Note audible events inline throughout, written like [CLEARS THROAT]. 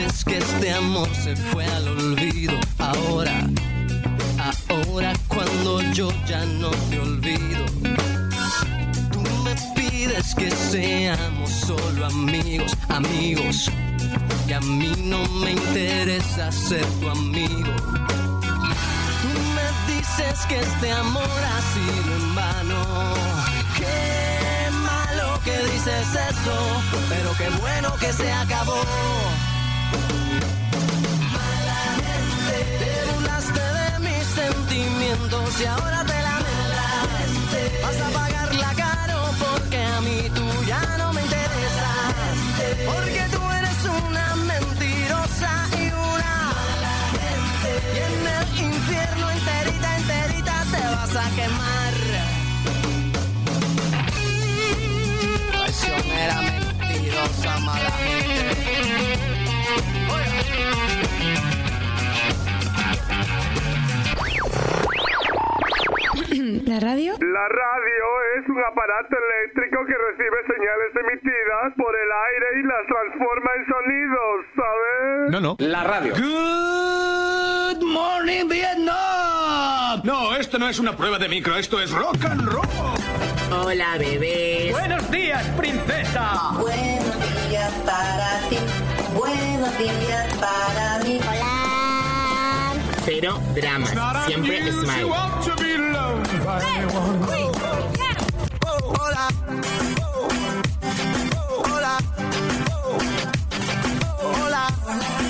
dices que este amor se fue al olvido. Ahora, ahora cuando yo ya no te olvido. Tú me pides que seamos solo amigos, amigos. Y a mí no me interesa ser tu amigo. Tú me dices que este amor ha sido en vano. Qué malo que dices eso, pero qué bueno que se acabó. Mala gente, te burlaste de mis sentimientos y ahora te lamentas. Vas a pagarla caro porque a mí tú ya no me interesas. Porque tú eres una mentirosa y una. Y en el infierno enterita, enterita te vas a quemar. Traicionera, mentirosa, mala gente. ¿La radio? La radio es un aparato eléctrico que recibe señales emitidas por el aire y las transforma en sonidos, ¿sabes? No, no. La radio. Good morning, Vietnam. No, esto no es una prueba de micro, esto es rock and roll. Hola, bebés. Buenos días, princesa. Buenos días para ti, buenos días para mí. Hola. Cero dramas. Siempre smile. Hola. Hola.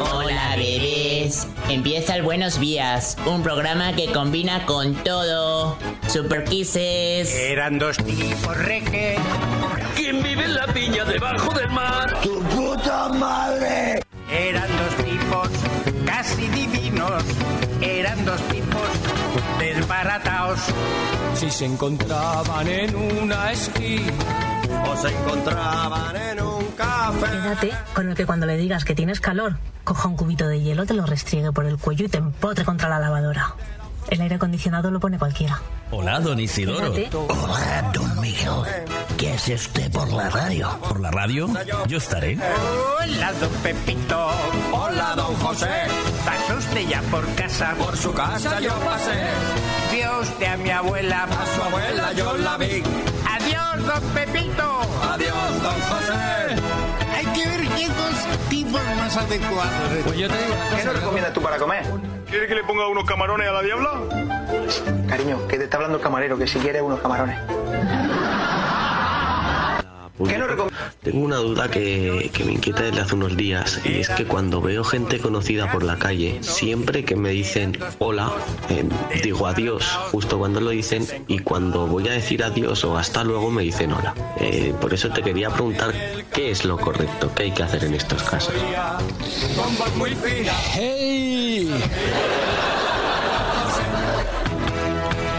Hola, bebés. Empieza el Buenos Días, un programa que combina con todo. Super Kisses. Eran dos tipos reque. ¿Quién vive en la piña debajo del mar? ¡Tu puta madre! Eran dos tipos casi divinos. Eran dos tipos desbarataos. Si se encontraban en una esquina o se encontraban en un café. Quédate con el que cuando le digas que tienes calor, coja un cubito de hielo, te lo restriegue por el cuello y te empotre contra la lavadora. El aire acondicionado lo pone cualquiera. Hola, don Isidoro. Hola, don Miguel. ¿Qué hace usted por la radio? ¿Por la radio? Yo estaré. Hola, don Pepito. Hola, don José. ¿Pasó usted ya por casa? Por su casa yo pasé. Vio usted a mi abuela. A su abuela yo la vi. Adiós, don Pepito. Adiós, don José. Que ver qué dos tipos más adecuados. Pues yo te digo una ¿Qué nos recomiendas tú para comer? ¿Quiere que le ponga unos camarones a la diabla? Cariño, que te está hablando el camarero, que si quiere unos camarones. Tengo una duda que, que me inquieta desde hace unos días y es que cuando veo gente conocida por la calle, siempre que me dicen hola, eh, digo adiós justo cuando lo dicen y cuando voy a decir adiós o hasta luego me dicen hola. Eh, por eso te quería preguntar qué es lo correcto, qué hay que hacer en estos casos. ¡Hey!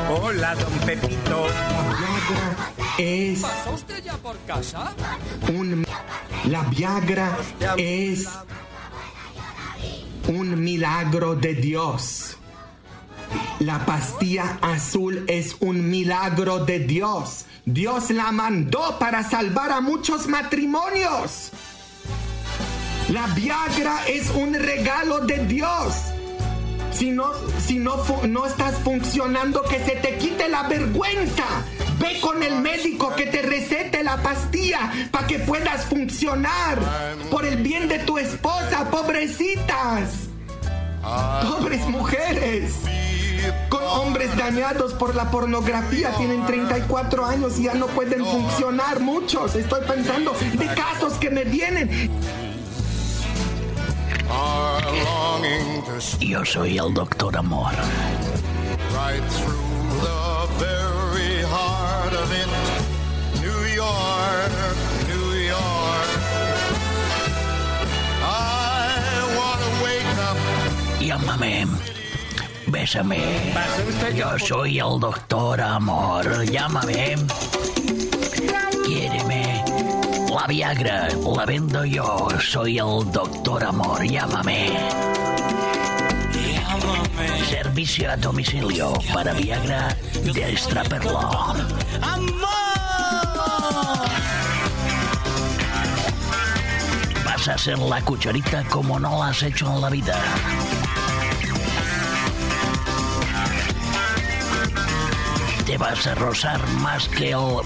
Hola, don Pepito. Es ¿Pasó usted ya por casa? un... La Viagra es un milagro de Dios. La pastilla azul es un milagro de Dios. Dios la mandó para salvar a muchos matrimonios. La Viagra es un regalo de Dios. Si no, si no, no estás funcionando, que se te quite la vergüenza. Ve con el médico que te recete la pastilla para que puedas funcionar. Por el bien de tu esposa, pobrecitas. Pobres mujeres. Con hombres dañados por la pornografía, tienen 34 años y ya no pueden funcionar muchos. Estoy pensando de casos que me vienen. Yo soy el doctor Amor. Right through the very heart of it, New York, New York. I wanna wake up. Llámame. Bésame. Yo soy el doctor Amor. Llámame. Quiéreme. La Viagra la vendo yo. Soy el doctor Amor. Llámame. Servicio a domicilio para Viagra de Extraperlo. a hacer la cucharita como no la has hecho en la vida. Te vas a rozar más que el,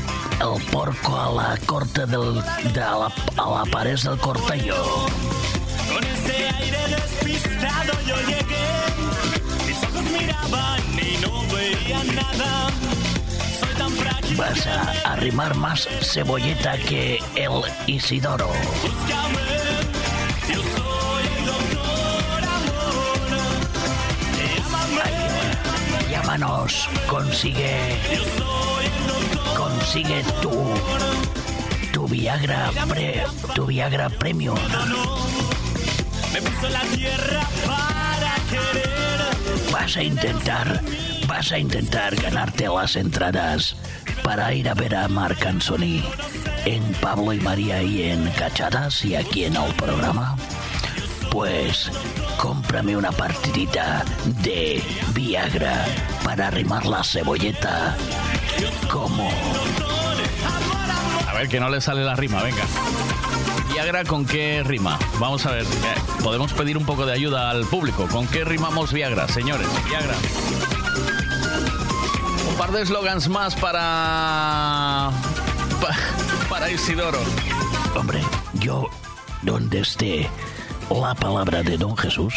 el porco a la corte del, de la, a la pared del cortello. Con ese aire despistado yo llegué. Mis ojos miraban y no veía nada. Soy tan frágil. Vas a arrimar más cebolleta que el Isidoro. Búscame. Consigue, consigue tu, tu Viagra, pre, tu Viagra Premium. Me puso la tierra para querer. Vas a intentar, vas a intentar ganarte las entradas para ir a ver a Marc Anthony en Pablo y María y en Cachadas y aquí en el programa. Pues cómprame una partidita de Viagra para arrimar la cebolleta. como A ver, que no le sale la rima, venga. Viagra, ¿con qué rima? Vamos a ver, eh, podemos pedir un poco de ayuda al público. ¿Con qué rimamos Viagra, señores? Viagra. Un par de eslogans más para... pa- para Isidoro. Hombre, yo, donde esté la palabra de Don Jesús,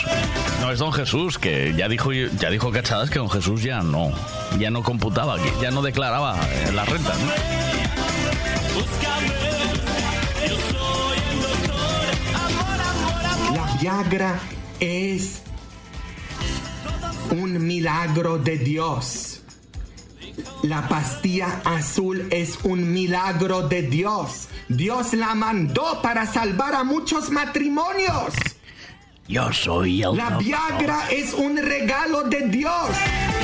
No, es Don Jesús, que ya dijo, ya dijo Cachadas que Don Jesús ya no, ya no computaba, que ya no declaraba eh, la renta. La Viagra es un milagro de Dios. La pastilla azul es un milagro de Dios. Dios la mandó para salvar a muchos matrimonios. yo soy el... La Viagra es un regalo de Dios.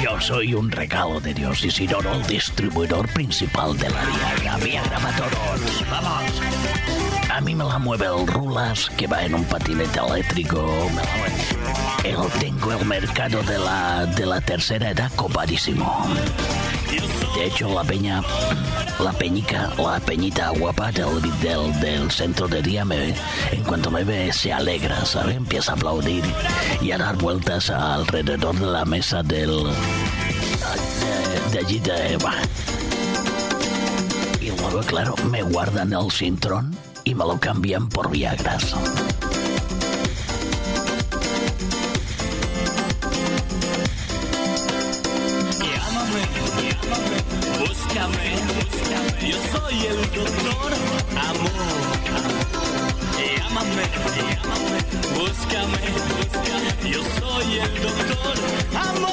Yo soy un regalo de Dios, Isidoro, el distribuidor principal de la Viagra. Viagra todos. Vamos. A mí me la mueve el Rulas, que va en un patinete eléctrico. El, tengo el mercado de la, de la tercera edad copadísimo. De hecho, la peña, la peñica, la peñita guapa del, del, del centro de día, me, en cuanto me ve, se alegra, ¿sabe? Empieza a aplaudir y a dar vueltas alrededor de la mesa del... de, de allí de... bah. Y luego, claro, me guardan el cintrón y me lo cambian por Viagras. Llámame, llámame, búscame, búscame. Yo soy el doctor amor. Llámame, llámame, búscame, búscame. Yo soy el doctor amor.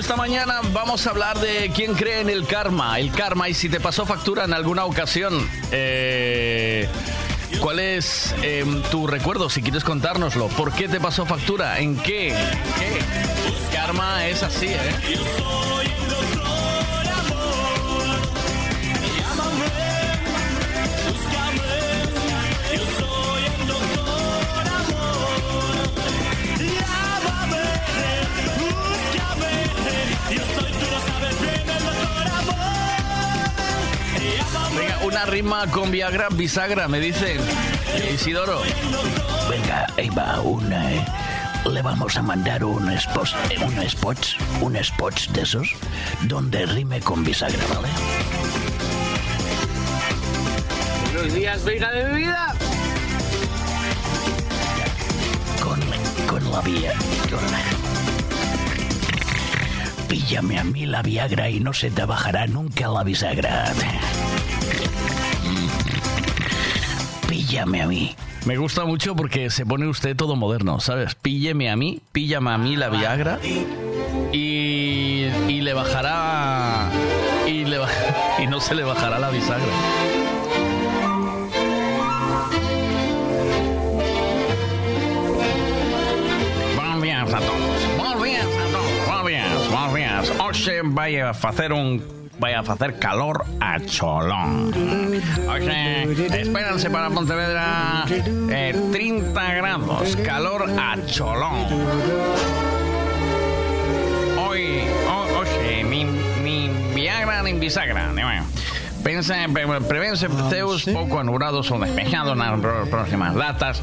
Esta mañana vamos a hablar de quién cree en el karma. El karma y si te pasó factura en alguna ocasión. Eh, ¿Cuál es eh, tu recuerdo? Si quieres contárnoslo. ¿Por qué te pasó factura? ¿En qué? ¿Qué? Karma es así, ¿eh? Venga, una rima con Viagra, bisagra, me dicen. Isidoro. Venga, ahí va, una... eh, le vamos a mandar un spot, eh, un spots, un spots de esos, donde rime con bisagra, ¿vale? Buenos días, venga de mi vida. Con, con la vía... Con la... Píllame a mí la Viagra y no se te bajará nunca la bisagra. Píllame a mí. Me gusta mucho porque se pone usted todo moderno, ¿sabes? Pílleme a mí, píllame a mí la Viagra y, y le bajará y, le, [LAUGHS] y no se le bajará la bisagra. Buenos días a todos. Buenos días a todos. Buenos días, buenos días. Hoxe vai a facer un vai a facer calor a cholón. Hoxe espéranse para Pontevedra eh, 30 grados, calor a cholón. Hoy, ho- hoxe, ni, ni Viagra ni bisagra, bueno. Pense, pre- prevence Zeus poco anulados o despejados en las próximas datas.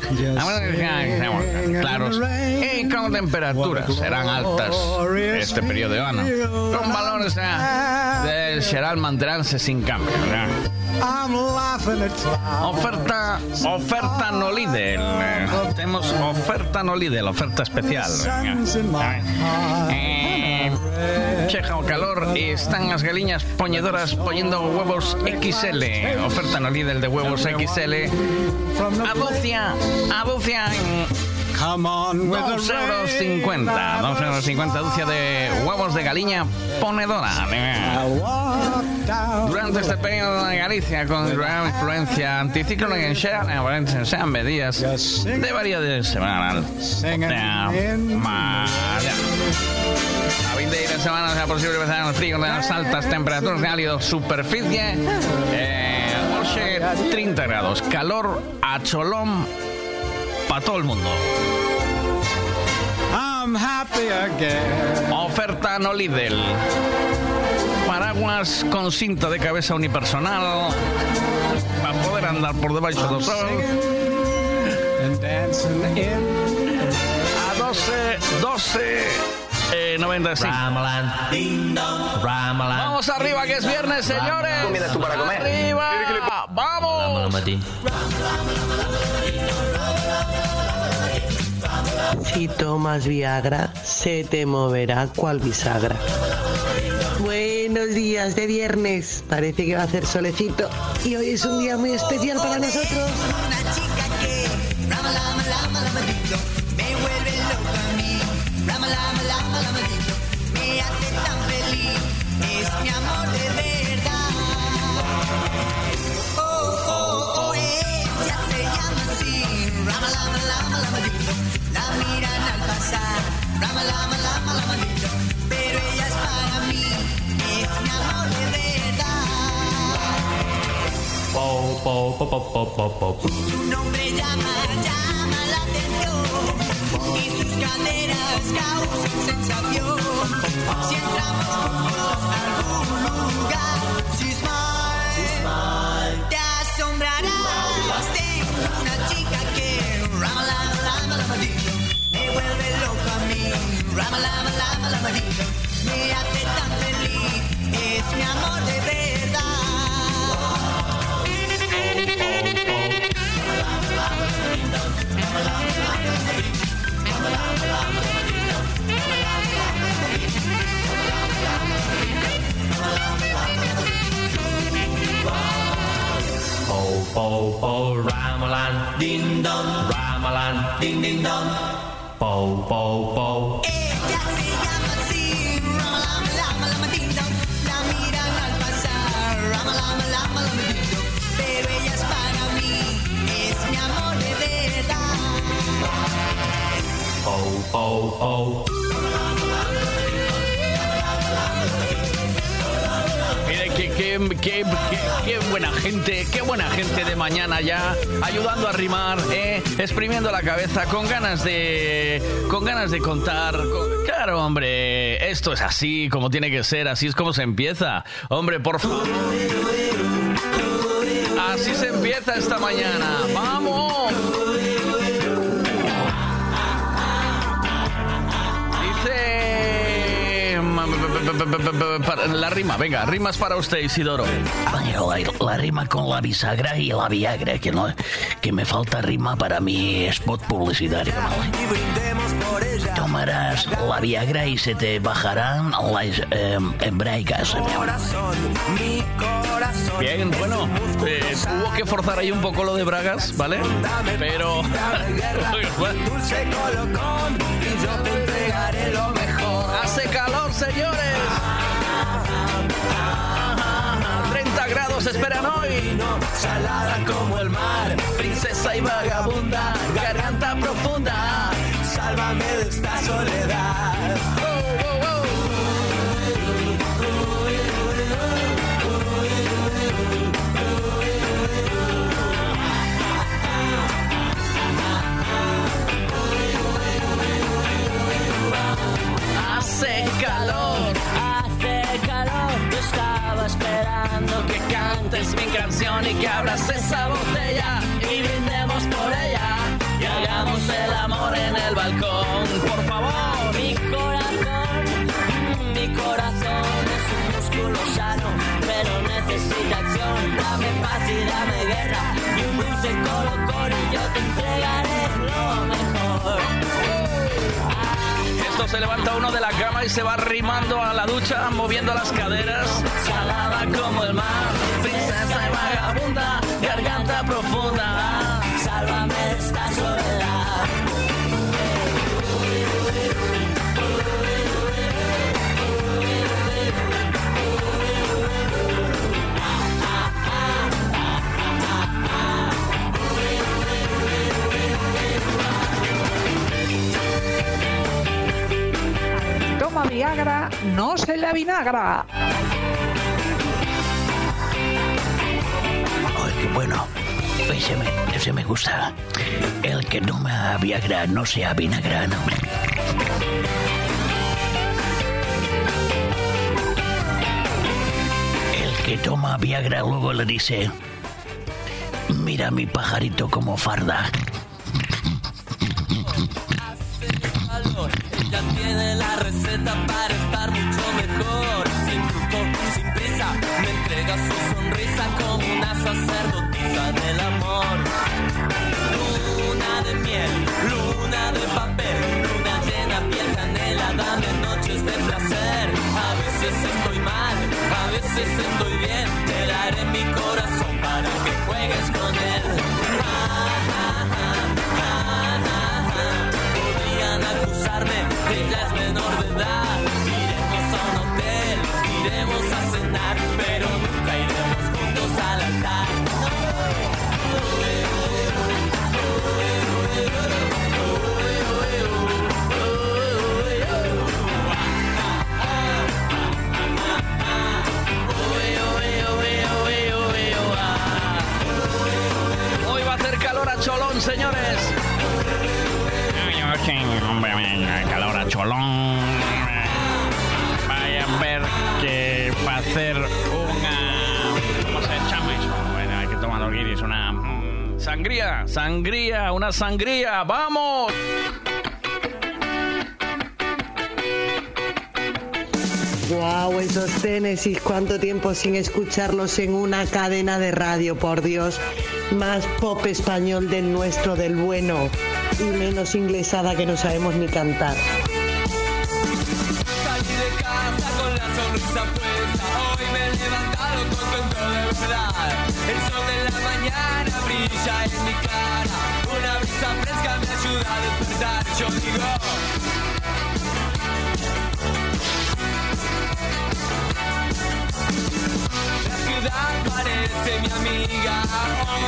Claros. Y con temperaturas serán altas este periodo de ano. Con valores eh, del Xeral mantendránse sin cambio. ¿verdad? Oferta, oferta no Lidl. Tenemos oferta no Lidl, oferta especial. Eh, Cheja o calor están las galiñas poñedoras poniendo huevos XL. Oferta no Lidl de huevos XL. Aducia en 2 euros 50. 2 euros 50 ducia de huevos de galiña ponedora. Durante este periodo de Galicia, con gran influencia anticiclón en Xeral, en medidas de variedad semanal. A 20 de semana sea posible empezar en el frío de las altas temperaturas de álido superficie. Eh, hoxe, 30 grados. Calor a cholón para todo el mundo. Oferta no Lidl. Paraguas con cinta de cabeza unipersonal para poder andar por debajo del sol. A 12, 12, eh, 95. Vamos arriba que es viernes, señores. ¿Comidas tú para comer? Arriba. Vamos. Si tomas Viagra, se te moverá cual bisagra. Buenos días de viernes. Parece que va a hacer solecito. Y hoy es un día muy especial para nosotros. Me vuelve loca a mí. Rama, lama, lama, lama, dito. Me hace tan feliz. Es mi amor de Pero ella es para mí. Es mi amor de verdad. Su nombre llama, llama la atención y sus caderas causan sensación. Si entramos juntos a algún lugar, Lama dito, me hace tan feliz. Es mi amor de verdad. Po, po, po, Ramalan, ding dong, Ramalan, ding ding dong. Po, po, po. Ella se llama así, rama lama lama. La miran al pasar, rama lama lama. Pero ella es para mí, es mi amor de verdad. Po, po, po. Qué, buena gente, qué buena gente de mañana ya, ayudando a rimar, ¿eh? exprimiendo la cabeza, con ganas de, con ganas de contar. con- claro, hombre, esto es así, como tiene que ser, así es como se empieza. Hombre, por favor. Así se empieza esta mañana. ¡Vamos! La rima, venga, rimas para usted, Isidoro. Bueno, la, la rima con la bisagra y la Viagra, que no, que me falta rima para mi spot publicitario. ¿vale? Tomarás la Viagra y se te bajarán las eh, embragas. Bien, bueno, eh, hubo que forzar ahí un poco lo de Bragas, ¿vale? Pero... señores. 30 grados esperan hoy. Salada como el mar, Princesa y vagabunda, garganta profunda. sálvame de esta soledad. Cantes mi canción y que abras esa botella y brindemos por ella y hagamos el amor en el balcón, por favor. Mi corazón, mi corazón es un músculo sano, pero necesita acción. Dame paz y dame guerra, y un dulce colocón y yo te entregaré lo mejor. Esto se levanta uno de la cama y se va arrimando a la ducha, moviendo las caderas. Salada como el mar, garganta profunda. Sálvame esta soledad. Toma Viagra, no se la vinagra. Bueno. Ese me, me gusta. El que toma Viagra no sea vinagra, no. El que toma Viagra luego le dice, mira mi pajarito como farda. Su sonrisa como una sacerdotisa del amor. Luna de miel, luna de papel, luna llena, piel canela, dame noches de placer. A veces estoy mal, a veces estoy bien. Te daré mi corazón para que juegues con él. Cholón, señores. Calor a cholón. Vaya a ver que va a hacer una. ¿Cómo se llama eso? Bueno, hay que tomar los guiris. Una. mm, Sangría, sangría, una sangría. ¡Vamos! Wow, esos Ténesis, cuánto tiempo sin escucharlos en una cadena de radio, por Dios. Más pop español del nuestro, del bueno, y menos inglesada que no sabemos ni cantar. Salí de casa con la sonrisa puesta. Hoy me he levantado contento de verdad. El sol de la mañana brilla en mi cara. Una brisa fresca me ayuda a despertar. Yo digo. Parece mi amiga.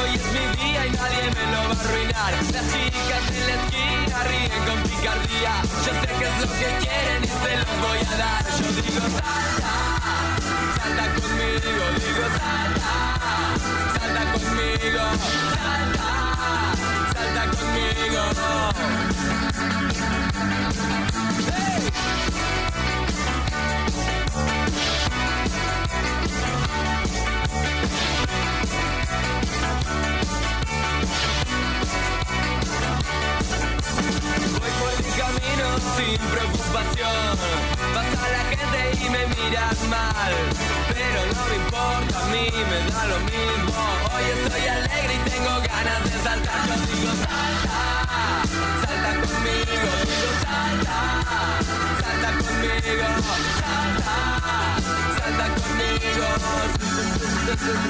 Hoy es mi día y nadie me lo va a arruinar. Las chicas en la esquina ríen con picardía. Yo sé que es lo que quieren y se los voy a dar. Yo digo salta, salta conmigo. Digo salta, salta conmigo. Salta, salta conmigo. Hey. Camino sin preocupación. Pasa la gente y me miran mal. Pero no me importa, a mí me da lo mismo. Hoy estoy alegre y tengo ganas de saltar. Yo digo salta, salta conmigo. Digo salta, salta conmigo. Salta, salta conmigo. Salta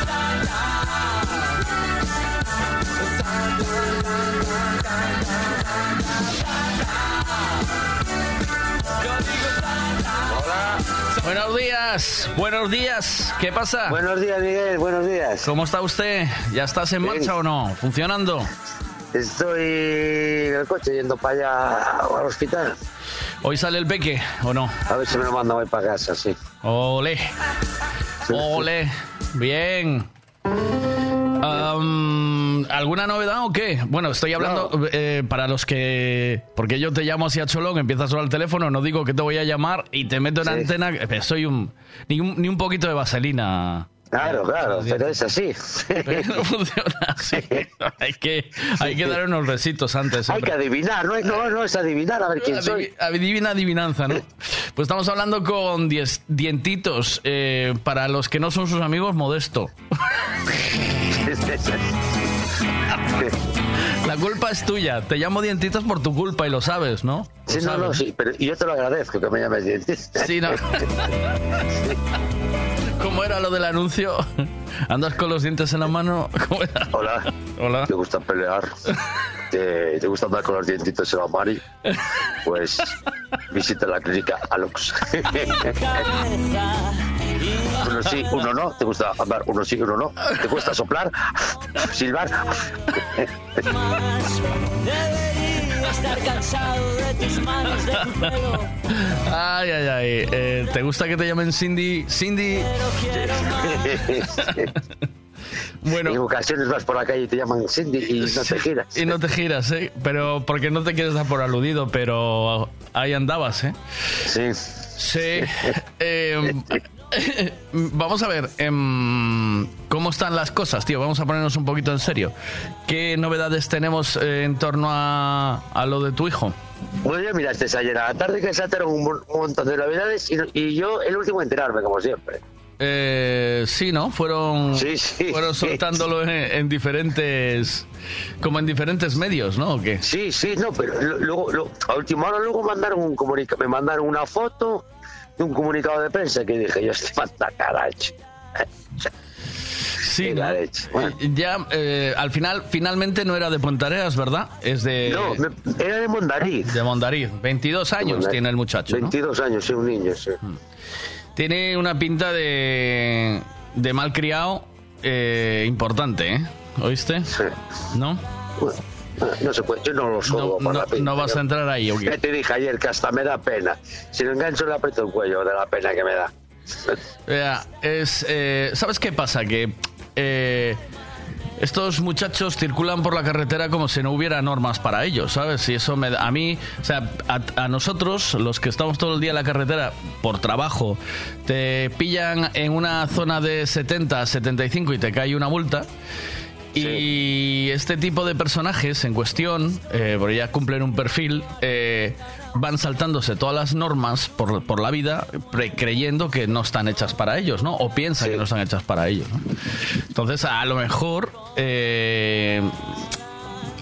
Hola. Buenos días, buenos días. ¿Qué pasa? Buenos días, Miguel, buenos días. ¿Cómo está usted? ¿Ya estás en marcha o no? ¿Funcionando? Estoy en el coche yendo para allá al hospital. ¿Hoy sale el peque o no? A ver si me lo mandan hoy para casa, sí. Ole. Ole. Bien. Um, ¿Alguna novedad o qué? Bueno, estoy hablando eh, para los que... Porque yo te llamo hacia Cholón, empiezas a sonar el teléfono, no digo que te voy a llamar y te meto en Sí. antena... eh, Soy un ni, un... ni un poquito de vaselina. Claro, claro, pero es así. [LAUGHS] Pero no funciona así. [LAUGHS] Hay que, hay que dar unos resitos antes. Hay que adivinar, no, es- no, no es adivinar a ver quién soy. Adivi- Adivina adivinanza, ¿no? [LAUGHS] Pues estamos hablando con diez- dientitos. eh, para los que no son sus amigos, modesto. La culpa es tuya. Te llamo dientitos por tu culpa y lo sabes, ¿no? Lo Sí, no, sabes. no, sí, pero yo te lo agradezco que me llames dentista. Sí, no. ¿Cómo era lo del anuncio? ¿Andas con los dientes en la mano? ¿Cómo era? Hola. Hola. ¿Te gusta pelear? ¿Te, te gusta andar con los dientitos en la mano? Pues visita la clínica Alux. Uno sí, uno no. ¿Te gusta andar uno sí, uno no? ¿Te gusta soplar? ¿Silbar? Estar cansado de tus manos, de tu pelo. Ay, ay, ay. Eh, ¿Te gusta que te llamen Cindy? Cindy. [LAUGHS] Bueno. En ocasiones vas por la calle y te llaman Cindy y no te giras. Y no te giras, ¿eh? Pero porque no te quieres dar por aludido, pero ahí andabas, ¿eh? Sí. Sí. [LAUGHS] Eh, [LAUGHS] vamos a ver, em, ¿cómo están las cosas, tío? Vamos a ponernos un poquito en serio. ¿Qué novedades tenemos eh, en torno a, a lo de tu hijo? Bueno, ya miraste ayer a la tarde que se ataron un, mon- un montón de novedades y, y yo el último en enterarme, como siempre. Eh, sí, ¿no? Fueron, Sí, sí, fueron sí. soltándolo en, en diferentes, como en diferentes medios, ¿no? ¿O qué? Sí, sí, no, pero luego, lo- a última hora luego mandaron un comunica me mandaron una foto un comunicado de prensa que dije, yo este manda caracho. Sí, ¿no? ya eh, al final, finalmente no era de Pontareas, ¿verdad? Es de... No, me- era de Mondariz. De Mondariz. 22 años Mondariz. tiene el muchacho, ¿no? 22 años, sí, un niño, sí. Tiene una pinta de, de malcriado eh, importante, ¿eh? ¿Oíste? ¿No? No se puede, yo no lo subo No, por no- la pinta, no vas a entrar ahí, ¿o qué? Ya te dije ayer que hasta me da pena. Si lo engancho le aprieto el cuello de la pena que me da. Vea, es, eh, ¿Sabes qué pasa? Que eh, estos muchachos circulan por la carretera como si no hubiera normas para ellos, ¿sabes? Y eso me da, a mí, o sea, a, a nosotros, los que estamos todo el día en la carretera por trabajo, te pillan en una zona de 70, 75 y te cae una multa. Y este tipo de personajes en cuestión, eh, porque ya cumplen un perfil, eh, van saltándose todas las normas por, por la vida, pre- creyendo que no están hechas para ellos, ¿no? O piensan que no están hechas para ellos, ¿no? Entonces, a lo mejor... eh,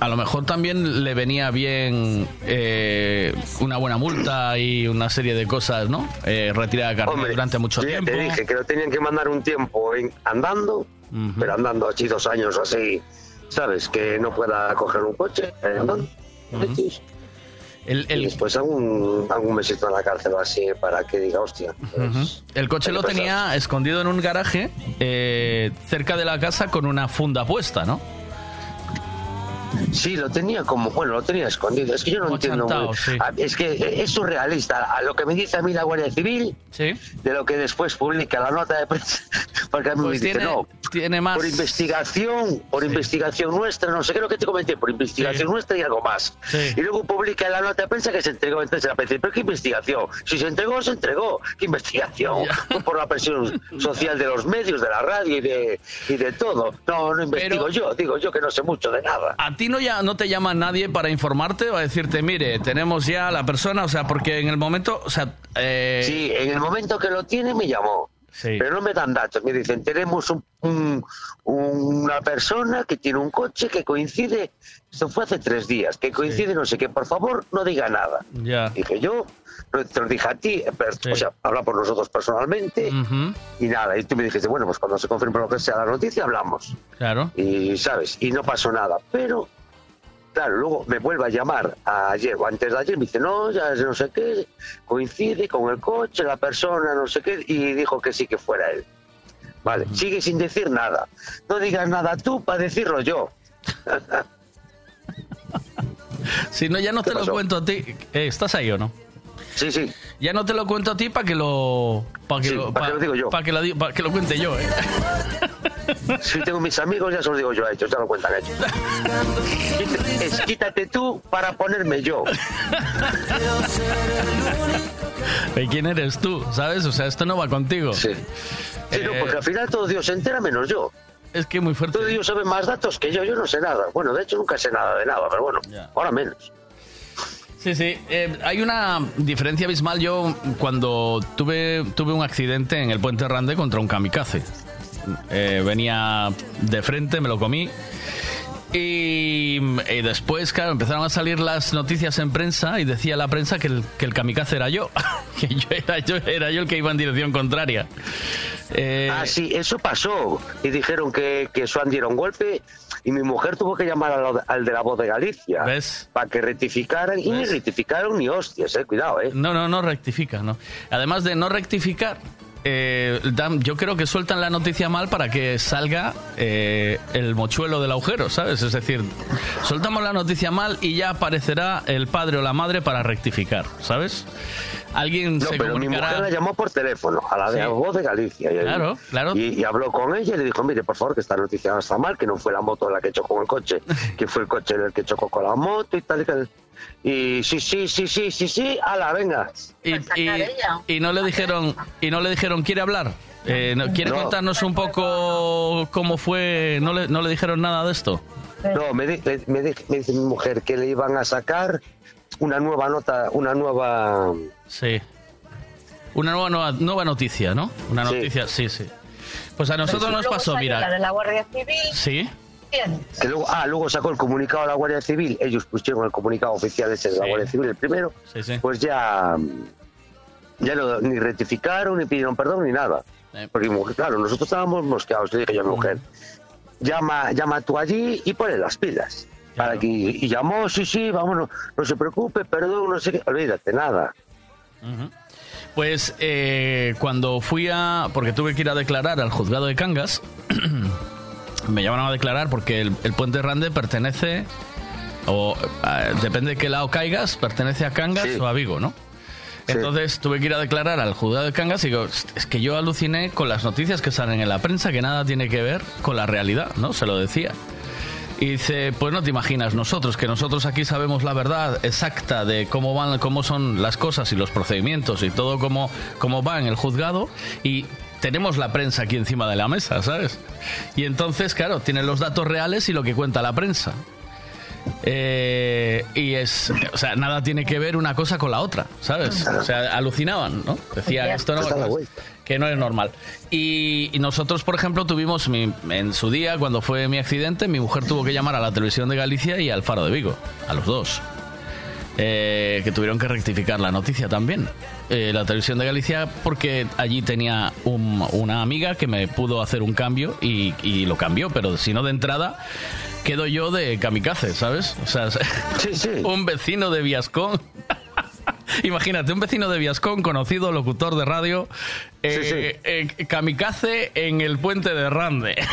a lo mejor también le venía bien eh, una buena multa y una serie de cosas, ¿no? Eh, retirada de carnet Hombre, durante mucho tiempo. Te dije que lo tenían que mandar un tiempo pero andando así dos años así, ¿sabes? Que no pueda coger un coche. andando. Y después algún, algún mesito en la cárcel así para que diga, hostia. pues. El coche lo tenía escondido en un garaje eh, cerca de la casa con una funda puesta, ¿no? Sí, lo tenía como, bueno, lo tenía escondido. Es que yo no Como entiendo. chantao, muy- sí. Ah, Es que es surrealista. A lo que me dice a mí la Guardia Civil, de lo que después publica la nota de prensa, [LAUGHS] porque a mí Pues me dice, tiene- no, tiene más. por investigación, por investigación nuestra, no sé qué es lo que te comenté, por investigación nuestra y algo más. Y luego publica la nota de prensa que se entregó. Entonces la prensa, pero qué investigación. Si se entregó, se entregó. ¿Qué investigación? Fue [LAUGHS] por la presión social de los medios, de la radio y de, y de todo. No, no investigo yo, digo yo que no sé mucho de nada. ¿A ti no, ya, no te llama nadie para informarte o a decirte, mire, tenemos ya a la persona? O sea, porque en el momento, o sea... eh, Sí, en el momento que lo tiene me llamó. Pero no me dan datos, me dicen, tenemos un- un- una persona que tiene un coche que coincide, esto fue hace tres días, que coincide no sé qué, por favor no diga nada. Ya. Dije yo, te lo dije a ti, o sea, habla por nosotros personalmente y nada, y tú me dijiste, bueno, pues cuando se confirme lo que sea la noticia hablamos. Claro. Y sabes, y no pasó nada, pero Claro, luego me vuelve a llamar ayer o antes de ayer, me dice, no, ya no sé qué, coincide con el coche, la persona, no sé qué, y dijo que sí que fuera él. Vale, sigue sin decir nada. No digas nada tú para decirlo yo. [LAUGHS] Si no, ya no te lo cuento a ti. Eh, ¿Estás ahí o no? Sí, sí. Ya no te lo cuento a ti para que lo. Para que, Sí, lo, pa' que lo digo yo. Para que, lo di- pa' que lo cuente yo, ¿eh? Si tengo mis amigos, ya se los digo yo a ellos, ya lo cuentan ellos. [LAUGHS] Es quítate tú para ponerme yo. ¿Y quién eres tú? ¿Sabes? O sea, esto no va contigo. Sí. Sí, no, porque al final todo Dios se entera menos yo. Es que muy fuerte. Todo Dios sabe más datos que yo, yo no sé nada. Bueno, de hecho nunca sé nada de nada, pero bueno, ahora menos. Sí, sí. Eh, hay una diferencia abismal. Yo, cuando tuve, tuve un accidente en el Puente Rande contra un kamikaze. Eh, venía de frente, me lo comí. Y, y después, claro, empezaron a salir las noticias en prensa y decía la prensa que el, que el kamikaze era yo. [LAUGHS] que yo era, yo era yo el que iba en dirección contraria. Eh, Ah, sí, eso pasó. Y dijeron que, que Swan diera un golpe y mi mujer tuvo que llamar al, al de la voz de Galicia. Para que rectificaran. Y ni rectificaron ni hostias, eh. Cuidado, eh. No, no, no rectifica, no. Además de no rectificar, eh, dan- yo creo que sueltan la noticia mal para que salga eh, el mochuelo del agujero, ¿sabes? Es decir, soltamos la noticia mal y ya aparecerá el padre o la madre para rectificar, ¿sabes? Alguien No, se pero mi mujer la llamó por teléfono, a la de Sí. la voz de Galicia. Y, Claro, claro. Y, y habló con ella y le dijo, mire, por favor, que esta noticia no está mal, que no fue la moto la que chocó con el coche, [LAUGHS] que fue el coche el que chocó con la moto y tal y tal. Y sí, sí, sí, sí, sí, sí, ala, venga. Y, y- y no le dijeron, y no le dijeron, ¿quiere hablar? Eh, no- ¿Quiere No. contarnos un poco cómo fue? ¿No le, no le dijeron nada de esto? No, me, di- me, me di- me dice mi mujer que le iban a sacar una nueva nota, una nueva... Sí. Una nueva, nueva, nueva noticia, ¿no? Una noticia, sí, sí. Pues a nosotros nos pasó, salió La de mira. la Guardia Civil. Sí. Que luego, ah, luego sacó el comunicado de la Guardia Civil, ellos pusieron el comunicado oficial ese de la Sí. Guardia Civil, el primero, Sí, sí. pues ya, ya no, ni rectificaron, ni pidieron perdón, ni nada. Porque, claro, nosotros estábamos mosqueados, le dije yo a mi mujer, llama, llama tú allí y ponle las pilas. Para que, y llamó, sí, sí, vámonos, no se preocupe, perdón, no sé qué, olvídate, nada. Pues eh, cuando fui a... Porque tuve que ir a declarar al juzgado de Cangas, [CLEARS THROAT] me llamaron a declarar porque el, el puente Rande pertenece... O eh, depende de qué lado caigas, pertenece a Cangas o a Vigo, ¿no? Entonces tuve que ir a declarar al juzgado de Cangas y digo, es que yo aluciné con las noticias que salen en la prensa que nada tiene que ver con la realidad, ¿no? Se lo decía. Y dice, pues no te imaginas, nosotros, que nosotros aquí sabemos la verdad exacta de cómo van, cómo son las cosas y los procedimientos y todo cómo, cómo va en el juzgado y tenemos la prensa aquí encima de la mesa, ¿sabes? Y entonces, claro, tienen los datos reales y lo que cuenta la prensa. Eh, y es, o sea, nada tiene que ver una cosa con la otra, ¿sabes? O sea, alucinaban, ¿no? Decían, esto no, que no es normal. Y, y nosotros, por ejemplo, tuvimos mi- en su día, cuando fue mi accidente, mi mujer tuvo que llamar a la televisión de Galicia y al Faro de Vigo, a los dos. Eh, que tuvieron que rectificar la noticia también. Eh, la televisión de Galicia, porque allí tenía un- una amiga que me pudo hacer un cambio y, y lo cambió, pero si no de entrada, quedo yo de kamikaze, ¿sabes? O sea, [LAUGHS] un vecino de Viascón. [LAUGHS] Imagínate, un vecino de Viascón, conocido locutor de radio, eh, eh, kamikaze en el puente de Rande. [LAUGHS]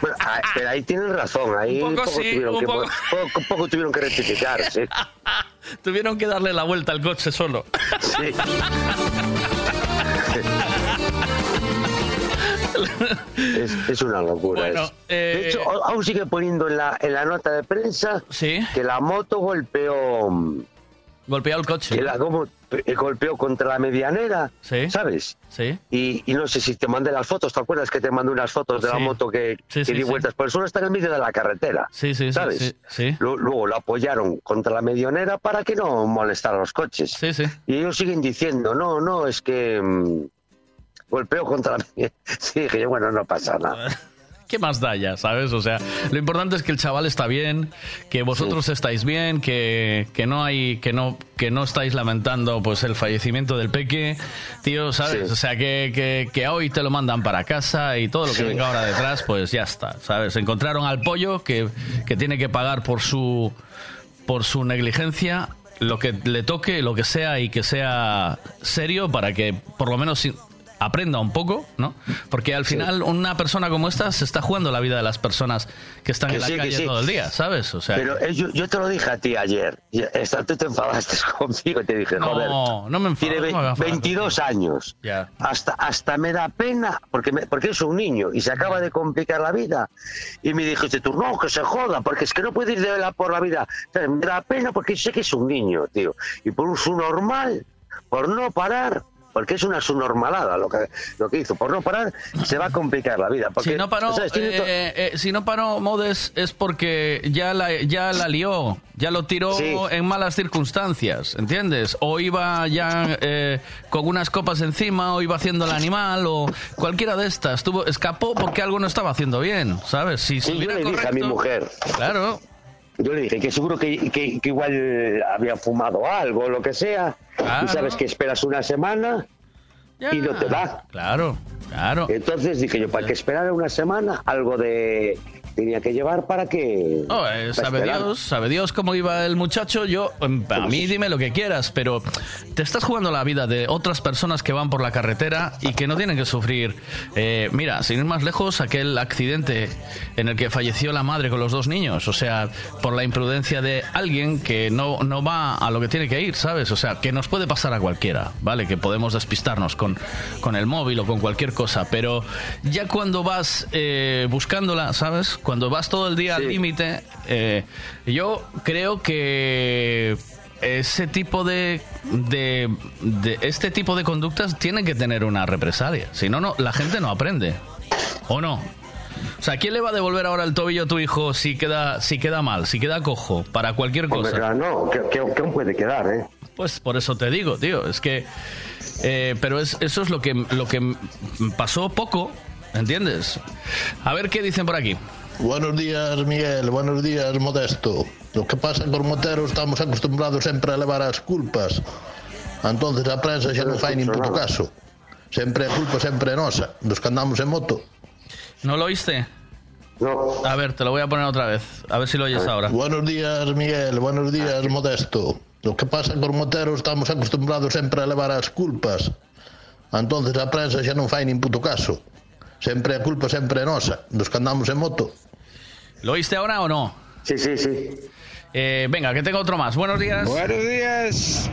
Bueno, ah, pero ahí tienen razón, ahí Un poco poco, sí, tuvieron un que, poco. poco- poco tuvieron que rectificar, sí. Tuvieron que darle la vuelta al coche solo. Sí. [LAUGHS] Es, es una locura. Bueno, eso. eh, de hecho, aún sigue poniendo en la, en la nota de prensa que la moto golpeó. mm, Golpeó el coche. Que la como, eh, golpeó contra la medianera, ¿sabes? Sí. Y, y no sé si te mandé las fotos, ¿te acuerdas que te mandé unas fotos de la Sí. moto que, Sí, que sí, di sí. vueltas por el suelo? Está en el medio de la carretera. Sí, sí, sí, ¿sabes? sí, sí. Lu- Luego lo apoyaron contra la medianera para que no molestara a los coches. Sí, sí. Y ellos siguen diciendo, no, no, es que mm, golpeó contra [LAUGHS] medianera. Sí, dije yo, bueno, no pasa nada. [LAUGHS] ¿qué más da ya, sabes? O sea, lo importante es que el chaval está bien, que vosotros estáis bien, que, que no hay, que no, que no estáis lamentando pues el fallecimiento del peque, tío, ¿sabes? Sí. O sea, que, que, que hoy te lo mandan para casa y todo lo que Sí. venga ahora detrás, pues ya está, ¿sabes? Encontraron al pollo que, que tiene que pagar por su, por su negligencia lo que le toque, lo que sea y que sea serio para que por lo menos aprenda un poco, ¿no? Porque al final una persona como esta se está jugando la vida de las personas que están Que en la sí, calle sí. todo el día, ¿sabes? O sea, Pero eh, yo, yo te lo dije a ti ayer. Tú te enfadaste [LAUGHS] conmigo y te dije, No, joder. no me enfado, Tiene ve- no me voy a enfadar 22 años. ya. Hasta, hasta me da pena, porque, me- porque es un niño y se acaba de complicar la vida. Y me dijiste tú, no, que se joda, porque es que no puede ir de la, por la vida. O sea, me da pena porque sé que es un niño, tío. Y por un subnormal, por no parar, porque es una subnormalada lo que, lo que hizo, por no parar, se va a complicar la vida. Porque, si no paró, to- eh, eh, si no paró Modes es porque ya la, ya la lió, ya lo tiró Sí. en malas circunstancias, ¿entiendes? O iba ya eh, con unas copas encima, o iba haciendo el animal, o cualquiera de estas. Tuvo, escapó porque algo no estaba haciendo bien, ¿sabes? Si Sí, yo le dije a mi mujer. Claro. Yo le dije que seguro que, que- que igual había fumado algo, lo que sea. Claro. Y sabes que esperas una semana y no te da. Claro, claro. Entonces dije yo, para que esperara una semana, algo de tenía que llevar para que... Oh, eh, sabe esperar. Dios, sabe Dios cómo iba el muchacho. Yo, em, a mí dime lo que quieras, pero te estás jugando la vida de otras personas que van por la carretera y que no tienen que sufrir. Eh, mira, sin ir más lejos, aquel accidente en el que falleció la madre con los dos niños, o sea, por la imprudencia de alguien que no, no va a lo que tiene que ir, ¿sabes? O sea, que nos puede pasar a cualquiera, ¿vale? Que podemos despistarnos con, con el móvil o con cualquier cosa, pero ya cuando vas eh, buscándola, ¿sabes? Cuando vas todo el día al límite, eh, yo creo que ese tipo de, de, de- este tipo de conductas tienen que tener una represalia, si no, no la gente no aprende, ¿o no? O sea, ¿quién le va a devolver ahora el tobillo a tu hijo si queda, si queda mal, si queda cojo, para cualquier Hombre, cosa? claro, no, que, que- que aún puede quedar, ¿eh? Pues por eso te digo, tío, es que... eh, pero es, eso es lo que, lo que pasó poco, ¿entiendes? A ver qué dicen por aquí. Buenos días, Miguel. Buenos días, Modesto. Lo que pasa con Moteros estamos acostumbrados sempre a levar as culpas. Entonces a prensa xa non fai nin puto caso. Sempre a culpa sempre é nosa, dos que andamos en moto. ¿No lo oíste? No. A ver, te lo voy a poner otra vez. A ver si lo oyes ahora. Buenos días, Miguel. Buenos días, Modesto. Lo que pasa con Moteros estamos acostumbrados sempre a levar as culpas. Entonces a prensa xa non fai nin puto caso. Sempre a culpa sempre é nosa, dos que andamos en moto. ¿Lo oíste ahora o no? Sí, sí, sí. Eh, venga, que tengo otro más. Buenos días. Buenos días.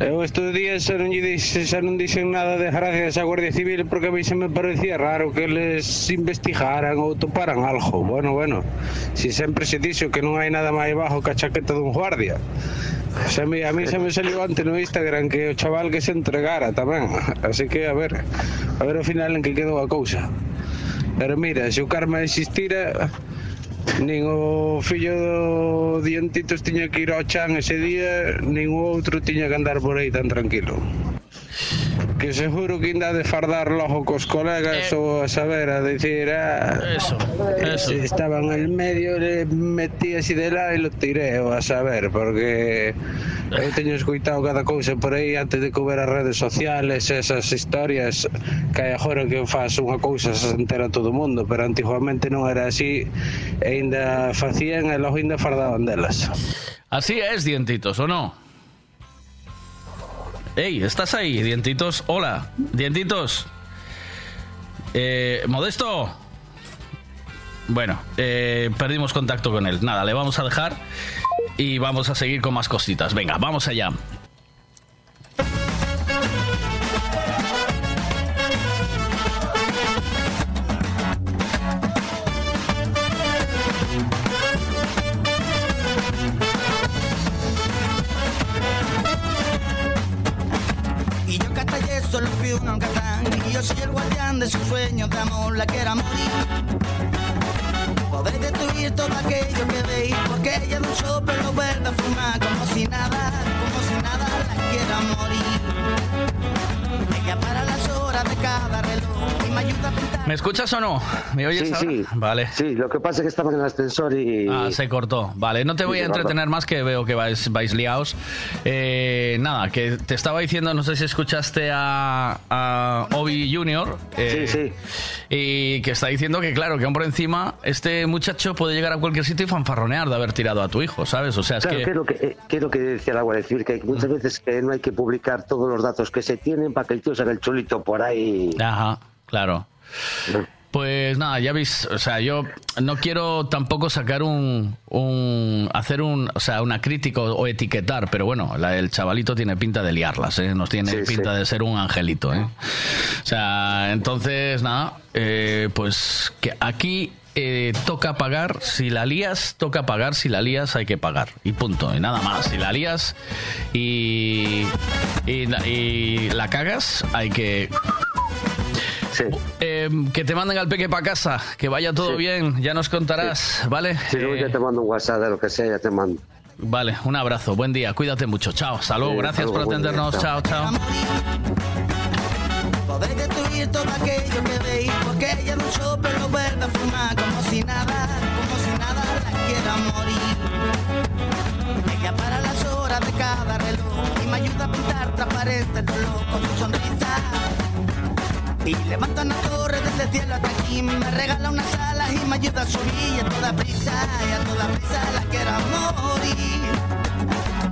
Eu estes días xa non, xa non dixen nada de gracias á Guardia Civil porque a mí se me parecía raro que les investigaran ou toparan algo. Bueno, bueno, si sempre se dixo que non hai nada máis bajo que a chaqueta dun guardia. A mí xa me salió antes no Instagram que o chaval que se entregara tamén. Así que, a ver, a ver ao final en que quedou a cousa. Pero mira, se o karma existira, Nin o fillo do Dientitos tiña que ir ao chan ese día, nin o outro tiña que andar por aí tan tranquilo que seguro que ainda de fardar logo cos colegas eh, ou a saber a decir ah, eso, eso. estaba en el medio le metí así de lá e lo tireo a saber porque eu teño escuitado cada cousa por aí antes de cober as redes sociales esas historias que hai agora que faz unha cousa se entera todo o mundo pero antiguamente non era así e ainda facían e logo ainda fardaban delas Así es, dientitos, ou non? Ey, ¿estás ahí, dientitos? Hola, dientitos. Eh, Modesto. Bueno, eh, perdimos contacto con él. Nada, le vamos a dejar y vamos a seguir con más cositas. Venga, vamos allá. Soy el guardián de sus sueños de amor La quiera morir Podéis destruir todo aquello que veis Porque ella de un lo vuelve a fumar Como si nada, como si nada la quiera morir. Ella para las horas de cada reloj me ayuda a pintar. ¿Me escuchas o no? ¿Me oyes Sí, ahora? sí. Vale. Sí, lo que pasa es que estaba en el ascensor y... Ah, se cortó. Vale, no te Sí, voy a entretener más que veo que vais, vais liados. Eh, nada, que te estaba diciendo, no sé si escuchaste a, a Obi Junior. eh, Sí, sí. Y que está diciendo que, claro, que aún por encima, este muchacho puede llegar a cualquier sitio y fanfarronear de haber tirado a tu hijo, ¿sabes? O sea, es Claro, que. que es lo que, eh, que es lo que decía la Guardia Civil, que muchas veces que no hay que publicar todos los datos que se tienen para que el tío se haga el chulito por ahí. Ajá, claro. Pues nada, ya veis, o sea, yo no quiero tampoco sacar un, un hacer un, o sea, una crítica o etiquetar, pero bueno, la- el chavalito tiene pinta de liarlas, ¿eh? Nos tiene Sí, pinta sí. de ser un angelito, ¿eh? O sea, entonces nada, eh, pues que aquí eh, toca pagar, si la lías, toca pagar, si la lías hay que pagar, y punto, y nada más, si la lías y, y, y la cagas, hay que eh, que te manden al peque para casa, que vaya todo Sí. bien, ya nos contarás, ¿vale? Si no, Eh, ya te mando un WhatsApp de lo que sea, ya te mando. Vale, un abrazo, buen día, cuídate mucho, chao, Sí, gracias hasta por buen día, atendernos, chao, chao. chao. Podré destruir todo aquello que veis, porque ella un soplo lo vuelve a fumar como si nada, como si nada la quiera morir. Ella para las horas de cada reloj y me ayuda a pintar transparente el dolor con su sonrisa. Y levanta una torre desde el cielo hasta aquí, me regala unas alas y me ayuda a subir y a toda prisa, y a toda prisa la quiero morir.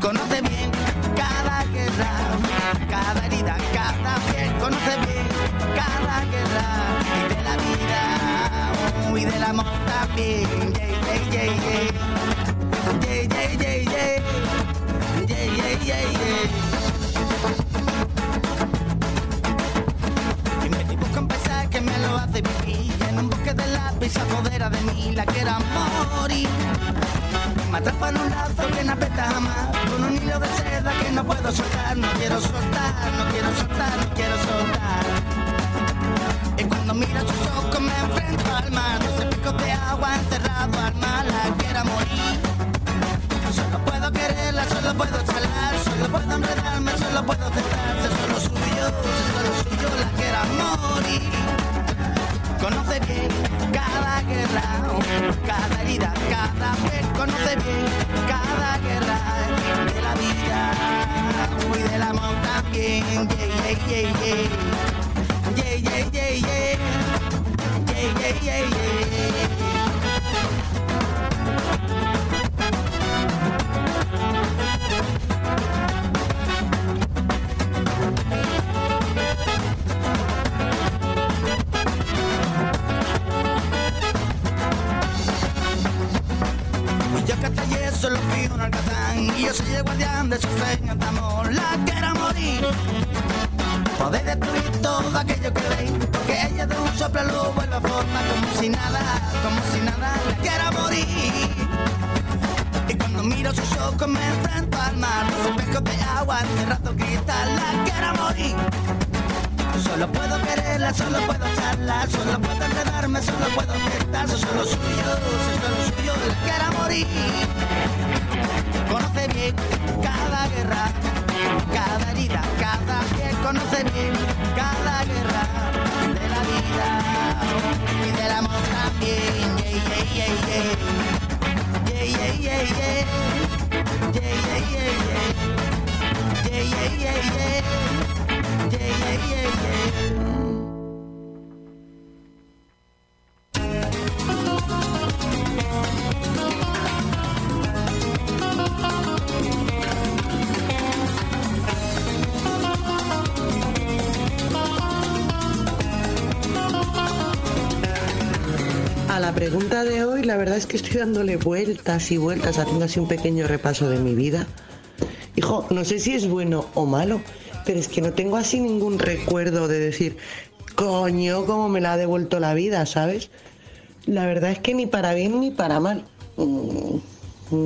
Conoce bien cada guerra, cada herida, cada piel. Conoce bien cada guerra y de la vida uh, y del amor también. Yeah, yeah, yeah, yeah. Yeah, yeah, yeah, yeah. Yeah, yeah, yeah, yeah. Que me lo hace vivir. En un bosque de lápiz apodera de mí. La quiero morir. Me atrapa en un lazo que no aprieta jamás. Con un hilo de seda que no puedo soltar. No quiero soltar, no quiero soltar, no quiero soltar. Y cuando miro sus ojos me enfrento al mar. Doce picos de agua enterrado al mar. La quiero morir. Solo puedo quererla, solo puedo charlar. Solo puedo enredarme, solo puedo centrarse Solo suyo, solo suyo la quiero morir Conoce bien cada guerra, cada herida, cada piel. Conoce bien cada guerra de la vida y del amor también. Yeah, yeah, yeah, yeah. Yeah, yeah, yeah, yeah. Yeah, yeah, yeah, yeah. Y hasta ayer solo fui un alcazán Y yo soy el guardián de sus sueños de amor La quiero morir. Poder destruir todo aquello que veis Porque ella de un soplo lo vuelve a formar Como si nada, como si nada La quiero morir. Y cuando miro sus ojos me enfrento al mar Los espejos de agua, encerrado cristal La quiero morir Solo puedo quererla, solo puedo charlar, solo puedo enredarme, solo puedo aceptar, soy solo suyo, soy solo suyo, la quiero morir. Conoce bien cada guerra, cada herida, cada piel, conoce bien cada guerra de la vida y del amor también. Yeah, yeah, yeah, yeah. Yeah, yeah, yeah, yeah. Yeah, yeah, yeah, yeah. A la pregunta de hoy, la verdad es que estoy dándole vueltas y vueltas, haciendo así un pequeño repaso de mi vida. Hijo, no sé si es bueno o malo, pero es que no tengo así ningún recuerdo de decir, coño, cómo me la ha devuelto la vida, ¿sabes? La verdad es que ni para bien ni para mal. Mm,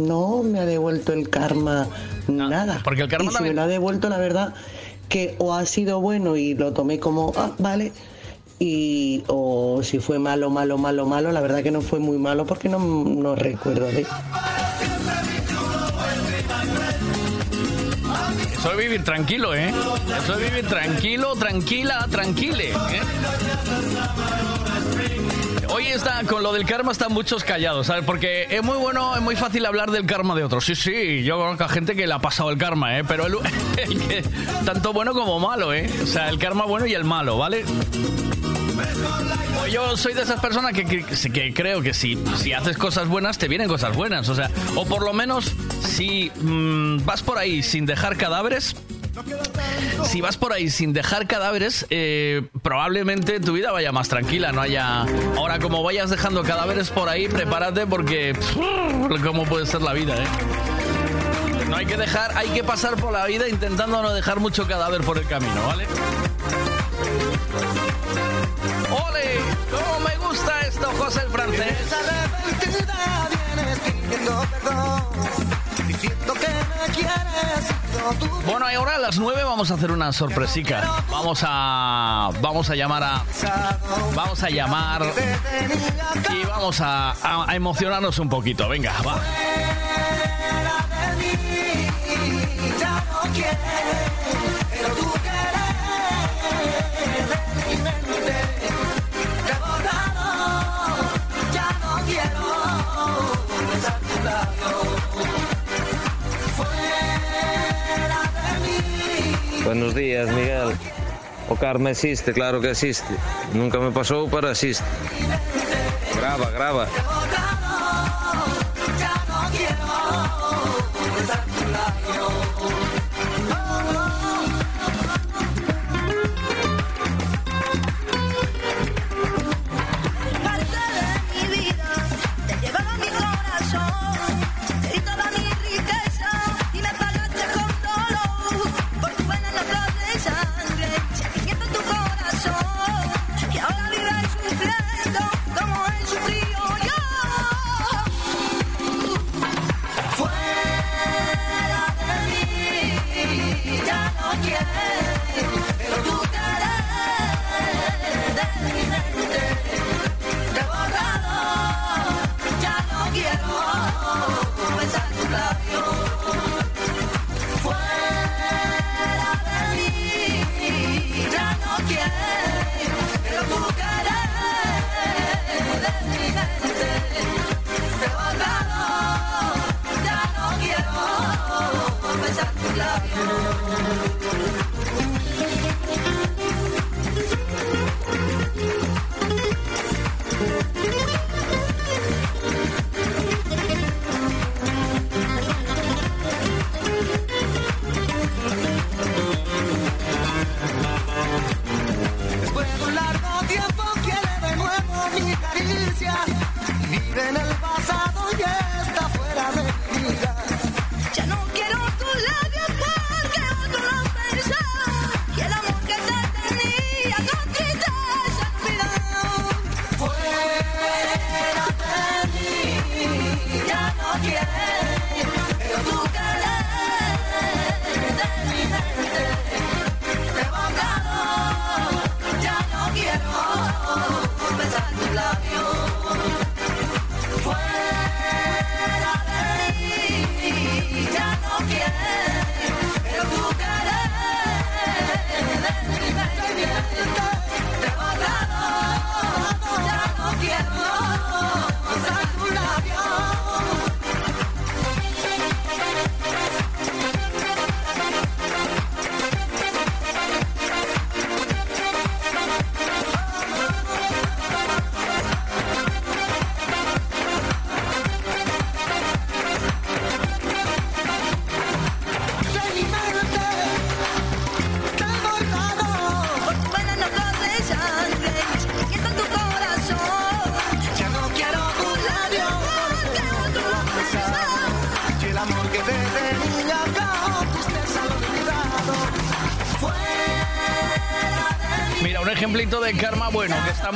No me ha devuelto el karma nada. porque el karma y si me lo ha devuelto, la verdad, que o ha sido bueno y lo tomé como, ah, vale, y o si fue malo, malo, malo, malo, la verdad que no fue muy malo porque no, no recuerdo de. Eso Eso es vivir tranquilo, ¿eh? Eso es vivir tranquilo, tranquila, tranquile. ¿eh? Hoy está, con lo del karma están muchos callados, ¿sabes? Porque es muy bueno, es muy fácil hablar del karma de otros. Sí, sí, yo conozco a gente que le ha pasado el karma, ¿eh? Pero el, [LAUGHS] el que- tanto bueno como malo, ¿eh? O sea, el karma bueno y el malo, ¿vale? Yo soy de esas personas que, que- que creo que si, si haces cosas buenas, te vienen cosas buenas. O sea, o por lo menos si mm, vas por ahí sin dejar cadáveres, si vas por ahí sin dejar cadáveres, eh, probablemente tu vida vaya más tranquila, no haya... Ahora, como vayas dejando cadáveres por ahí, prepárate porque... ¿Cómo puede ser la vida, eh? No hay que dejar, hay que pasar por la vida intentando no dejar mucho cadáver por el camino, ¿vale? ¿Cómo me gusta esto, José el francés? arrepentida vienes pidiendo perdón, diciendo que me quieres, pero tú Bueno, y ahora a las 9 vamos a hacer una sorpresica. Vamos a vamos a llamar a vamos a llamar y vamos a, a- a emocionarnos un poquito. Venga, va. Buenos días, Miguel. O karma existe, claro que existe. Nunca me pasou, pero existe. Grava, grava.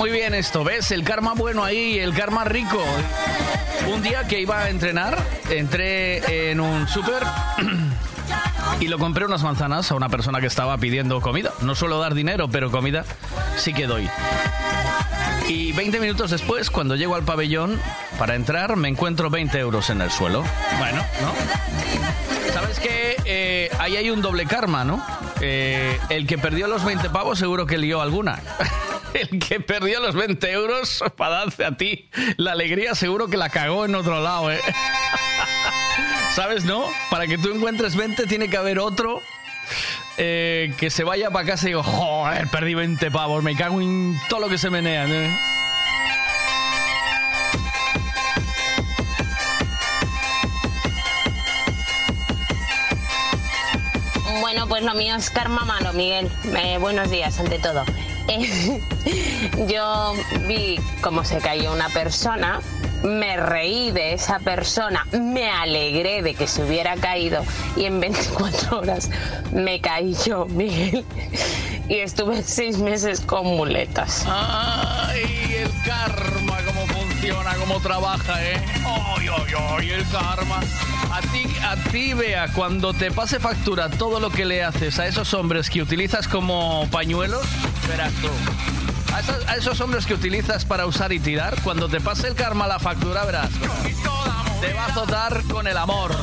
Muy bien esto, ¿ves? El karma bueno ahí, el karma rico. Un día que iba a entrenar, entré en un súper y lo compré unas manzanas a una persona que estaba pidiendo comida. No suelo dar dinero, pero comida sí que doy. Y 20 minutos después, cuando llego al pabellón para entrar, me encuentro 20 euros en el suelo. Bueno, ¿no? ¿Sabes qué? Eh, ahí hay un doble karma, ¿no? Eh, el que perdió los 20 pavos seguro que lió alguna. [LAUGHS] El que perdió los 20 euros para darte a ti la alegría seguro que la cagó en otro lado, ¿eh? [LAUGHS] ¿Sabes, no? Para que tú encuentres 20 tiene que haber otro eh, que se vaya para casa y digo, joder, perdí 20 pavos, me cago en todo lo que se menea. ¿eh? Bueno, pues lo mío es karma malo, Miguel. Eh, buenos días, ante todo. [LAUGHS] Yo vi cómo se cayó una persona, me reí de esa persona, me alegré de que se hubiera caído y en [LAUGHS] 24 horas me caí yo, Miguel. Y estuve seis meses con muletas. ¡Ay, el karma! ¿Cómo funciona? ¿Cómo trabaja, eh? ¡Ay, ay, ay, el karma! A ti, a ti, vea, cuando te pase factura todo lo que le haces a esos hombres que utilizas como pañuelos, verás tú. A esos, a esos hombres que utilizas para usar y tirar, cuando te pase el karma la factura, verás. Te va a azotar con el amor.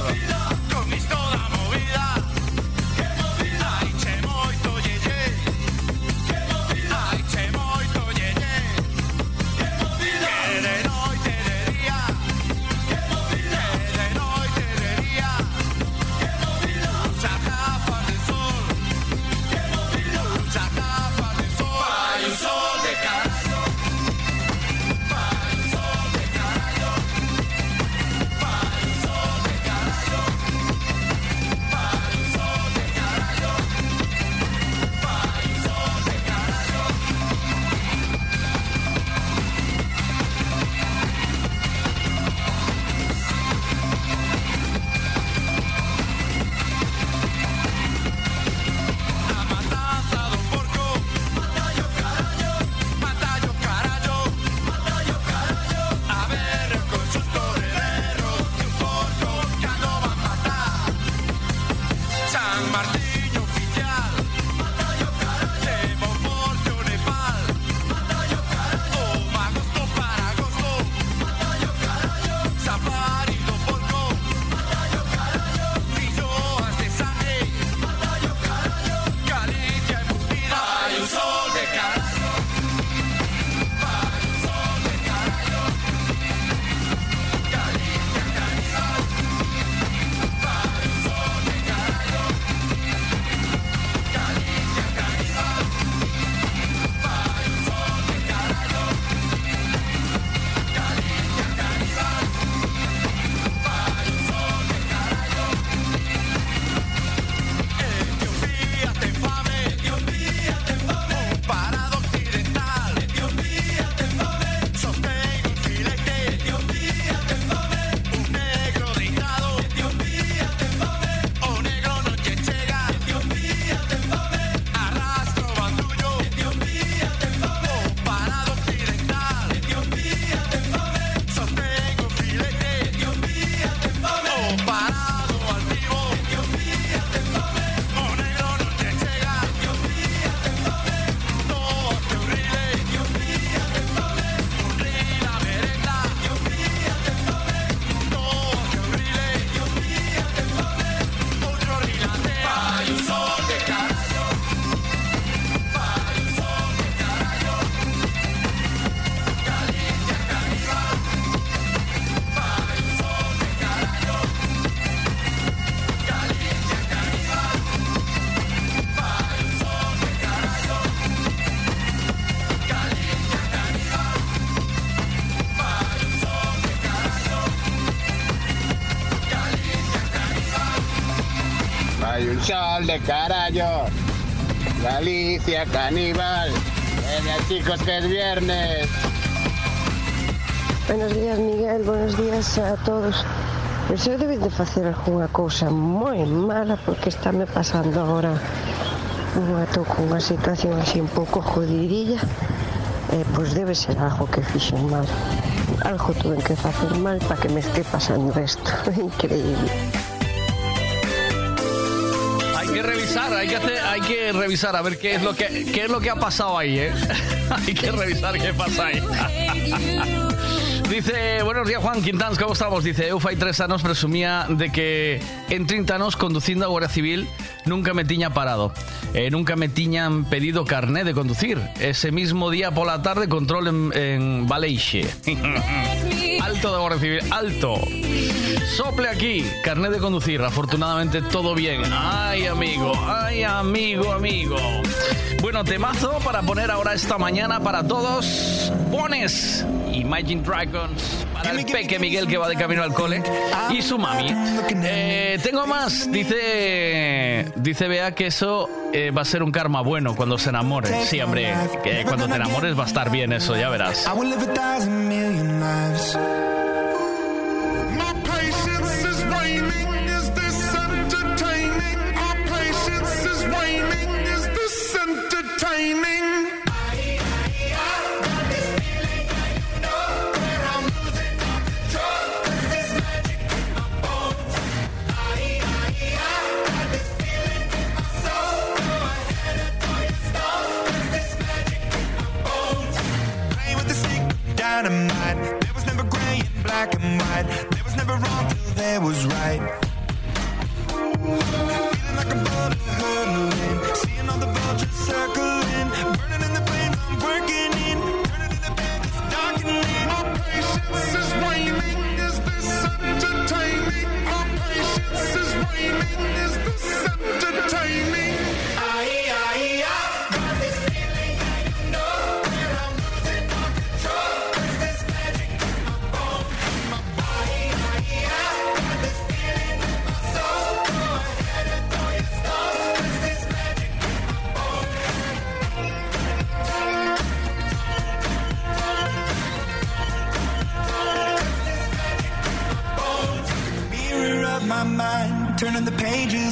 De carallo. Galicia caníbal. Venga chicos que es viernes. Buenos días, Miguel. Buenos días a todos. Pero se debe de facer algunha cousa moi mala porque estáme pasando agora unha toco unha situación así un pouco jodidilla. Eh, pois debe ser algo que fixen mal. Algo tuve que facer mal para que me esté pasando isto. [LAUGHS] Increíble. Hay que hacer, hay que revisar a ver qué es lo que qué es lo que ha pasado ahí, ¿eh? [LAUGHS] hay que revisar qué pasa ahí. [LAUGHS] Dice, buenos días Juan Quintans, ¿cómo estamos? Dice, Eufa y tres años presumía de que en 30 años conduciendo a Guardia Civil nunca me tiña parado. Eh, nunca me tiñan pedido carné de conducir. Ese mismo día por la tarde control en, en. [LAUGHS] alto de Guardia Civil, alto. Sople aquí, carnet de conducir. Afortunadamente todo bien. Ay, amigo, ay, amigo, amigo. Bueno, temazo para poner ahora esta mañana para todos. Pones Imagine Dragons para el peque Miguel que va de camino al cole y su mami. Eh, tengo más. Dice, dice Bea que eso eh, va a ser un karma bueno cuando se enamore. Sí, hombre, que cuando te enamores va a estar bien eso, ya verás.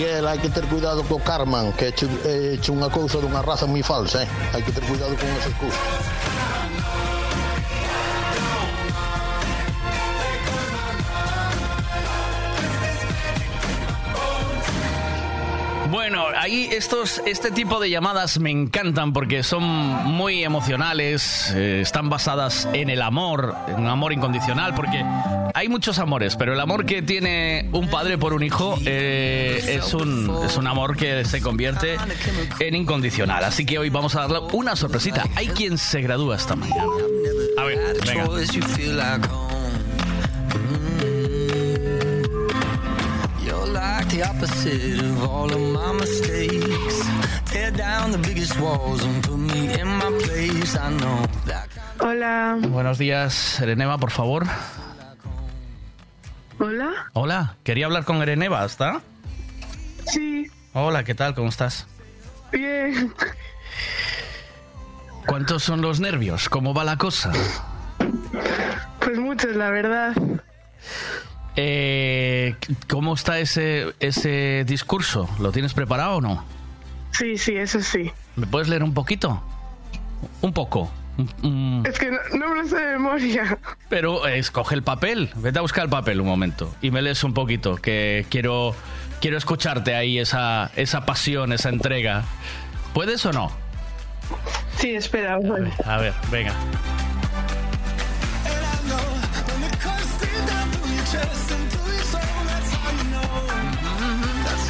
Miguel, hai que ter cuidado co Carman, que é che- unha cousa dunha raza moi falsa, eh? Hai que ter cuidado con esas cousas. Bueno, ahí estos, este tipo de llamadas me encantan porque son muy emocionales, eh, están basadas en el amor, en un amor incondicional, porque hay muchos amores, pero el amor que tiene un padre por un hijo eh, es, un, es un amor que se convierte en incondicional. Así que hoy vamos a darle una sorpresita. Hay quien se gradúa esta mañana. A ver, venga. choice, you feel like home. You're like the opposite of all of my mistakes. Tear down the biggest walls and put me in my place. I know that. Hola. Buenos días, Ereneva, por favor. Hola. Hola, quería hablar con Ereneva, ¿está? Sí. Hola, ¿qué tal? ¿Cómo estás? Bien. ¿Cuántos son los nervios? ¿Cómo va la cosa? Pues muchos, la verdad. Eh, ¿Cómo está ese, ese discurso? ¿Lo tienes preparado o no? Sí, sí, eso sí. ¿Me puedes leer un poquito? Un poco. Un- Es que no, no me lo sé de memoria. Pero eh, escoge el papel. Vete a buscar el papel un momento y me lees un poquito, que quiero, quiero escucharte ahí, esa, esa pasión, esa entrega. ¿Puedes o no? Sí, espera. bueno. A ver, venga.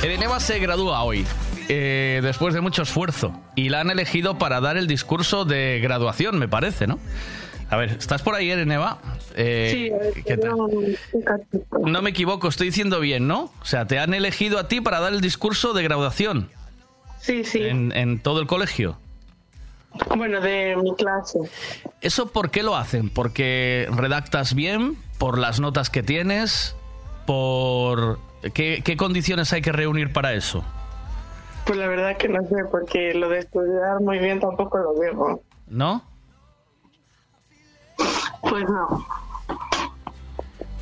Ereneva se gradúa hoy, eh, después de mucho esfuerzo, y la han elegido para dar el discurso de graduación, me parece, ¿no? A ver, ¿estás por ahí, Ereneva? Eh, Sí, ¿qué tal? no, me equivoco, estoy diciendo bien, ¿no? O sea, te han elegido a ti para dar el discurso de graduación Sí, sí. en, en todo el colegio. Bueno, de mi clase. ¿Eso por qué lo hacen? ¿Porque redactas bien? ¿Por las notas que tienes? ¿Por qué, qué condiciones hay que reunir para eso? Pues la verdad que no sé, porque lo de estudiar muy bien tampoco lo veo. ¿No? Pues no.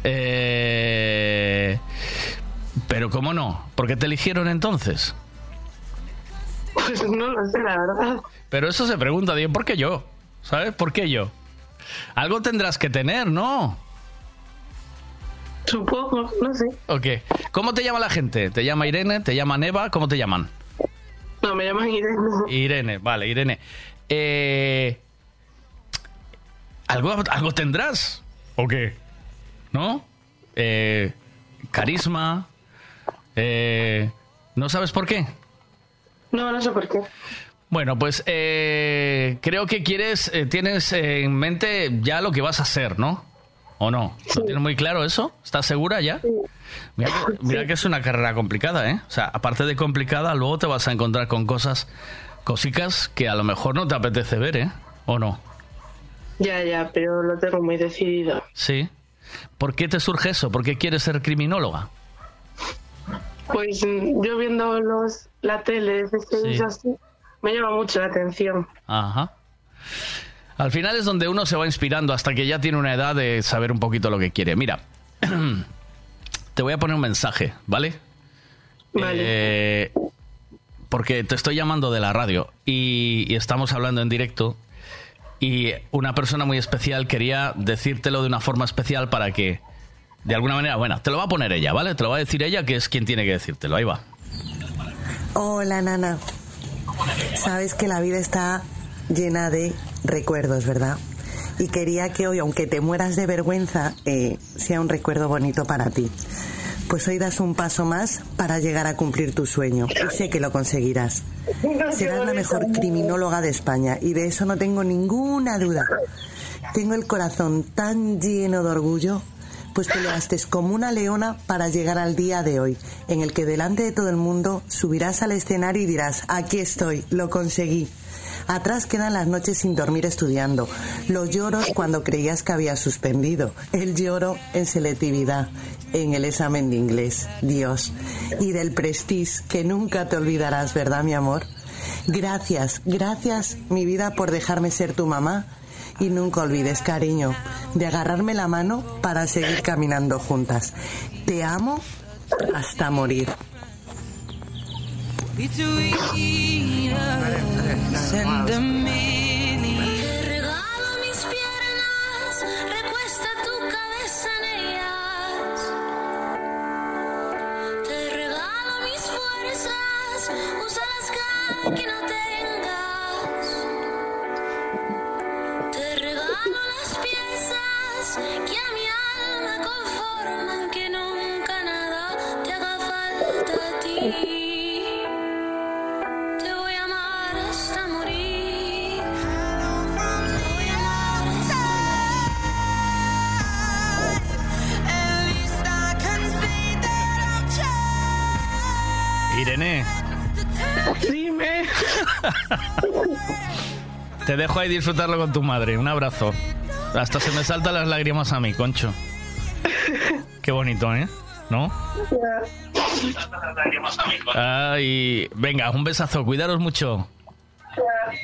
Eh, Pero ¿cómo no? ¿Por qué te eligieron entonces? Pues no lo sé, la verdad. Pero eso se pregunta, Dios, ¿por qué yo? ¿Sabes? ¿Por qué yo? Algo tendrás que tener, ¿no? Supongo, no sé. Ok. ¿Cómo te llama la gente? ¿Te llama Irene? ¿Te llama Neva? ¿Cómo te llaman? No, me llaman Irene. Irene, vale, Irene. Eh, ¿algo, ¿Algo tendrás? ¿O qué? ¿No? Eh, carisma. Eh, ¿No sabes por qué? No, no sé por qué. Bueno, pues eh, creo que quieres, eh, tienes en mente ya lo que vas a hacer, ¿no? ¿O no? ¿Lo tienes muy claro eso? ¿Estás segura ya? Mira, que, mira que es una carrera complicada, ¿eh? O sea, aparte de complicada, luego te vas a encontrar con cosas, cosicas que a lo mejor no te apetece ver, ¿eh? ¿O no? Ya, ya, pero lo tengo muy decidido. Sí. ¿Por qué te surge eso? ¿Por qué quieres ser criminóloga? Pues mm, yo viendo los la tele, así, me llama mucho la atención. Ajá. Al final es donde uno se va inspirando hasta que ya tiene una edad de saber un poquito lo que quiere. Mira, [CLEARS THROAT] te voy a poner un mensaje, ¿vale? Eh, porque te estoy llamando de la radio y, y estamos hablando en directo y una persona muy especial quería decírtelo de una forma especial para que, de alguna manera, bueno, te lo va a poner ella, ¿vale? Te lo va a decir ella que es quien tiene que decírtelo. Ahí va. Hola, Nana. Sabes que la vida está llena de recuerdos, ¿verdad? Y quería que hoy, aunque te mueras de vergüenza, eh, sea un recuerdo bonito para ti. Pues hoy das un paso más para llegar a cumplir tu sueño. Y sé que lo conseguirás. Serás la mejor criminóloga de España y de eso no tengo ninguna duda. Tengo el corazón tan lleno de orgullo, pues te levantes como una leona para llegar al día de hoy, en el que delante de todo el mundo subirás al escenario y dirás, aquí estoy, lo conseguí. Atrás quedan las noches sin dormir estudiando, los lloros cuando creías que habías suspendido, el lloro en selectividad, en el examen de inglés, Dios, y del prestige que nunca te olvidarás, ¿verdad, mi amor? Gracias, gracias, mi vida, por dejarme ser tu mamá. Y nunca olvides, cariño, de agarrarme la mano para seguir caminando juntas. Te amo hasta morir. Between us and a mini. Te dejo ahí disfrutarlo con tu madre. Un abrazo. Hasta se me saltan las lágrimas a mí, concho. Qué bonito, ¿eh? ¿No? Ay, venga, un besazo, cuidaros mucho.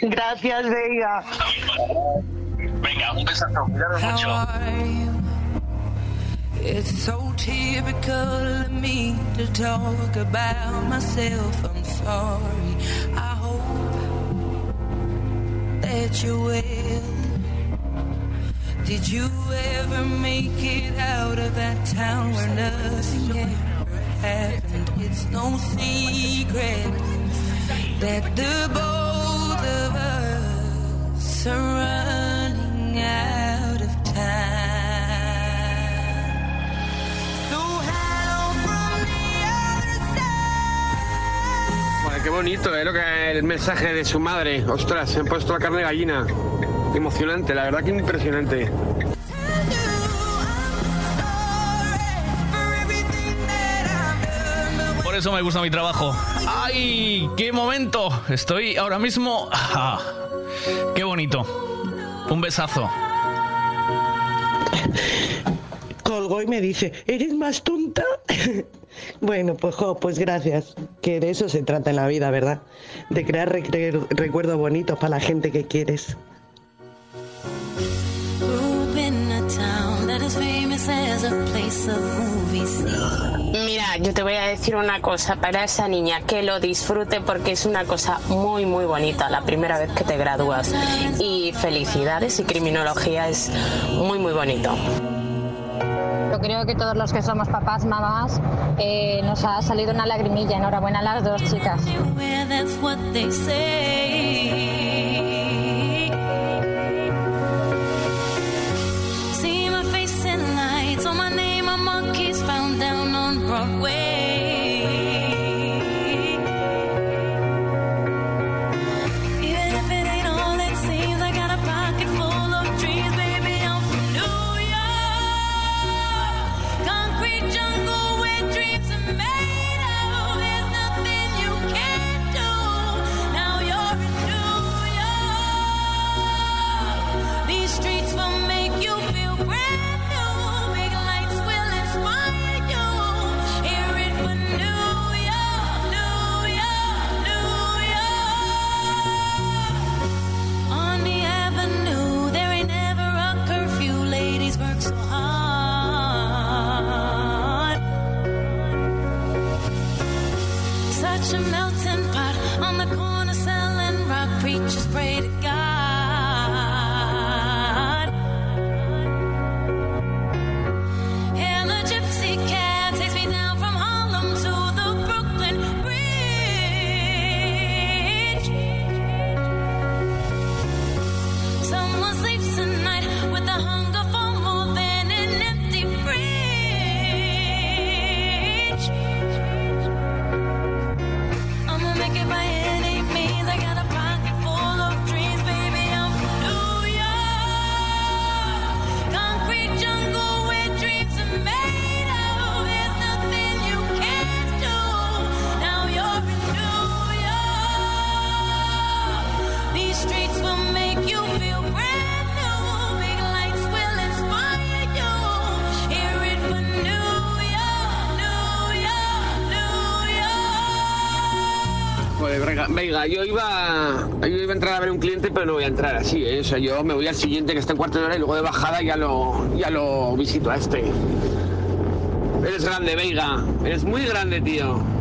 Gracias, Vega. Venga, un besazo, cuidaros mucho. It's so typical of me to talk about myself. I'm sorry. I hope that you will. Did you ever make it out of that town where nothing ever happened? It's no secret that the both of us are running out qué bonito, ¿eh? Lo que, el mensaje de su madre. Ostras, se han puesto la carne de gallina. Emocionante, la verdad que impresionante. Por eso me gusta mi trabajo. ¡Ay! ¡Qué momento! Estoy ahora mismo... Ah, ¡Qué bonito! Un besazo. Colgó y me dice, ¿eres más tonta? Bueno, pues jo, pues gracias, que de eso se trata en la vida, ¿verdad? De crear recuerdos bonitos para la gente que quieres. Mira, yo te voy a decir una cosa para esa niña, que lo disfrute porque es una cosa muy, muy bonita la primera vez que te gradúas. Y felicidades y criminología es muy, muy bonito creo que todos los que somos papás, mamás, eh, nos ha salido una lagrimilla. Enhorabuena a las dos chicas. Yo iba, yo iba a entrar a ver un cliente, pero no voy a entrar así, ¿eh? O sea, yo me voy al siguiente que está en cuarto de hora y luego de bajada ya lo, ya lo visito a este. Eres grande, Veiga. Eres muy grande, tío.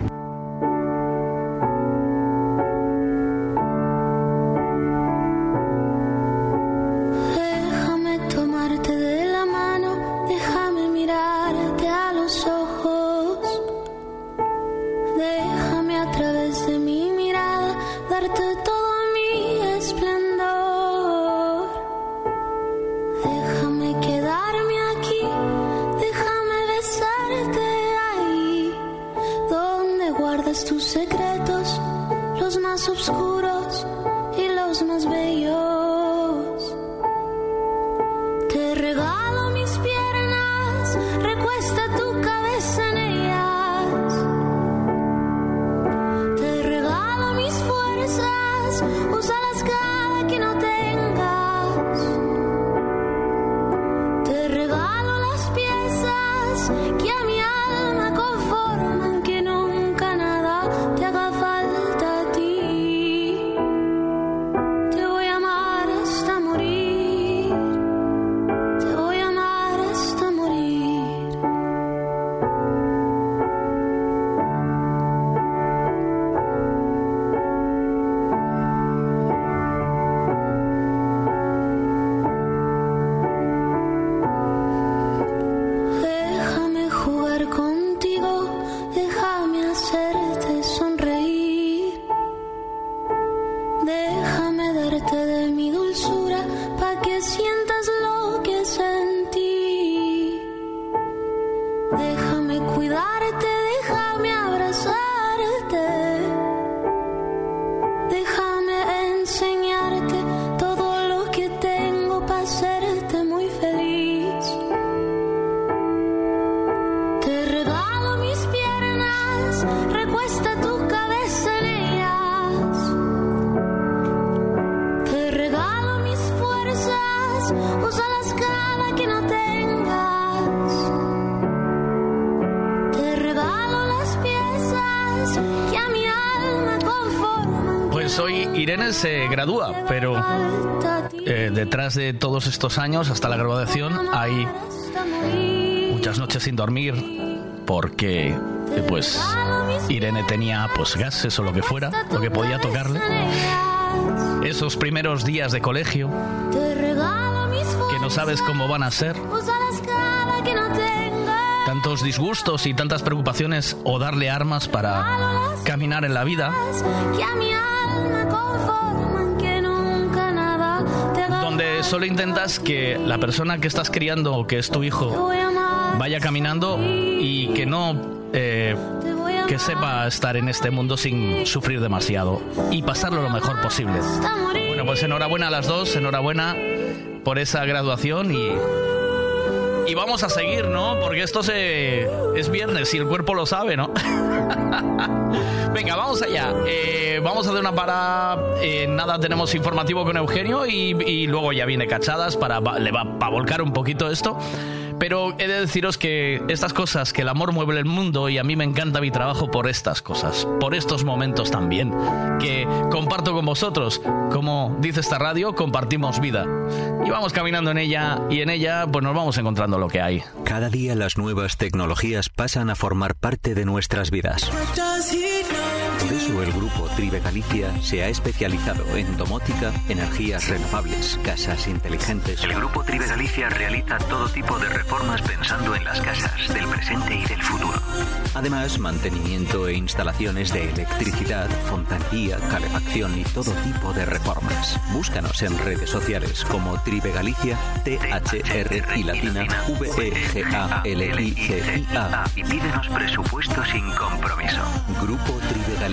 De todos estos años, hasta la graduación, hay muchas noches sin dormir porque pues Irene tenía pues gases o lo que fuera, lo que podía tocarle. Esos primeros días de colegio que no sabes cómo van a ser, tantos disgustos y tantas preocupaciones o darle armas para caminar en la vida, solo intentas que la persona que estás criando o que es tu hijo vaya caminando y que no eh, que sepa estar en este mundo sin sufrir demasiado y pasarlo lo mejor posible. Bueno, pues enhorabuena a las dos, enhorabuena por esa graduación y y vamos a seguir, ¿no? Porque esto se es viernes y el cuerpo lo sabe, ¿no? [LAUGHS] Venga, vamos allá. Eh, vamos a hacer una parada. eh, nada, tenemos informativo con Eugenio y, y luego ya viene cachadas para le va para volcar un poquito esto. Pero he de deciros que estas cosas, que el amor mueve el mundo y a mí me encanta mi trabajo por estas cosas, por estos momentos también, que comparto con vosotros. Como dice esta radio, compartimos vida. Y vamos caminando en ella y en ella pues nos vamos encontrando lo que hay. Cada día las nuevas tecnologías pasan a formar parte de nuestras vidas. Por eso el grupo Tribe Galicia se ha especializado en domótica, energías renovables, casas inteligentes. El grupo Tribe Galicia realiza todo tipo de reformas pensando en las casas del presente y del futuro. Además, mantenimiento e instalaciones de electricidad, fontanería, calefacción y todo tipo de reformas. Búscanos en redes sociales como Tribe Galicia, T-H-R y latina V-E-G-A-L-I-C-I-A y pídenos presupuesto sin compromiso. Grupo Tribe Galicia.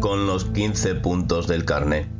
con los 15 puntos del carné.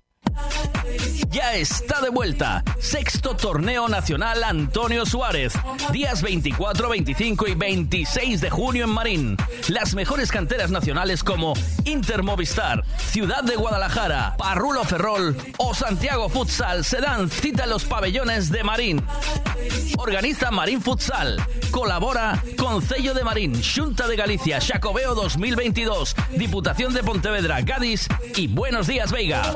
Ya está de vuelta. Sexto Torneo Nacional Antonio Suárez. Días 24, 25 y 26 de junio en Marín. Las mejores canteras nacionales como Inter Movistar, Ciudad de Guadalajara, Parrulo Ferrol o Santiago Futsal se dan cita en los pabellones de Marín. Organiza Marín Futsal. Colabora Concello de Marín, Junta de Galicia, Xacobeo 2022, Diputación de Pontevedra, Cádiz y Buenos Días Veiga.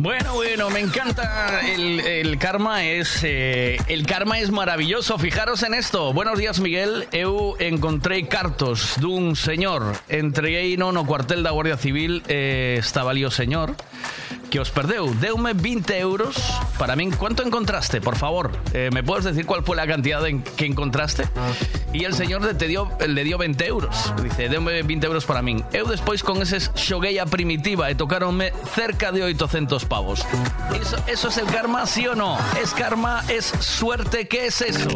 Bueno, bueno, me encanta el, karma es eh, el karma es maravilloso. Fijaros en esto. Buenos días, Miguel. Eu encontrei cartos dun señor entreguei non no cuartel da Guardia Civil eh, estaba ali o señor que os perdeu. Deume 20 euros para min. ¿Cuánto encontraste, por favor? Eh, ¿Me puedes decir cuál fue la cantidad en- que encontraste? Y el señor te dio, le dio 20 euros. Dice, deume 20 euros para min. Eu despois con eses xoguei a primitiva e tocaronme cerca de 800 pavos. ¿Eso, ¿Eso es el karma, sí o no? ¿Es karma? ¿Es suerte? ¿Qué es eso?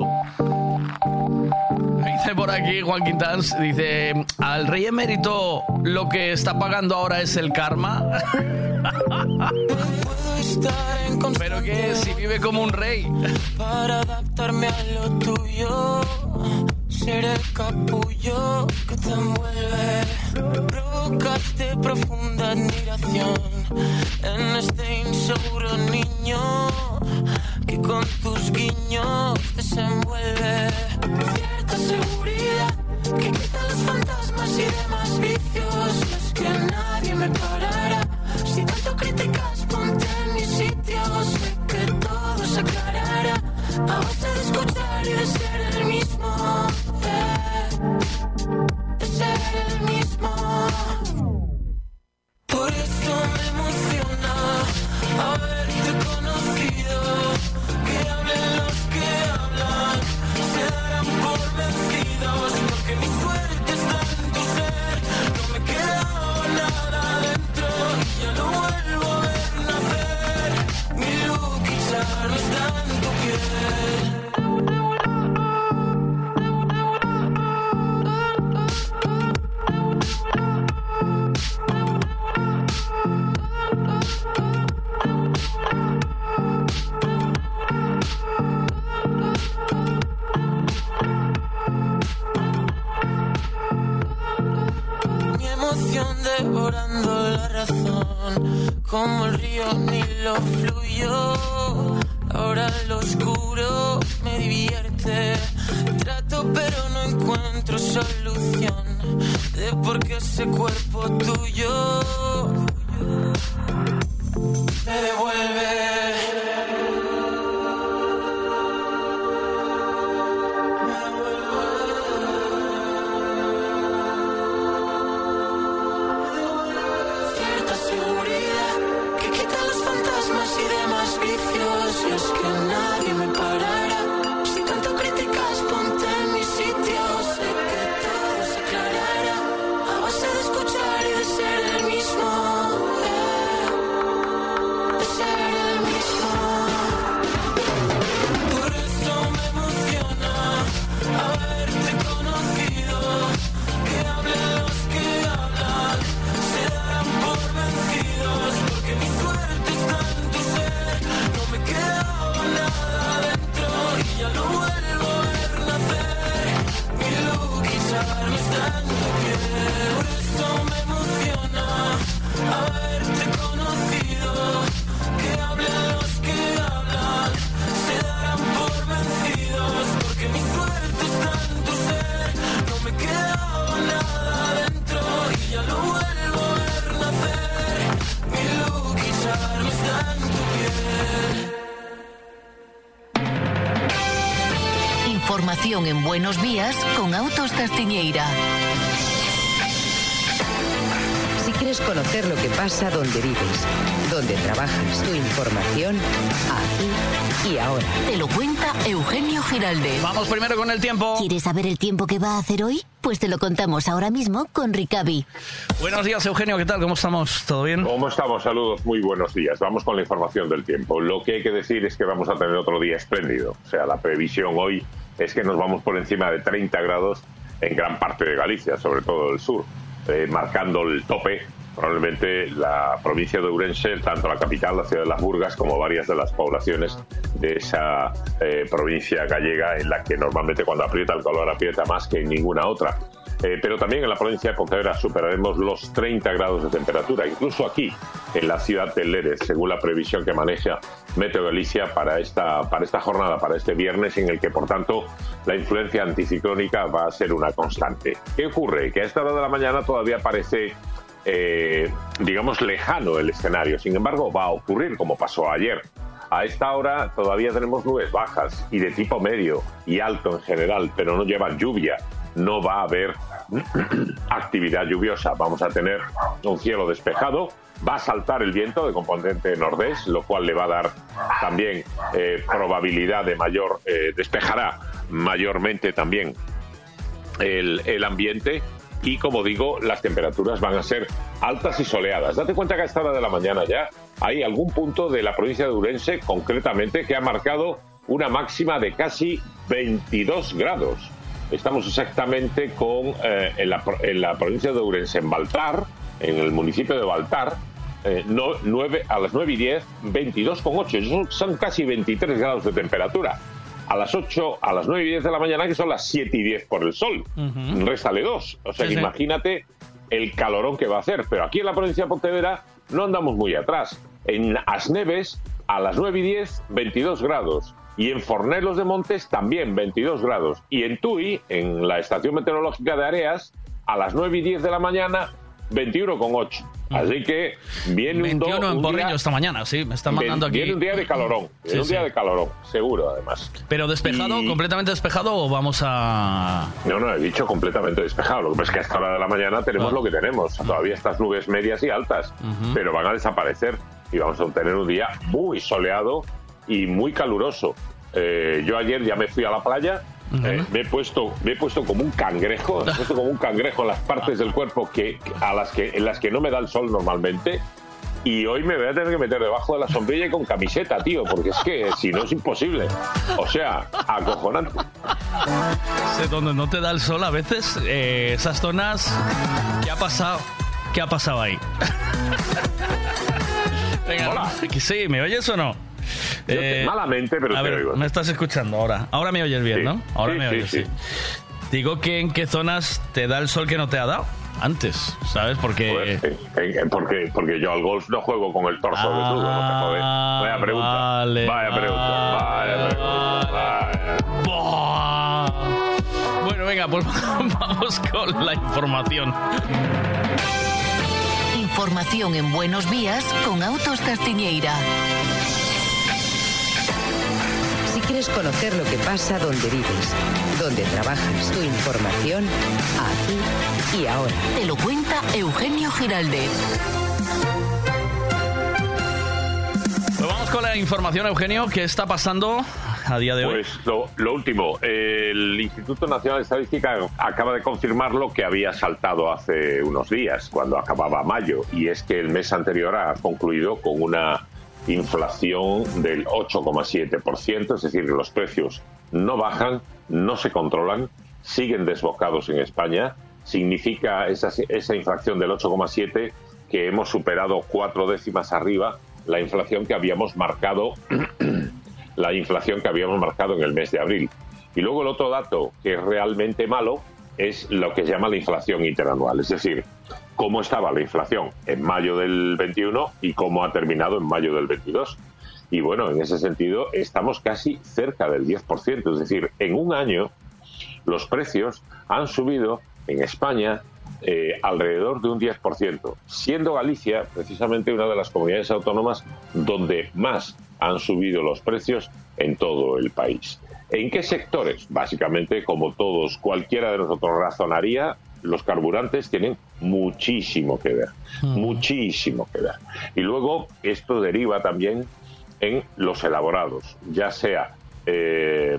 Dice por aquí Juan Quintans, dice, al rey emérito lo que está pagando ahora es el karma. [LAUGHS] Pero que si vive como un rey. Para adaptarme a lo tuyo, ser el capullo que te envuelve. Provocaste profunda admiración en este inseguro niño que con tus guiños desenvuelve. Cierta seguridad que quita los fantasmas y demás vicios. Es que nadie me parará. Si tanto criticas, ponte en mi sitio. Sé que todo se aclarará. A de escuchar y de ser el mismo. De ser el mismo. Por eso me emociona haberte conocido. Como el río Nilo fluyó. Ahora lo oscuro me divierte. Trato pero no encuentro solución de por qué ese cuerpo tuyo me devuelve. Información en Buenos Días con Autos Castiñeira. Si quieres conocer lo que pasa donde vives, donde trabajas, tu información, aquí y ahora. Te lo cuenta Eugenio Giraldez. Vamos primero con el tiempo. ¿Quieres saber el tiempo que va a hacer hoy? Pues te lo contamos ahora mismo con Ricavi. Buenos días, Eugenio, ¿qué tal? ¿Cómo estamos? ¿Todo bien? ¿Cómo estamos? Saludos, muy buenos días. Vamos con la información del tiempo. Lo que hay que decir es que vamos a tener otro día espléndido. O sea, la previsión hoy es que nos vamos por encima de 30 grados en gran parte de Galicia, sobre todo el sur, eh, marcando el tope probablemente la provincia de Ourense, tanto la capital, la ciudad de Las Burgas, como varias de las poblaciones de esa eh, provincia gallega en la que normalmente cuando aprieta el calor aprieta más que en ninguna otra. Eh, pero también en la provincia de Pontevedra superaremos los 30 grados de temperatura, incluso aquí, en la ciudad de Leres, según la previsión que maneja Meteo Galicia para esta, para esta jornada, para este viernes, en el que, por tanto, la influencia anticiclónica va a ser una constante. ¿Qué ocurre? Que a esta hora de la mañana todavía parece eh, digamos, lejano el escenario. Sin embargo, va a ocurrir como pasó ayer. A esta hora todavía tenemos nubes bajas y de tipo medio y alto en general, pero no llevan lluvia. No va a haber [CLEARS THROAT] actividad lluviosa. Vamos a tener un cielo despejado. Va a saltar el viento de componente nordés, lo cual le va a dar también eh, probabilidad de mayor, eh, despejará mayormente también el, el ambiente y como digo, las temperaturas van a ser altas y soleadas. Date cuenta que a esta hora de la mañana ya hay algún punto de la provincia de Urense, concretamente, que ha marcado una máxima de casi 22 grados. Estamos exactamente con eh, en, la, en la provincia de Urense, en Baltar, en el municipio de Baltar, eh, no, 9, a las 9 y 10, 22,8. Son, son casi 23 grados de temperatura a las 8, a las 9 y 10 de la mañana, que son las 7 y 10 por el sol. Réstale dos. O sea, Sí, que sí. imagínate el calorón que va a hacer. Pero aquí en la provincia de Pontevedra no andamos muy atrás. En Asneves, a las 9 y 10, 22 grados. Y en Fornelos de Montes también 22 grados. Y en Tui, en la estación meteorológica de Areas, a las 9 y 10 de la mañana, 21,8. Así que viene un, do- 21 en un Porrillo día- esta mañana, sí, me están mandando aquí. Viene un día de calorón. Viene Sí, un día de calorón, seguro, además. Pero despejado, Y- completamente despejado o vamos a... No, no, he dicho completamente despejado. Lo que pasa es que a esta hora de la mañana tenemos Ah. lo que tenemos. Todavía estas nubes medias y altas, pero van a desaparecer y vamos a tener un día muy soleado y muy caluroso. Eh, yo ayer ya me fui a la playa. Eh, me he puesto me he puesto como un cangrejo me he puesto como un cangrejo en las partes del cuerpo que a las que en las que no me da el sol normalmente y hoy me voy a tener que meter debajo de la sombrilla y con camiseta, tío, porque es que si no es imposible. O sea, acojonante. Donde no te da el sol a veces, eh, esas zonas... ¿Qué ha pasado? ¿Qué ha pasado ahí? [LAUGHS] Venga, Sí, ¿me oyes o no? Te- malamente, pero a te ver, oigo. Me estás escuchando ahora. Ahora me oyes bien, Sí. ¿no? Ahora Sí, me oyes, sí. sí. Digo que en qué zonas te da el sol que no te ha dado antes, ¿sabes? Porque... Joder, eh, eh, porque, porque yo al golf no juego con el torso Ah, desnudo, no te jodes. Vaya pregunta. vale, vaya pregunta. Vaya pregunta. Buah. Bueno, venga, pues [LAUGHS] vamos con la información. Información en Buenos Días con Autos Castiñeira. Quieres conocer lo que pasa donde vives, donde trabajas, tu información, aquí y ahora. Te lo cuenta Eugenio Giraldez. Pues vamos con la información, Eugenio. ¿Qué está pasando a día de hoy? Pues lo, lo último, el Instituto Nacional de Estadística acaba de confirmar lo que había saltado hace unos días, cuando acababa mayo, y es que el mes anterior ha concluido con una inflación del 8,7%, es decir, los precios no bajan, no se controlan, siguen desbocados en España. Significa esa, esa inflación del 8,7 que hemos superado cuatro décimas arriba la inflación que habíamos marcado [CLEARS THROAT] la inflación que habíamos marcado en el mes de abril. Y luego el otro dato que es realmente malo es lo que se llama la inflación interanual, es decir, cómo estaba la inflación en mayo del 21 y cómo ha terminado en mayo del 22. Y bueno, en ese sentido estamos casi cerca del 10%, es decir, en un año los precios han subido en España eh, alrededor de un 10%, siendo Galicia precisamente una de las comunidades autónomas donde más han subido los precios en todo el país. ¿En qué sectores? Básicamente, como todos, cualquiera de nosotros razonaría, los carburantes tienen muchísimo que ver, muchísimo que ver. Y luego esto deriva también en los elaborados, ya sea, eh,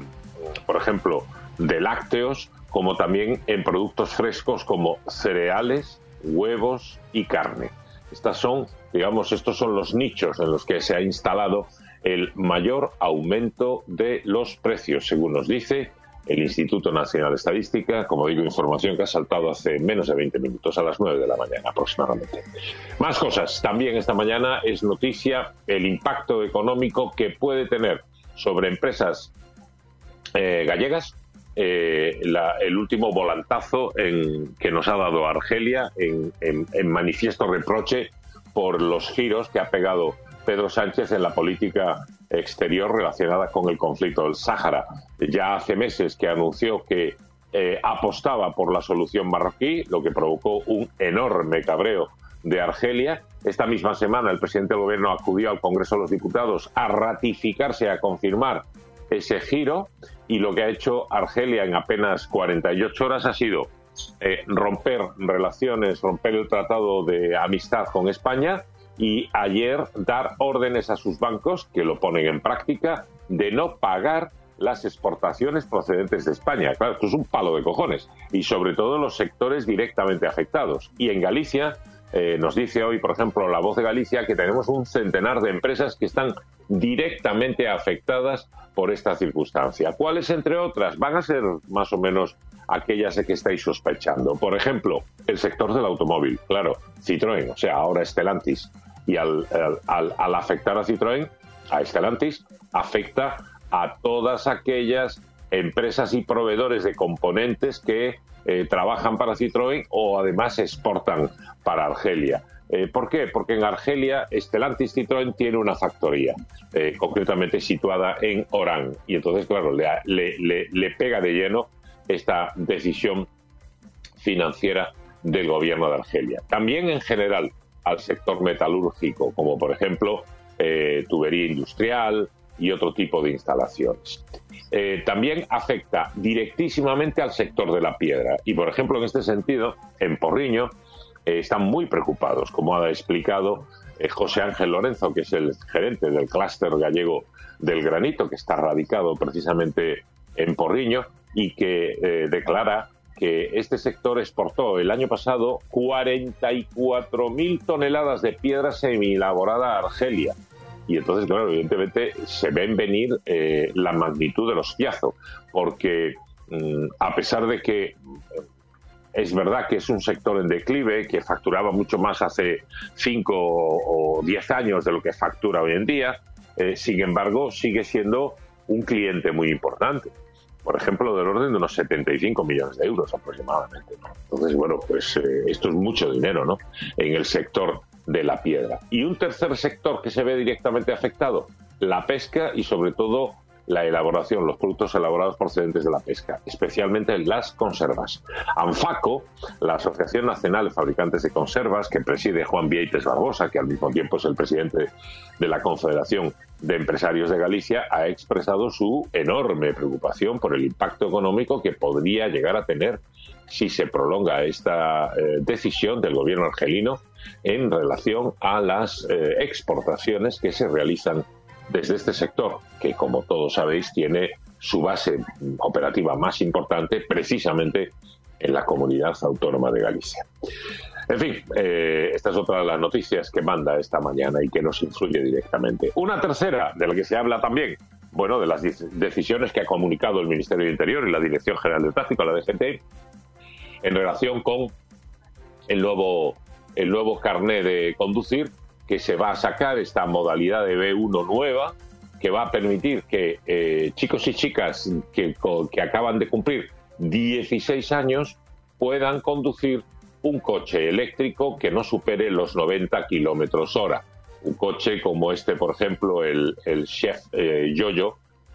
por ejemplo, de lácteos, como también en productos frescos como cereales, huevos y carne. Estas son, digamos, estos son los nichos en los que se ha instalado el mayor aumento de los precios, según nos dice el Instituto Nacional de Estadística, como digo, información que ha saltado hace menos de 20 minutos, a las 9 de la mañana aproximadamente. Más cosas. También esta mañana es noticia el impacto económico que puede tener sobre empresas eh, gallegas eh, la- el último volantazo en- que nos ha dado Argelia en, en- en manifiesto reproche por los giros que ha pegado Pedro Sánchez en la política exterior relacionada con el conflicto del Sáhara. Ya hace meses que anunció que eh, apostaba por la solución marroquí, lo que provocó un enorme cabreo de Argelia. Esta misma semana el presidente del gobierno acudió al Congreso de los Diputados a ratificarse, a confirmar ese giro y lo que ha hecho Argelia en apenas 48 horas ha sido eh, romper relaciones, romper el tratado de amistad con España y ayer dar órdenes a sus bancos, que lo ponen en práctica, de no pagar las exportaciones procedentes de España. Claro, esto es un palo de cojones. Y sobre todo los sectores directamente afectados. Y en Galicia, eh, nos dice hoy, por ejemplo, la voz de Galicia, que tenemos un centenar de empresas que están directamente afectadas por esta circunstancia. ¿Cuáles, entre otras? Van a ser más o menos aquellas de que estáis sospechando. Por ejemplo, el sector del automóvil. Claro, Citroën, o sea, ahora Stellantis. Y al, afectar a Citroën, a Stellantis, afecta a todas aquellas empresas y proveedores de componentes que eh, trabajan para Citroën o además exportan para Argelia. Eh, ¿Por qué? Porque en Argelia Stellantis Citroën tiene una factoría, eh, concretamente situada en Orán. Y entonces, claro, le, le- le- pega de lleno esta decisión financiera del gobierno de Argelia. También en general al sector metalúrgico, como por ejemplo tubería industrial y otro tipo de instalaciones. Eh, también afecta directísimamente al sector de la piedra. Y por ejemplo, en este sentido, en Porriño eh, están muy preocupados, como ha explicado eh, José Ángel Lorenzo, que es el gerente del clúster gallego del granito, que está radicado precisamente en Porriño y que declara que este sector exportó el año pasado 44.000 toneladas de piedra semielaborada a Argelia. Y entonces, claro, evidentemente se ven venir eh, la magnitud del hostiazo, porque mm, a pesar de que eh, es verdad que es un sector en declive, que facturaba mucho más hace 5 o 10 años de lo que factura hoy en día, eh, sin embargo, sigue siendo un cliente muy importante. Por ejemplo, del orden de unos 75 millones de euros aproximadamente. Entonces, bueno, pues eh, esto es mucho dinero, ¿no? En el sector de la piedra. Y un tercer sector que se ve directamente afectado, la pesca y sobre todo la elaboración, los productos elaborados procedentes de la pesca, especialmente las conservas. ANFACO, la Asociación Nacional de Fabricantes de Conservas, que preside Juan Vieites Barbosa, que al mismo tiempo es el presidente de la Confederación de Empresarios de Galicia, ha expresado su enorme preocupación por el impacto económico que podría llegar a tener si se prolonga esta eh, decisión del gobierno argelino en relación a las eh, exportaciones que se realizan desde este sector, que como todos sabéis tiene su base operativa más importante precisamente en la comunidad autónoma de Galicia. En fin, eh, esta es otra de las noticias que manda esta mañana y que nos influye directamente. Una tercera, de la que se habla también, bueno, de las dec- decisiones que ha comunicado el Ministerio de Interior y la Dirección General de Tráfico, la DGT, en relación con el nuevo, el nuevo carné de conducir que se va a sacar, esta modalidad de B1 nueva, que va a permitir que eh, chicos y chicas que, acaban de cumplir 16 años puedan conducir un coche eléctrico que no supere los 90 kilómetros hora. Un coche como este, por ejemplo, el, el Chef eh,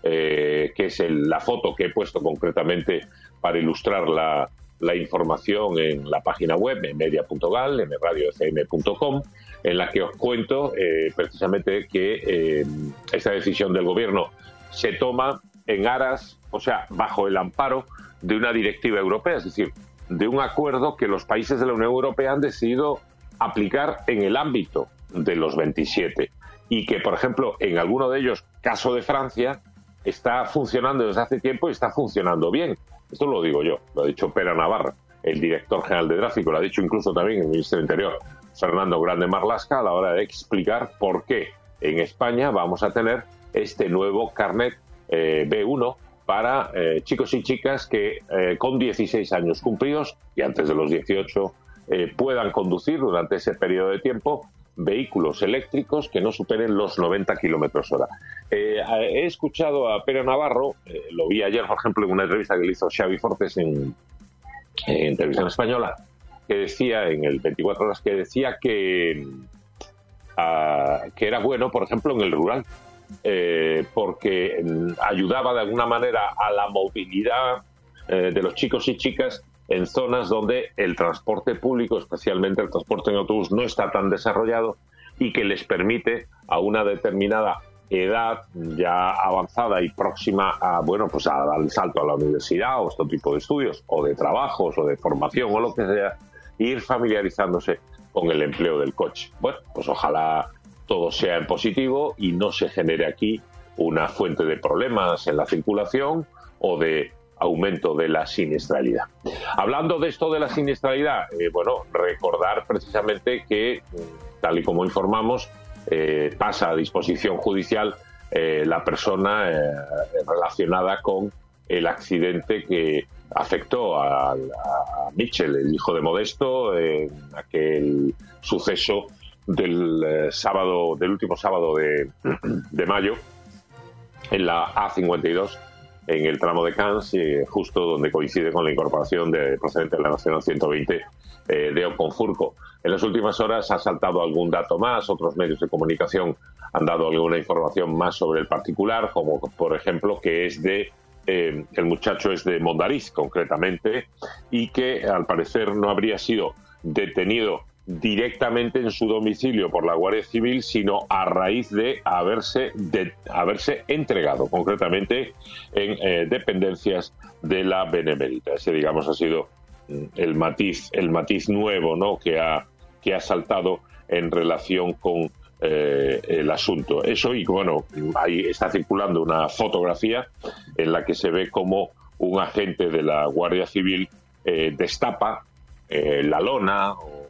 eh, que es el- la foto que he puesto concretamente para ilustrar la, la información en la página web, en media.gal, en radiofm.com, en la que os cuento eh, precisamente que eh, esta decisión del gobierno se toma en aras, o sea, bajo el amparo de una directiva europea, es decir, de un acuerdo que los países de la Unión Europea han decidido aplicar en el ámbito de los 27 y que, por ejemplo, en alguno de ellos, caso de Francia, está funcionando desde hace tiempo y está funcionando bien. Esto lo digo yo, lo ha dicho Pera Navarra, el director general de tráfico, lo ha dicho incluso también el ministro del Interior, Fernando Grande Marlasca, a la hora de explicar por qué en España vamos a tener este nuevo carnet eh, B1 para eh, chicos y chicas que eh, con 16 años cumplidos y antes de los 18 eh, puedan conducir durante ese periodo de tiempo vehículos eléctricos que no superen los 90 kilómetros hora. Eh, he escuchado a Pedro Navarro, eh, lo vi ayer, por ejemplo, en una entrevista que le hizo Xavi Fortes en, en televisión española, que decía en el 24 horas que decía que, ah, que era bueno, por ejemplo, en el rural, eh, porque mm, ayudaba de alguna manera a la movilidad eh, de los chicos y chicas en zonas donde el transporte público, especialmente el transporte en autobús, no está tan desarrollado y que les permite a una determinada edad ya avanzada y próxima a bueno pues a el salto a la universidad o este tipo de estudios o de trabajos o de formación o lo que sea ir familiarizándose con el empleo del coche. Bueno pues ojalá todo sea en positivo y no se genere aquí una fuente de problemas en la circulación o de aumento de la siniestralidad. Hablando de esto de la siniestralidad, eh, bueno, recordar precisamente que, mm, tal y como informamos, eh, pasa a disposición judicial eh, la persona relacionada con el accidente que afectó a, a Mitchell, el hijo de Modesto, en aquel suceso del sábado, del último sábado de, [CLEARS THROAT] de mayo, en la A52 en el tramo de Cannes, justo donde coincide con la incorporación de procedente de la Nacional 120 eh, de Oconfurco. En las últimas horas ha saltado algún dato más, otros medios de comunicación han dado alguna información más sobre el particular, como por ejemplo que es de eh, el muchacho es de Mondariz concretamente y que al parecer no habría sido detenido directamente en su domicilio por la Guardia Civil, sino a raíz de haberse, de, haberse entregado concretamente en eh, dependencias de la Benemérita. Ese, digamos, ha sido mm, el matiz, el matiz nuevo ¿no? que, ha, que ha saltado en relación con eh, el asunto. Eso y bueno, ahí está circulando una fotografía en la que se ve como un agente de la Guardia Civil eh, destapa eh, la lona o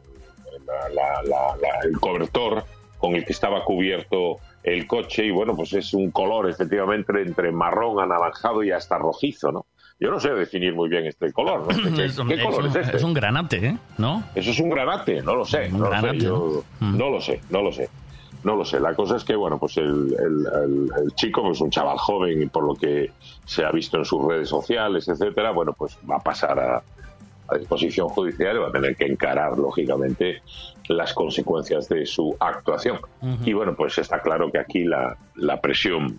la- la- el cobertor con el que estaba cubierto el coche y bueno, pues es un color efectivamente entre marrón, anaranjado y hasta rojizo, ¿no? Yo no sé definir muy bien este color, ¿no? [CLEARS THROAT] ¿Qué, Es qué es color un- es este? es un granate, ¿eh? ¿No? Eso es un granate, no lo sé, no lo sé, granate, yo no lo sé, no lo sé. No lo sé, la cosa es que, bueno, pues el, el- el- el chico pues, es un chaval joven y por lo que se ha visto en sus redes sociales, etcétera, bueno, pues va a pasar a, a disposición judicial y va a tener que encarar, lógicamente, las consecuencias de su actuación. Y bueno, pues está claro que aquí la, la presión,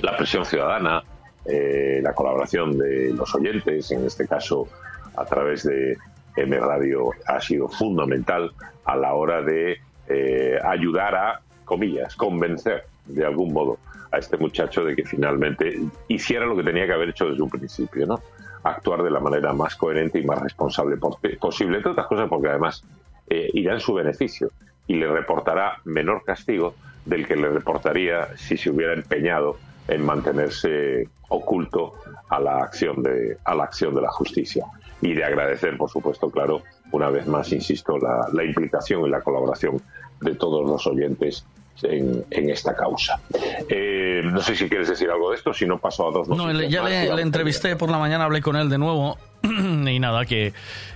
la presión ciudadana, eh, la colaboración de los oyentes, en este caso a través de M Radio, ha sido fundamental a la hora de eh, ayudar a, comillas, convencer de algún modo a este muchacho de que finalmente hiciera lo que tenía que haber hecho desde un principio, ¿no? Actuar de la manera más coherente y más responsable po- posible, entre otras cosas porque además eh, irá en su beneficio y le reportará menor castigo del que le reportaría si se hubiera empeñado en mantenerse oculto a la acción de a la acción de la justicia. Y de agradecer por supuesto claro una vez más insisto la, la implicación y la colaboración de todos los oyentes en, en esta causa. Eh, no sé si quieres decir algo de esto si no paso a dos No, ya le entrevisté por la mañana, hablé con él de nuevo [CLEARS THROAT] y nada, que,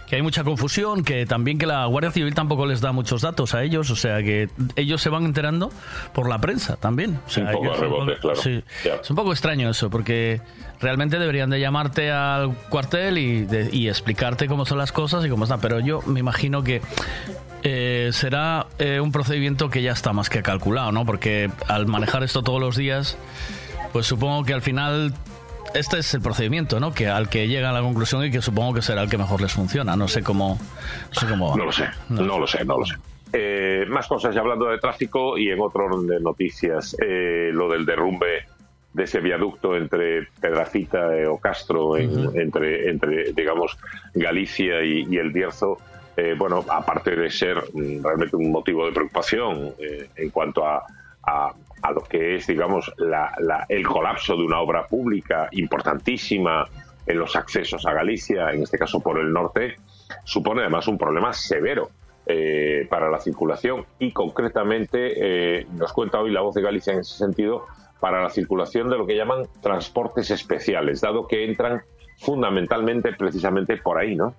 que hay mucha confusión, que también que la Guardia Civil tampoco les da muchos datos a ellos, o sea que ellos se van enterando por la prensa también. O sea, Un poco rebote, claro. sí. Ya. Es un poco extraño eso, porque realmente deberían de llamarte al cuartel y, de- y explicarte cómo son las cosas y cómo están, pero yo me imagino que eh, será eh, un procedimiento que ya está más que calculado, ¿no? Porque al manejar esto todos los días, pues supongo que al final este es el procedimiento, ¿no? Que al que llega a la conclusión y que supongo que será el que mejor les funciona. No sé cómo, no sé cómo va. No lo sé, no, lo sé, no lo sé. Eh, más cosas, ya hablando de tráfico y en otro orden de noticias, eh, lo del derrumbe de ese viaducto entre Pedrafita eh, o Castro, en- entre, entre, digamos, Galicia y, y el Bierzo, eh, bueno, aparte de ser mm, realmente un motivo de preocupación en cuanto a, a- a lo que es, digamos, la- la- el colapso de una obra pública importantísima en los accesos a Galicia, en este caso por el norte, supone además un problema severo eh, para la circulación y concretamente eh, nos cuenta hoy la voz de Galicia en ese sentido para la circulación de lo que llaman transportes especiales, dado que entran fundamentalmente precisamente por ahí, ¿no?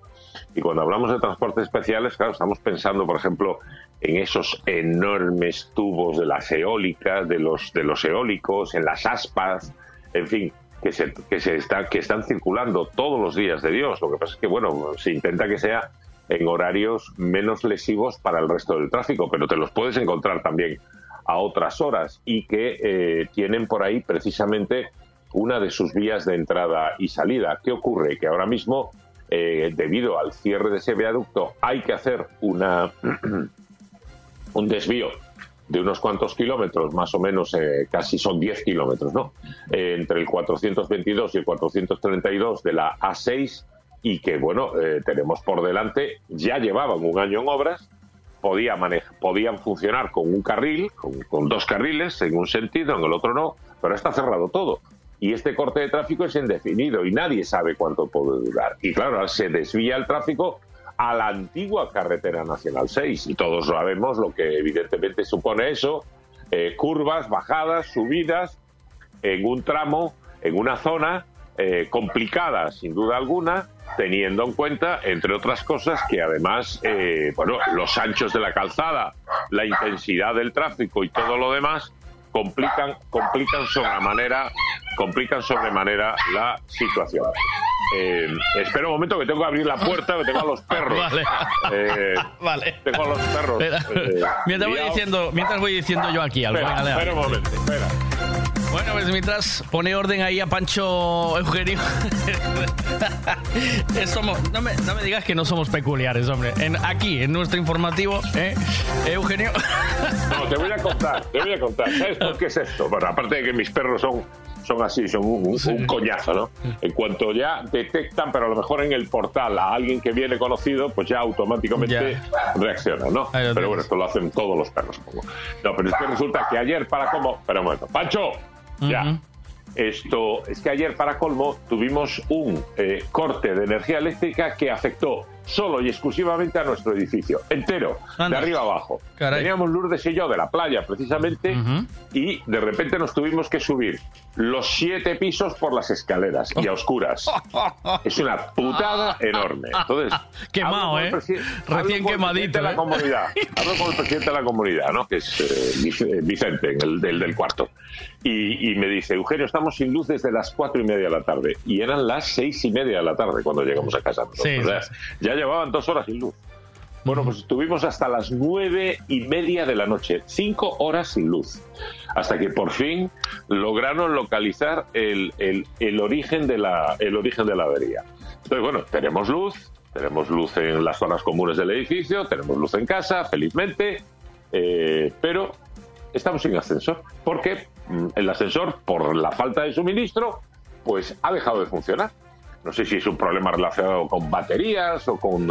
Y cuando hablamos de transportes especiales, claro, estamos pensando, por ejemplo, en esos enormes tubos de las eólicas, de los, de los eólicos, en las aspas, en fin, que se, que se está, que están circulando todos los días de Dios. Lo que pasa es que, bueno, se intenta que sea en horarios menos lesivos para el resto del tráfico, pero te los puedes encontrar también a otras horas y que eh, tienen por ahí precisamente una de sus vías de entrada y salida. ¿Qué ocurre? Que ahora mismo, eh, debido al cierre de ese viaducto, hay que hacer una [CLEARS THROAT] un desvío de unos cuantos kilómetros, más o menos eh, casi son 10 kilómetros, ¿no? Eh, entre el 422 y el 432 de la A6 y que, bueno, eh, tenemos por delante, ya llevaban un año en obras, podía podían funcionar con un carril, con dos carriles en un sentido, en el otro no, pero está cerrado todo. Y este corte de tráfico es indefinido y nadie sabe cuánto puede durar. Y claro, se desvía el tráfico a la antigua carretera nacional 6 y todos sabemos lo que evidentemente supone eso, eh, curvas, bajadas, subidas en un tramo, en una zona eh, complicada sin duda alguna, teniendo en cuenta, entre otras cosas, que además, eh, bueno, los anchos de la calzada, la intensidad del tráfico y todo lo demás complican, complican sobremanera, complican sobremanera la situación. Eh, espera un momento que tengo que abrir la puerta, que tengo a los perros. Vale. Eh, Vale. Tengo a los perros. Eh, mientras, voy diciendo, mientras voy diciendo yo aquí algo. Espera, espera un momento, espera. Bueno, pues mientras pone orden ahí a Pancho Eugenio. [LAUGHS] Somos, no, me, no me digas que no somos peculiares, hombre. En, aquí, en nuestro informativo, ¿eh? Eugenio. [LAUGHS] No, te voy a contar, te voy a contar. ¿Sabes por qué es esto? Bueno, aparte de que mis perros son, son así, son un, un- un coñazo, ¿no? En cuanto ya detectan, pero a lo mejor en el portal, a alguien que viene conocido, pues ya automáticamente reacciona, ¿no? Pero bueno, esto lo hacen todos los perros. supongo. No, pero es que resulta que ayer, para cómo... Espera un momento. ¡Pancho! Ya. Esto es que ayer, para colmo, tuvimos un eh, corte de energía eléctrica que afectó solo y exclusivamente a nuestro edificio, entero, Anda. de arriba abajo. Caray. Teníamos Lourdes y yo de la playa, precisamente, y de repente nos tuvimos que subir los siete pisos por las escaleras y a oscuras. [LAUGHS] Es una putada enorme. Entonces, [LAUGHS] Quemado, ¿eh? Recién quemadito, la ¿eh? comunidad. Hablo con el presidente de la comunidad, ¿no? Que es eh, eh, Vicente, el del, del cuarto. Y, y me dice, Eugenio, estamos sin luz desde las cuatro y media de la tarde. Y eran las seis y media de la tarde cuando llegamos a casa. Sí, O sea, sí, Ya llevaban dos horas sin luz. Bueno, pues estuvimos hasta las nueve y media de la noche, cinco horas sin luz, hasta que por fin lograron localizar el, origen de la, el origen de la avería. Entonces, bueno, tenemos luz, tenemos luz en las zonas comunes del edificio, tenemos luz en casa, felizmente, eh, pero estamos sin ascensor, porque mm, el ascensor, por la falta de suministro, pues ha dejado de funcionar. No sé si es un problema relacionado con baterías o con,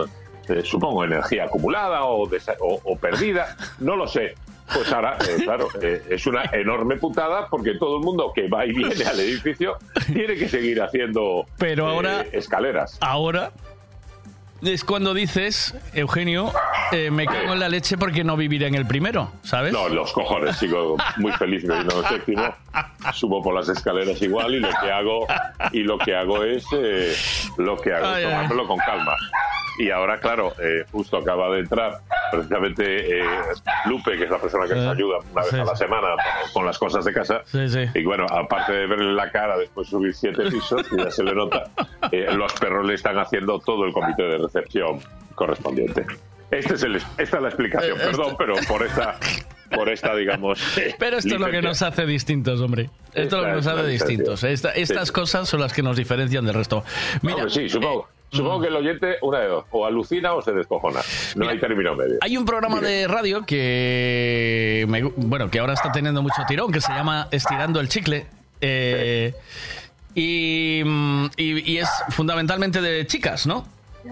eh, supongo, energía acumulada o, o- o perdida, no lo sé. Pues ahora, eh, claro, eh, es una enorme putada porque todo el mundo que va y viene al edificio tiene que seguir haciendo Pero ahora- escaleras. Ahora es cuando dices, Eugenio, eh, me cago en la leche porque no viviré en el primero, ¿sabes? No, los cojones, sigo muy feliz viviendo en el séptimo. Subo por las escaleras igual y lo que hago y lo que hago es eh, lo que hago Ay, tomármelo con calma. Y ahora, claro, eh, justo acaba de entrar precisamente eh, Lupe, que es la persona que nos ayuda una vez sí, a la semana con- las cosas de casa. Sí, sí. Y bueno, aparte de verle la cara después de subir siete pisos, que ya se le nota, eh, los perros le están haciendo todo el comité de recepción correspondiente. Este es el, esta es la explicación, Eh, perdón, pero por esta, por esta digamos. [LAUGHS] Pero esto es lo que nos hace distintos, hombre. Esto es lo que nos hace distintos. Esta- estas Sí. cosas son las que nos diferencian del resto. Mira, Hombre, sí, supongo. Supongo que el oyente, una de dos, o alucina o se descojona. No hay término medio. Hay un programa de radio que, me bueno, que ahora está teniendo mucho tirón, que se llama Estirando el Chicle. Eh, y, mm, y- y es fundamentalmente de chicas, ¿no?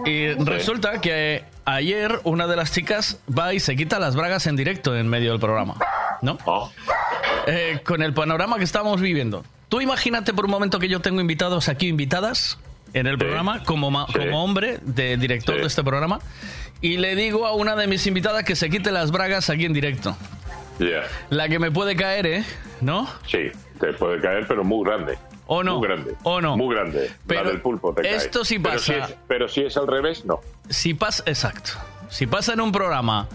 Y resulta que ayer una de las chicas va y se quita las bragas en directo en medio del programa, ¿no? Eh, con el panorama que estamos viviendo. Tú imagínate por un momento que yo tengo invitados aquí, invitadas, en el programa, como, ma- como hombre, de director de este programa, y le digo a una de mis invitadas que se quite las bragas aquí en directo. Ya. La que me puede caer, ¿eh? ¿No? Sí, Te puede caer, pero muy grande. ¿O no? Muy grande. ¿O no? Muy grande. Pero la del pulpo te cae. esto sí Pero pasa. si es- pero si es al revés, no. Si pasa, exacto. Si pasa en un programa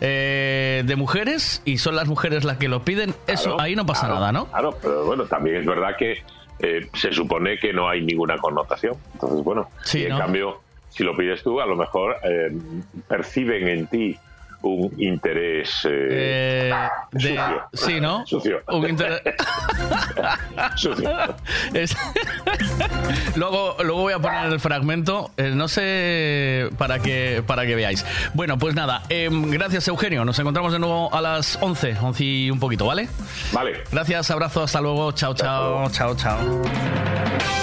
eh, de mujeres y son las mujeres las que lo piden, eso ahí no pasa claro, nada, ¿no? Claro, pero bueno, también es verdad que eh, se supone que no hay ninguna connotación. Entonces, bueno, Sí, y en ¿no? cambio, si lo pides tú, a lo mejor eh, perciben en ti un interés eh, Eh, de- sucio. sí, ¿no? Sucio. Un inter- [LAUGHS] Sucio. Es- [LAUGHS] luego, luego voy a poner el fragmento, eh, no sé para que, para que veáis. Bueno, pues nada, em, gracias Eugenio, nos encontramos de nuevo a las 11, 11 y un poquito, ¿vale? Vale. Gracias, abrazo, hasta luego, chao, chao, chao, chao.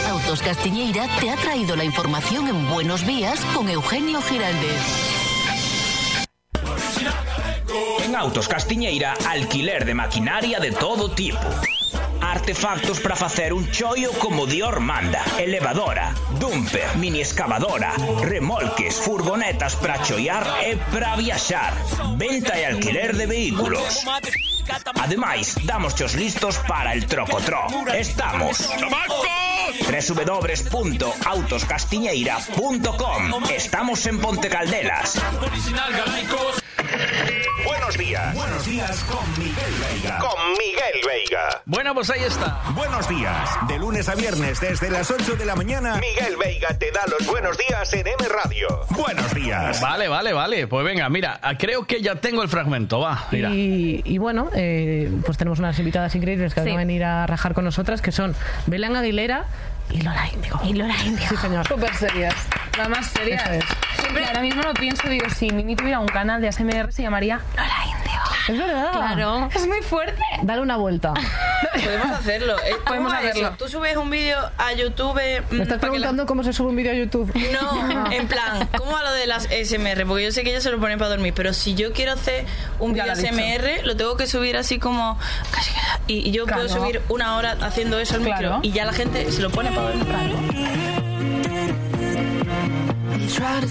Autos Castiñeira te ha traído la información en Buenos Días con Eugenio Giraldez. En Autos Castiñeira, alquiler de maquinaria de todo tipo. Artefactos para facer un chollo como Dior manda. Elevadora, dumper, mini excavadora, remolques, furgonetas para chollar e para viaxar. Venta e alquiler de vehículos. Ademais, damos os listos para el trocotró. Estamos www.autoscastiñeira.com Estamos en Ponte Caldelas. Buenos días. Buenos días con Miguel Veiga. Con Miguel Veiga. Bueno, pues ahí está. Buenos días. De lunes a viernes desde las 8 de la mañana, Miguel Veiga te da los buenos días en M Radio. Buenos días. Vale, vale, vale. Pues venga, mira, creo que ya tengo el fragmento, va, mira. Y, y bueno, eh, pues tenemos unas invitadas increíbles que van a venir a rajar con nosotras, que son Belén Aguilera y Lola Índigo. Y Lola Índigo. Sí, señor. Súper serias. Nada más serias. Eso es. Siempre ahora mismo lo pienso, digo, si Mimi tuviera un canal de ASMR se llamaría Lola Índigo. Es verdad. Claro. Es muy fuerte. Dale una vuelta. [LAUGHS] Podemos hacerlo. Eh, Podemos ¿cómo va hacerlo. eso? Tú subes un vídeo a YouTube. mm, ¿Me estás preguntando cómo se sube un vídeo a YouTube? No, [LAUGHS] en plan, ¿cómo va lo de las SMR? Porque yo sé que ellos se lo ponen para dormir, pero si yo quiero hacer un vídeo. SMR, lo tengo que subir así como. casi- Y yo puedo subir una hora haciendo eso al micro Claro. y ya la gente se lo pone para dormir. Try to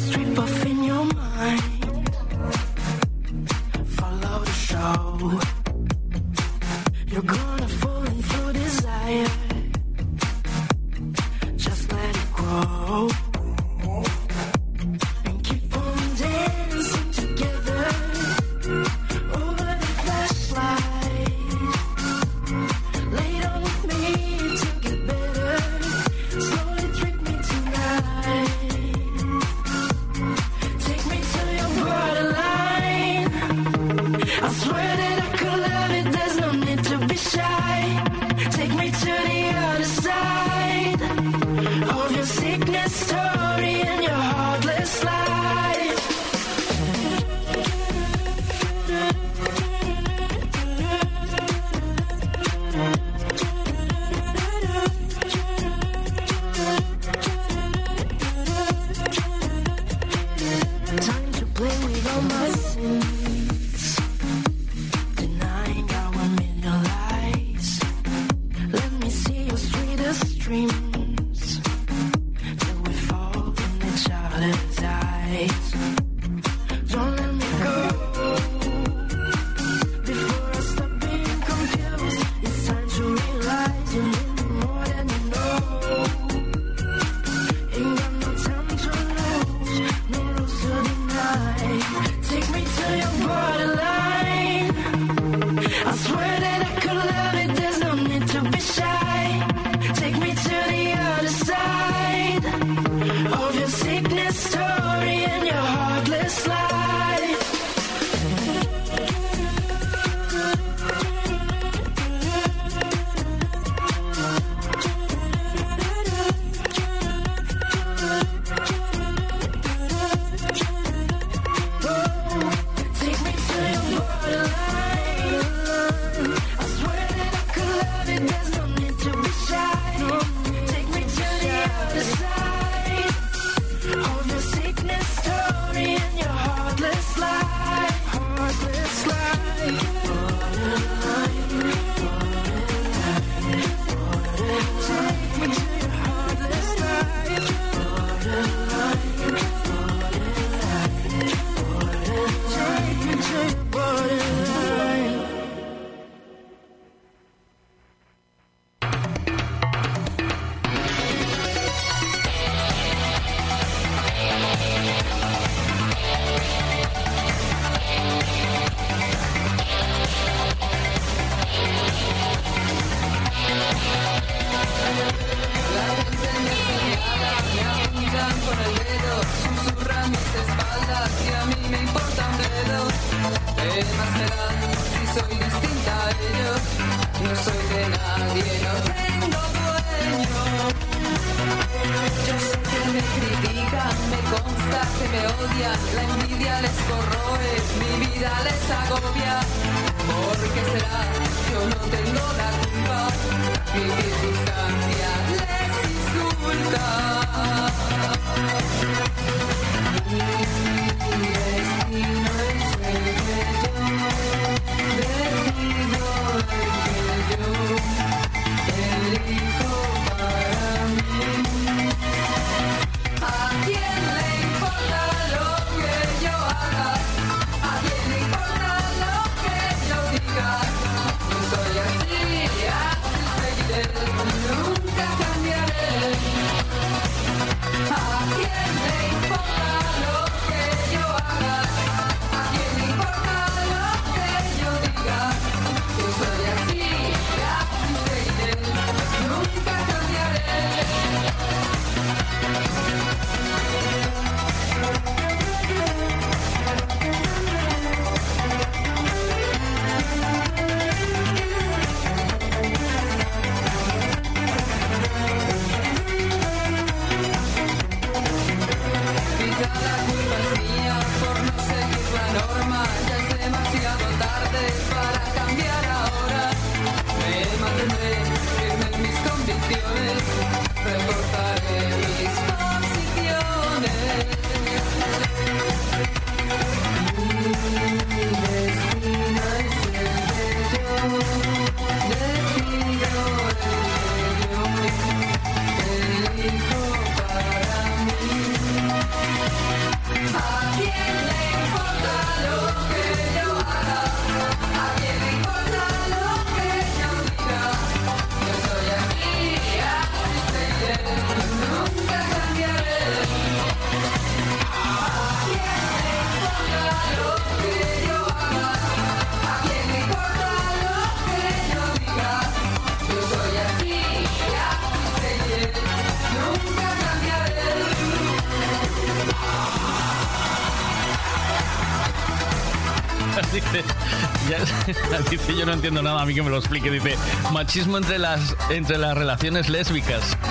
no entiendo nada, a mí que me lo explique. Dice, machismo entre las, entre las relaciones lésbicas. [LAUGHS]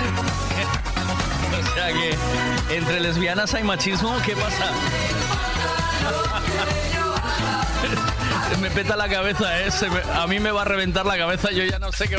O sea que, entre lesbianas hay machismo, ¿qué pasa? [LAUGHS] me peta la cabeza, ¿eh? A mí me va a reventar la cabeza, yo ya no sé qué,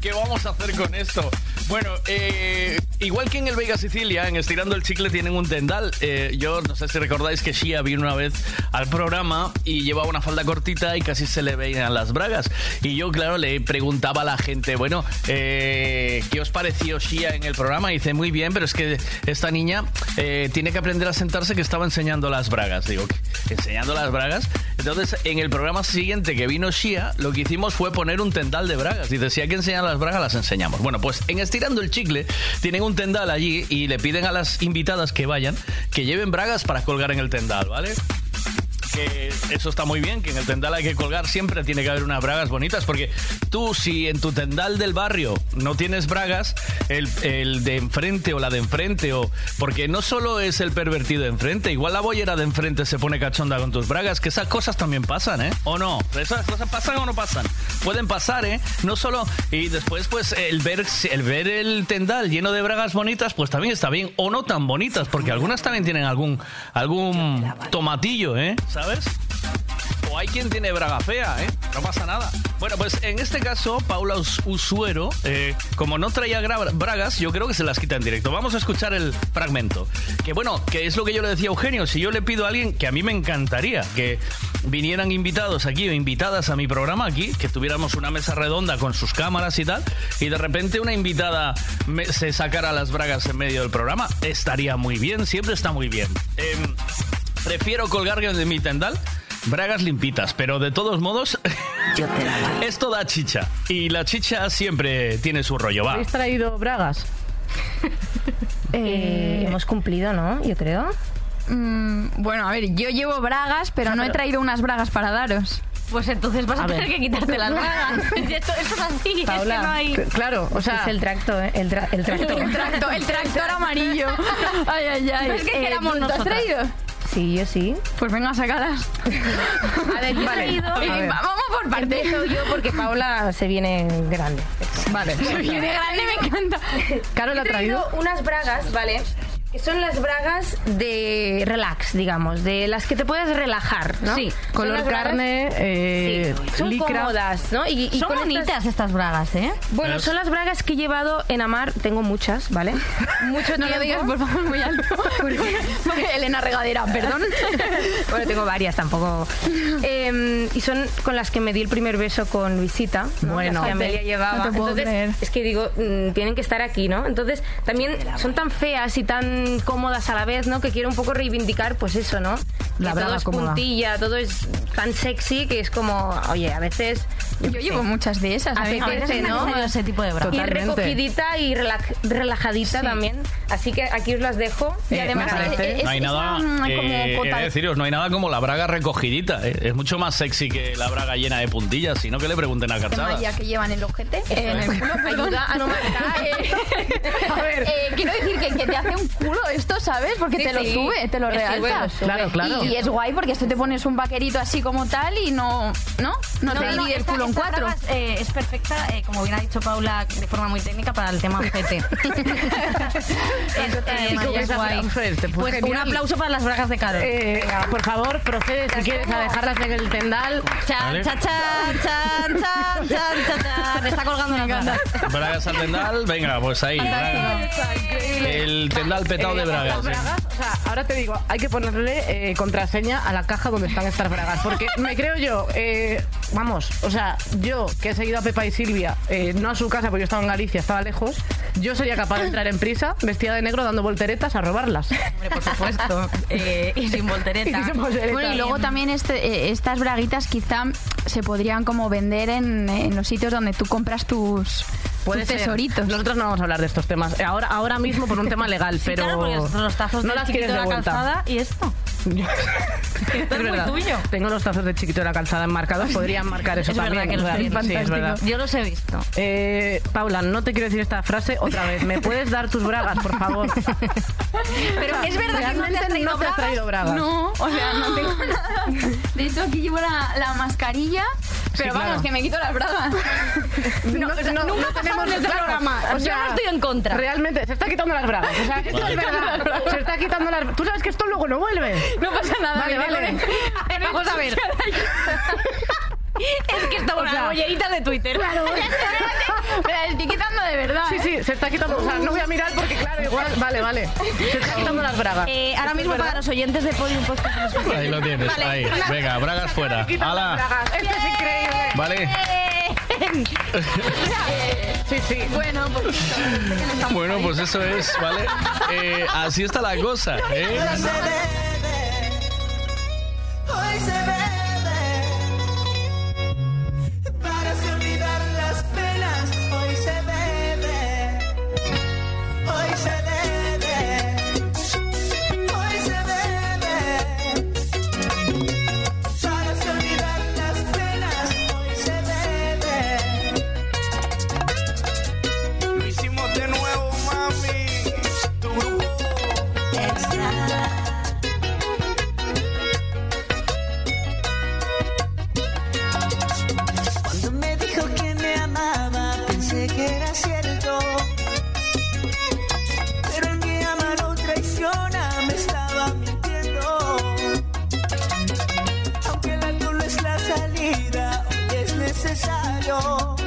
qué vamos a hacer con esto. Bueno, eh, igual que en el Vega Sicilia, en Estirando el Chicle tienen un tendal. Eh, yo no sé si recordáis que Shia vino una vez al programa y llevaba una falda cortita y casi se le veían las bragas. Y yo, claro, le preguntaba a la gente, bueno, eh, ¿qué os pareció Shia en el programa? Y dice, muy bien, pero es que esta niña eh, tiene que aprender a sentarse que estaba enseñando las bragas. Digo. ¿enseñando las bragas? Entonces, en el programa siguiente que vino Shia, lo que hicimos fue poner un tendal de bragas. Dice, si hay que enseñar las bragas, las enseñamos. Bueno, pues en Estirando el Chicle tienen un tendal allí y le piden a las invitadas que vayan que lleven bragas para colgar en el tendal, ¿vale? Eso está muy bien, que en el tendal hay que colgar siempre, tiene que haber unas bragas bonitas, porque tú si en tu tendal del barrio no tienes bragas, el, el de enfrente o la de enfrente, o porque no solo es el pervertido de enfrente, igual la bollera de enfrente se pone cachonda con tus bragas, que esas cosas también pasan, ¿eh? ¿O no? ¿Esas cosas pasan o no pasan? Pueden pasar, ¿eh? No solo... Y después, pues, el ver, el ver el tendal lleno de bragas bonitas, pues también está bien, o no tan bonitas, porque algunas también tienen algún, algún tomatillo, ¿eh? ¿Sabes? Quien tiene braga fea, ¿eh? No pasa nada. Bueno, pues en este caso, Paula Us- Usuero, eh, como no traía bragas, yo creo que se las quita en directo. Vamos a escuchar el fragmento. Que bueno, que es lo que yo le decía a Eugenio. Si yo le pido a alguien, que a mí me encantaría que vinieran invitados aquí o invitadas a mi programa aquí, que tuviéramos una mesa redonda con sus cámaras y tal, y de repente una invitada se sacara las bragas en medio del programa, estaría muy bien, siempre está muy bien. Em, Prefiero colgar de mi tendal bragas limpitas, pero de todos modos, [LAUGHS] esto da chicha. Y la chicha siempre tiene su rollo, va. ¿Habéis traído bragas? [LAUGHS] Eh, hemos cumplido, ¿no? Yo creo. Mm, bueno, a ver, yo llevo bragas, pero no he traído unas bragas para daros. Pues entonces vas a, A ver. tener que quitarte las [LAUGHS] bragas. esto, esto es así, Paula, es que no hay... c- claro, o sea... Es el tractor, el, tra- el El tractor, el tractor amarillo. Ay, ay, ay. Es que Eh, éramos ¿tú- tú has nosotras. traído? Sí, yo sí. Pues venga, sácalas. [LAUGHS] A ver, yo he Vale, a ver. Vamos por partes. Empiezo yo porque Paula se viene grande. Vale. Se viene grande, me encanta. Caro la He ha traído. unas bragas, ¿vale? Que son las bragas de relax, digamos, de las que te puedes relajar, ¿no? Sí, Son color las bragas- carne, eh, Sí, son licra. cómodas, ¿no? Y, y Son con bonitas estas bragas, ¿eh? Bueno, son las bragas que he llevado en Amar, tengo muchas, ¿vale? [LAUGHS] Mucho No lo tiempo. digas, por favor, muy alto. [LAUGHS] Porque Elena Regadera, perdón. [LAUGHS] bueno, tengo varias tampoco. Eh, y son con las que me di el primer beso con Luisita. ¿no? Bueno. Las que Amelia llevaba. No te puedo Entonces, creer. es que digo, mm, tienen que estar aquí, ¿no? Entonces, también son tan feas y tan cómodas a la vez, ¿no? Que quiero un poco reivindicar, pues eso, ¿no? La que braga todo es cómoda. puntilla, todo es tan sexy que es como, oye, a veces. Yo llevo muchas de esas. ¿eh? Apetece, ¿no? ese tipo de bragas. Y recogidita y relaj- relajadita también. Así que aquí os las dejo. Y Eh, además, me parece. es- No hay esa, nada, como eh, deciros, no hay nada como la braga recogidita. eh. Es mucho más sexy que la braga llena de puntillas, sino que le pregunten a Calzada. malla que llevan el ojete en el culo. [LAUGHS] Ayuda a no marcar. [LAUGHS] A ver, eh, quiero decir que, que te hace un culo esto, ¿sabes? Porque Sí, te lo sí. sube, te lo Sí, realza. bueno. Claro, claro. Y, y es guay porque esto te pones un vaquerito así como tal y no, ¿no? No, te divide el culo en cuatro. es, eh, es perfecta, eh, como bien ha dicho Paula, de forma muy técnica para el tema un aplauso para las bragas de Caro. Eh, por favor, procede si quieres a dejarlas en el tendal. Chan, Vale. chan, chan, chan, chan, chan, chan, chan. Está colgando las bragas. Bragas al tendal, venga, pues ahí. braga. El tendal petado de bragas. o sea, ahora te digo, hay que ponerle contraseña a la caja donde están estas bragas. Porque me creo yo, eh, vamos, o sea, yo que he seguido a Pepa y Silvia, eh, no a su casa porque yo estaba en Galicia, estaba lejos, yo sería capaz de entrar en prisa, vestida de negro, dando volteretas a robarlas. Hombre, por supuesto. [LAUGHS] Eh, y sin voltereta. Y sin voltereta. Bueno, y luego también este, eh, estas braguitas quizá se podrían como vender en, en los sitios donde tú compras tus, Puede tus ser. tesoritos. Nosotros no vamos a hablar de estos temas. Ahora, ahora mismo por un tema legal, Sí, pero claro, porque son los tazos no del las quieres de de la vuelta. calzada y esto. [LAUGHS] Es muy verdad. tuyo. Tengo los tazos de chiquito de la calzada enmarcados, podrían [LAUGHS] marcar eso Es también. verdad que los tienes. sí, es verdad. Yo los he visto. Eh, Paula, no te quiero decir esta frase otra vez. ¿Me puedes dar tus bragas, por favor? [LAUGHS] Pero es verdad que no te has Realmente traído, no te has traído bragas. No, o sea, no tengo nada. De hecho, aquí llevo la, la mascarilla, pero vamos, que me quito las bragas. No, o sea, no, nunca no tenemos en este programa. o sea, Yo no estoy en contra. Realmente, se está quitando las bragas. O sea, esto Vale. es verdad. Se está quitando las Tú sabes que esto luego no vuelve. No pasa nada. Vale, vale. con- [LAUGHS] Vamos a ver. Es que está una sea, bollerita de Twitter. Claro, [LAUGHS] me la estoy quitando de verdad. Sí, ¿eh? sí, se está quitando. O sea, no voy a mirar porque, claro, igual. Vale, vale. [LAUGHS] Se está quitando las bragas. Eh, ahora mismo para los oyentes de Podium Podcast que nos escuchan. Ahí lo tienes, Vale. ahí. Venga, bragas fuera. ¡Hala! Esto es increíble. Vale. Sí, sí. Bueno, poquito. Bueno, pues eso es, ¿vale? Eh, así está la cosa, ¿eh? Hoy se bebe, hoy se bebe, necesario.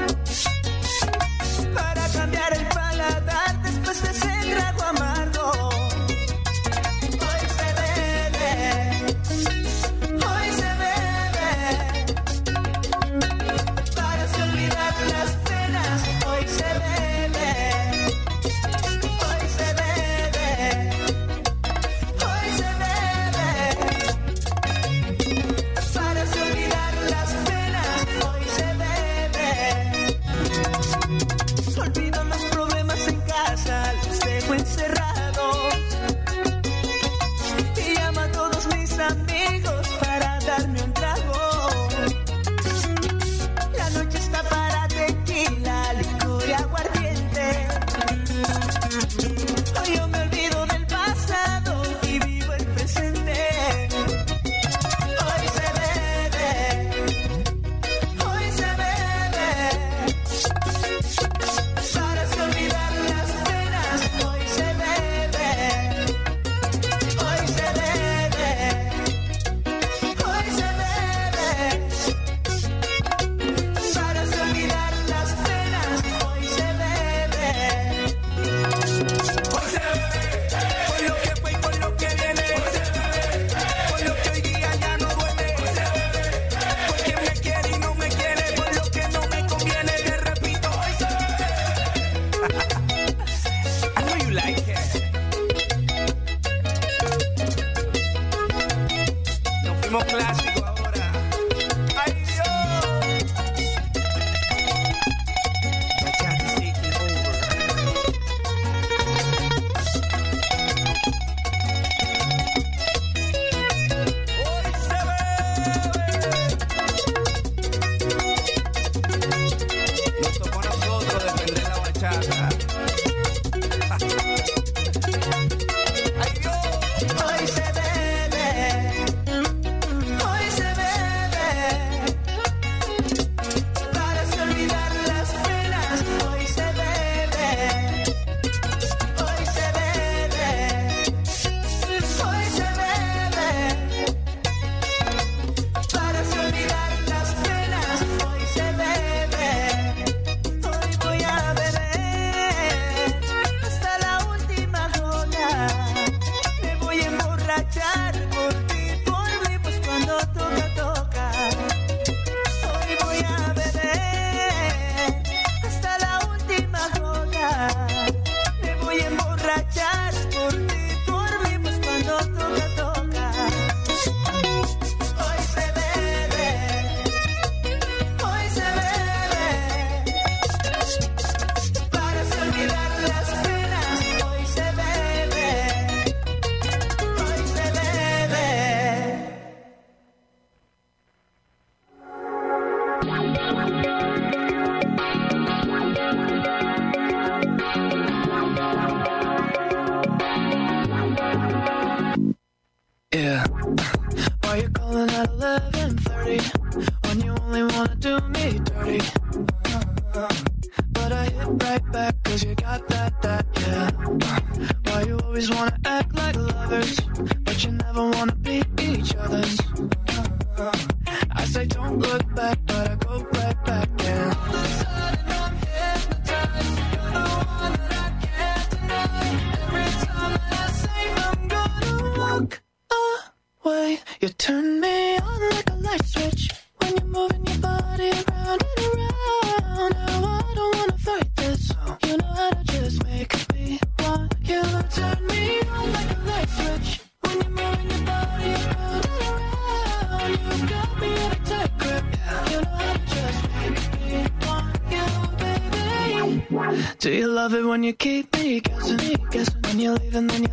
love it when you keep me guessing, guessing, when you leave and then you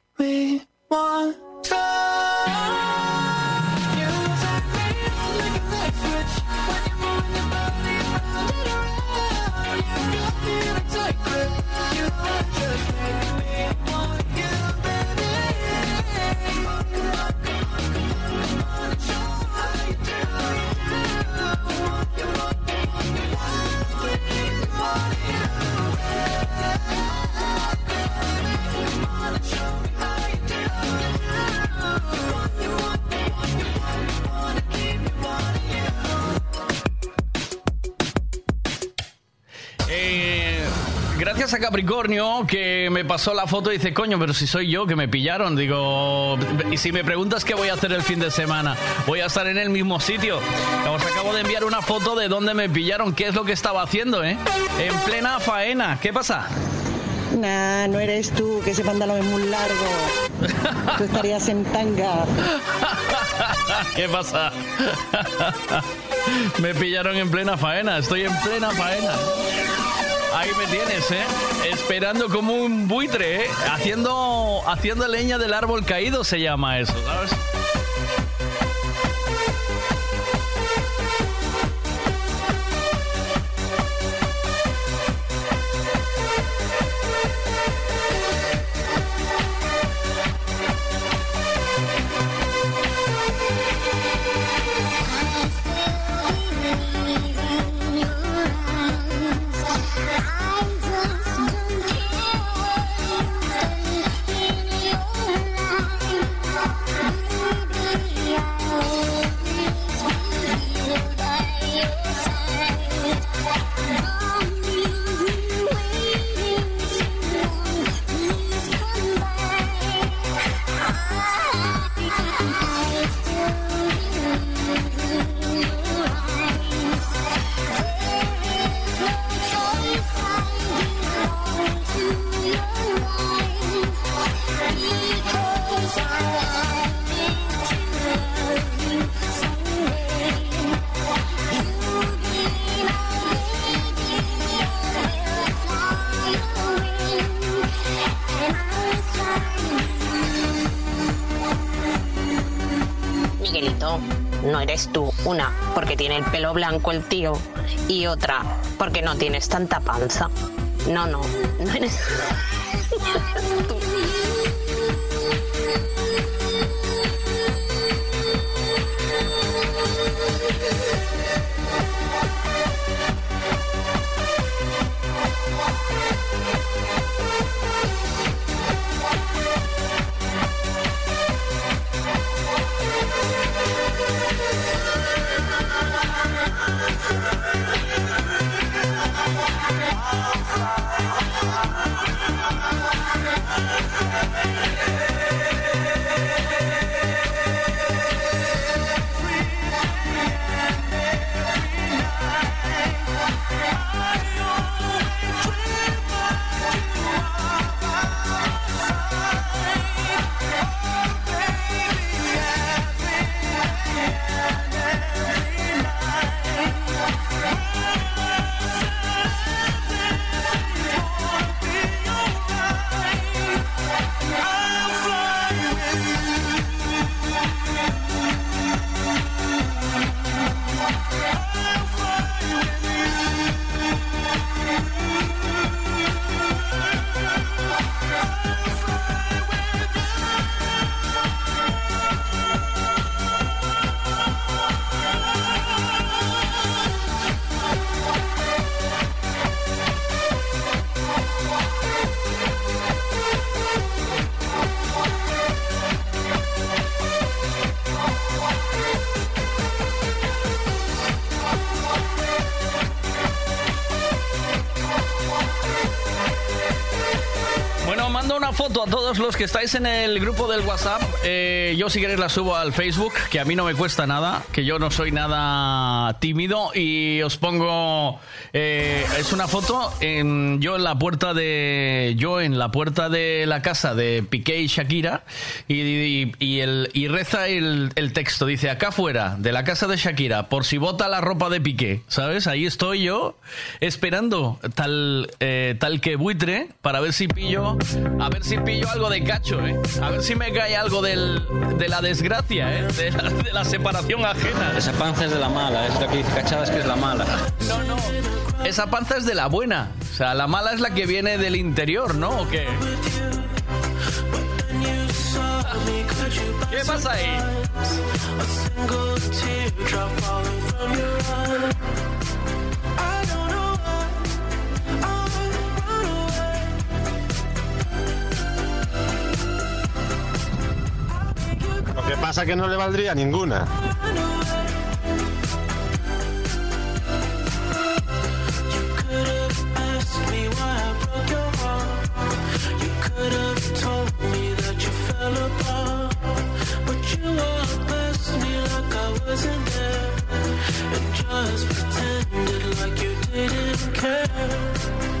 pasa Capricornio que me pasó la foto y dice, coño, pero si soy yo que me pillaron. Digo, y si me preguntas qué voy a hacer el fin de semana, voy a estar en el mismo sitio. Acabo de enviar una foto de dónde me pillaron, qué es lo que estaba haciendo, ¿eh? En plena faena. ¿Qué pasa? Nah, no eres tú, que ese pantalón es muy largo. Tú estarías en tanga. [LAUGHS] ¿Qué pasa? [LAUGHS] me pillaron en plena faena, estoy en plena faena. Ahí me tienes, ¿eh? Esperando como un buitre, ¿eh? Haciendo, haciendo leña del árbol caído se llama eso, ¿sabes? Tiene el pelo blanco el tío. Y otra, porque no tienes tanta panza. No, no, no eres. Los que estáis en el grupo del WhatsApp. Eh, yo si queréis la subo al Facebook, que a mí no me cuesta nada, que yo no soy nada tímido y os pongo eh, es una foto en, yo en la puerta de yo en la puerta de la casa de Piqué y Shakira y, y- y el, y reza el, el texto dice acá afuera de la casa de Shakira por si bota la ropa de Piqué, ¿sabes? Ahí estoy yo esperando tal eh, tal que buitre para ver si pillo a ver si pillo algo de cacho, ¿eh? A ver si me cae algo del, de la desgracia, ¿eh? De la, de la separación ajena. Esa panza es de la mala, es lo que dice Cachadas que es la mala. No, no. Esa panza es de la buena. O sea, la mala es la que viene del interior, ¿no? ¿O qué? ¿Qué pasa ahí? Lo que pasa es que no le valdría ninguna. and just pretended like you didn't care.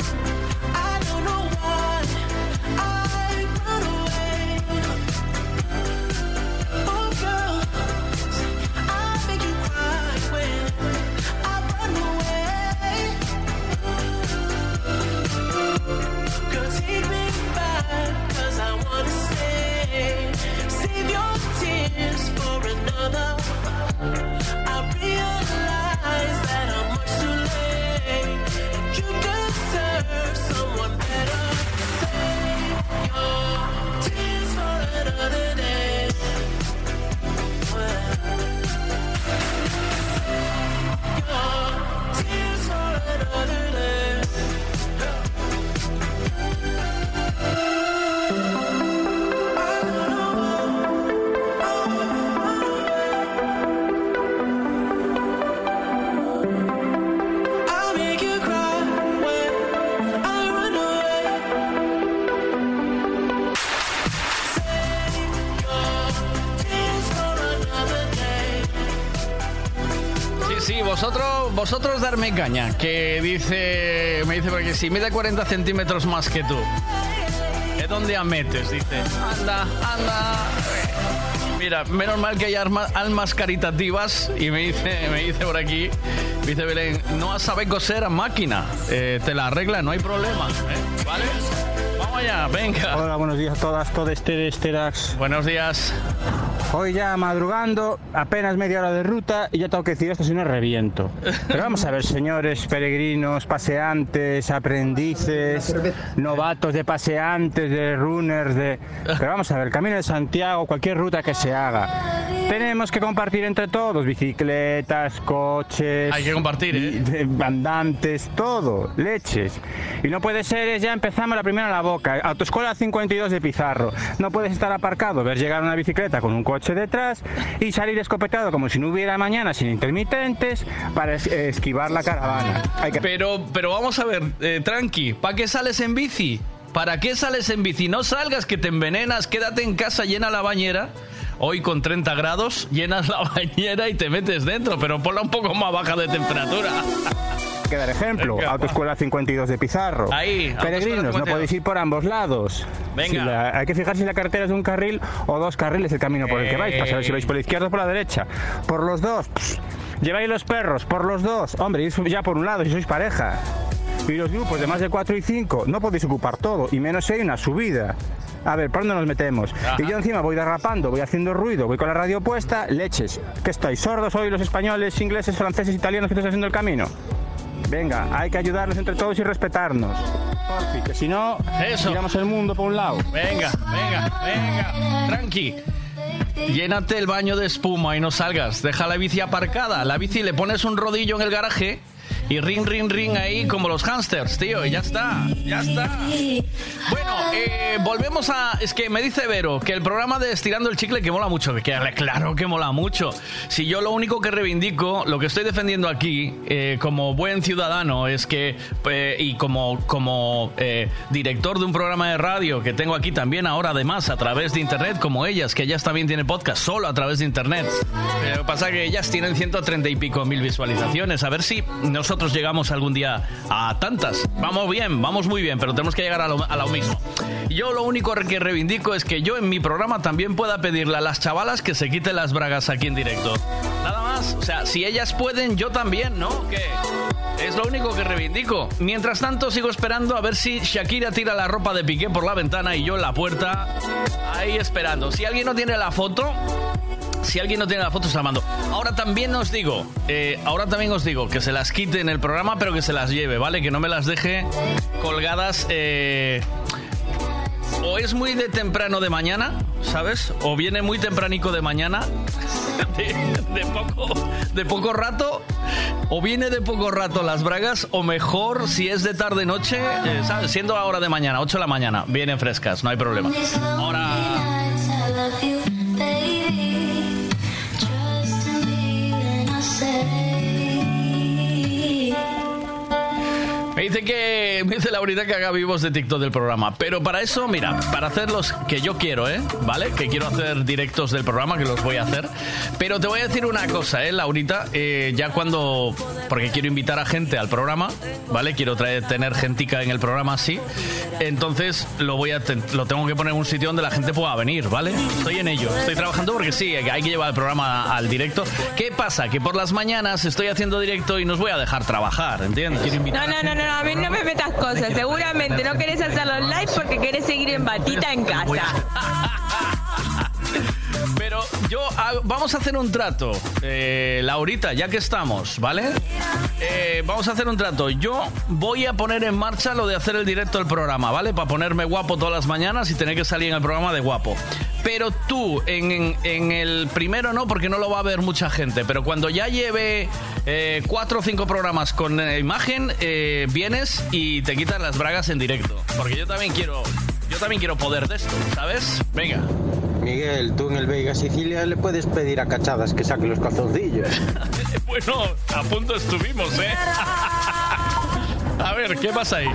vosotros, darme caña, que dice, me dice porque si mide 40 centímetros más que tú, ¿es donde a metes? Dice, anda, anda. Mira, menos mal que hay arma- almas caritativas y me dice, me dice por aquí, me dice Belén, no sabe coser a máquina, Eh, te la arregla, no hay problema, ¿eh? ¿vale? Vamos allá, venga. Hola, buenos días a todas, todo este Esterax. Buenos días. Hoy ya madrugando, apenas media hora de ruta y ya tengo que decir esto si no reviento. Pero vamos a ver, señores peregrinos, paseantes, aprendices, novatos de paseantes, de runners, de... Pero vamos a ver, Camino de Santiago, cualquier ruta que se haga. Tenemos que compartir entre todos, bicicletas, coches... Hay que compartir, ¿eh? Andantes, todo, leches. Y no puede ser, ya empezamos la primera en la boca. Autoescuela 52 de Pizarro. No puedes estar aparcado, ver llegar una bicicleta con un coche detrás y salir escopetado como si no hubiera mañana sin intermitentes para es- esquivar la caravana. Hay que... Pero, pero vamos a ver, eh, tranqui, ¿para qué sales en bici? ¿Para qué sales en bici? No salgas que te envenenas, quédate en casa, llena la bañera. Hoy con 30 grados, llenas la [LAUGHS] bañera y te metes dentro, pero ponla un poco más baja de temperatura. [LAUGHS] que dar ejemplo. Venga, Autoescuela 52 de Pizarro. Ahí, Peregrinos, no 52. podéis ir por ambos lados. Venga. Si la- hay que fijar si la carretera es de un carril o dos carriles el camino por el que vais, para saber si vais por la izquierda o por la derecha. Por los dos. Lleváis los perros, por los dos. Hombre, ir ya por un lado si sois pareja. Y los grupos de más de 4 y 5 no podéis ocupar todo, y menos si hay una subida. A ver, ¿por dónde nos metemos? Y yo encima voy derrapando, voy haciendo ruido, voy con la radio puesta, leches. ¿Qué estáis? ¿Sordos hoy los españoles, ingleses, franceses, italianos que estáis haciendo el camino? Venga, hay que ayudarnos entre todos y respetarnos. Porfi, que si no, tiramos el mundo por un lado. Venga, venga, venga, tranqui. Llénate el baño de espuma y no salgas. Deja la bici aparcada. La bici le pones un rodillo en el garaje y ring, ring, ring ahí como los hamsters, tío. Y ya está, ya está. Bueno, eh, volvemos a... Es que me dice Vero que el programa de Estirando el Chicle que mola mucho. Que claro que mola mucho. Si yo lo único que reivindico, lo que estoy defendiendo aquí, eh, como buen ciudadano, es que... eh, y como, como eh, director de un programa de radio que tengo aquí también ahora, además, a través de Internet, como ellas, que ellas también tienen podcast solo a través de Internet. Lo que pasa es que ellas tienen 130 y pico mil visualizaciones. A ver si nosotros llegamos algún día a tantas. Vamos bien, vamos muy bien, pero tenemos que llegar a lo, a lo mismo. Yo lo único que reivindico es que yo en mi programa también pueda pedirle a las chavalas que se quiten las bragas aquí en directo. Nada más. O sea, si ellas pueden, yo también, ¿no? ¿Qué? Es lo único que reivindico. Mientras tanto, sigo esperando a ver si Shakira tira la ropa de Piqué por la ventana y yo en la puerta, ahí esperando. Si alguien no tiene la foto, si alguien no tiene la foto, se la mando. Ahora también os digo, eh, ahora también os digo que se las quite en el programa, pero que se las lleve, ¿vale? Que no me las deje colgadas. eh, o es muy de temprano de mañana, ¿sabes? O viene muy tempranico de mañana, [LAUGHS] de, poco, de poco rato, o viene de poco rato las bragas, o mejor si es de tarde noche, eh, ¿sabes? Siendo ahora de mañana, 8 de la mañana, vienen frescas, no hay problema. Ahora. say Me dice que [LAUGHS] me dice Laurita que haga vivos de TikTok del programa. Pero para eso, mira, para hacer los que yo quiero, ¿eh? ¿Vale? Que quiero hacer directos del programa, que los voy a hacer. Pero te voy a decir una cosa, ¿eh, Laurita? Eh, ya cuando. Porque quiero invitar a gente al programa, ¿vale? Quiero traer, tener gentica en el programa así. Entonces lo voy a lo tengo que poner en un sitio donde la gente pueda venir, ¿vale? Estoy en ello. Estoy trabajando porque sí, hay que llevar el programa al directo. ¿Qué pasa? Que por las mañanas estoy haciendo directo y nos voy a dejar trabajar, ¿entiendes? Quiero invitar No, no, no, no, no, a mí no me metas cosas. Seguramente no querés hacerlo live porque querés seguir en batita en casa. [LAUGHS] Pero yo hago- vamos a hacer un trato, eh, Laurita, ya que estamos, ¿vale? Eh, vamos a hacer un trato. Yo voy a poner en marcha lo de hacer el directo del programa, ¿vale? Para ponerme guapo todas las mañanas y tener que salir en el programa de guapo. Pero tú, en, en- en el primero no, porque no lo va a ver mucha gente. Pero cuando ya lleve eh, cuatro o cinco programas con eh, imagen, eh, vienes y te quitas las bragas en directo. Porque yo también quiero, yo también quiero poder de esto, ¿sabes? Venga. Miguel, tú en el Veiga Sicilia le puedes pedir a Cachadas que saque los calzoncillos. [LAUGHS] Bueno, a punto estuvimos, ¿eh? [LAUGHS] A ver, ¿qué pasa ahí?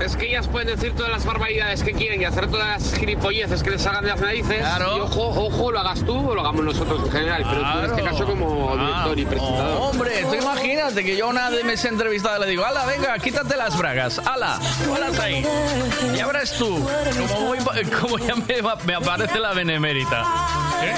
Es que ellas pueden decir todas las barbaridades que quieren y hacer todas las gilipolleces que les salgan de las narices. Y ojo, ojo, lo hagas tú o lo hagamos nosotros en general. Pero tú en este caso como director y presentador. Hombre, imagínate que yo a una de mis entrevistadas le digo, ala, venga, quítate las bragas, ala, ponlas ahí. Y ahora es tú, como, voy- [LAUGHS] como ya me aparece la benemérita. ¿Eh?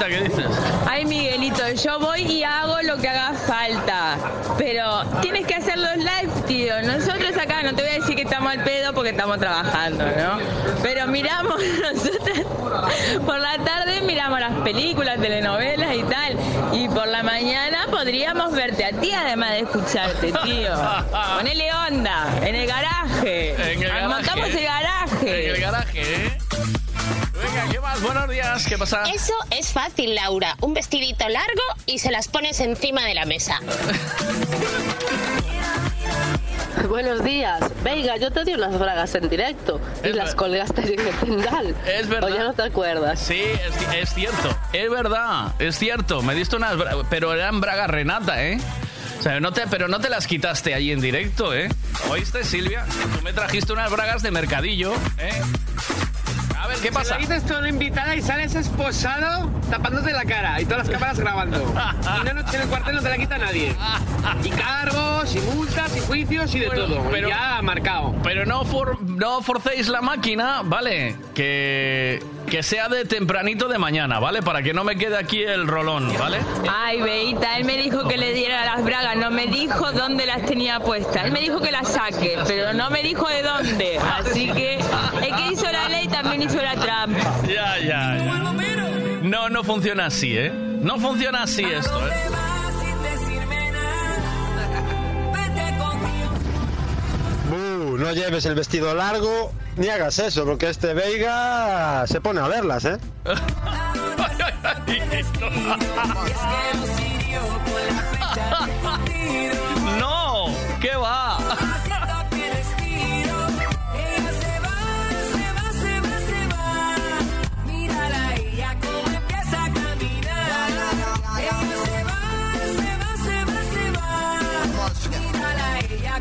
A ver, Laurita, ¿qué dices? Ay, Miguelito, yo voy y hago lo que haga falta. Pero tienes que hacer los live, tío. Nosotros acá, no te voy a decir que estamos al pedo porque estamos trabajando, ¿no? Pero miramos, [LAUGHS] nosotros por la tarde miramos las películas, telenovelas y tal. Y por la mañana podríamos verte a ti además de escucharte, tío. [LAUGHS] Ponele onda, en el garaje. En el garaje. Montamos el garaje. En el garaje, ¿eh? Venga, ¿qué más? Buenos días, ¿qué pasa? Eso es fácil, Laura. Un vestidito largo y se las pones encima de la mesa. [LAUGHS] Buenos días. Venga, yo te di unas bragas en directo y las colgaste en el tendal. Es verdad. ¿O ya no te acuerdas? Sí, es, es cierto. Es verdad, es cierto. Me diste unas... bra- Pero eran bragas Renata, ¿eh? O sea, no te, pero no te las quitaste ahí en directo, ¿eh? ¿Oíste, Silvia? Tú me trajiste unas bragas de mercadillo, ¿eh? A ver, ¿qué pasa? Si dices tú a una invitada y sales esposado tapándote la cara y todas las cámaras grabando. [LAUGHS] Y una noche en el cuartel no te la quita nadie. Y cargos, y multas, y juicios, y de Bueno, todo. pero- y ya marcado. Pero no, for- no forcéis la máquina, ¿vale? Que, que sea de tempranito de mañana, ¿vale? Para que no me quede aquí el rolón, ¿vale? Ay, Beita, él me dijo que le diera las bragas, no me dijo dónde las tenía puestas. Él me dijo que las saque, pero no me dijo de dónde. Así que el que hizo la ley también hizo la trampa. Ya, ya, ya. No, no funciona así, ¿eh? No funciona así esto, ¿eh? No lleves el vestido largo ni hagas eso, porque este Veiga se pone a verlas, ¿eh? [LAUGHS] No, ¿qué va? Mírala ella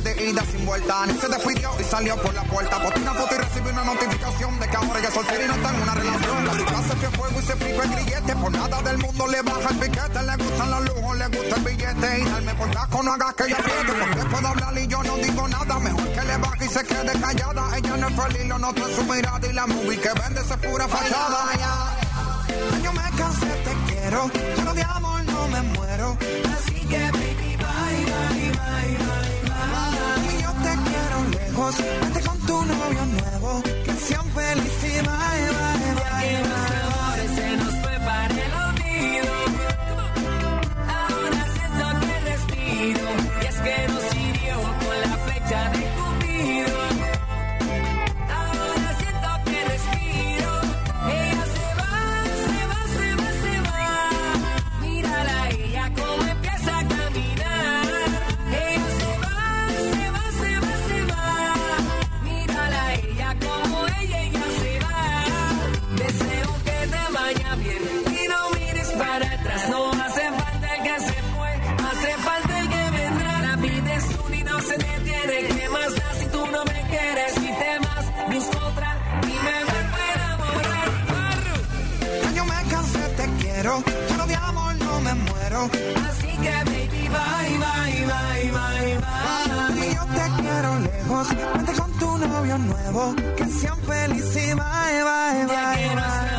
de ida sin vuelta, ni se despidió y salió por la puerta. Boté una foto y recibí una notificación de que ahora es soltera y no está en una relación. La rica se fue y se picó el grillete. Por nada del mundo le baja el piquete. Le gustan los lujos, le gusta el billete. Y darme por taco, no hagas que ella apriete. Porque puedo hablar y yo no digo nada. Mejor que le baje y se quede callada. Ella no es feliz, lo noto en su mirada. Y la movie que vende es pura fachada. Yo me cansé, te quiero. Pero de amor no me muero. Así que baby, bye, bye, bye. Lejos. Vete con tu novio nuevo. Sean felices y bye, bye, bye, quiero. Pero de amor no me muero. Así que baby, bye, bye, bye, bye, bye. Y yo te quiero lejos. Vete con tu novio nuevo. Que sean felices y bye, bye, bye.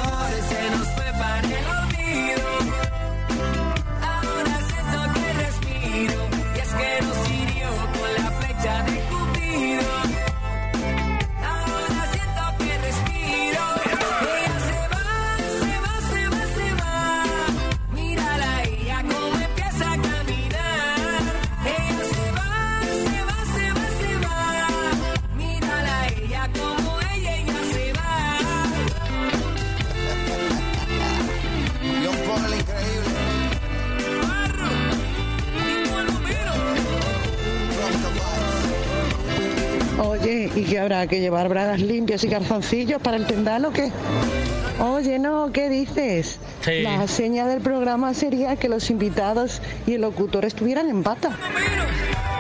¿Y qué habrá que llevar bragas limpias y calzoncillos para el tendal o qué? Oye, no, ¿qué dices? Sí. La seña del programa sería que los invitados y el locutor estuvieran en bata.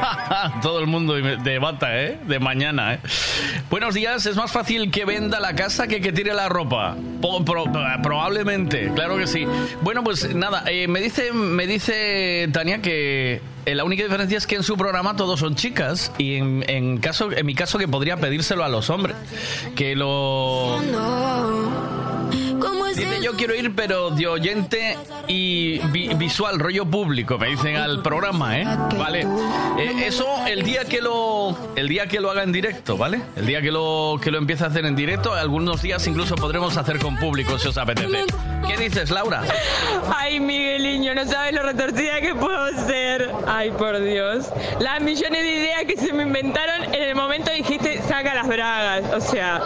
[LAUGHS] Todo el mundo de bata, ¿eh? De mañana, ¿eh? Buenos días, es más fácil que venda la casa que que tire la ropa. Pro- probablemente, claro que sí. Bueno, pues nada, eh, me dice me dice Tania que eh, la única diferencia es que en su programa todos son chicas y en, en caso en mi caso que podría pedírselo a los hombres. Que lo Dice, yo quiero ir, pero de oyente y vi- visual, rollo público, me dicen al programa, ¿eh? Vale. Eh, eso el día que lo el día que lo haga en directo, ¿vale? El día que lo que lo empiece a hacer en directo, algunos días incluso podremos hacer con público si os apetece. ¿Qué dices, Laura? Ay, Migueliño, no sabes lo retorcida que puedo ser. Ay, por Dios. Las millones de ideas que se me inventaron en el momento dijiste, saca las bragas. O sea,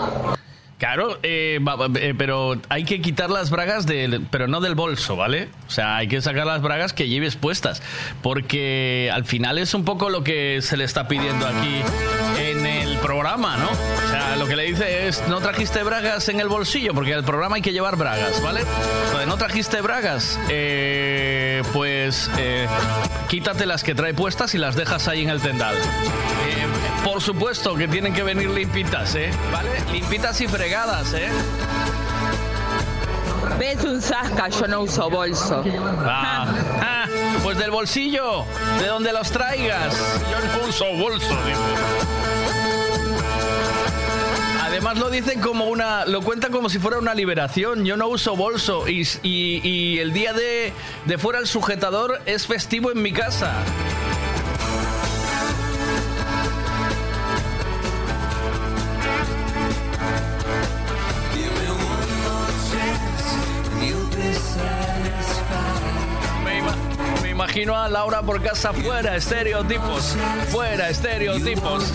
Claro, eh, eh, pero hay que quitar las bragas del, pero no del bolso, ¿vale? O sea, hay que sacar las bragas que lleves puestas, porque al final es un poco lo que se le está pidiendo aquí en el programa, ¿no? O sea, lo que le dice es, no trajiste bragas en el bolsillo, porque el programa hay que llevar bragas, ¿vale? Entonces, no trajiste bragas, eh, pues eh, quítate las que trae puestas y las dejas ahí en el tendal. Eh, por supuesto que tienen que venir limpitas, ¿eh? ¿Vale? Limpitas y fregadas, ¿eh? ves un zasca, yo no uso bolso. Ah, ah, [LAUGHS] pues del bolsillo, de donde los traigas. Yo no uso bolso. Además lo dicen como una, lo cuentan como si fuera una liberación. Yo no uso bolso y, y- y el día de, de fuera el sujetador es festivo en mi casa. Me, ima- me imagino a Laura por casa fuera, estereotipos, fuera, estereotipos.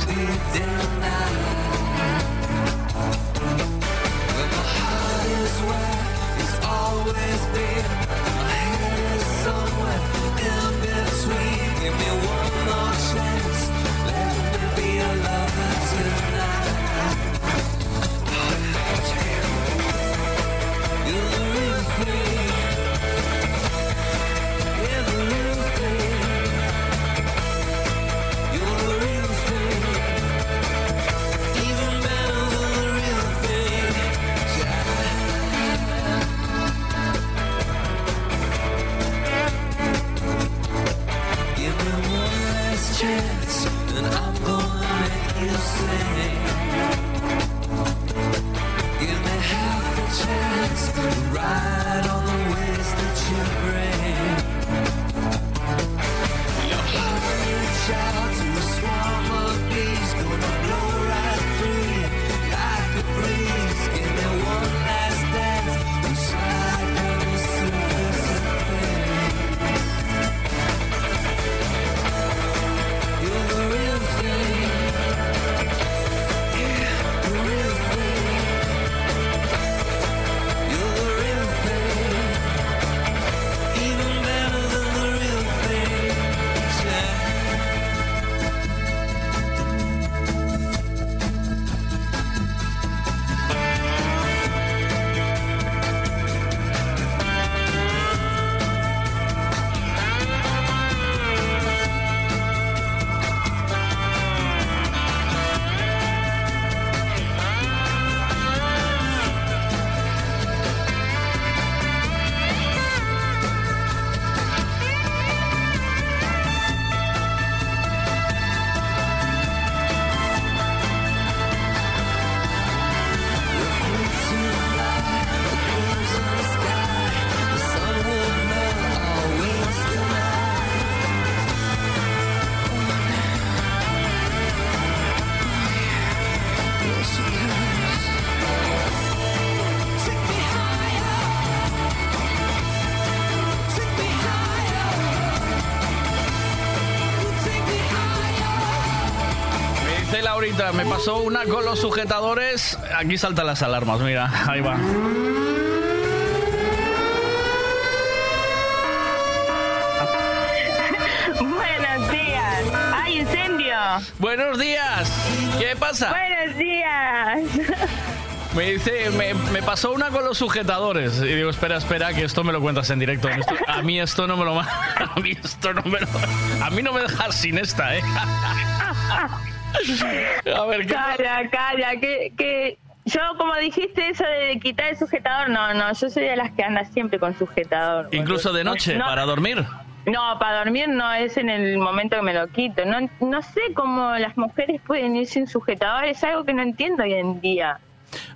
Me pasó una con los sujetadores. Aquí saltan las alarmas, mira, ahí va. [LAUGHS] Buenos días. ¡Hay incendio! Buenos días. ¿Qué pasa? Buenos días. [LAUGHS] Me dice, me, me pasó una con los sujetadores. Y digo, espera, espera, que esto me lo cuentas en directo. Esto- a mí esto no me lo... [LAUGHS] A mí esto no me lo... A mí no me dejas sin esta, ¿eh? A ver, ¿qué Calla, calla, que, que yo como dijiste eso de quitar el sujetador, no, no, yo soy de las que anda siempre con sujetador. Incluso de noche, No, para dormir. No, para dormir no es en el momento que me lo quito. No, no sé cómo las mujeres pueden ir sin sujetador, es algo que no entiendo hoy en día.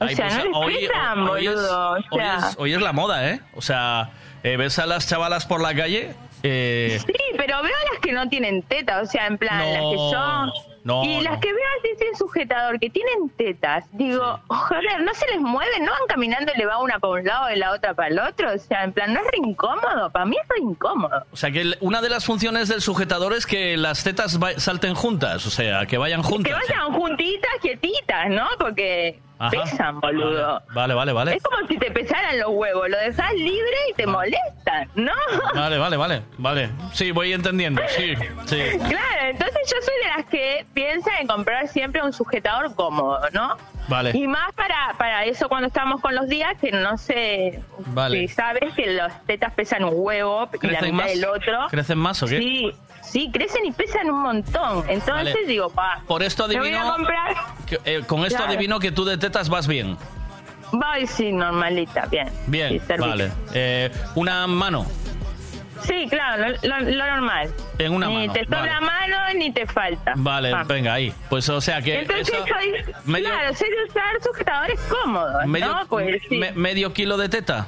O Ay, sea, pues, no les hoy- pesan, hoy es- boludo. Hoy es, hoy es la moda, ¿eh? O sea, eh, ves a las chavalas por la calle... eh, Sí, pero veo a las que no tienen tetas, o sea, en plan, las que son... no, y las no. que veo así sin sujetador, que tienen tetas, digo, [LAUGHS] joder, no se les mueven, no van caminando y le va una para un lado y la otra para el otro, o sea, en plan, no es re incómodo, para mí es re incómodo. O sea, que el- una de las funciones del sujetador es que las tetas va- salten juntas, o sea, que vayan Que juntas. vayan juntitas, quietitas, ¿no? Porque Ajá. pesan, boludo. Vale, vale, vale. Es como si te pesaran los huevos, lo dejas libre y te molestan, ¿no? [LAUGHS] Vale, vale, vale, vale. Sí, voy entendiendo, sí, sí. Claro, entonces yo soy de las que piensan en comprar siempre un sujetador cómodo, ¿no? Vale. Y más para, para eso cuando estamos con los días, que no sé Vale. si sabes que las tetas pesan un huevo y la ¿Crecen mitad más? del otro. ¿Crecen más o qué? Sí, sí, crecen y pesan un montón. Entonces Vale. digo, pa, Por esto me voy a adivino... comprar... que, eh, con esto Claro. adivino que tú de tetas vas bien. Voy, sí, normalita, bien. Bien, Sí, vale. Eh, una mano Sí, claro, lo, lo- lo normal. en una ni mano. te sobra Vale, mano ni te falta. Vale, Ah. venga, ahí. Pues o sea que Entonces eso- soy, medio- claro, soy de usar sujetadores cómodos, medio, ¿no? Pues sí, me- medio kilo de teta.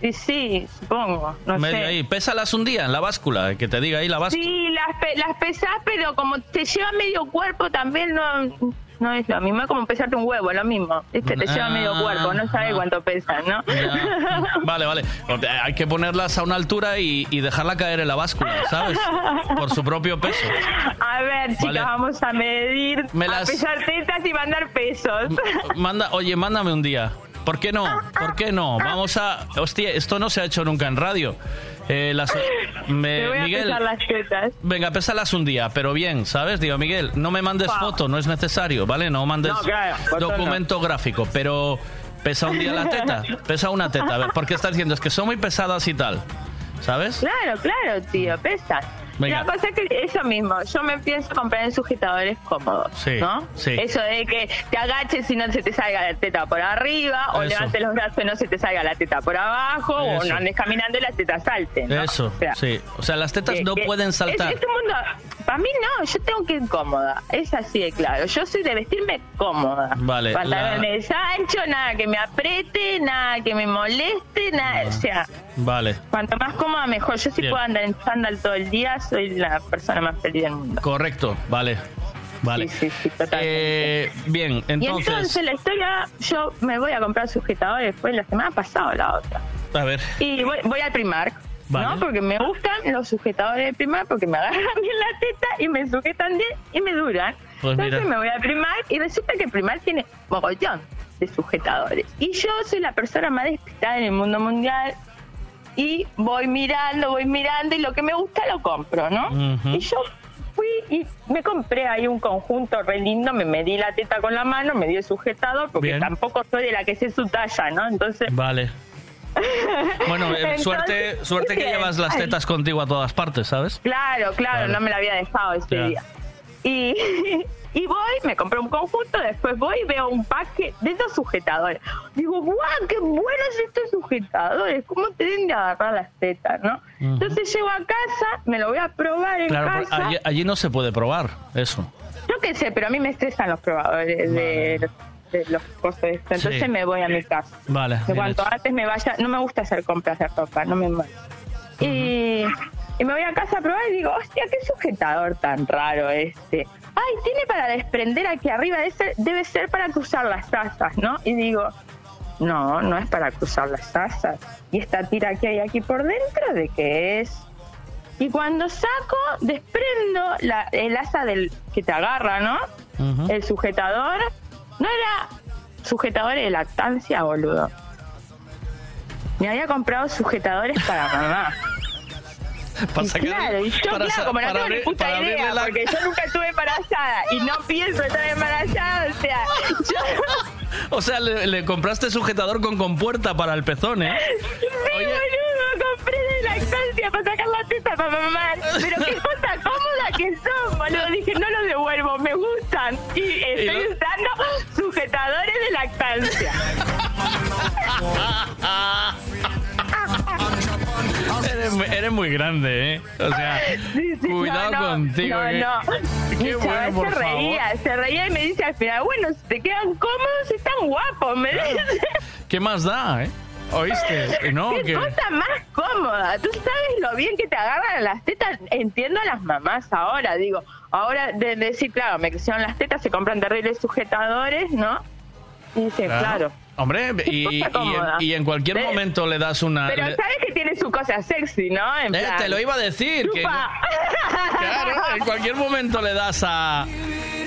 y sí, supongo, no medio sé. ahí. Pésalas un día en la báscula, que te diga ahí la báscula. Sí, las, las pesás, pero como te lleva medio cuerpo también no, no es lo mismo, es como pesarte un huevo, lo mismo. ¿viste? Te lleva Ah, medio cuerpo, no sabes cuánto pesas, ¿no? Vale, vale. Hay que ponerlas a una altura y, y dejarla caer en la báscula, ¿sabes? Por su propio peso. A ver, chicas, Vale. vamos a medir, Me a las- pesar tetas y mandar pesos. Manda, oye, mándame un día. ¿Por qué no? ¿Por qué no? Vamos a... Hostia, esto no se ha hecho nunca en radio. Eh, las, me- Te voy a Miguel, pesar las tetas. venga, pésalas un día, pero bien, ¿sabes? Digo, Miguel, no me mandes foto, no es necesario, ¿vale? No mandes No, claro, foto no. documento gráfico, pero pesa un día la teta, [LAUGHS] pesa una teta. A ver, ¿por qué estás diciendo? Es que son muy pesadas y tal, ¿sabes? Claro, claro, tío, pesa. Venga. La cosa es que eso mismo, yo me pienso comprar en sujetadores cómodos, Sí, ¿no? sí. Eso de que te agaches y no se te salga la teta por arriba, o levantes los brazos y no se te salga la teta por abajo, o no andes caminando y las tetas salten, ¿no? Eso, O sea, sí. O sea, las tetas que- no que pueden saltar. Es, es un mundo, para mí no, yo tengo que ir cómoda, es así de claro. Yo soy de vestirme cómoda. Vale, Pantalones anchos, nada que me apriete, nada que me moleste, nada, o sea, Vale. cuanto más cómoda mejor. Yo si Bien. puedo andar en chándal todo el día, soy la persona más feliz del mundo. Correcto, vale. Vale. Sí, sí, sí, totalmente. Eh, bien, y entonces... entonces la historia, yo me voy a comprar sujetadores, fue la semana pasada o la otra. A ver. Y voy, voy al Primark, Vale. ¿no? Porque me gustan los sujetadores de Primark, porque me agarran [LAUGHS] bien la teta y me sujetan bien y me duran. Pues Entonces mira. me voy al Primark y resulta que Primark tiene mogollón de sujetadores. Y yo soy la persona más despistada en el mundo mundial y voy mirando, voy mirando y lo que me gusta lo compro, ¿no? Y yo fui y me compré ahí un conjunto re lindo, me medí la teta con la mano, me di el sujetador, porque Bien. tampoco soy de la que sé su talla, ¿no? Entonces... Vale. [LAUGHS] Bueno, eh, Entonces, suerte, suerte que llevas las tetas contigo a todas partes, ¿sabes? Claro, claro, Vale. no me la había dejado ese Ya. día. Y, [LAUGHS] y voy, me compré un conjunto, después voy y veo un pack de esos sujetadores. Digo, ¡guau! ¡Qué buenos estos sujetadores! ¿Cómo te deben de agarrar las tetas, no? Entonces llego a casa, me lo voy a probar en Claro, por- casa. allí, allí no se puede probar eso. Yo qué sé, pero a mí me estresan los probadores de, los- de los cosas de esto. Entonces Sí. me voy a mi casa. Vale. De cuanto hecho. antes me vaya, no me gusta hacer compras de ropa, no me mola. Y, y me voy a casa a probar y digo, hostia, qué sujetador tan raro este. Ay, tiene para desprender aquí arriba, debe ser, debe ser para cruzar las asas, ¿no? Y digo, no, no es para cruzar las asas. ¿Y esta tira que hay aquí por dentro, de qué es? Y cuando saco, desprendo la, el asa del que te agarra, ¿no? El sujetador. No era sujetador de lactancia, boludo. Me había comprado sujetadores para mamá. [LAUGHS] [LAUGHS] Para Y sacarle- claro, y yo, para claro, como no tengo ni puta idea, la- porque yo nunca estuve embarazada y no pienso estar embarazada, o sea, yo, [LAUGHS] O sea, le, le compraste sujetador con compuerta para el pezón, ¿eh? Sí, boludo, compré de lactancia para sacar la teta para mamá. Pero qué [LAUGHS] cosa cómoda que son, boludo. Dije, no los devuelvo, me gustan. Y estoy lo- usando sujetadores de lactancia. Eres, muy- eres muy grande, ¿eh? O sea, cuidado no, no, contigo. No, que- no. Qué bueno, por se reía, favor. se reía y me dice al final, bueno, si te quedan cómodos, están guapos, me dice. ¿Qué más da, eh? ¿Oíste? [LAUGHS] No, ¿Qué que... cosa más cómoda? Tú sabes lo bien que te agarran las tetas. Entiendo a las mamás ahora, digo. Ahora, de decir, claro, me crecieron las tetas, se compran terribles sujetadores, ¿no? Y dice, claro. Hombre, [LAUGHS] y, y, en, y en cualquier momento le das una... Pero le- sabes que tiene su cosa sexy, ¿no? En Eh, plan, te lo iba a decir, que. [LAUGHS] Claro, en cualquier momento le das a,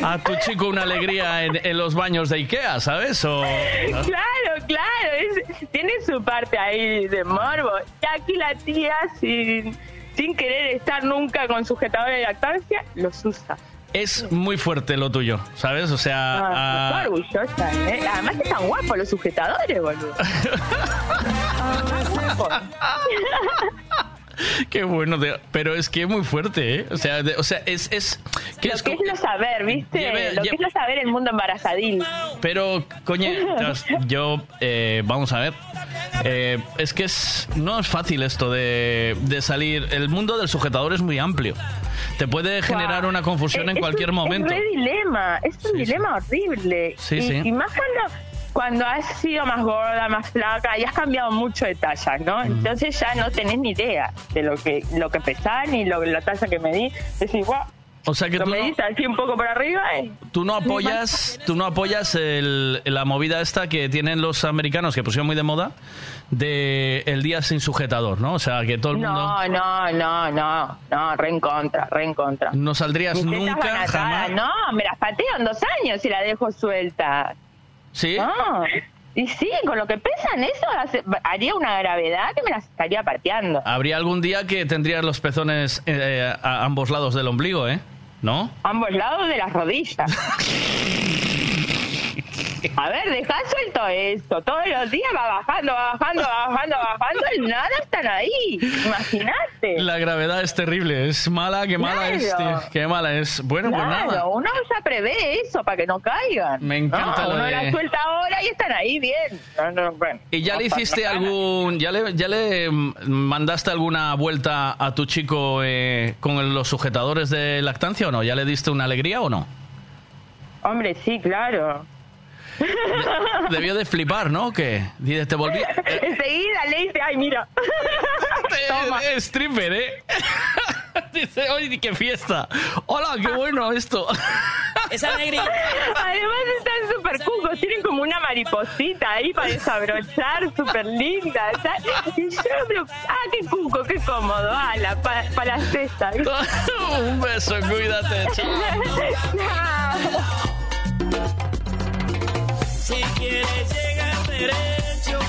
a tu chico una alegría en, en los baños de Ikea, ¿sabes? O, ¿no? Claro, claro, es- tiene su parte ahí de morbo. Y aquí la tía, sin, sin querer estar nunca con sujetadores de lactancia, los usa. Es muy fuerte lo tuyo, ¿sabes? O sea... Ah, ah, orgullosa, ¿eh? Además están guapos los sujetadores, boludo. [LAUGHS] qué bueno, pero es que es muy fuerte, ¿eh? O sea, de- o sea es... es que Lo es que es no saber, ¿viste? Lleve- Lo que lle- es no saber el mundo embarazadil. Pero, coño, [LAUGHS] yo, eh, vamos a ver. Eh, es que es, no es fácil esto de, de salir. El mundo del sujetador es muy amplio. Te puede generar una confusión Eh, en cualquier un- momento. Es un dilema, es un dilema horrible. Sí, y, sí. y más cuando, cuando has sido más gorda, más flaca y has cambiado mucho de talla, ¿no? Entonces ya no tenés ni idea de lo que lo que pesás ni lo, la talla que medí. Decís, guau, O sea que lo tú no, medís así un poco para arriba y... tú no apoyas, tú no apoyas el- la movida esta que tienen los americanos, que pusieron muy de moda, de el día sin sujetador, ¿no? O sea, que todo el mundo... No, no, no, no, no, re en contra, re en contra. No saldrías Mis nunca, atadas, jamás. No, me las pateo en dos años y la dejo suelta. ¿Sí? No. Y sí, con lo que pesan eso hace- haría una gravedad que me las estaría pateando. Habría algún día que tendrías los pezones eh, a ambos lados del ombligo, ¿eh? ¿No? Ambos lados de las rodillas. [LAUGHS] [LAUGHS] A ver, deja suelto esto. Todos los días va bajando, va bajando, va bajando, va bajando y nada están ahí. Imagínate. La gravedad es terrible, es mala, qué mala es, tío, qué mala es. Bueno, pues Claro, nada. uno ya prevé eso para que no caigan. Me encanta No, lo uno de- la suelta ahora y están ahí bien. No, no, bueno. ¿Y ya le hiciste algún, ya le, ya le mm, mandaste alguna vuelta a tu chico eh, con los sujetadores de lactancia o no? ¿Ya le diste una alegría o no? Hombre, sí, claro. Debió de flipar, ¿no? Que te volví... Enseguida le dice, ay, mira. [LAUGHS] Toma. Eh, stripper, ¿eh? [LAUGHS] Dice, oye, qué fiesta. Hola, qué bueno esto. Esa alegría. Además están súper cucos, tienen como una mariposita ahí para desabrochar, súper linda. Y yo, pero, ah, qué cuco, qué cómodo, ala, para la cesta. [LAUGHS] Un beso, cuídate, chao. Si quieres llegar derecho,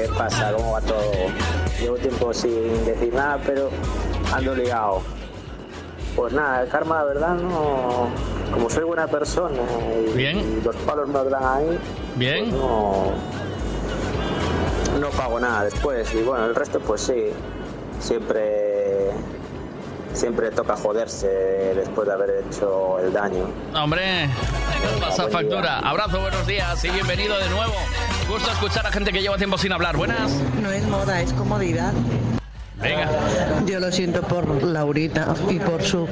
¿Qué pasa? ¿Cómo va todo? Llevo tiempo sin decir nada, pero ando ligado. Pues nada, el karma, la verdad, no. Como soy buena persona y, y los palos me dan ahí, Bien. pues no. No pago nada después. Y bueno, el resto, pues sí. Siempre. Siempre toca joderse después de haber hecho el daño. Hombre, pasa factura. Abrazo, buenos días y bienvenido de nuevo. Gusto escuchar a gente que lleva tiempo sin hablar. Buenas. No es moda, es comodidad. Venga. Yo lo siento por Laurita y por su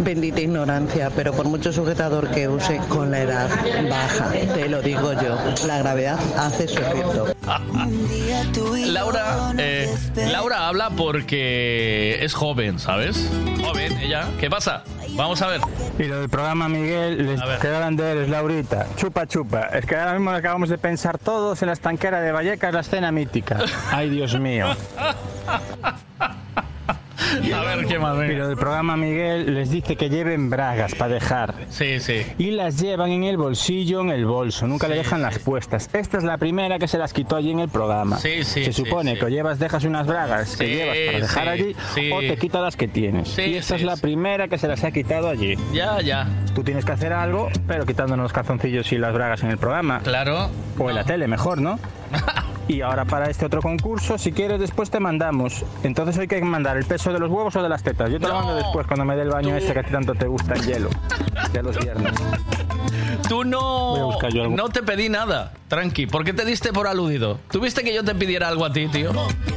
bendita ignorancia, pero por mucho sujetador que use con la edad baja, te lo digo yo, la gravedad hace su efecto. [LAUGHS] Laura, eh, Laura habla porque es joven, ¿sabes? Joven, ella. ¿Qué pasa? Vamos a ver. Y lo del programa Miguel, les quedaban de eres, Laurita. Chupa, chupa. Es que ahora mismo acabamos de pensar todos en la estanquera de Vallecas, la escena mítica. Ay, Dios mío. [LAUGHS] A ver, ¿qué más? Lo del programa Miguel les dice que lleven bragas para dejar. Sí, sí. Y las llevan en el bolsillo, en el bolso. Nunca le dejan las puestas. Esta es la primera que se las quitó allí en el programa. Sí, sí, Se sí, supone sí. que o llevas, dejas unas bragas que Sí, llevas para dejar sí, allí sí. o te quita las que tienes. Sí, y esta sí, es la sí. primera que se las ha quitado allí. Ya, ya. Tú tienes que hacer algo, pero quitándonos los calzoncillos y las bragas en el programa. Claro. O en la tele, mejor, ¿no? [LAUGHS] Y ahora para este otro concurso, si quieres, después te mandamos. Entonces hay que mandar el peso de los huevos o de las tetas. Yo te lo mando después cuando me dé el baño ese que a ti tanto te gusta, el hielo. De los viernes. Tú Voy a no, buscar yo algo. no te pedí nada, tranqui. ¿Por qué te diste por aludido? ¿Tuviste que yo te pidiera algo a ti, tío?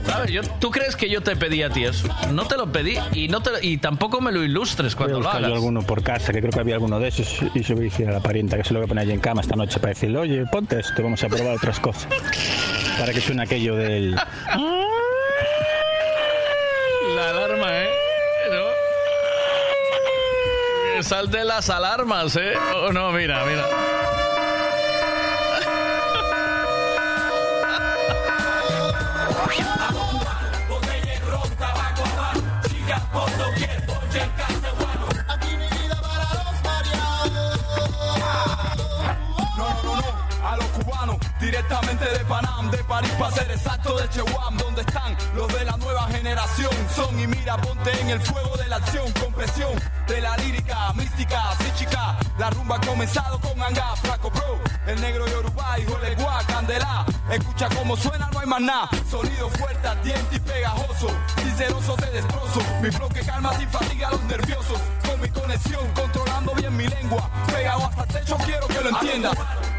¿Sabes? Yo, ¿Tú crees que yo te pedí a ti eso? No te lo pedí y no te y tampoco me lo ilustres Voy a cuando lo buscar yo hagas. alguno por casa, que creo que había alguno de esos, y se lo voy a decir a la parienta que se lo voy a poner allí en cama esta noche para decirle, oye, ponte esto, vamos a probar otras cosas. Para que suene aquello del... La alarma, ¿eh? ¿No? Salte las alarmas, ¿eh? Oh, no, mira, mira. No, directamente de Panam, de París para ser exacto de Chehuam, donde están los de la nueva generación. Son y mira, ponte en el fuego de la acción, con presión de la lírica, mística, chica. La rumba ha comenzado con Anga, Flaco Pro, el negro Yoruba, hijo de Gua, Candela. Escucha cómo suena, no hay más nada. Sonido fuerte, ardiente y pegajoso. Sinceroso te destrozo. Mi flow que calma sin fatiga a los nerviosos. Con mi conexión, controlando bien mi lengua. Pegado hasta el techo, quiero que lo entiendas.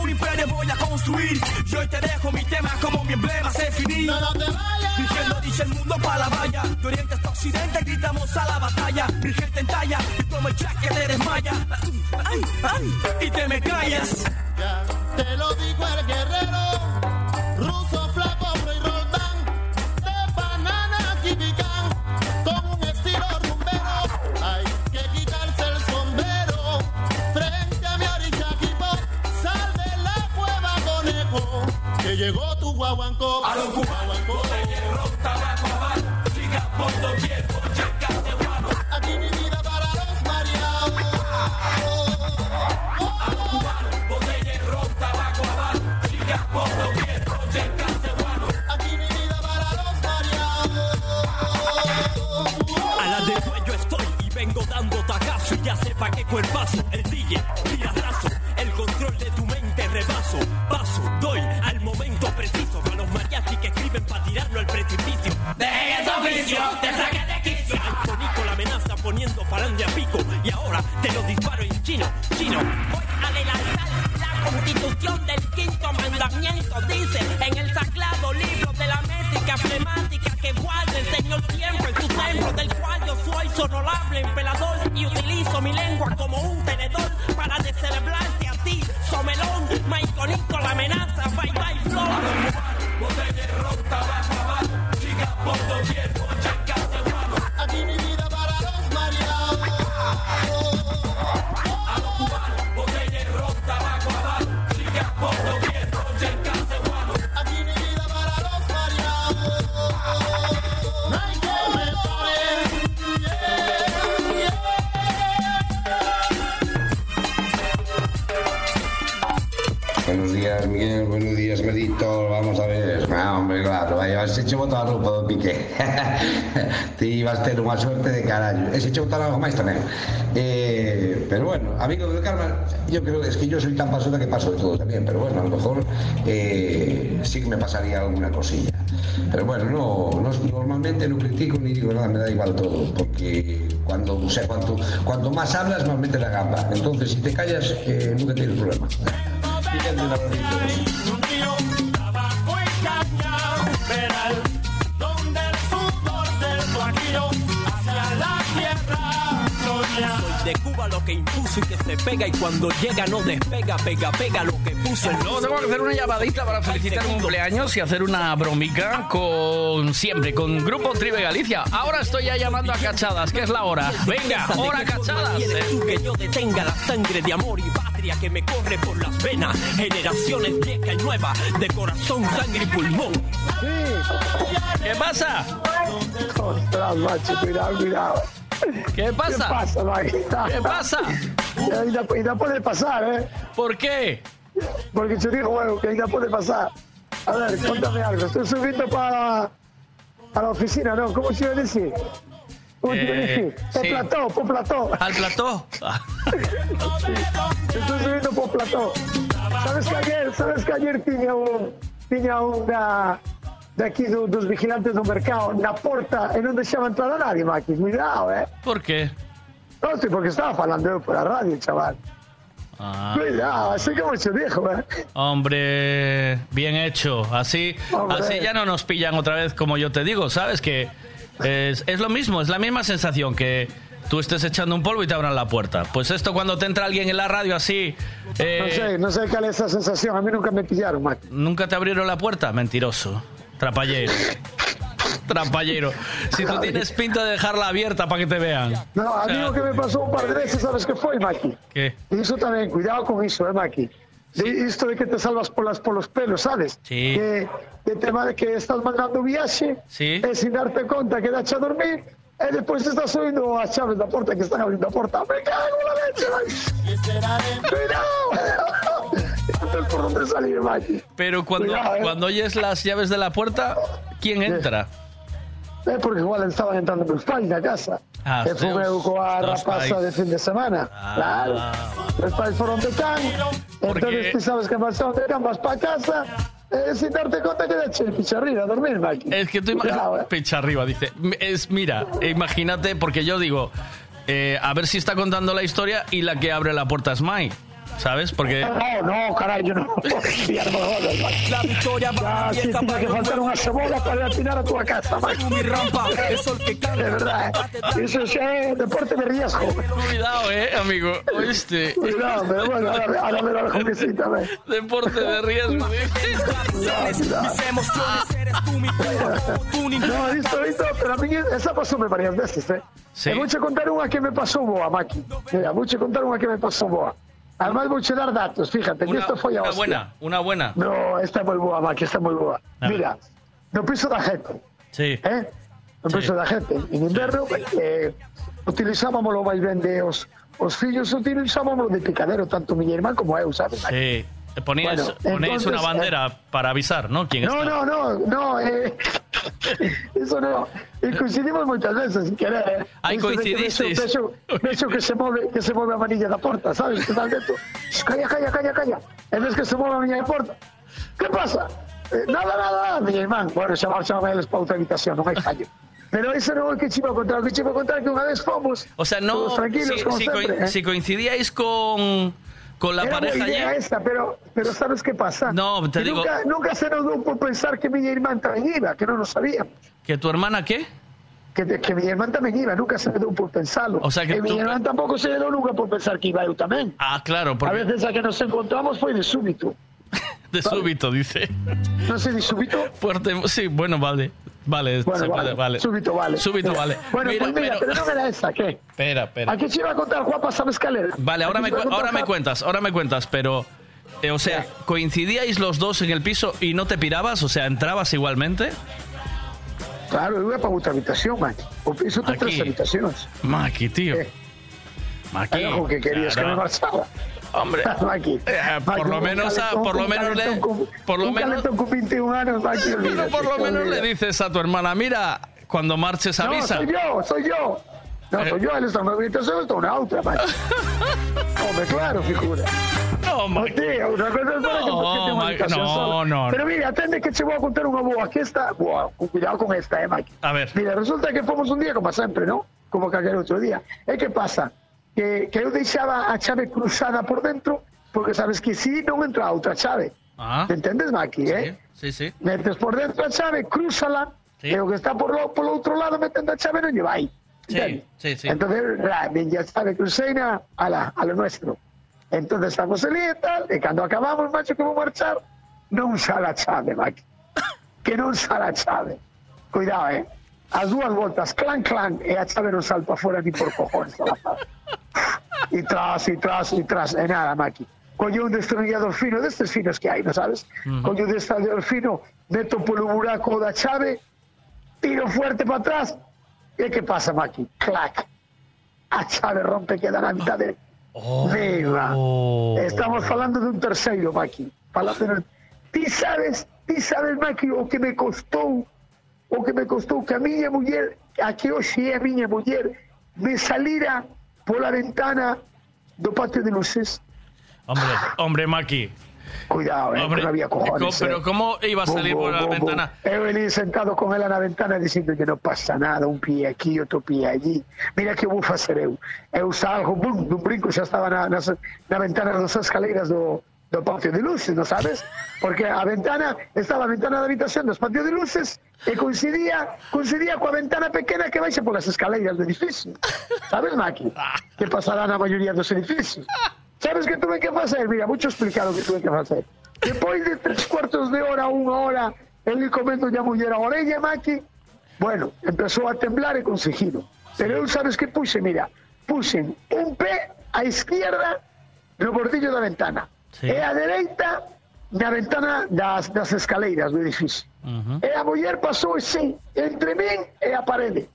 un imperio voy a construir. Yo hoy te dejo mi tema como mi emblema se finí. No, no te vayas. Dirigiendo dice el mundo para la valla. De oriente hasta occidente gritamos a la batalla. Mi gente en talla y como el jack que te desmaya. Ay, ay, y te me callas. Te lo digo el guerrero, Llegó tu guaguancó. A los cubanos le ron, tabaco, habano, ligas por doquier, chacas de guano. Aquí mi vida para los mareados. A los cubanos, botella de ron, tabaco, habano, ligas por doquier, chacas de guano. Aquí mi vida para los mareados. A la después yo estoy y vengo dando tacazo y ya sepa que cuerpazo el DJ tira te saqué de quicio. La amenaza poniendo falange pico. Y ahora te lo disparo en chino, chino. Voy a adelantar la constitución del quinto mandamiento. Dice en el sagrado libro de la métrica flemática que guarde el Señor siempre en su templo, del cual yo soy sonorable emperador y utilizo mi lengua como un tenedor para descelebrarte a ti, somelón, maiconito, la amenaza, bye bye flow. Piqué. [LAUGHS] Ti ibas ter unha suerte de carallo. Ese hecho botar algo máis tamén. Eh, pero bueno, amigo Karma, yo creo es que yo soy tan pasota que paso de todo también. Pero bueno, a lo mejor eh, sí que me pasaría alguna cosilla. Pero bueno, no, no normalmente no critico ni digo nada, me da igual todo. Porque cuando, o sea, cuanto, cuanto más hablas, más metes la gamba. Entonces, si te callas, eh, nunca tienes problema. Fíjate un abracito. Un Soy de Cuba lo que impuso y que se pega y cuando llega no despega, pega, pega lo que puso. Luego tengo que hacer una llamadita para felicitar un cumpleaños y hacer una bromica con siempre, con Grupo Tribe Galicia. Ahora estoy ya llamando a cachadas, que es la hora. Venga, ¿De hora cachadas. quieres tú que yo detenga la sangre de amor y patria que me corre por las venas? Generaciones vieja y nueva, de corazón, sangre y pulmón. ¿Qué pasa? Ostras, macho, cuidado, cuidado. [LAUGHS] ¿Qué pasa? ¿Qué pasa, Mike? ¿Qué pasa? Y puede pasar, ¿eh? ¿Por qué? Porque yo digo, bueno, que ainda puede pasar. A ver, cuéntame algo. Estoy subiendo para, para la oficina, ¿no? ¿Cómo se iba a decir? ¿Cómo se iba a Eh, decir? Por sí. plató, por plató. ¿Al plató? [LAUGHS] Estoy subiendo por plató. ¿Sabes que ayer, sabes que ayer tiña un, tiña un da, de do, dos vigilantes do mercado na porta e non deixaba entrar a nadie, Maquis. Cuidado, eh? ¿Por qué? No, sí, porque estaba falando eu por la radio, chaval. Ah, Cuidado, así como se dijo, eh. hombre, bien hecho. Así, Hombre. así ya no nos pillan otra vez, como yo te digo, ¿sabes? Que es, es lo mismo, es la misma sensación que tú estés echando un polvo y te abran la puerta. Pues esto cuando te entra alguien en la radio así... eh, No sé, no sé cuál es esa sensación. A mí nunca me pillaron, Maquis. ¿Nunca te abrieron la puerta? Mentiroso. Trapallero. Trapallero. Si tú tienes pinta de dejarla abierta para que te vean. No, a mí O sea, lo que me pasó un par de veces, ¿sabes qué fue, Maki? ¿Qué? Y eso también, cuidado con eso, ¿eh, Maki? De esto de que te salvas por, las, por los pelos, ¿sabes? Sí. Que, que tema de que estás mandando viaje, Sí. e sin darte conta que dache a dormir, e despois estás oindo as chaves da porta que están abrindo a porta. Me cago en la leche, Maki. Cuidado. No sé por dónde salir, Maki. Pero cuando, Cuidado, ¿eh? cuando oyes las llaves de la puerta, ¿quién entra? É porque igual estaban entrando meus pais na casa. Ah, e teus- coa os rapaza de fin de semana. Ah. Claro. Os pais foron de tan. Entonces tú sabes que más son de tan, vas para casa. Eh, sin darte conta que de picha arriba a dormir, Maki. Es que tú imaginas. eh. Pecha arriba, dice. Es, mira, imagínate, porque yo digo, eh, a ver si está contando la historia y la que abre la puerta es Mai. ¿Sabes? Porque. No, no, caray, yo no. [LAUGHS] Ya no me jodas, Maki. La victoria va Ya, sí, tiene para que faltar una cebola para atinar a tu casa. Mi rampa, el sol que De canta. verdad, eh. Eso es eh, deporte de riesgo. Cuidado, eh, amigo. ¿Oíste? Cuidado, pero bueno, ahora, ahora me lo dejo que sí también. Deporte de riesgo. No, visto, visto, pero a mí esa pasoume varias veces, eh. Sí. E vouche contar unha que me pasou boa, Maki. Mira, vouche contar unha que me pasou boa. Además vouche dar datos, fíjate, que Una, isto foi a una hostia. buena, una buena. No, esta é moi boa, Maki, esta é moi boa. A. Mira, no piso da gente, Sí. eh? No Sí. piso da gente. En inverno, eh, utilizábamos o ben de os, os fillos utilizábamos de picadero, tanto mi irmán como eu, sabes? Sí. Ponéis, Bueno, ponéis entonces, una bandera para avisar, ¿no? ¿Quién No, está? no, no, no, eh, Eso no. Y coincidimos moitas veces, sin querer. eh. Que coincidisteis. Vexo, que se move, que se move a manilla da porta, sabes? Que tal dentro. Calla, calla, calla, calla. E ves que se move a manilla da porta. Que pasa? Eh, nada, nada, nada, miña irmán. Bueno, xa marchan eles pa outra habitación, non hai fallo. Pero iso non é o que chivo contar, o que chivo contar que unha vez fomos O sea, no. si, como si coin- eh. si coincidíais con, con la Era pareja idea ya. esta, pero, pero ¿sabes qué pasa? No, te Que digo- Nunca, nunca se nos dio por pensar que mi irmán también iba, que no lo sabíamos. ¿Que tu hermana qué? Que, que mi hermán también iba, nunca se me dio por pensarlo. O sea, que E mi tú- hermán tampoco se dio nunca por pensar que iba yo también. Ah, claro, A porque veces a que nos encontramos fue de súbito. De súbito, dice. No sé, de súbito. Fuerte, sí, bueno, vale. Vale, Bueno, se vale. puede, vale. Súbito vale. Súbito vale. [LAUGHS] Bueno, Mira, pues mira, pero- pero, no era esa, ¿qué? Espera, espera. Aquí se iba a contar Juan pasaba escalera. Vale, ahora me, a cu- ahora me cuentas, ahora me cuentas, pero... eh, o sea, ¿coincidíais los dos en el piso y no te pirabas? O sea, ¿entrabas igualmente? Claro, yo iba para otra habitación, man. O piso de tres habitaciones. Maki, tío. Maki. Era que querías claro. que me marchaba. Hombre, [LAUGHS] eh, por lo menos por lo menos le- por lo menos- calentón con 21 años, Maki, Pero por lo menos le dices a tu hermana, mira, cuando marches No, avisa. soy yo, soy yo. No, soy yo, estoy en una otra, Maki. [LAUGHS] Hombre, claro, figura. No, Maki. Tío, una cosa es para que No, habitación no, no, no. Pero mira, atende que te voy a contar una boa. Aquí está, con cuidado con esta, eh, Maki. A ver. Mira, resulta que fomos un día como sempre, ¿no? Como calquer outro día. E que pasa? Que, que eu deixaba a chave cruzada por dentro porque sabes que si non entra a outra chave. Ah. ¿Me entendes, Maki, eh? Sí, sí. Metes por dentro a chave, crúzala, e o que está por lo, por outro lado metendo a chave non lle vai. Sí, sí, sí. Entonces, la miña chave cruceina a, la, a lo nuestro. Entonces estamos ali e tal, e cando acabamos, macho, que vou marchar, non sale a chave, Maki. Que non sale a chave. Cuidado, eh. As dúas voltas, clan, clan, e a chave non salta fora ni por cojones. a. E tras, e tras, e tras, e nada, Maki. Coño un destornillador fino, destes finos que hai, non sabes? Ujú. Coño un destornillador fino, meto polo buraco da chave, tiro fuerte para atrás, e que pasa, Maki? Clac. A chave rompe, queda na mitad de... Venga. Estamos falando de un terceiro, Maki. Falando. Ti sabes, ti sabes, Maki, o que me costou, o que me costou que a miña muller, a que hoxe é a miña muller, me salira pola ventana do patio de luces. Hombre, hombre, Maki. Cuidado, eh, Hombre, no había co- cojones. pero eh. ¿cómo iba a salir por la ventana? He venido sentado con ela na ventana dicindo que non pasa nada, un pie aquí, outro pie allí. Mira que vou facer eu. Eu salgo, bum, dun brinco, xa estaba na, nas, na ventana das escaleiras do, do patio de luces, non sabes? Porque a ventana, estaba a ventana da habitación dos patios de luces e coincidía, coincidía coa ventana pequena que baixa polas escaleiras do edificio. Sabes, Maki? Que pasará na maioría dos edificios. Sabes que tuve que facer? Mira, mucho explicar o que tuve que facer. Despois de tres cuartos de hora, unha hora, el comendo ya muller a orella, Maki, bueno, empezou a temblar e conseguido. Pero eu sabes que puxe, mira, puxen un pé á izquierda no bordillo da ventana Sí. e a dereita na ventana das, das escaleiras do edificio. E a muller pasou así, entre min e a parede,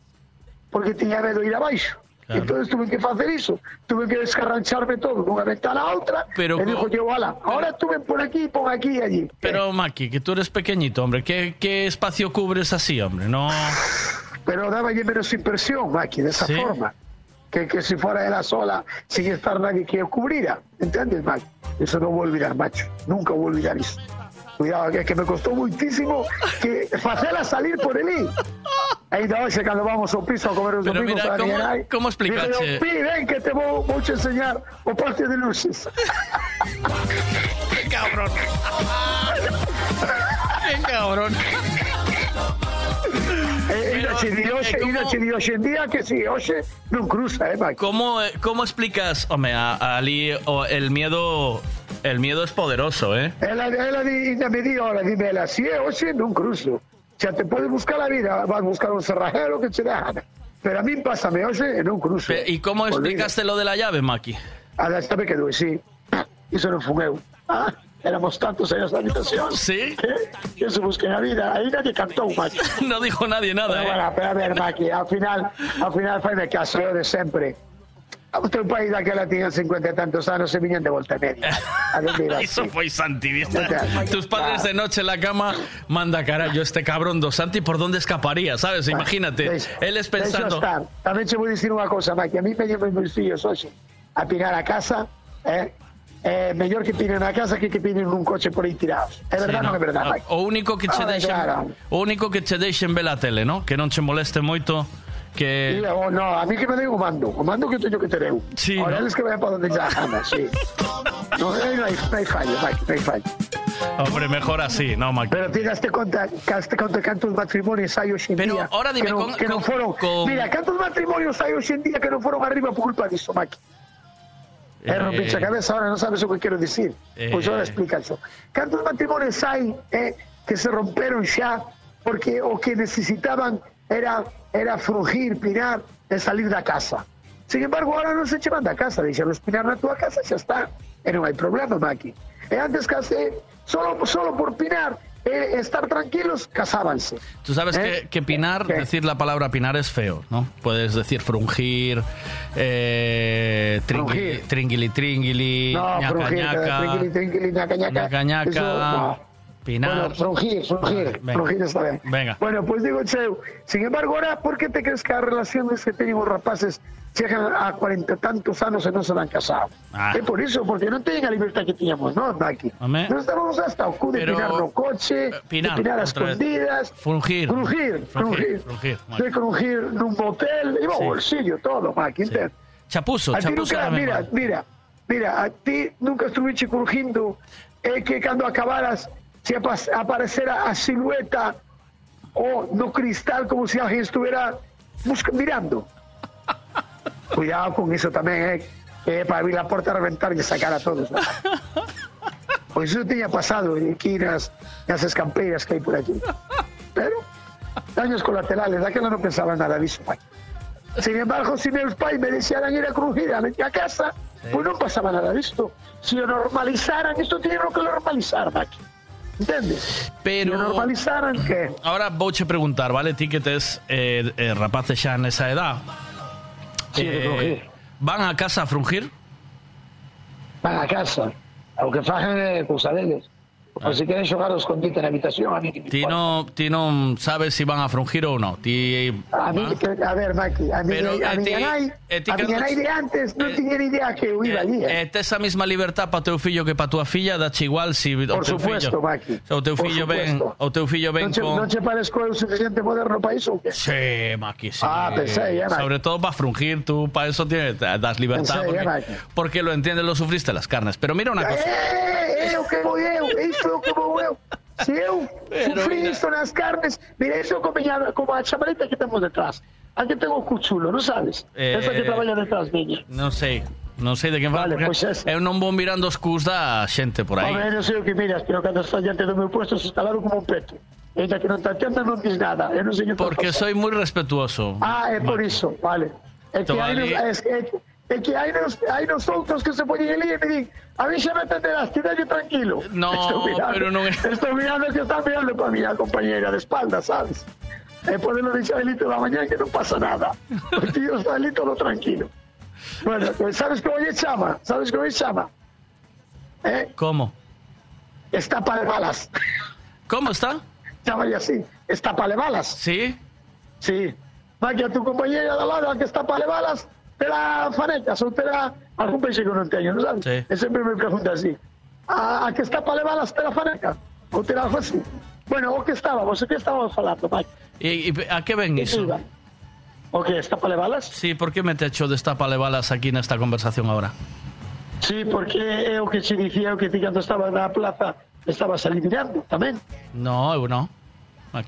porque tiña medo ir abaixo. Claro. Entonces tuve que facer iso, tuve que descarrancharme todo dunha ventana a outra, Pero e co- dijo yo, ala, ahora tuve por aquí, por aquí e allí. Pero, Maki, que tú eres pequeñito, hombre. ¿Qué, qué espacio cubres así, hombre? No. pero daba menos impresión, Maki, de esa Sí. forma. Que, que si fuera ela sola, sin estar nadie que o cubriera. ¿Entiendes, Maki? Eso no voy a olvidar, macho. Nunca voy a olvidar eso. Cuidado, que, que me costó muchísimo que salir por el Ainda hoxe, cando vamos ao piso a comer os Pero mira, a ¿cómo- Nienai, cómo explicache? dice yo, "Pi, ven que te vou, vou te enseñar o patio de luces. [LAUGHS] ¡Qué cabrón! ¡Qué cabrón! E di hoxe, en día que si, hoxe non cruza, eh, Maki. ¿Cómo, eh, cómo explicas, hombre, a, a Ali o el miedo? El miedo es poderoso, ¿eh? Ela, ela ainda me di, ora, dime ela, si é hoxe non cruzo. Xa te podes buscar a vida, vas buscar un cerrajero que che a gana. Pero a min pásame hoxe e non cruzo. Pe- ¿Y cómo Olvida. explicaste lo de la llave, Maki? A la esta me quedou así. Iso [CLEARS THROAT] non fun eu. Ah, éramos tantos [LAUGHS] en esta habitación. Sí. Que, que se busquen a vida. Aí nadie cantou, [LAUGHS] Maki. No dijo nadie nada, Pero, ¿eh? bueno, pero a ver, [LAUGHS] Maki, ao final, ao final faime caso eu de sempre. Outro país daquela tiñan 50 e tantos anos e viñan de volta media. A fue Santi. ¿viste? Tus padres de noche en la cama, manda carajo, este cabrón dos Santi, ¿por dónde escaparía? ¿Sabes? Imagínate. Él es Deixa pensando. estar. Tamén che vou dicir unha cousa, Mike. A mí me llevan meus fillos hoxe a pinar a casa, eh? É mellor que pinen a casa que que pinen nun coche por aí tirados. É verdad, Sí, non é verdad, Mike? O único que che Ah, deixen, claro. o único que che deixen ver a tele, ¿no? Que non che moleste moito que Sí, o no, a mí que me den o mando, o mando que teño que ter eu. Sí, Ahora ¿no? eles que vayan para donde ya gana, sí. [LAUGHS] No, aí non hai, non hai fallo, Mike, non hai fallo. Hombre, mejor así, no, Mike. Pero tigaste conta, caste conta cantos matrimonios hai hoxe en Pero día ahora dime que non, con- que non con- foron, con- mira, cantos matrimonios hai hoxe en día que non foron arriba por culpa disso, Maki. É Eh, romperse a cabeza, ahora non sabes o que quero dicir. Eh. Pois ahora explica eso. Cantos matrimonios eh, que se romperon xa porque o que necesitaban era era frugir, pinar e salir da casa. Sin embargo, ahora non se chevan da casa, deixalos pinar na túa casa xa está. E non hai problema, Maki. E antes case, solo, solo por pinar e estar tranquilos, casábanse. Tú sabes que, ¿Eh? que pinar, decir la palabra pinar es feo, ¿no? Puedes decir frungir, eh, tringuili, tringuili, No, ñaca, frugir, ñaca, tranquili, tranquili, ñaca, ñaca. ñaca, ñaca, Eso, no. pinar. Bueno, frungir, frungir, Venga. frungir está ben. Venga. Bueno, pues digo, Cheu, sin embargo, ahora, por que te crees que as relaciones que teñen os rapaces chegan a cuarenta tantos anos e non se dan casado? Ah. É por iso, porque non teñen a libertad que tiñamos, non, Maki? Home. Non estábamos hasta o cu de Pero- pinar no coche, pinar, de pinar a escondidas, Frungir. frungir, frungir, frungir, de crujir nun motel, e o bolsillo, todo, Maki, entende? Chapuzo, A ti chapuzo nunca, mira, vale. mira, mira, a ti nunca estuviste crujindo é que cando acabaras se apa- aparecera a silueta o no cristal como se alguén estuviera mirando. Cuidado con eso tamén, eh, que para abrir a porta a reventar e sacar a todos. ¿no? Pois [LAUGHS] eso tiña pasado aquí nas, nas escampeiras que hai por aquí. Pero, daños colaterales, daquela non pensaba nada disso, pai. Sin embargo, si meus pais me deixaran ir a crujir a miña casa, pois non pasaba nada disto. Si o normalizaran, isto tiñen que normalizar, Maki. Entendes? Pero- Si o normalizaran, que? Ahora vouche preguntar, vale, ti que tes eh, eh, rapaces xa nesa edad. Sí, frungir. van a casa a frungir? Van a casa. O que fajan é Ah. Ou se queren xogar ao escondite na habitación, a mí Ti non, ti non sabes si van a frungir ou non. Ti A mí, que, a ver, Maki, a mí, Pero, a eh, miña ti- nai, eh, ti a miña nai de antes non tiña ni idea que eu iba allí. eh, Eh. tes a mesma libertad para teu fillo que para tua filla, dache igual si o teu supuesto, fillo, Maki. o teu fillo ven, o teu fillo ven non, che, con non che parezco eu suficiente moderno para iso ou que? Sí, Maki, sí. Ah, pensei, eh, Maki. Sobre todo para frungir, tú para eso tienes, das libertad. Pensei, eh, porque, Maki. porque lo entiendes, lo sufriste las carnes. Pero mira una cosa. Eh, é o que vou eu, isto é o que vou eu. Se eu Pero sufrí mira- isto nas carnes, mira, iso como, a, como a chamareta que temos detrás. Aquí tengo o cuchulo, non sabes? Eh, Esa que traballa detrás miña. Non sei, non sei de quen fala, Vale, pois es- eu non vou mirando os cus da xente por aí. Home, non sei o que miras, pero cando estás diante do meu puesto se instalaron como un peto. E ainda que non te atenda non dis nada. Eu non sei Porque soy moi respetuoso. Ah, é por iso, vale. É que Então, hai nos, ali- é que hai nos, hai nos outros que se ali e me din a mí xa me atenderás, quédate tranquilo. [LAUGHS] No, Estou mirando, pero non é- [LAUGHS] Estou mirando que están mirando para miña compañera de espalda, sabes? E podemos deixar ali toda a mañá que non pasa nada. O tío está todo tranquilo. Bueno, pues, sabes como lle chama? Sabes como lle chama? Eh? Como? Estapa de balas. Como está? Chámale así, estapale balas. Sí? Sí. Va que a tu compañera de lado, que estapale balas, te la fanecas ou te la algún peixe que non teño, non sabes? Sí. E sempre me pregunta así. A, a que estapale balas te la faneca? Ou te la algo así? Bueno, o que estábamos, o que estábamos falando, Mike? E, e a que ven iso? iba? O que estapale balas? Sí, por que me te echo destapale balas aquí nesta conversación ahora? Sí, porque é o que se dicía o que ti cando estaba na plaza estabas ali mirando tamén. No, eu non.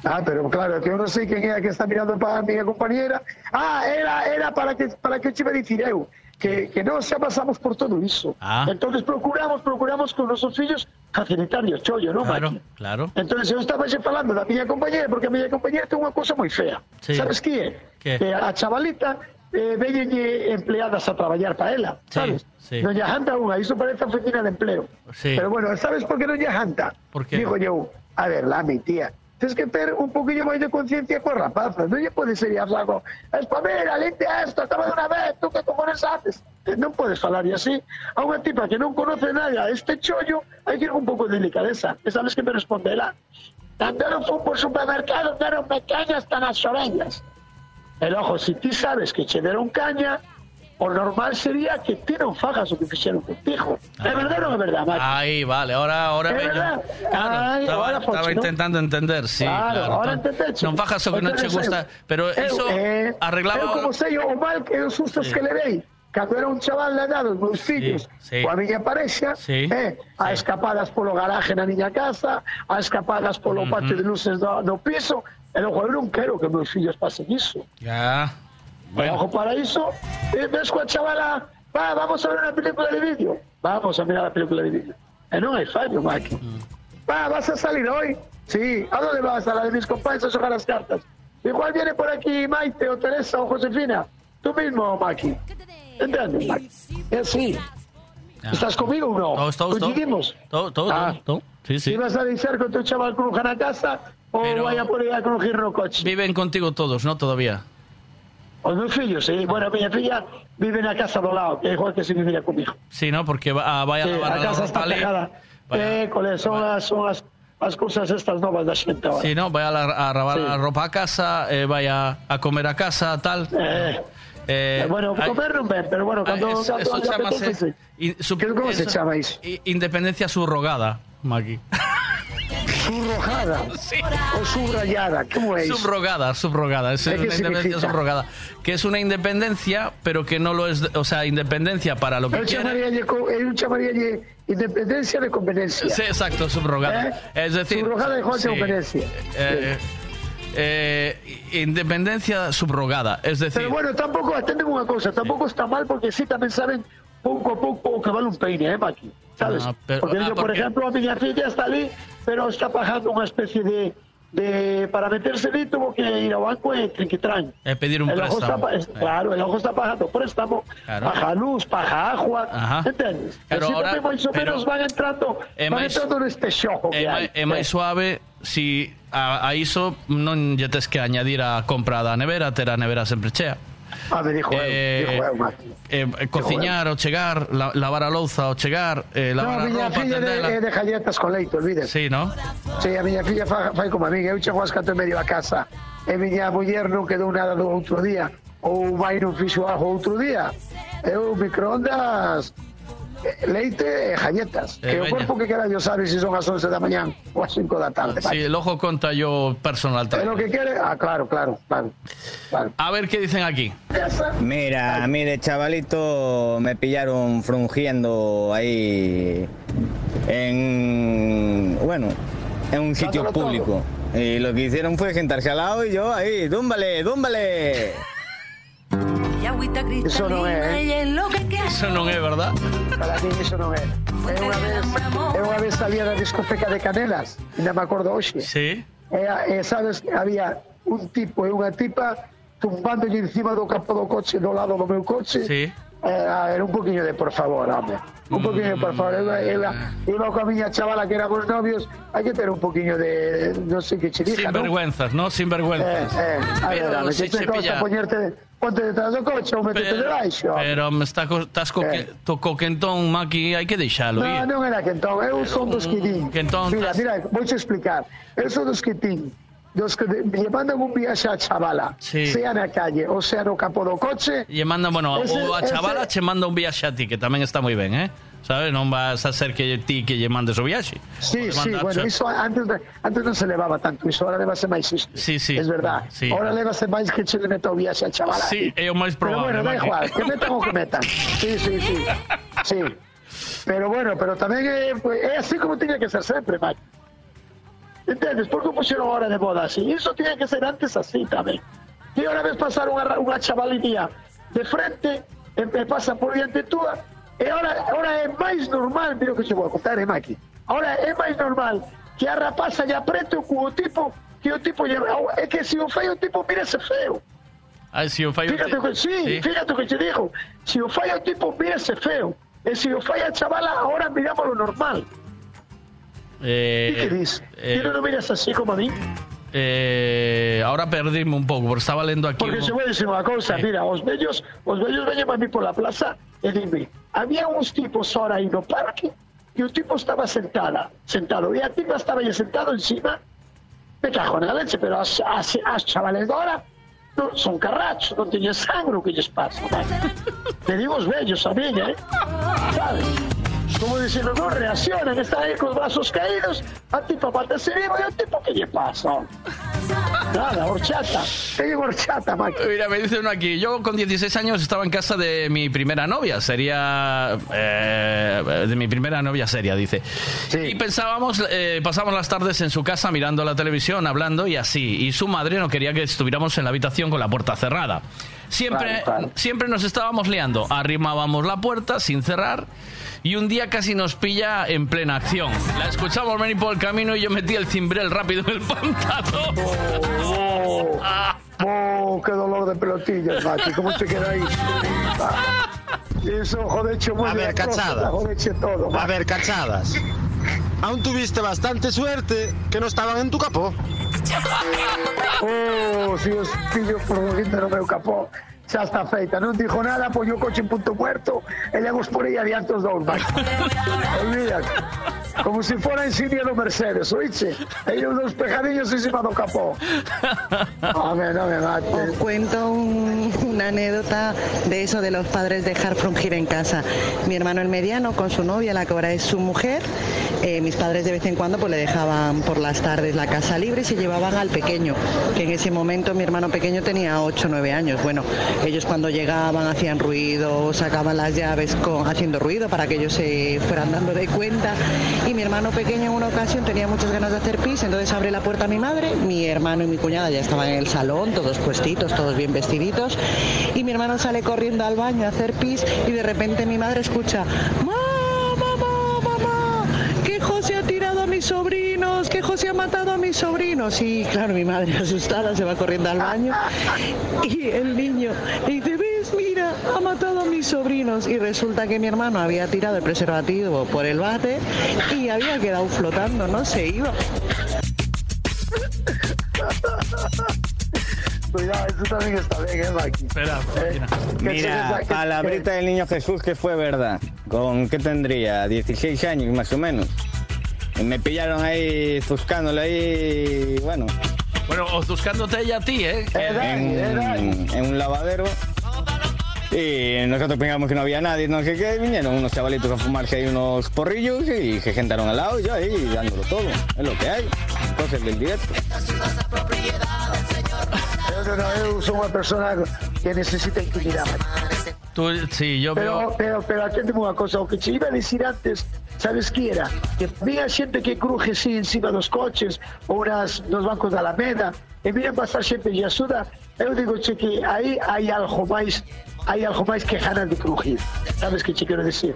Ah, pero claro, que eu non sei quen é que está mirando para a miña compañera. Ah, era era para que para que che dicir eu que, que nós xa pasamos por todo iso. Ah. Entonces procuramos, procuramos con nosos fillos facilitarlle o chollo, non, Claro, claro. Entonces eu estaba xe falando da miña compañera porque a miña compañera ten unha cousa moi fea. Sí. Sabes que é? Que? Que a chavalita eh, veñenlle empleadas a traballar para ela, Sí, sabes? sí. Non lle janta unha, iso parece oficina de empleo. Sí. Pero bueno, sabes por que non lle janta? Digo eu, a ver, la mi tía, tens que ter un poquillo máis de conciencia coa rapaza, non lle pode ser algo, espamera, limpia esto, acaba de unha vez, tú que cojones haces? non podes falar así a unha tipa que non conoce nada este chollo, hai que ir un pouco de delicadeza. E sabes que me responde ela? Cando fui por supermercado, deron caña hasta nas orellas. El ojo, si ti sabes que che deron caña, o normal sería que ti non fagas o que fixeron contigo. É verdade ou non é verdade, Maki? Ahí, vale, ahora, ahora verdad? Claro, Ai, estaba, ahora estaba intentando entender, sí, Claro, claro. ahora entendeche. Non fajas o que non che Entonces, gusta, pero eu, iso eh, arreglaba... Eu como sei o mal que os sustos Sí. que levei cando era un chaval de edad, os meus fillos, sí. coa miña parexa, Sí, eh, a escapadas polo garaje na miña casa, a escapadas polo Ujú. patio de luces do, do piso, e logo eu non quero que meus fillos pasen iso. Ya. Bueno. Ojo para iso, e ves chavala, va, vamos a ver una película de vídeo. Vamos a mirar la película de vídeo. E non hai fallo, Maki. Va, vas a salir hoy. Sí, ¿a dónde vas? A la de mis compañeros a jugar las cartas. Igual viene por aquí Maite o Teresa o Josefina. Tú mismo, Maki. ¿Entiendes, Maki? Es así. ¿Estás conmigo o no? Todo, todo, todo. ¿Coincidimos? Todo, todo, Ah. todo, todo. Sí, sí. ¿Ibas a deixar con tu chaval cruja na casa o Pero- vaya por aí a crujir no coche? Viven contigo todos, ¿no? Todavía. Os meus fillos, sí. Bueno, miña filla vive na casa do lado, que é igual que se vivía comigo. Sí, ¿no? Porque va, vaya Sí, a lavar a casa está pegada. Eh, cole, son as, son as, as cousas estas novas da xente agora. Sí, ¿no? Vaya a, la- a lavar Sí. la ropa a casa, eh, vaya a comer a casa, tal. Eh, Eh, bueno, comer non ben, pero bueno, cando... Ah, eso- cando eso apetece, in- sub- Que como se eso- chama iso? Independencia subrogada, Maki. Subrogada [LAUGHS] o subrayada, como é iso? Subrogada, subrogada. Es ¿Eh, una independencia subrogada. Que es una independencia, pero que no lo es. O sea, independencia para lo que co- eu chamaríalle independencia de conveniencia. Sí, exacto, subrogada. Es decir. Subrogada igual sí, que conveniencia. eh, eh, independencia subrogada. Es decir. Pero bueno, tampouco, atenden unha cousa, tampouco está mal porque sí tamén saben pouco a pouco o que vale un peine, eh, Maki? Sabes? Ah, pero- porque ah, yo, por porque- ejemplo, a miña filla está ali, pero está pagando unha especie de, de para meterse ali tuvo que ir ao banco e trinquitran. eh, pedir un el está, préstamo. pa- es- Eh, claro, el ojo está pagando préstamo, Claro. paga luz, paga agua, Ajá. Pero Así ahora- ou pero- menos van entrando, É van máis- entrando neste xogo É hai. é máis suave si a, a iso non lle tes que añadir a compra da nevera, ter a nevera sempre chea. Ah, Ave, dixo eh, eu, dixo eu, eh, eh, cociñar ao chegar, la, lavar a louza ao chegar, eh, lavar no, a, miña roupa, filla tendela... de, eh, de galletas con leite, olvide. Sí, no? Sí, a miña filla fa, fai como a min, eu chego ás canto e medio a casa, e miña muller non quedou nada do outro día, ou vai non fixo algo outro día. Eu microondas leite e galletas Eh, que o veña. corpo que queda yo sabe se son as 11 da mañán ou as 5 da tarde Sí, el ojo conta yo personal lo trainer. que quere, ah, claro, claro, claro, claro. A ver qué dicen aquí. Mira, a mí de chavalito me pillaron frungiendo ahí en. Bueno, en un sitio Dándolo todo. público. Y lo que hicieron fue sentarse al lado y yo ahí, dúmbale, dúmbale. [LAUGHS] Eso non é, eh? Eso non é verdad. Para mí iso non é. É unha vez, é unha vez salía da discoteca de Canelas, ainda me acordo hoxe. Sí. E, e sabes había un tipo e unha tipa tumbándolle encima do capó do coche do lado do meu coche. Sí. Eh, era un poquinho de por favor, home. Un poquinho de por favor. Eu, eu, iba coa miña chavala que éramos novios, hai que ter un poquinho de, non sei que che Sin ¿no? vergüenzas, ¿no? Sin Eh, vergüenzas. eh, a ver, dame, te che costa poñerte, Potetado coche ou metete debaixo. Pero me está, estás co, eh. to, co quentón, Maki, hai que deixalo no, ir. Non, non era quentón, eu pero, son dos que din. Mm, quentón, mira, tás... mira, vou explicar. Eu son dos que din dos que lle mandan un viaxe a chavala, sí. sea na calle ou sea no capo do coche. Lle mandan, bueno, ese, o a chavala ese... che manda un viaxe a ti, que tamén está moi ben, eh? Sabes? Non vas a ser que ti que lle mandes o viaxe. Sí, sí, bueno, iso antes, de- antes non se levaba tanto, iso ahora levase máis isto. Sí, sí. Es verdad. Sí. Ahora levase máis que che le meta o viaxe a chavala. Sí, é o máis Pero probable. bueno, da igual, que metan o que metan. Sí, sí, sí. Sí. Pero bueno, pero tamén é, pues, é así como tiña que ser sempre, Mike. Entendes? Por que puxeron ahora de moda así? Iso tiña que ser antes así tamén. E unha vez pasaron unha, unha chavalidía de frente, e, e pasa por diante túa, e ahora, ahora é máis normal, mira o que se vou a contar, eh, Maki? Ahora é máis normal que a rapaza lle aprete cu o tipo, que o tipo lle... É que se o fai o tipo, mírese feo. Ai, si o fai o Fíjate que sí, fíjate que te dijo. Si o falla o tipo, mírese feo. E si o falla a chavala, ahora miramos lo normal. Eh, ¿Y qué dices? eh, ¿Tú no lo miras así como a mí? Eh, ahora perdíme un pouco, porque estaba lendo aquí... Porque se voy a decir una cosa, mira, os bellos, os bellos veñen a mí por la plaza e dime, había uns tipos ahora aí no parque e un tipo estaba sentada, sentado, e a tipa estaba aí sentado encima, me cajo na leche, pero as chavales de ahora non son carrachos, non teñen sangre que lles pasa. [LAUGHS] Te digo os bellos a mí, eh? Sabes? Como diciendo, no reaccionan, están ahí con brazos caídos, a tipo pata cerebro y a tipo, ¿qué le pasa? Nada, horchata. Te digo horchata, Maki. Mira, me dice uno aquí, yo con 16 años estaba en casa de mi primera novia, sería eh, de mi primera novia seria, dice. Y pensábamos, eh, pasamos las tardes en su casa mirando la televisión, hablando y así. Y su madre no quería que estuviéramos en la habitación con la puerta cerrada. Siempre, siempre nos estábamos liando, arrimábamos la puerta sin cerrar. Y un día casi nos pilla en plena acción. La escuchamos venir por el camino y yo metí el cimbrel rápido en el pantalón. Oh, qué dolor de pelotillas, Maki. ¿Cómo te queda Eso, jodeche, muy A ver, cachadas. Jodeche todo. A ver, cachadas. Aún tuviste bastante suerte que no estaban en tu capó. Oh, si os pillo por un no meu capó. Xa está feita, non dixo nada, poño o coche en punto muerto e levamos por aí adiante os dous, Maki. Olvídate. Como si fuera insignia do Mercedes, oíche? Aí os dous pejadiños encima do capó. No me, no me mate. Os cuento un- una anécdota de eso de los padres dejar frungir en casa. Mi hermano el mediano con su novia, la que ahora es su mujer, eh, mis padres de vez en cuando pues le dejaban por las tardes la casa libre y se llevaban al pequeño, que en ese momento mi hermano pequeño tenía 8 o 9 años. Bueno, ellos cuando llegaban hacían ruido, sacaban las llaves con, haciendo ruido para que ellos se fueran dando de cuenta. Y mi hermano pequeño en una ocasión tenía muchas ganas de hacer pis, entonces abre la puerta a mi madre, mi hermano y mi cuñada ya estaban en el salón, todos puestitos, todos bien vestiditos, y mi hermano sale corriendo al baño a hacer pis y de repente mi madre escucha, ¡Mamá, mamá, mamá! Que José ha tirado mis sobrinos, que José ha matado a mis sobrinos. Y claro, mi madre asustada se va corriendo al baño y el niño le dice, ves, mira, ha matado a mis sobrinos. Y resulta que mi hermano había tirado el preservativo por el bate y había quedado flotando, no se iba. Cuidado, eso también está bien, ¿eh, Maki? Espera, Mira, a la brita del niño Jesús que fue verdad. ¿Con qué tendría? 16 años más o menos. Me pillaron ahí buscándole ahí, bueno, Bueno, o buscándote ella a ti, ¿eh? en, en un lavadero. Y nosotros pensamos que no había nadie, no sé qué, vinieron unos chavalitos a fumarse ahí unos porrillos y se sentaron al lado y yo ahí dándolo todo. Es lo que hay. Cosas del directo. Eu, non, eu sou unha persona que necesita intimidade. Tú, sí, yo Pero, veo... pero, pero aténdeme unha cosa, o que te iba a decir antes, sabes que era? Que había xente que cruje así encima dos coches ou nas, nos bancos da Alameda e miran pasar xente e axuda, eu digo che que aí hai algo máis hai algo máis que ganas de crujir. Sabes que che quero decir?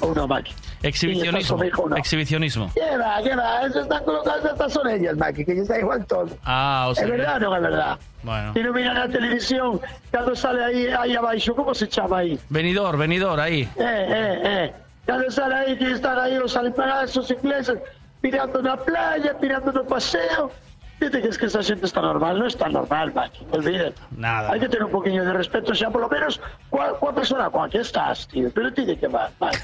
Non, Maki? Exhibicionismo. Conmigo, ¿no? Exhibicionismo. Que va, que va, eso están colocadas estas son ellas, Maki, que está igual todo. Ah, o sea... ¿Es verdad o non é verdad? Bueno. Si no miran la televisión, cuando sale ahí, ahí abajo, ¿cómo se llama ahí? Venidor, venidor, ahí. Eh, eh, eh. Cuando sale ahí, que están ahí los alemanes, ingleses, mirando una playa, mirando un paseo. Dice que es que esa gente está normal, no está normal, Maki, olvídate. Nada. Hay que tener un poquillo de respeto, ya por lo menos, ¿cuál, cuál persona, cuál que estás, tío? Pero tiene que va, Maki.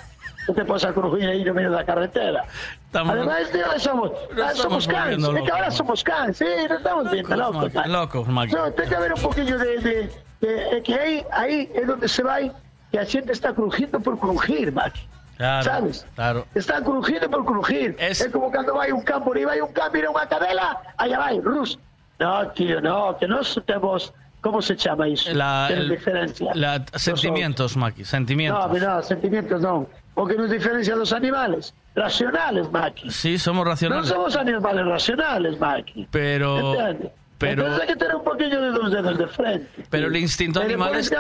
No te puedes crujir ahí no medio de la carretera. Estamos- Además, tío, somos, ah, estamos somos cans, es que ahora locos. somos cans, sí, no estamos viendo locos, Maki. Locos, Maki. No, tiene que haber un poquillo de, de- de- eh, que ahí, ahí es donde se va que la gente está crujiendo por crujir, Maki. Claro, ¿Sabes? claro. Está crujiendo por crujir. Es, como cuando va un campo, y va un campo, mira una cadela, allá va, rus. No, tío, no, que no tenemos, ¿cómo se llama eso? La, el- diferencia. la- sentimientos, Maki, sentimientos. No, no, sentimientos no. Porque nos diferencia los animales. Racionales, Maki. Sí, somos No racionales. somos animales racionales, Maki. Pero... ¿Entiendes? Pero... Entonces hay que tener un poquillo de dos dedos de frente. Pero el instinto animal es...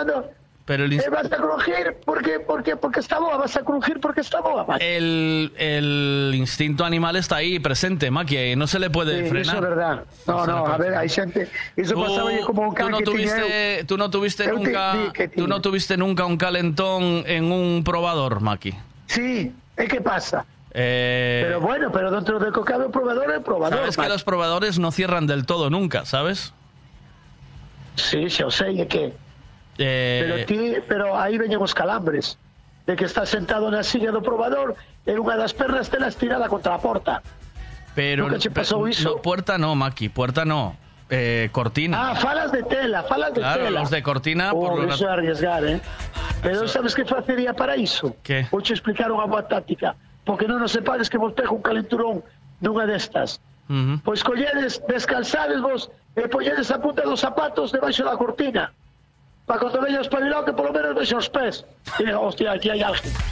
Pero el, Eh, vas a crujir porque, porque, porque está boa, vas a crujir porque está Maki. el, el instinto animal está ahí presente, Maki, y no se le puede Sí, frenar. Eso es verdad. No, no, puede a ver, hay gente. Eso pasaba yo como un tú no que tuviste, eu. tú no tuviste te- nunca, que tú no tuviste nunca un calentón en un probador, Maki. Sí, ¿y qué pasa? Eh, Pero bueno, pero dentro de que o probador é probador. Sabes que macho. los probadores no cierran del todo nunca, ¿sabes? Sí, xa o sei, é que... Eh, Pero ti, pero aí veñen os calambres de que estás sentado na silla do probador e unha das pernas tela estirada contra a porta. pero nunca che pasou iso? no, puerta no, Maki, puerta no. Eh, cortina. Ah, falas de tela, falas de claro, tela. los de cortina Oh, por lo eso é arriesgar, eh? Pero sabes que facería para iso? Que? Vou che explicar unha boa táctica. Porque non nos sepades que vos pega un calenturón nunha destas. Ujú. Pois colledes, descalzades vos e polledes a punta dos zapatos debaixo da cortina. Para cando veña espabilado que polo menos vexan os pés. E diga, hostia, aquí hai alguén. [LAUGHS]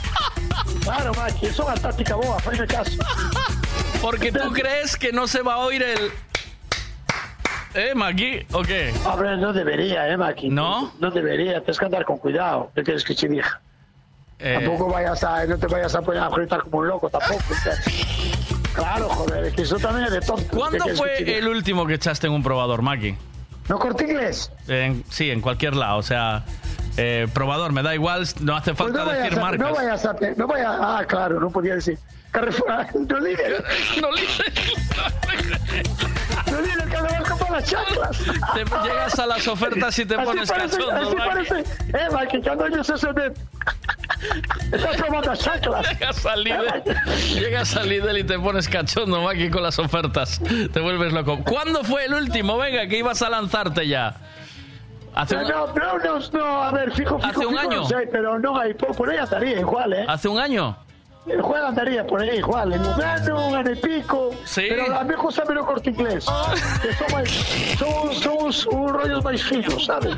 Claro, Maki, eso é unha táctica boa, faime caso. Porque tú crees que no se va a oír el... ¿Eh, Maki? ¿O qué? Hombre, no debería, eh, Maki. ¿No? No debería, tienes que andar con cuidado. ¿Qué quieres que te diga? Eh, Tampoco vayas a, no te vayas a poner a gritar como un loco, tampoco. Claro, joder, es que eso también es de tonto. ¿Qué ¿Cuándo fue el último que echaste en un probador, Maki? ¿No corte inglés? En- sí, en cualquier lado. O sea, eh, probador, me da igual, no hace Pues falta no vayas, decir a, marcas. no vayas a, no ah, claro, no podía decir. Carrefour, no líder. No No líder, que a comprar las chaclas. Te llegas a las ofertas y te Así pones parece, cachondo, Así Maki. parece, eh, Maki, cuando oyes eso de... Estás probando las chaclas. Llegas al Lidl, llegas al Lidl y te pones cachondo, Maki, con las ofertas. Te vuelves loco. ¿Cuándo fue el último? Venga, que ibas a lanzarte ya. Hace un, No, no, no, no, a ver, fijo, fijo, ¿Hace un fijo, año? no sé, pero no, por, ahí andaría igual, ¿eh? ¿Hace un año? El juego andaría por ahí igual, en un año, un año y pico. Sí. Pero a mí gusta menos corte inglés. Que somos, somos, somos un rollos más finos, ¿sabes?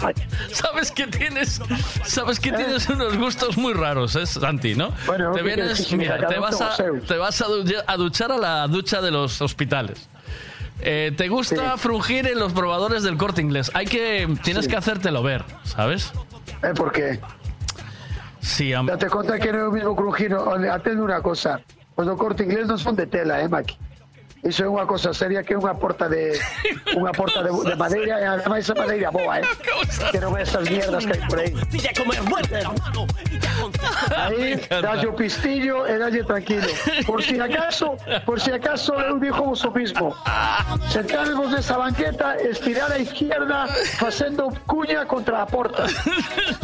Sabes que tienes, sabes que tienes unos gustos muy raros, ¿eh, Santi, ¿no? Bueno, te ¿qué quieres vienes, sí? mira, te vas a, te vas a, du- a duchar a la ducha de los hospitales. Eh, te gusta frungir en los probadores del corte inglés. Hay que, tienes que hacértelo ver, ¿sabes? ¿Eh? ¿Por qué? Sí, Date cuenta que no es lo mismo crujino. Atende una cosa. Los do corte inglés no son de tela, ¿eh, Maki? Iso é unha cosa seria que é unha porta de [LAUGHS] unha porta de, de madeira e ademais esa madeira boa, eh? Que non esas mierdas que hai por aí. Aí, [LAUGHS] dalle o pistillo e dalle tranquilo. Por si acaso, por si acaso eu dixo vos o mismo. Sentadevos nesa banqueta, estirar a izquierda facendo cuña contra a porta.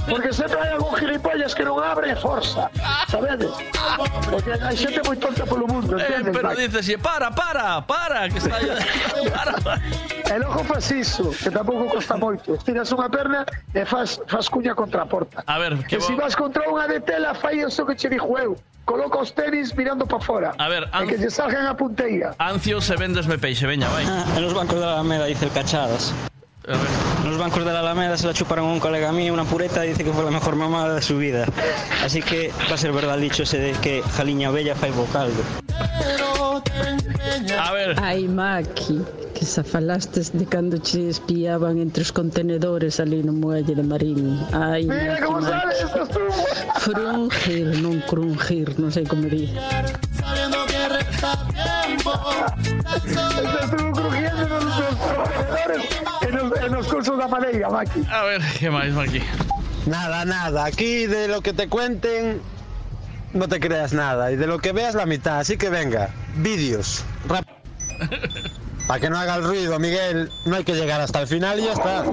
Porque sempre hai algún gilipollas que non abre forza. Sabedes? Porque hai xente moi tonta polo mundo, Eh, pero dices, "Y para, para, para, que está para. E logo faz iso, que tampouco costa moito. Estiras unha perna e faz, fas cuña contra a porta. A ver, que se vo- vas contra unha de tela, fai iso que che dixo eu. Coloca os tenis mirando para fora. A ver, E que lle salgan a punteira. Ancio se vendesme peixe, veña, vai. En los bancos de la Alameda, dice el Cachadas. En los bancos de la Alameda se la chuparon a un colega mío una pureta y dice que fue la mejor mamada de su vida. Así que va a ser verdad el dicho ese de que Jaliña Bella fai vocaldo. A ver. Ai, Maki, que se falastes de cando che espiaban entre os contenedores ali no muelle de Marín. Ai, Mira Maki, como estás tú. Frungir, non crungir, non sei como di. Sabiendo que resta tiempo. Estuvo crujiendo nos, contenedores en los, en los cursos da madeira, Maki. A ver, ¿qué más, Maki? Nada, nada. Aquí de lo que te cuenten no te creas nada y de lo que veas la mitad. Así que venga, vídeos. [LAUGHS] Para que no haga el ruido, Miguel, no hay que llegar hasta el final y ya está.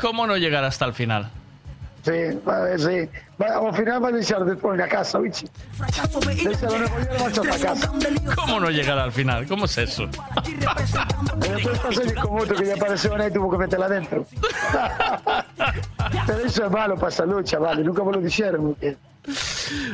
¿Cómo no llegar hasta el final? Sí, va, sí. Va, ao final va a deixar despois na casa, bichi. Déxalo no coller, marcha para casa. ¿Cómo no llegar al final? ¿Cómo es eso? E despois paselle con outro que lle apareceu e tuvo que metela dentro. [LAUGHS] Pero iso é malo para a salud, chaval, nunca me lo dixeron. Que...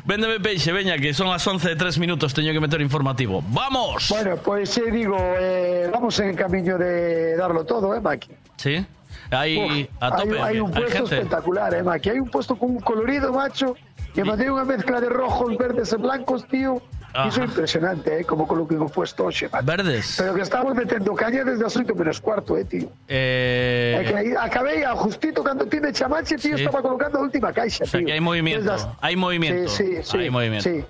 Véndeme peixe, veña, que son las 11 de 3 minutos, teño que meter informativo. ¡Vamos! Bueno, pues, digo, eh, vamos en camiño de darlo todo, eh, Maki? ¿Sí? Hay Uf, a tope, hay, hay un hay puesto gente. espectacular, eh, Maki. Hay un puesto con un colorido, macho, que mandé una mezcla de rojos, verdes y blancos, tío. Ajá. Iso é impresionante, eh, como coloquei o puesto hoxe, Maki. Verdes. Pero que estamos metendo caña desde as 8 menos cuarto, eh, tío. Eh, É que aí acabei a justito cando ti me chamache, tío, Sí. estaba colocando a última caixa, o sea, tío. que hay movimiento. Desde as- Hay movimiento. Sí, sí, sí, hay movimiento. sí.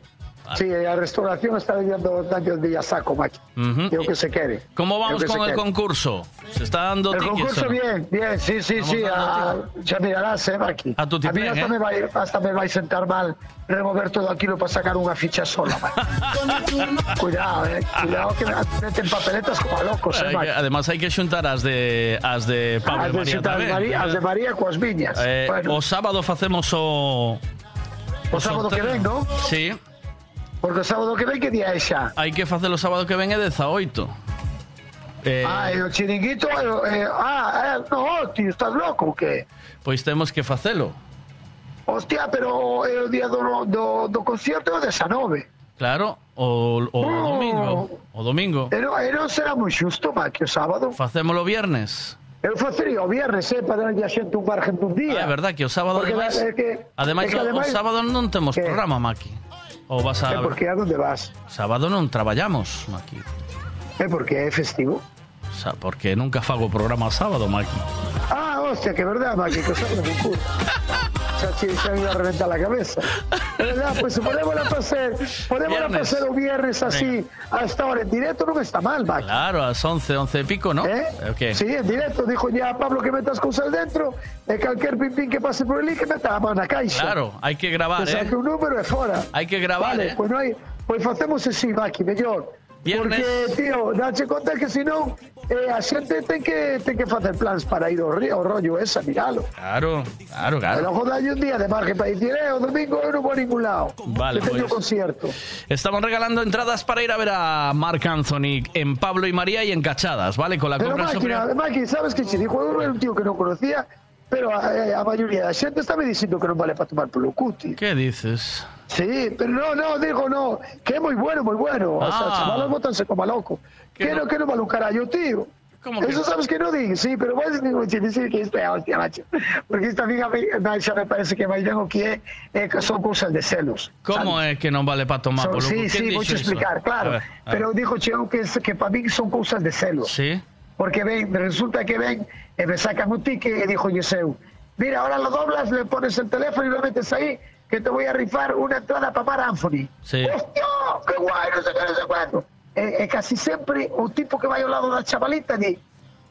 Sí, a restauración está dando daño de Villasaco, macho. Ujú. Yo que se quede. ¿Cómo vamos con el quede. concurso? ¿Se está dando El tickets o concurso no? bien, bien, sí, sí, sí. ah, ya mirarás, eh, Maki. A tu A mí hasta, eh. me va, a hasta me va a sentar mal remover todo aquilo para sacar una ficha sola. [LAUGHS] Cuidado, eh. Cuidado que me meten papeletas como a locos, eh, Hay Maki. además hai que xuntar as de as de Pablo As de María tamén. María, as de María coas viñas. Eh, Bueno. O sábado facemos o O sábado que ven, ¿no? Sí. Porque o sábado que ven que día é xa? Hai que facelo o sábado que ven é 18. Eh, Ah, e o chiringuito, eh, eh, ah, eh, no, tío, estás loco, o que? Pois temos que facelo. Hostia, pero é o día do, do, do concierto é o 19. Claro, o, o domingo. O domingo. E non, e non será moi xusto, má, que o sábado. Facémolo viernes. Eu facería o viernes, eh, para darlle a xente un margen dun día. Ah, é verdad que o sábado Porque ademais, que- ademais, que ademais- o sábado non temos Que? programa, Maki. Ou vas a É porque a donde vas? Sábado non traballamos, Maki. É porque é festivo. Sa porque nunca fago programa sábado, Maki. Ah, hostia, que verdad, má, que de [LAUGHS] che xa me iba a reventar la cabeza. Verdad, pues podemos a facer, podemos a facer o viernes así, a esta hora en directo non está mal, má. Claro, ás 11, 11 e pico, ¿no? ¿Eh? O qué? Sí, en directo. Dijo ya Pablo que metas cosas dentro. E calquer pimpín que pase por ali que meta a na caixa. Claro, hai que gravar, Que eh? un número e fora. Hai que gravar, vale, eh? Pues, no hai, pues facemos así, Maki, mellor. Viernes. Porque, tío, dache conta que senón eh, a xente ten que, ten que facer plans para ir ao, río, ao rollo esa, miralo. Claro, claro, claro. logo dalle un día de margen para dicir, eh, o domingo eu non vou a ningún lado. Vale, teño pues. concierto. Estamos regalando entradas para ir a ver a Marc Anthony en Pablo y María y en Cachadas, ¿vale? Con la Pero compra máquina. Maki, sabes que che dijo eu era un tío que non conocía, pero a, a maioría da xente está me dicindo que non vale para tomar polo cuti. ¿Qué dices? Sí, pero no, no, digo no, que é moi bueno, moi bueno. O sea, Ah. chavalos botanse como a loco. Que, no, que non vale un carallo, tío. ¿Cómo que Eso no? sabes que no digo, sí, pero vais che, decir que isto é a hostia, macho. Porque isto a mí, a mí a- xa me parece que máis ben o que é, é que son cousas de celos. ¿Cómo es que no vale para tomar? Son- polo sí, sí, dixo vou iso? explicar, claro. A ver, a ver. Pero dijo Cheo que, que para mí son cousas de celos. Sí. Porque ven, resulta que ven e me sacan un ticket e dijo Yeseu, mira, ahora lo doblas, le pones el teléfono y lo metes ahí, que te voy a rifar una entrada para Mar Anthony. Sí. ¡Hostia! ¡Qué guay! No sé qué, no sé cuánto. E, e casi sempre o tipo que vai ao lado da chavalita di,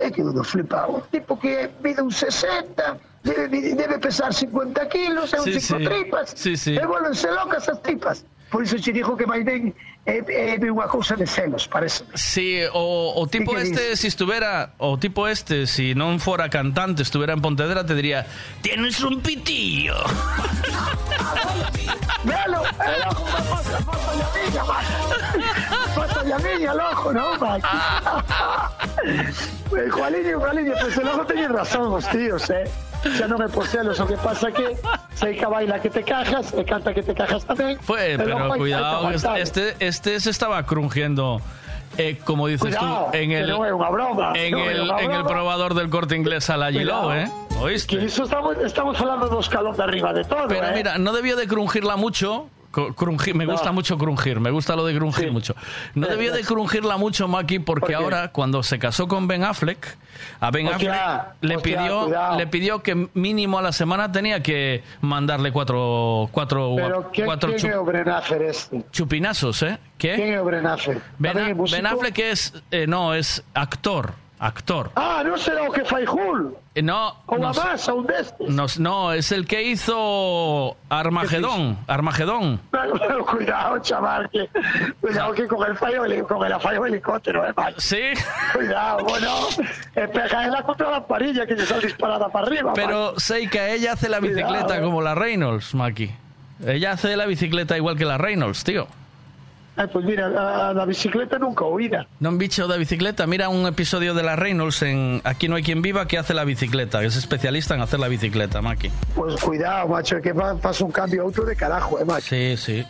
é que todo flipado, un tipo que mide un 60, debe, debe pesar 50 kilos, é un Sí, cinco sí. tripas, Sí, sí. e volvense locas as tripas. Por iso che dijo que máis de celos, parece. Sí, o, o tipo ¿Y qué este, si estuviera, o tipo este, si no fuera cantante, estuviera en Pontevedra, te diría, tienes un pitillo. [LAUGHS] Velo, el ojo, pasa, pasa la niña, Mac. Pasa la niña, el ojo, ¿no, [LAUGHS] Juaniño, Juaniño, pues el ojo tenía razón, los tíos, ¿eh? Ya no me poseo, lo que pasa que se que baila que te cajas, se canta que te cajas también. Ojo pero que cuidado, este, este se estaba crungiendo, eh, como dices Cuidado, tú, en el, broma, en, el, en el probador del corte inglés a la Giló. ¿eh? ¿Oíste? Que eso estamos, estamos hablando de dos calón de arriba de todo, Pero ¿eh? mira, no debió de crungirla mucho. Crungir- me No. gusta mucho crungir, me gusta lo de crungir mucho. No Eh, debió de crungirla mucho, Maki, porque ¿Por qué? ahora cuando se casó con Ben Affleck, a Ben Hostia, Affleck le hostia, pidió, cuidado. le pidió que mínimo a la semana tenía que mandarle cuatro, cuatro, Pero ¿quién, cuatro quién chup- es este? chupinazos, ¿eh? ¿Qué? ¿Quién es? Ben, ¿También es músico? Ben Affleck es, eh, no, es actor, actor. Ah, no será que fai Hull. Eh, No, O no, la masa, un no, no, es el que hizo Armagedón, Armagedón. Cuidado, chaval, que cuidado que con el fallo con el fallo helicóptero, eh, Mike. Sí. Cuidado, bueno, pegadela contra la parilla que se sale disparada para arriba. Pero sé que ella hace la Cuidado, bicicleta eh. como la Reynolds, Maki. Ella hace la bicicleta igual que la Reynolds, tío. Ay, pues mira, la, la bicicleta nunca oída. ¿No han bicho de bicicleta? Mira un episodio de la Reynolds en Aquí no hay quien viva que hace la bicicleta, que es especialista en hacer la bicicleta, Maki. Pues cuidado, macho, que pasa un cambio a otro de carajo, eh, macho. Sí, sí.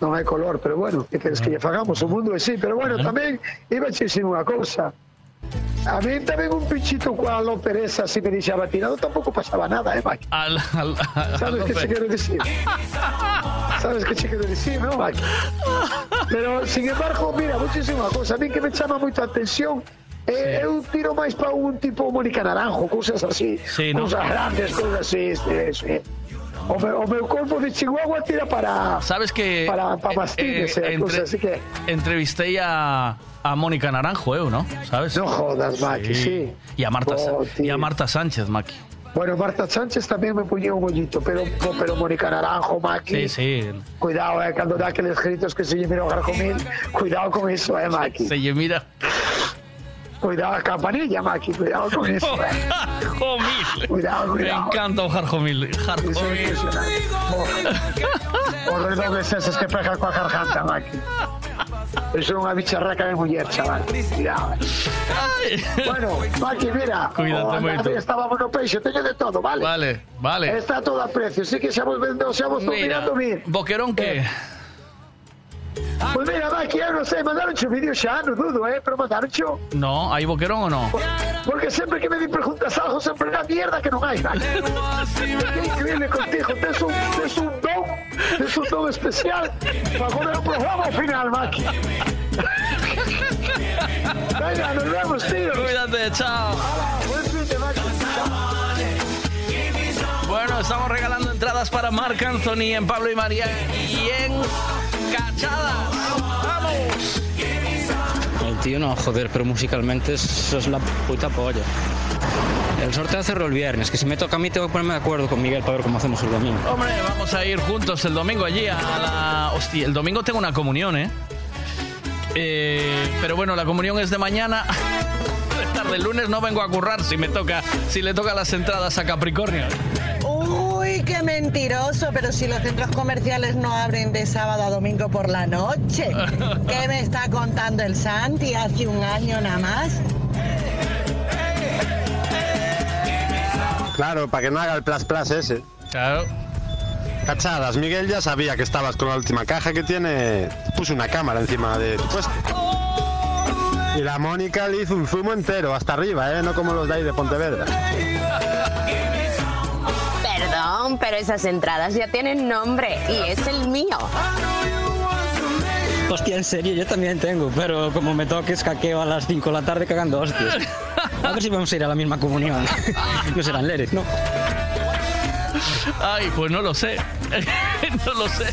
Non hai color, pero bueno, que queres que lle fagamos? O mundo é así, pero bueno, tamén iba a dicir unha cousa. A mí tamén un pinchito coa Ló Pereza si me deixaba tirado tampouco pasaba nada, eh, Mike? Al, al- al- Sabes que che quero decir? Sabes que che quero decir, non, Mike? Pero, sin embargo, mira, unha cousa. A mí que me chama moito a atención eh, eu tiro máis para un tipo Mónica Naranjo, cousas así. Sí, ¿no? Cousas grandes, cousas así, este, sí. O, me, o de Chihuahua tira para... ¿Sabes que Para, para eh, eh, cousa, así que... entrevisté a, a Mónica Naranjo, eu, ¿no? ¿Sabes? No jodas, Maki, sí. Y a Marta, Oh, y a Marta Sánchez, Maki. Bueno, Marta Sánchez también me puñó un bollito, pero, pero Mónica Naranjo, Sí, Maki... sí. Cuidado, eh, cuando da aqueles gritos que se mira o Garcomil, cuidado con eso, eh, Maki. Se mira. Cuidado a campanilla, Maki, cuidado con eso, [LAUGHS] eh. Jarjomil. Cuidado, Me cuidado. encanta o Jarjomil. Jarjomil. Os redobles eses que pegan coa garganta, Maki. Eso é unha bicharraca de muller, chaval. Cuidado. eh. Bueno, Maki, mira. Cuídate o moito. Estábamos no peixe, teño de todo, vale? Vale, vale. Está todo a precio, sí que xa vos vendo, xa vos estou Mira, mirando bien. Boquerón que... Pois mira, Maki, eu non sei, mandaron o vídeo xa, non dudo, eh, pero mandaron cho. No, ¿hay boquerón o no? Porque sempre que me di preguntas algo, sempre na mierda que non hai, Maki. [LAUGHS] É increíble contigo, tes un, tes un don, tes un don especial para poner un programa final, Maki. Venga, nos vemos, tío. Cuídate, chao. Buen fin de Maki. Bueno, estamos regalando entradas para Marc Anthony en Pablo y María y en Cachadas. ¡Vamos! El tío no, joder, pero musicalmente eso es la puta polla. El sorteo hacerlo el viernes, que si me toca a mí tengo que ponerme de acuerdo con Miguel para ver cómo hacemos el domingo. Hombre, vamos a ir juntos el domingo allí a la... Hostia, el domingo tengo una comunión, ¿eh? Eh, pero bueno, la comunión es de mañana. [LAUGHS] De tarde, el lunes no vengo a currar si me toca, si le toca las entradas a Capricornio. Uy, qué mentiroso, pero si los centros comerciales no abren de sábado a domingo por la noche. [LAUGHS] ¿Qué me está contando el Santi hace un año nada más? Claro, para que no haga el plus plus ese. Claro. Cachadas, Miguel ya sabía que estabas con la última caja que tiene. Puso una cámara encima de tu puesto. Y la Mónica le hizo un zumo entero, hasta arriba, ¿eh? No como los de ahí de Pontevedra. [LAUGHS] Perdón, pero esas entradas ya tienen nombre y es el mío. Hostia, en serio, yo también tengo, pero como me toques caqueo a las 5 de la tarde cagando hostias. A ver si vamos a ir a la misma comunión. [LAUGHS] No serán Lérez, ¿no? Ay, pues no lo sé. [LAUGHS] no lo sé.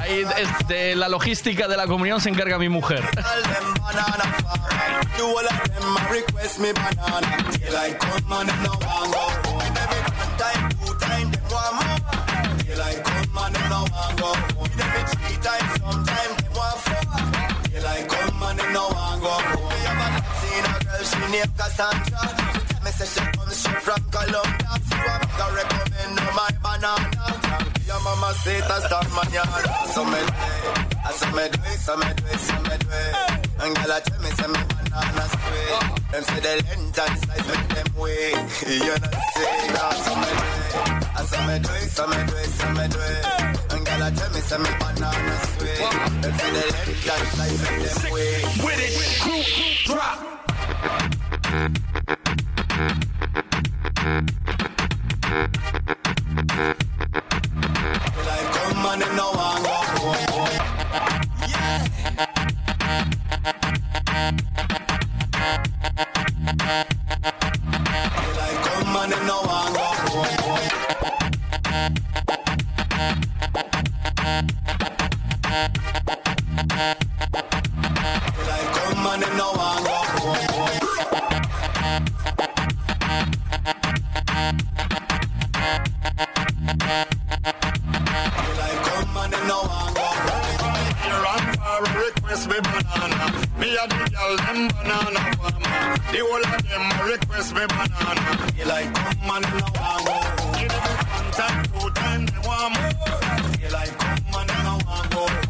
Ahí de la logística de la comunión se encarga mi mujer. Do all of them a request me banana. Daylight come and them no want go home. Every one time, two time, them want more. Daylight come and them no want go home. Every three times, sometime them want four. Daylight come and them no want go home. Me have a seen a girl, she named Cassandra. She tell me say she comes straight from Colombia. So I'm gonna recommend her my banana. Your mama say that's the mañana. So me do it, I so me do it, so me do it, so me do it. And girl I tell me say me banana sweet. Them say the length and size make them wait. You know say that so me do it, I so me do it, so me do it, so me do it. And girl I tell me say me banana sweet. Them say the length and size make them wait. With it, crew, drop. Like Uh-huh request me banana. Me a the girl them banana farmer. The whole of them request me banana. They like come and no one go. Give them one time, two time, they want more. They like come and no one go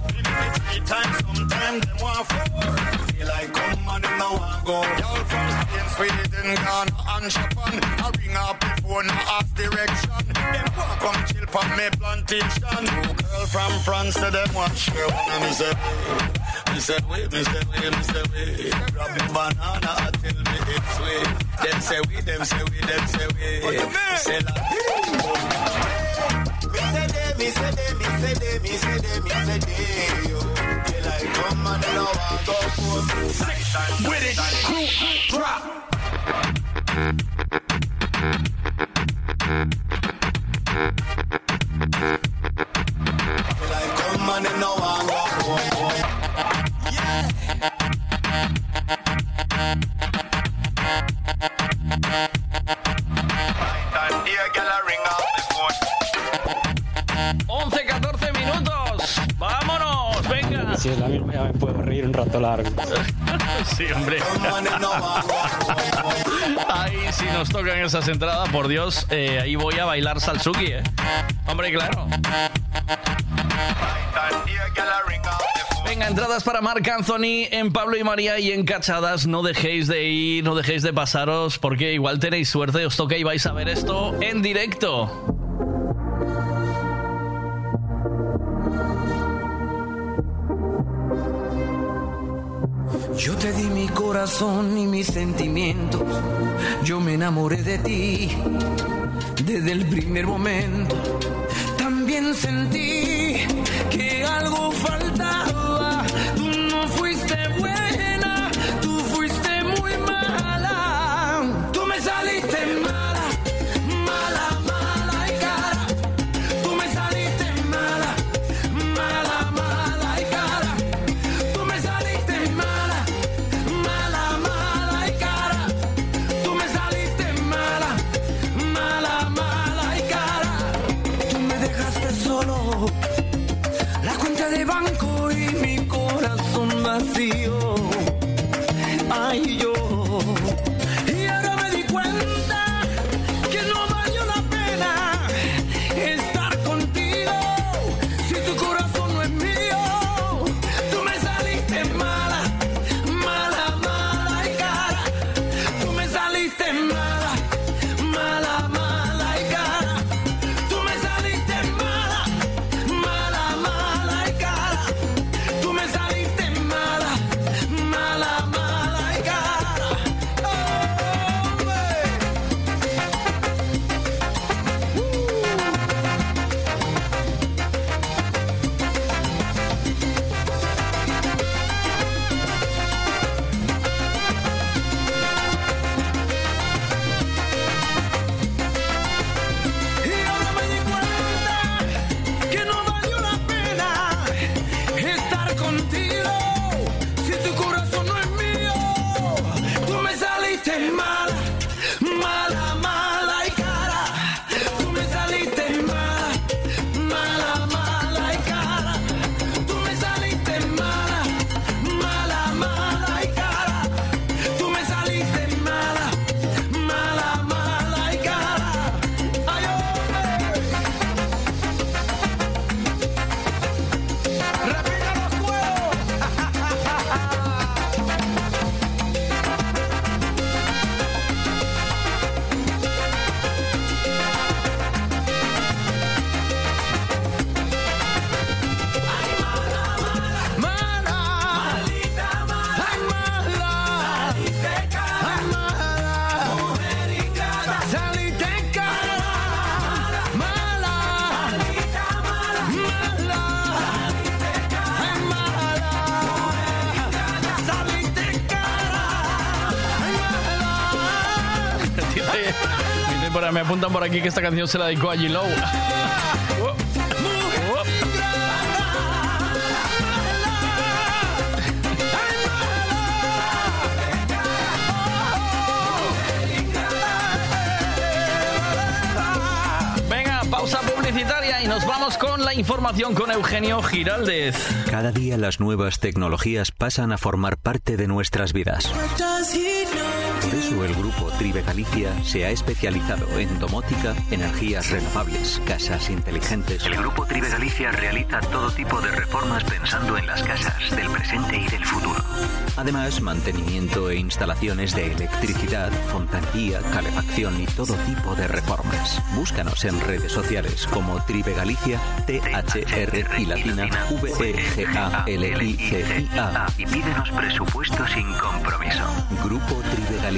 Give them sometime they want four. They like come and no one go. Y'all from Spain, Sweden, Ghana and Japan. I ring up the phone, I ask direction. Them want come chill for me plantation. Two girl from France, so them want share one. And me say, me say wait, me say wait, me say wait. Grab the banana until me it's sweet. Them say we, them say we, them say we. Say la. With drop. Like go Yeah. Right and ring up. La misma ya me puedo reír un rato largo. [LAUGHS] Sí, hombre. Ay, si nos tocan esas entradas, por Dios, eh, ahí voy a bailar salsuki, ¿eh? Hombre, claro. Venga, entradas para Marc Anthony en Pablo y María y en Cachadas. No dejéis de ir, no dejéis de pasaros, porque igual tenéis suerte, os toca y vais a ver esto en directo. Corazón y mis sentimientos. Yo me enamoré de ti desde el primer momento. También sentí que algo faltaba. Aquí que esta canción se la dedicó a G-Low. Venga, pausa publicitaria y nos vamos con la información con Eugenio Giraldez. Cada día las nuevas tecnologías pasan a formar parte de nuestras vidas. Por eso el grupo Tribe Galicia se ha especializado en domótica, energías renovables, casas inteligentes. El grupo Tribe Galicia realiza todo tipo de reformas pensando en las casas del presente y del futuro. Además, mantenimiento e instalaciones de electricidad, fontanería, calefacción y todo tipo de reformas. Búscanos en redes sociales como Tribe Galicia, THR y latina V E G A L I C I A y pídenos presupuesto sin compromiso. Grupo Tribe Galicia.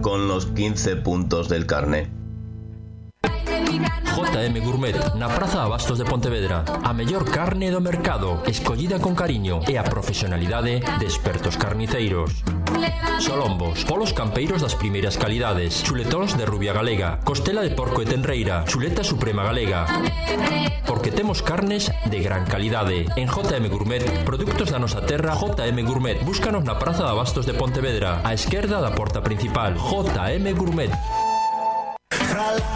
con los 15 puntos del carnet. JM Gourmet na Praza Abastos de Pontevedra. A mellor carne do mercado Escollida con cariño E a profesionalidade de expertos carniceiros Solombos, polos campeiros das primeiras calidades. Chuletóns de rubia galega Costela de porco e tenreira Chuleta suprema galega. Porque temos carnes de gran calidade En JM Gourmet, produtos da nosa terra JM Gourmet, búscanos na Praza de Abastos de Pontevedra A esquerda da porta principal JM Gourmet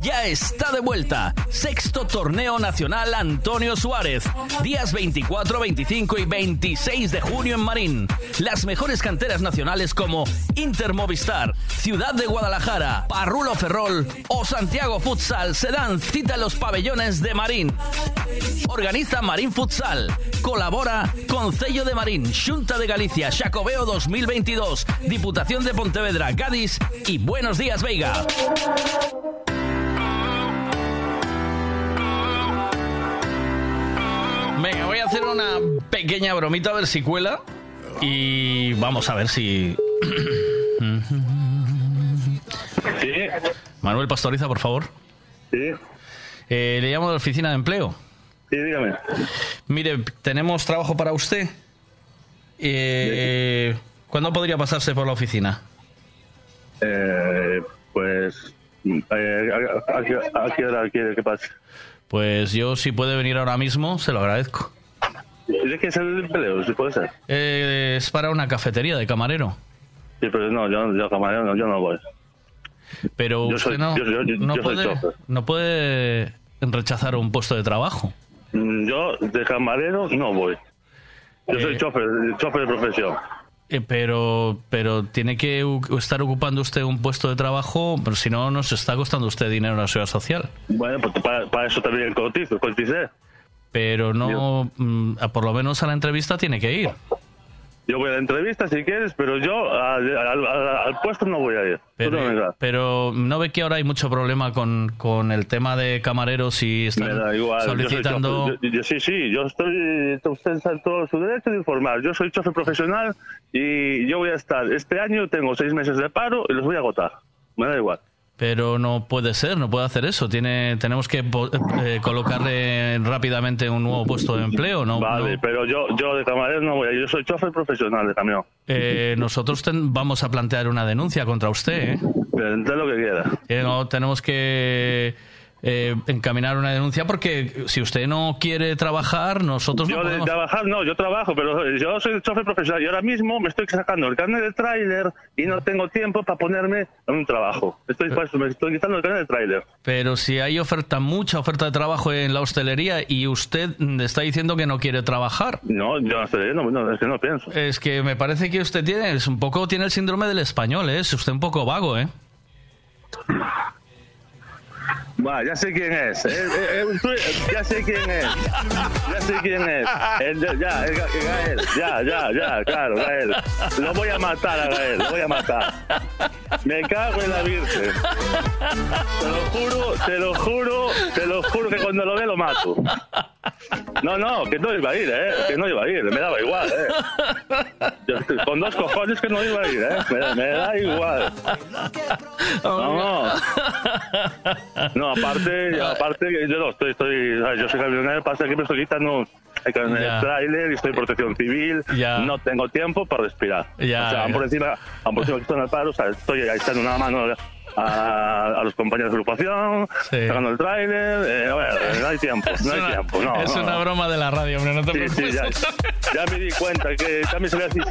Ya está de vuelta. Sexto Torneo Nacional Antonio Suárez. Días 24, 25 y 26 de junio en Marín. Las mejores canteras nacionales como Inter Movistar, Ciudad de Guadalajara, Parrulo Ferrol o Santiago Futsal se dan cita en los pabellones de Marín. Organiza Marín Futsal. Colabora Concello de Marín, Junta de Galicia, Xacobeo 2022, Diputación de Pontevedra, Cádiz y Buenos Días Veiga. Venga, voy a hacer una pequeña bromita a ver si cuela. Y vamos a ver si. Manuel Pastoriza, por favor. Sí. Eh, le llamo de la oficina de empleo. Sí, dígame. Mire, tenemos trabajo para usted. Eh, ¿Cuándo podría pasarse por la oficina? Eh, pues. eh, ¿a, a- a qué- a qué hora quiere que pase? Pues yo, si puede venir ahora mismo, se lo agradezco. ¿De qué es el empleo? Si puede ser. Eh, es para una cafetería de camarero. Sí, pero no, yo, yo camarero no, yo no voy. Pero Yo usted soy- no, yo- no puede, no puede rechazar un puesto de trabajo. Mm, Yo de camarero no voy. Yo soy chofer, chofer de profesión. Eh, pero, pero tiene que estar ocupando usted un puesto de trabajo, pero si no, nos está costando usted dinero en la seguridad social. Bueno, pues para, para eso también cotizo, coticé. Pero no, mm, a- por lo menos a la entrevista tiene que ir. Yo voy a la entrevista si quieres, pero yo al, al- puesto no voy a ir. No Pero, no ve que ahora hay mucho problema con, con el tema de camareros y están Me da igual. yo soy solicitando... yo- sí, sí, yo estoy. Usted está en todo su derecho de informar. Yo soy chofer profesional y yo voy a estar. Este año tengo seis meses de paro y los voy a agotar. Me da igual. Pero no puede ser, no puede hacer eso. Tiene, tenemos que eh, colocarle rápidamente un nuevo puesto de empleo, ¿no? Vale, no- pero yo, yo de camarero no voy a ir. Yo soy chofer profesional de camión. Eh, nosotros ten- vamos a plantear una denuncia contra usted, ¿eh? Entiende lo que quiera. Eh, no, tenemos que eh, encaminar una denuncia porque si usted no quiere trabajar, nosotros no Yo de podemos... trabajar no, yo trabajo, pero yo soy chofer profesional y ahora mismo me estoy sacando el carnet de tráiler y no tengo tiempo para ponerme en un trabajo. Estoy, pues, me estoy quitando el carnet de tráiler. Pero si hay oferta, mucha oferta de trabajo en la hostelería y usted está diciendo que no quiere trabajar. No, yo no no, no, es que no pienso. Es que me parece que usted tiene, es un poco, tiene el síndrome del español, ¿eh? es usted un poco vago, ¿eh? Va, ya sé quién es. Eh, tú- ya sé quién es. Ya sé quién es. El ya, el Ga- el Gael. Ya, ya, ya, claro, Gael. Lo voy a matar a Gael, lo voy a matar. Me cago en la Virgen. Te lo juro, te lo juro, te lo juro que cuando lo ve lo mato. No, no, que no iba a ir, ¿eh? Que no iba a ir, me daba igual, ¿eh? Yo con dos cojones que no iba a ir, ¿eh? Me, da- me da igual. No, no. No, aparte, [LAUGHS] aparte que yo no estoy, estoy, yo soy camionero, pasa que me estoy quitando el de Ya. tráiler y estoy en protección civil, Ya. no tengo tiempo para respirar. Ya, o sea, van por encima, van por encima que estoy en el paro, o sea, estoy ahí echando una mano a, a los compañeros de agrupación, sacando el tráiler. eh, bueno, no hay tiempo, no hay tiempo. No, es no, una no. broma de la radio, hombre, no te Sí, sí, preocupes. ya, ya me di cuenta que también se le hiciste,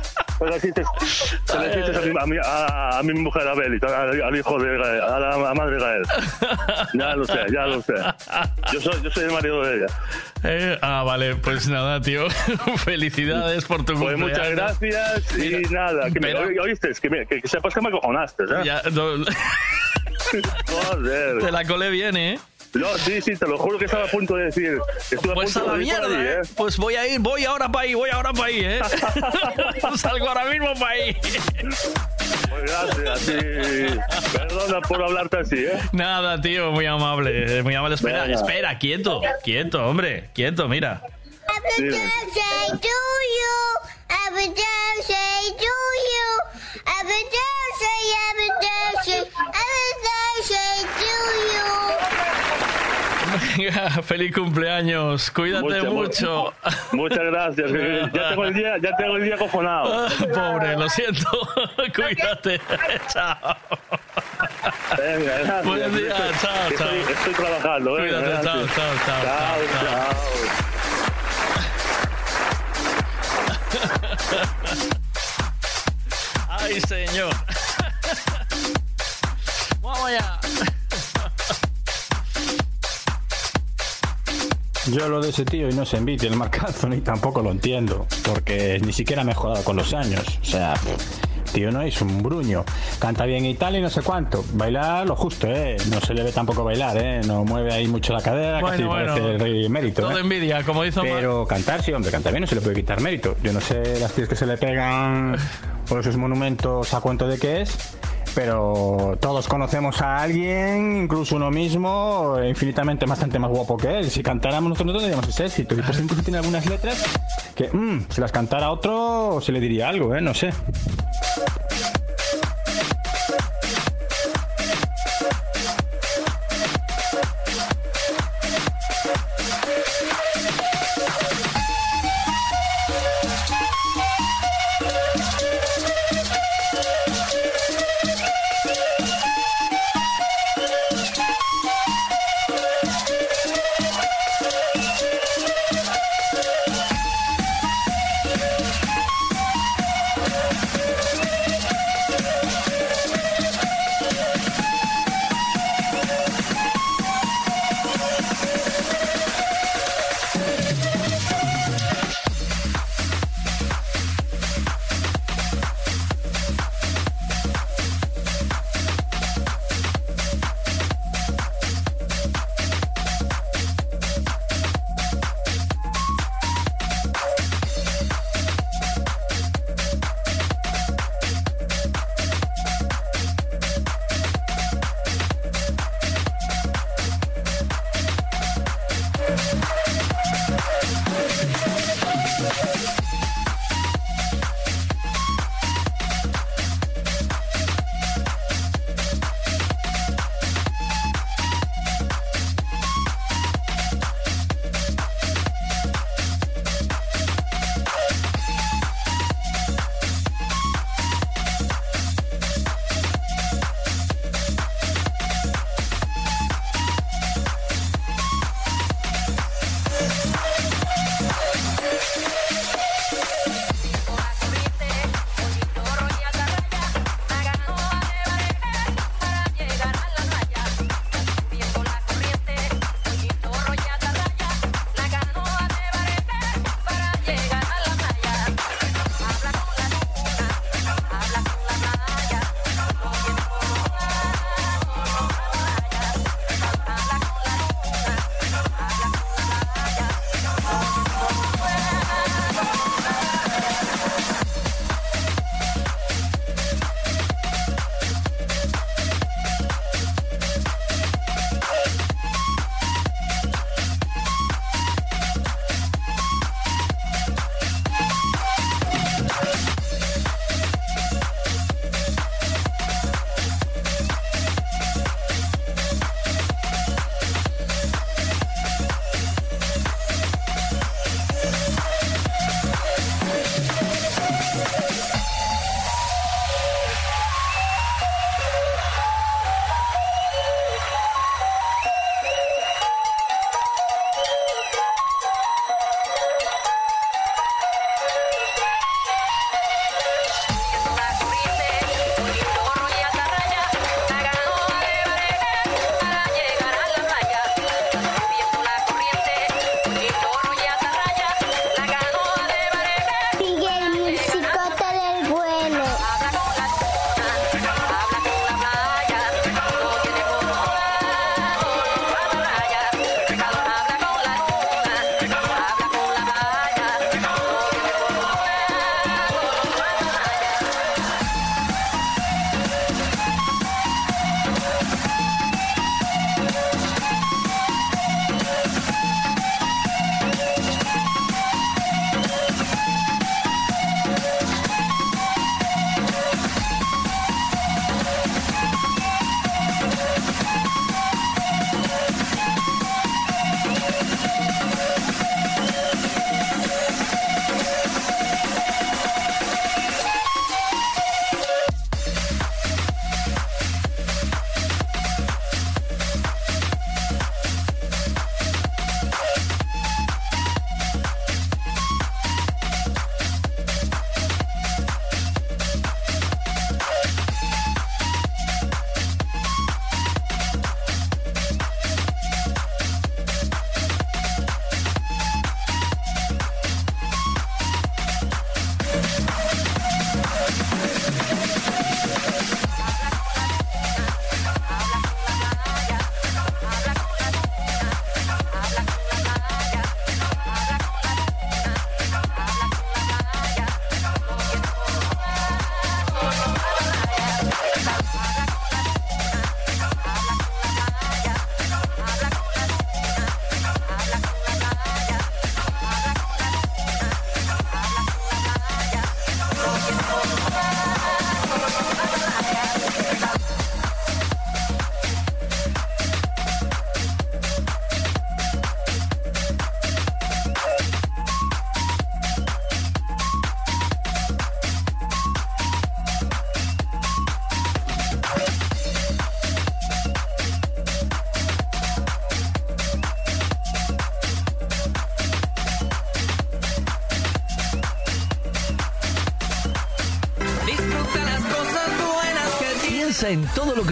se le se a, mi, a, a- a mi mujer, a Beli, al, al hijo de Gael, a la, a madre de Gael. Ya lo sé, ya lo sé. Yo soy, yo soy el marido de ella. Eh, ah, vale, pues nada, tío. [LAUGHS] Felicidades por tu Pues cumpleaños. muchas gracias y nada. Que me, oíste, que, me- que, que sepas que me acojonaste, ¿eh? Ya, no- [LAUGHS] Joder. Te la colé bien, ¿eh? No, sí, sí, te lo juro que estaba a punto de decir. Estuve Pues a punto la de mierda, allí, ¿eh? Pues voy a ir, voy ahora para ahí, voy ahora para ahí, ¿eh? [LAUGHS] Salgo ahora mismo para ahí. Pues gracias, sí. Perdona por hablarte así, ¿eh? Nada, tío, muy amable, eh, muy amable. Espera, Venga. espera, quieto, quieto, hombre, quieto, mira. Happy birthday to you. Happy birthday to you. Happy birthday, happy birthday, happy birthday to you. Venga, feliz cumpleaños, cuídate Mucha- mucho. Muchas gracias. Ya tengo el día, ya tengo el día acojonado. Ah, Pobre, lo siento. [LAUGHS] Cuídate. Chao. Venga, gracias. Buen día, chao, Estoy- chao. Estoy trabajando, venga, Cuídate, chao, chao, chao, Chao, chao, chao. [LAUGHS] Ay, señor. [LAUGHS] Vamos allá. Yo lo de ese tío y no se envidia el Marc Anthony tampoco lo entiendo, porque ni siquiera ha mejorado con los años. O sea, tío no es un bruño. Canta bien y tal y no sé cuánto. Bailar lo justo, ¿eh? No se le ve tampoco bailar, ¿eh? No mueve ahí mucho la cadera, Bueno, casi bueno. parece el rey emérito. Todo ¿eh? envidia, como hizo Mar- Pero cantar, sí, hombre, canta bien, no se le puede quitar mérito. Yo no sé las tías que se le pegan por esos monumentos a cuento de qué es, pero todos conocemos a alguien, incluso uno mismo, infinitamente bastante más guapo que él. Si cantáramos nosotros, no tendríamos éxito. Y pues incluso tiene algunas letras que, mm, si las cantara otro, se le diría algo, ¿eh? No sé.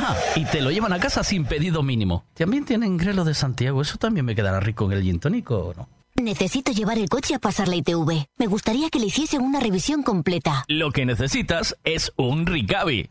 Ajá, [LAUGHS] y te lo llevan a casa sin pedido mínimo. También tienen grelo de Santiago. Eso también me quedará rico en el gin tónico, ¿o no? Necesito llevar el coche a pasar la ITV. Me gustaría que le hiciesen una revisión completa. Lo que necesitas es un Ricavi.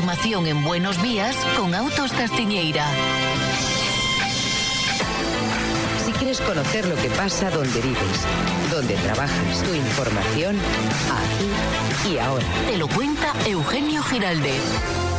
Información en Buenos Días con Autos Castiñeira. Si quieres conocer lo que pasa donde vives, donde trabajas, tu información, aquí y ahora. Te lo cuenta Eugenio Giraldez.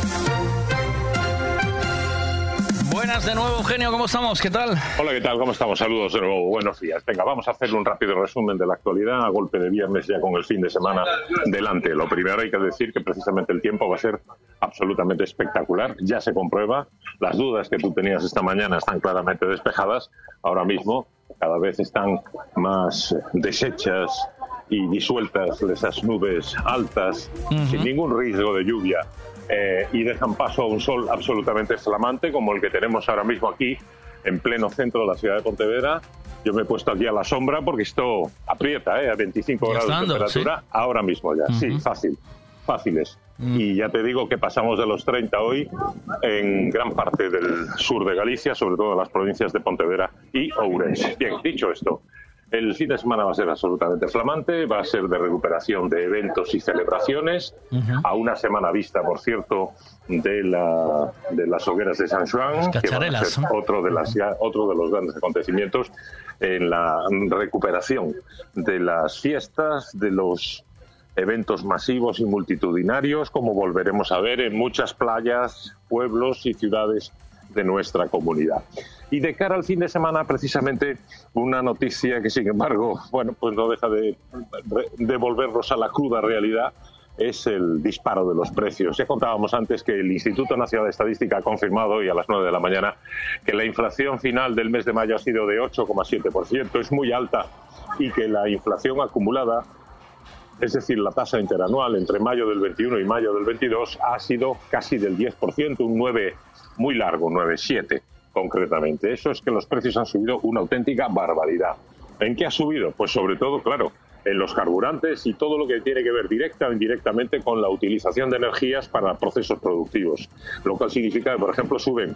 Buenas de nuevo, Eugenio, ¿cómo estamos? ¿Qué tal? Hola, ¿qué tal? ¿Cómo estamos? Saludos de nuevo. Buenos días. Venga, vamos a hacer un rápido resumen de la actualidad a golpe de viernes ya con el fin de semana delante. Lo primero hay que decir que precisamente el tiempo va a ser absolutamente espectacular. Ya se comprueba. Las dudas que tú tenías esta mañana están claramente despejadas. Ahora mismo cada vez están más deshechas y disueltas esas nubes altas sin ningún riesgo de lluvia eh, y dejan paso a un sol absolutamente flamante como el que tenemos ahora mismo aquí en pleno centro de la ciudad de Pontevedra. Yo me he puesto aquí a la sombra porque esto aprieta, ¿eh? a 25 Ya grados de temperatura sí. ahora mismo ya. Sí, Ujú. fácil, fáciles. Y ya te digo que pasamos de los 30 hoy en gran parte del sur de Galicia, sobre todo en las provincias de Pontevedra y Ourense. Bien, dicho esto, el fin de semana va a ser absolutamente flamante, va a ser de recuperación de eventos y celebraciones, a una semana vista, por cierto, de, la, de las hogueras de San Juan, que van a ser ¿no? otro de, las, ya- otro de los grandes acontecimientos en la recuperación de las fiestas, de los eventos masivos y multitudinarios, como volveremos a ver en muchas playas, pueblos y ciudades de nuestra comunidad. Y de cara al fin de semana, precisamente una noticia que, sin embargo, bueno, pues no deja de de volvernos a la cruda realidad, es el disparo de los precios. Ya contábamos antes que el Instituto Nacional de Estadística ha confirmado hoy a las 9 de la mañana que la inflación final del mes de mayo ha sido de 8,7%, es muy alta, y que la inflación acumulada es decir, la tasa interanual entre mayo del 21 y mayo del 22 ha sido casi del 10%, un 9 muy largo, 9,7 concretamente. Eso es que los precios han subido una auténtica barbaridad. ¿En qué ha subido? Pues sobre todo, claro, en los carburantes y todo lo que tiene que ver directa o indirectamente con la utilización de energías para procesos productivos. Lo cual significa que, por ejemplo, suben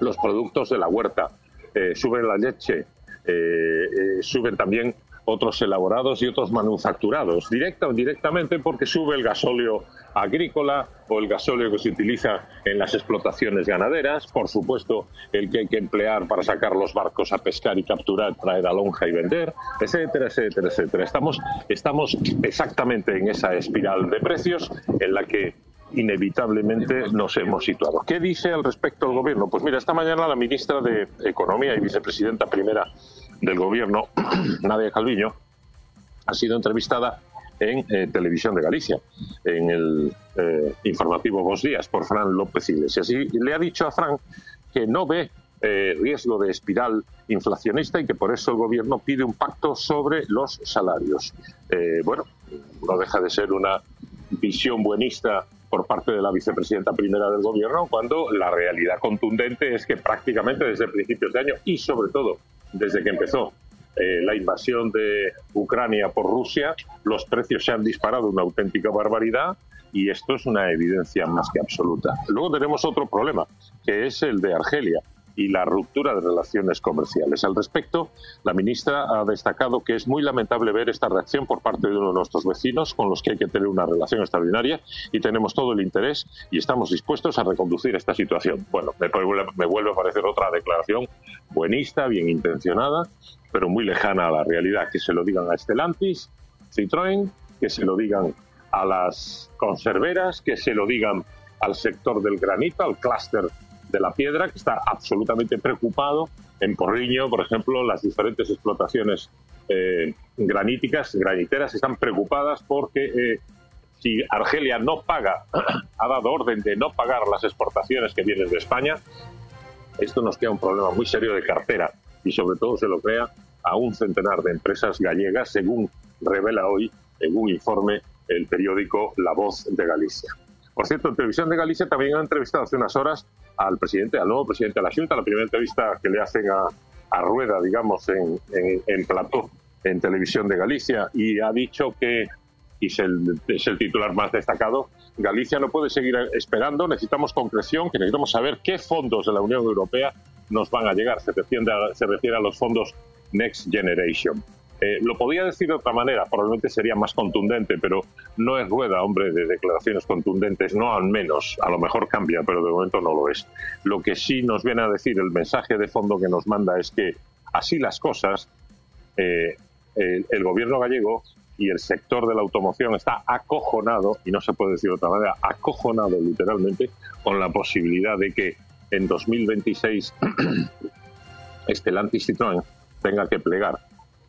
los productos de la huerta, eh, suben la leche, eh, eh, suben también otros elaborados y otros manufacturados, directa o porque sube el gasóleo agrícola o el gasóleo que se utiliza en las explotaciones ganaderas, por supuesto el que hay que emplear para sacar los barcos a pescar y capturar, traer a lonja y vender, etcétera, etcétera, etcétera. Estamos, estamos exactamente en esa espiral de precios en la que inevitablemente nos hemos situado. ¿Qué dice al respecto el gobierno? Pues mira, esta mañana la ministra de Economía y vicepresidenta primera del gobierno, [CLEARS THROAT] Nadia Calviño, ha sido entrevistada en eh, Televisión de Galicia, en el eh, informativo Vos Días, por Fran López Iglesias. Y le ha dicho a Fran que no ve eh, riesgo de espiral inflacionista y que por eso el gobierno pide un pacto sobre los salarios. Eh, bueno, no deja de ser una visión buenista por parte de la vicepresidenta primera del gobierno, cuando la realidad contundente es que prácticamente desde principios de año y sobre todo desde que empezó eh, la invasión de Ucrania por Rusia, los precios se han disparado una auténtica barbaridad y esto es una evidencia más que absoluta. Luego tenemos otro problema, que es el de Argelia. Y la ruptura de relaciones comerciales. Al respecto, la ministra ha destacado que es muy lamentable ver esta reacción por parte de uno de nuestros vecinos con los que hay que tener una relación extraordinaria y tenemos todo el interés y estamos dispuestos a reconducir esta situación. Bueno, me, vuelve- me vuelve a parecer otra declaración buenista, bien intencionada, pero muy lejana a la realidad. Que se lo digan a Stellantis, Citroën, que se lo digan a las conserveras, que se lo digan al sector del granito, al clúster de la piedra, que está absolutamente preocupado. En Porriño, por ejemplo, las diferentes explotaciones eh, graníticas, graniteras, están preocupadas porque eh, si Argelia no paga, [CLEARS THROAT] ha dado orden de no pagar las exportaciones que vienen de España, esto nos crea un problema muy serio de cartera y sobre todo se lo crea a un centenar de empresas gallegas, según revela hoy en un informe el periódico La Voz de Galicia. Por cierto, en Televisión de Galicia también han entrevistado hace unas horas al presidente, al nuevo presidente de la Junta, la primera entrevista que le hacen a, a Rueda, digamos, en, en, en plató en Televisión de Galicia, y ha dicho que, y es el, es el titular más destacado, Galicia no puede seguir esperando, necesitamos concreción, que necesitamos saber qué fondos de la Unión Europea nos van a llegar. Se refiere a, se refiere a los fondos Next Generation. Eh, lo podía decir de otra manera, probablemente sería más contundente, pero no es rueda, hombre, de declaraciones contundentes, no al menos, a lo mejor cambia, pero de momento no lo es. Lo que sí nos viene a decir el mensaje de fondo que nos manda es que así las cosas, eh, el, gobierno gallego y el sector de la automoción está acojonado, y no se puede decir de otra manera, acojonado literalmente, con la posibilidad de que en 2026 [CLEARS THROAT] Stellantis Citroën tenga que plegar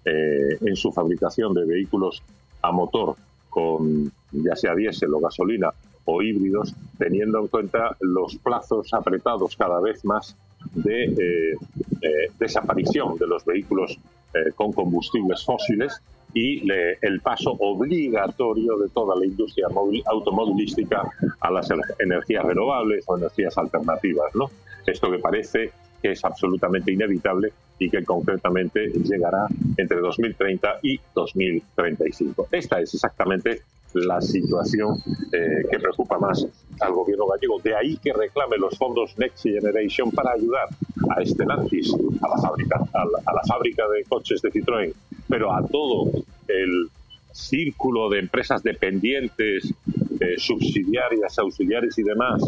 eh, en su fabricación de vehículos a motor con ya sea diésel o gasolina o híbridos, teniendo en cuenta los plazos apretados cada vez más de eh, eh, desaparición de los vehículos eh, con combustibles fósiles y el paso obligatorio de toda la industria automovilística a las ener- energías renovables o energías alternativas. ¿no? Esto que parece que es absolutamente inevitable y que concretamente llegará entre 2030 y 2035. Esta es exactamente la situación eh, que preocupa más al gobierno gallego. De ahí que reclame los fondos Next Generation para ayudar a Stellantis, a la fábrica, a la, fábrica de coches de Citroën, pero a todo el círculo de empresas dependientes, eh, subsidiarias, auxiliares y demás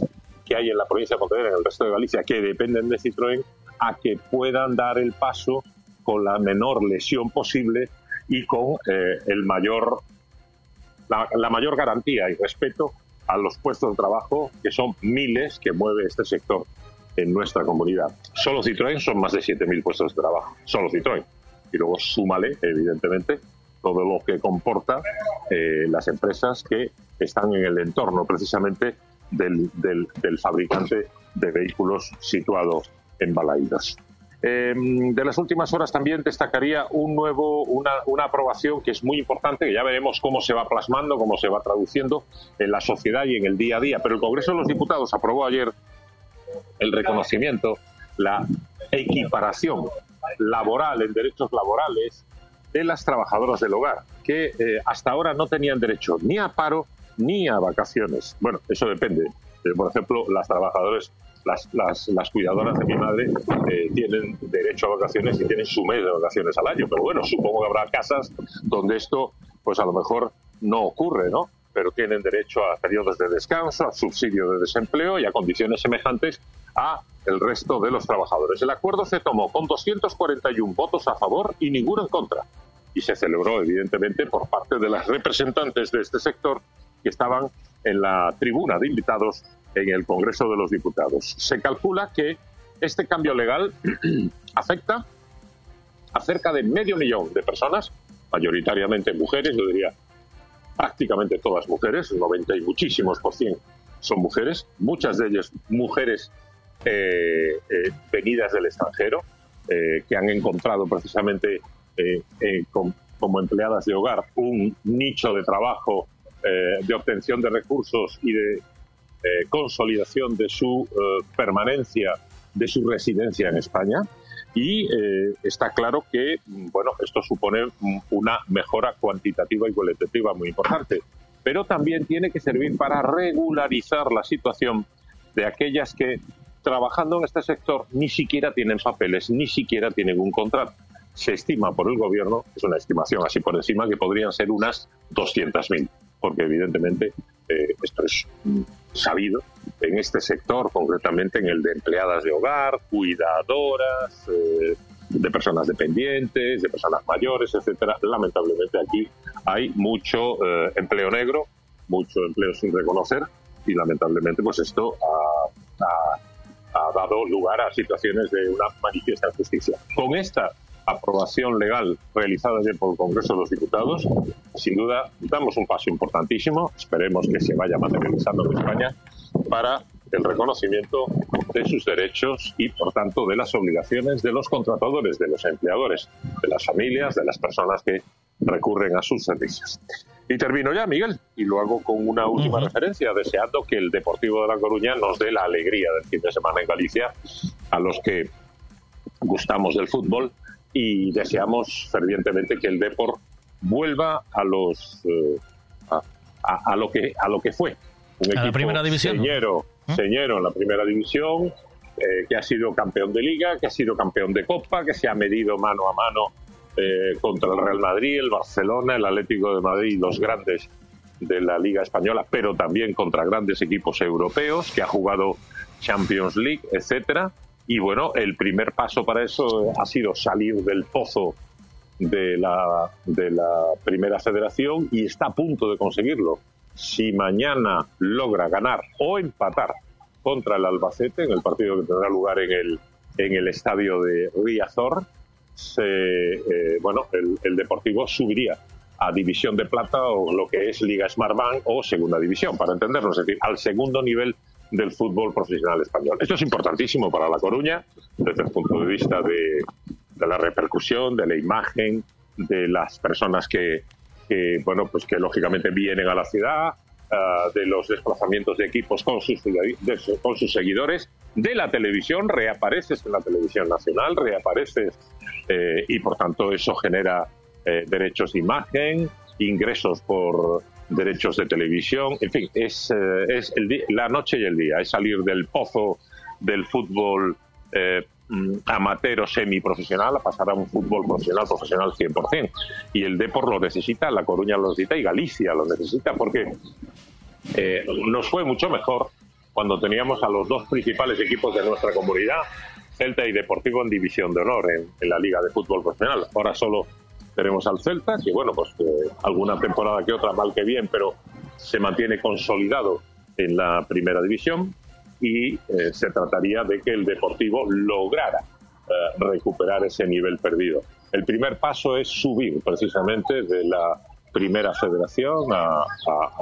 que hay en la provincia de Pontevedra en el resto de Galicia que dependen de Citroën a que puedan dar el paso con la menor lesión posible y con eh, el mayor la, la mayor garantía y respeto a los puestos de trabajo, que son miles que mueve este sector en nuestra comunidad. Solo Citroën son más de 7.000 puestos de trabajo, solo Citroën. Y luego súmale, evidentemente, todo lo que comporta eh, las empresas que están en el entorno precisamente del, del- fabricante de vehículos situado en Balaidos. Eh, de las últimas horas también destacaría un nuevo, una, una aprobación que es muy importante, que ya veremos cómo se va plasmando, cómo se va traduciendo en la sociedad y en el día a día. Pero el Congreso de los Diputados aprobó ayer el reconocimiento, la equiparación laboral en derechos laborales de las trabajadoras del hogar, que eh, hasta ahora no tenían derecho ni a paro ni a vacaciones. Bueno, eso depende. Eh, por ejemplo, las trabajadoras, las, las, las cuidadoras de mi madre eh, tienen derecho a vacaciones y tienen su mes de vacaciones al año. Pero bueno, supongo que habrá casas donde esto, pues a lo mejor no ocurre, ¿no? Pero tienen derecho a periodos de descanso, a subsidio de desempleo y a condiciones semejantes a el resto de los trabajadores. El acuerdo se tomó con 241 votos a favor y ninguno en contra. Y se celebró, evidentemente, por parte de las representantes de este sector que estaban en la tribuna de invitados en el Congreso de los Diputados. Se calcula que este cambio legal [CLEARS THROAT] afecta a cerca de medio millón de personas, mayoritariamente mujeres, yo diría prácticamente todas mujeres, el 90 y muchísimos por cien son mujeres, muchas de ellas mujeres eh, eh, venidas del extranjero, eh, que han encontrado precisamente com- como empleadas de hogar un nicho de trabajo eh, de obtención de recursos y de eh, consolidación de su eh, permanencia, de su residencia en España. Y está claro que, mm, bueno, esto supone mm, una mejora cuantitativa y cualitativa muy importante. Pero también tiene que servir para regularizar la situación de aquellas que trabajando en este sector ni siquiera tienen papeles, ni siquiera tienen un contrato. Se estima por el gobierno, es una estimación así por encima, que podrían ser unas 200.000, porque evidentemente eh, esto es sabido en este sector, concretamente en el de empleadas de hogar, cuidadoras, eh, de personas dependientes, de personas mayores, etcétera. Lamentablemente aquí hay mucho eh, empleo negro, mucho empleo sin reconocer y lamentablemente pues esto ha dado lugar a situaciones de una manifiesta injusticia. Con esta aprobación legal realizada ayer por el Congreso de los Diputados, sin duda damos un paso importantísimo, esperemos que se vaya materializando en España, para el reconocimiento de sus derechos y, por tanto, de las obligaciones de los contratadores, de los empleadores, de las familias, de las personas que recurren a sus servicios. Y termino ya, Miguel, y lo hago con una última referencia, deseando que el Deportivo de La Coruña nos dé la alegría del fin de semana en Galicia a los que gustamos del fútbol y deseamos fervientemente que el Depor vuelva a los eh, a, a- a lo que a lo que fue. Un A la primera división, señero, señero en la primera división eh, que ha sido campeón de liga que ha sido campeón de copa que se ha medido mano a mano eh, contra el Real Madrid el Barcelona el Atlético de Madrid los grandes de la Liga Española, pero también contra grandes equipos europeos, que ha jugado Champions League, etcétera. Y bueno, el primer paso para eso ha sido salir del pozo de la, de la primera federación y está a punto de conseguirlo. Si mañana logra ganar o empatar contra el Albacete en el partido que tendrá lugar en el, en el estadio de Riazor, se, eh, bueno, el, el Deportivo subiría a División de Plata o lo que es Liga Smartbank o Segunda División, para entendernos, es decir, al segundo nivel del fútbol profesional español. Esto es importantísimo para La Coruña desde el punto de vista de, la repercusión, de la imagen, de las personas que, bueno, pues que lógicamente vienen a la ciudad, ah, de los desplazamientos de equipos con sus, con sus seguidores, de la televisión, reapareces en la televisión nacional, reapareces eh, y por tanto eso genera eh, derechos de imagen, ingresos por derechos de televisión, en fin, es, eh, es el la noche y el día, es salir del pozo del fútbol eh, mm, amateur o semiprofesional a pasar a un fútbol profesional, profesional 100%. Y el Depor lo necesita, La Coruña lo necesita y Galicia lo necesita porque eh, nos fue mucho mejor cuando teníamos a los dos principales equipos de nuestra comunidad, Celta y Deportivo en división de honor en, en la Liga de Fútbol Profesional. Ahora solo tenemos al Celta, que bueno, pues eh, alguna temporada que otra mal que bien, pero se mantiene consolidado en la primera división y eh, se trataría de que el Deportivo lograra eh, recuperar ese nivel perdido. El primer paso es subir precisamente de la primera federación a,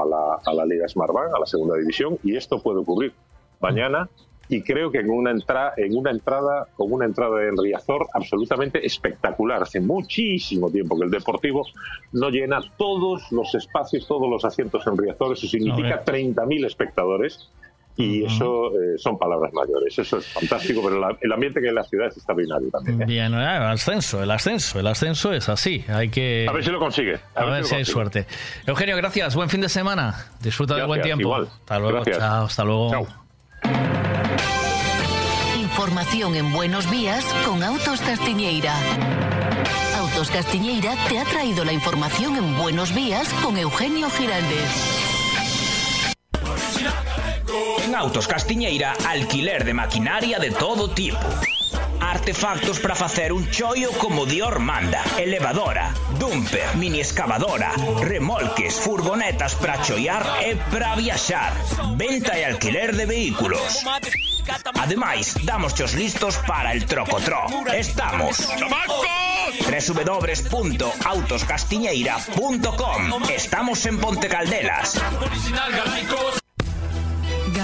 la, a la Liga Smartbank, a la segunda división, y esto puede ocurrir mañana y creo que en una entrada en una entrada con una entrada en Riazor absolutamente espectacular hace muchísimo tiempo que el Deportivo no llena todos los espacios todos los asientos en Riazor eso significa 30.000 espectadores y eso eh, son palabras mayores eso es fantástico pero la- el ambiente que hay en la ciudad es extraordinario también ¿eh? Bien, eh, el ascenso, el ascenso, el ascenso es así. Hay que. a ver si lo consigue A, ver, si hay suerte. Eugenio, gracias. Buen fin de semana. Disfruta del buen Gracias, tiempo. igual. Hasta luego. Gracias. Chao. Hasta luego. Información en Buenos Días con Autos Castiñeira. Autos Castiñeira te ha traído la información en Buenos Días con Eugenio Giraldez. En Autos Castiñeira, alquiler de maquinaria de todo tipo. Artefactos para facer un chollo como Dior manda. Elevadora, dumper, mini excavadora, remolques, furgonetas para chollar e para. Venta e alquiler de vehículos. Ademais, damos os listos para el trocotró. Estamos www.autoscastiñeira.com Estamos en Ponte Caldelas.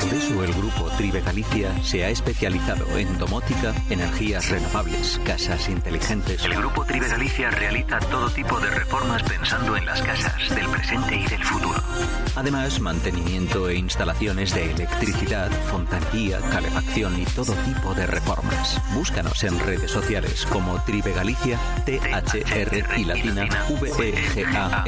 Por eso el grupo Tribe Galicia se ha especializado en domótica, energías renovables, casas inteligentes. El grupo Tribe Galicia realiza todo tipo de reformas pensando en las casas del presente y del futuro. Además, mantenimiento e instalaciones de electricidad, fontanería, calefacción y todo tipo de reformas. Búscanos en redes sociales como Tribe Galicia, T-H-R y latina E V-E-G-A-L-I-C-I-A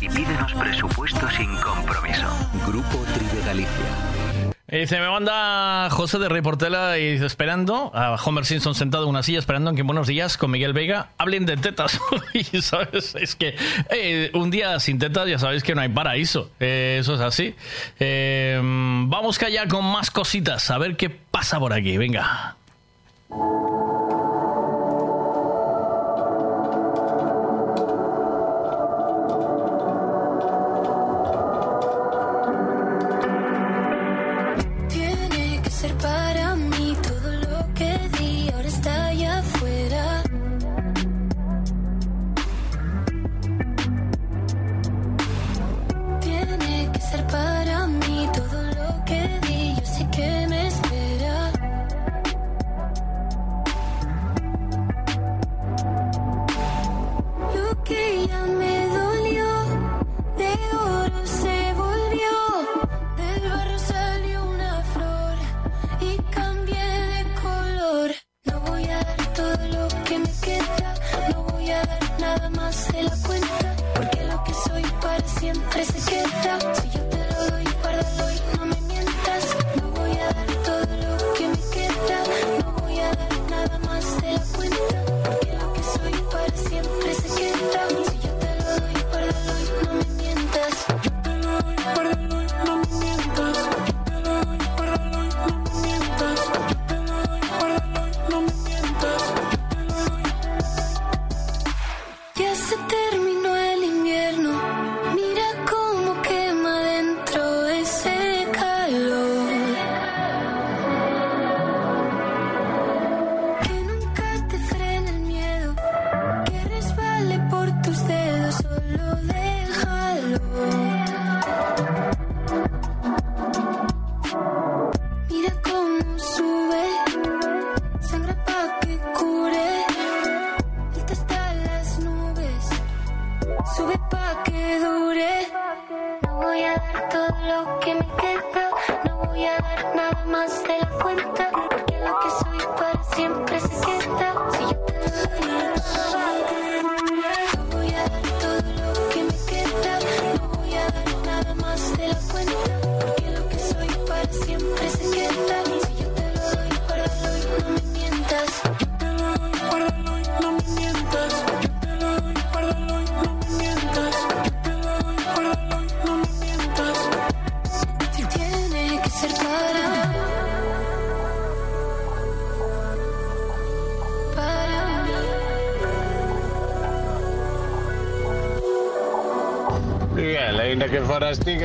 y pídenos presupuesto sin compromiso. Grupo Tribe Galicia. Y dice, me manda José de Rey Portela y dice, esperando a Homer Simpson sentado en una silla, esperando en que en Buenos Días con Miguel Vega hablen de tetas. [LAUGHS] y sabes, es que eh, un día sin tetas ya sabéis que no hay paraíso. Eh, eso es así. Eh, vamos allá con más cositas, a ver qué pasa por aquí. Venga.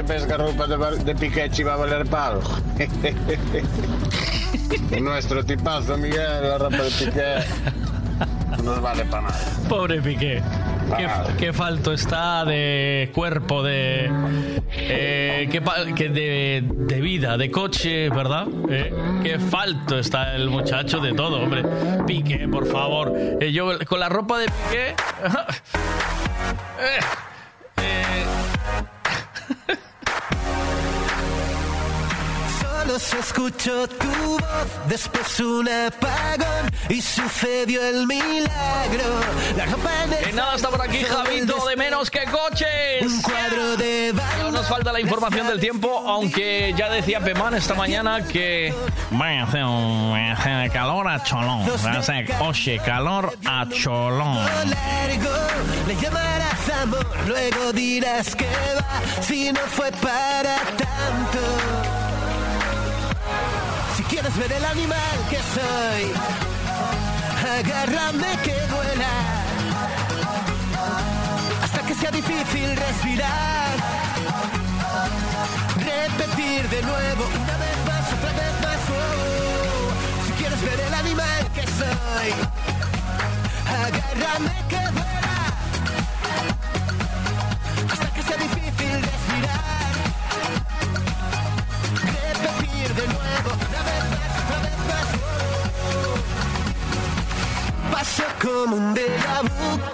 Pesca roupa de, de Piqué chi va a valer palo. [LAUGHS] Nuestro tipazo, Miguel, la ropa de Piqué no vale para nada. Pobre Piqué. Qué, qué falto está de cuerpo, de, eh, qué que de, de vida, de coche, ¿verdad? Eh, qué falto está el muchacho de todo, hombre. Piqué, por favor. Eh, yo con la ropa de Piqué... [LAUGHS] Solo se escuchó tu voz, después un apagón y sucedió el milagro. La ropa en el Que nada está por aquí, Javito, de menos que coches. Un cuadro de No nos falta la información del tiempo, aunque ya decía Pemán esta mañana que va a hacer, un, calor a cholón. Va a hacer, oye, calor a cholón. le llamarás amor, luego dirás que va, si no fue para tanto. Ver el animal que soy, agárrame que vuela, hasta que sea difícil respirar. Repetir de nuevo, una vez más, otra vez más. oh. Si quieres ver el animal que soy, agárrame que vuela hasta que sea difícil como un déjà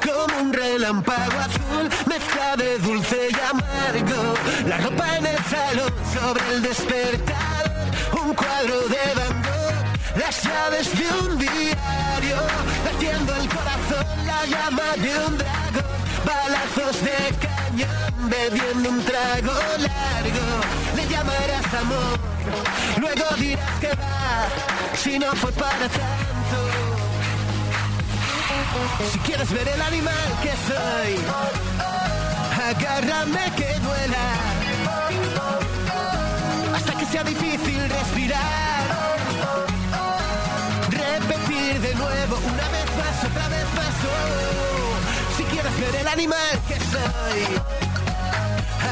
como un relámpago azul, mezcla de dulce y amargo. La ropa en el salón sobre el despertador, un cuadro de Van las llaves de un diario, latiendo el corazón, la llama de un dragón, balazos de cañón, bebiendo un trago largo, le llamarás amor, luego dirás que va, si no fue para tanto. Si quieres ver el animal que soy, agárrame que duela. Hasta que sea difícil respirar. Repetir de nuevo, una vez más, otra vez más. oh. Si quieres ver el animal que soy,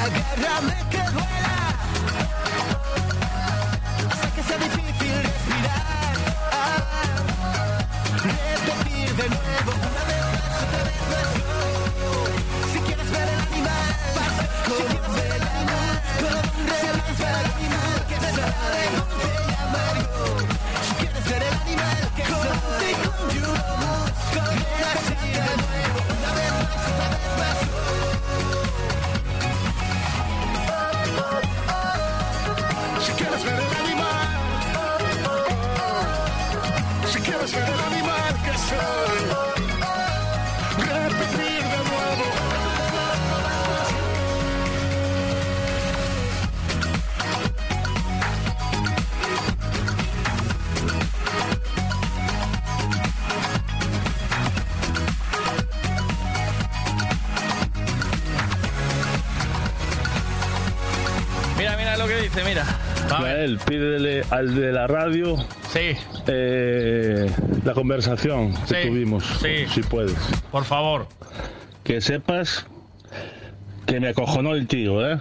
agárrame que duela. Hasta que sea difícil respirar. De nuevo, una vez más, otra vez oh. Si quieres ver el animal, si quieres ver el animal, como un animal que sabe dulce y amargo. Si quieres ver el animal que soy, con repetir de nuevo, una vez Mira, mira lo que dice, mira. Gael, pídele al de la radio eh, la conversación que Sí, tuvimos, sí. si puedes. Por favor. Que sepas que me acojonó el tío, ¿eh?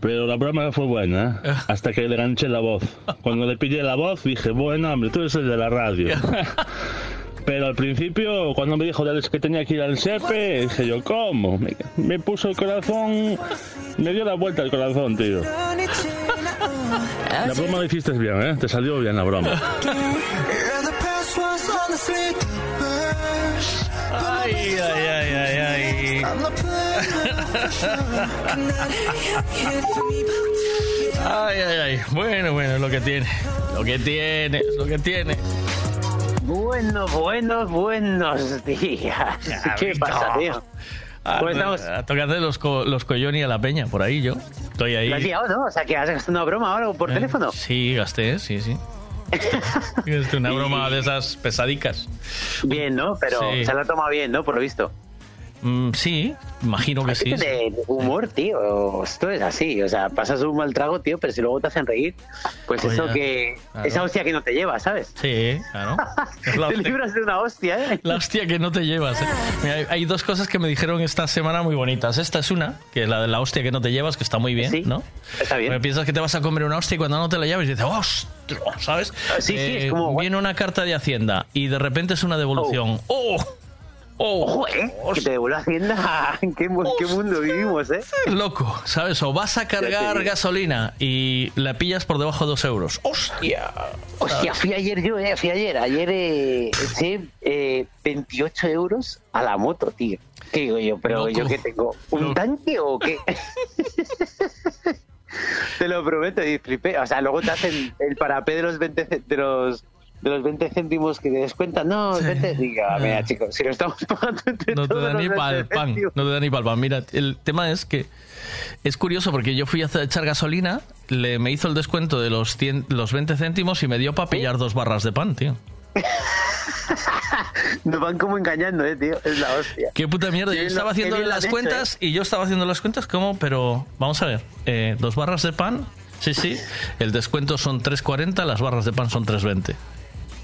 Pero la broma fue buena, ¿eh? Hasta que le ganché la voz. Cuando le pillé la voz dije, bueno, hombre, tú eres el de la radio. [LAUGHS] Pero al principio, cuando me dijo de que tenía que ir al SEPE, dije yo, ¿cómo? Me, me puso el corazón, me dio la vuelta el corazón, tío. La broma la hiciste bien, ¿eh? Te salió bien la broma. Ay, ay, ay, ay, ay. Ay, ay, ay. Bueno, bueno, es lo que tiene. Lo que tiene, lo que tiene. Bueno, buenos, buenos días. ¿Qué pasa, tío? Ah, ¿Cómo estamos? Toca hacer los, co los colloni a la peña, por ahí yo. Estoy ahí. ¿Lo has liado, no? O sea, que has gastado una broma ahora por Eh, teléfono. Sí, gasté, sí, sí. [LAUGHS] Gasté una broma de esas pesadicas. Bien, ¿no? Pero Sí. se la ha tomado bien, ¿no? Por lo visto. Mm, sí, imagino que sí. tener humor, tío. Esto es así. O sea, pasas un mal trago, tío, pero si luego te hacen reír, pues Pues eso que... Claro. Esa hostia que no te lleva, ¿sabes? Sí, claro. [LAUGHS] Es la Te hostia. libras de una hostia, ¿eh? La hostia que no te llevas. ¿eh? Mira, hay, dos cosas que me dijeron esta semana muy bonitas. Esta es una, que es la de la hostia que no te llevas, que está muy bien, ¿no? Está bien. Porque piensas que te vas a comer una hostia y cuando no te la llevas dices, ¡ostras! ¿Sabes? Sí, sí, es como, Viene una carta de Hacienda y de repente es una devolución. ¡Oh! ¡Oh! Ojo, ¿eh? Que te devuelva Hacienda. [LAUGHS] ¿En qué, mu- qué mundo vivimos, eh? Loco, ¿sabes? O vas a cargar gasolina y la pillas por debajo de dos euros. ¡Hostia! Hostia, fui ayer yo, eh, fui ayer. Ayer eh, eché eh, 28 euros a la moto, tío. ¿Qué digo yo? ¿Pero Loco. yo qué tengo? ¿Un tanque o qué? [LAUGHS] te lo prometo, y flipé. O sea, luego te hacen el parapé de los 20, ce- de los, de los 20 céntimos que te descuentan. No, 20... Diga, mira, chicos, si lo estamos pagando entre No te todos da los ni 20 para el pan. No te da ni para el pan. Mira, el tema es que es curioso porque yo fui a echar gasolina, le, me hizo el descuento de los, 100 los 20 céntimos y me dio para pillar dos barras de pan, tío. [LAUGHS] Nos van como engañando, eh, tío. Es la hostia. Qué puta mierda. Yo estaba haciendo las hecho, cuentas eh. y yo estaba haciendo las cuentas como, pero vamos a ver, eh, dos barras de pan, sí, sí, el descuento son 3.40, las barras de pan son 3.20.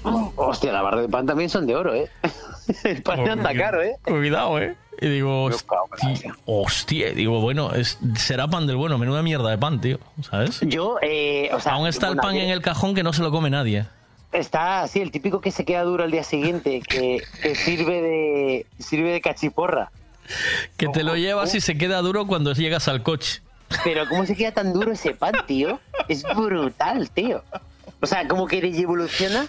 Hostia, la barra de pan también son de oro, eh. [LAUGHS] El pan anda caro, eh. Cuidado, eh. Y digo, hostia, hostia, digo, bueno, es, será pan del bueno, menuda mierda de pan, tío, ¿sabes? Yo, eh, o sea, Aún está el pan en el cajón que no se lo come nadie. Está así, el típico que se queda duro al día siguiente, que, que sirve de sirve de cachiporra. Que te lo llevas y se queda duro cuando llegas al coche. Pero ¿cómo se queda tan duro ese pan, tío? Es brutal, tío. O sea, como que evoluciona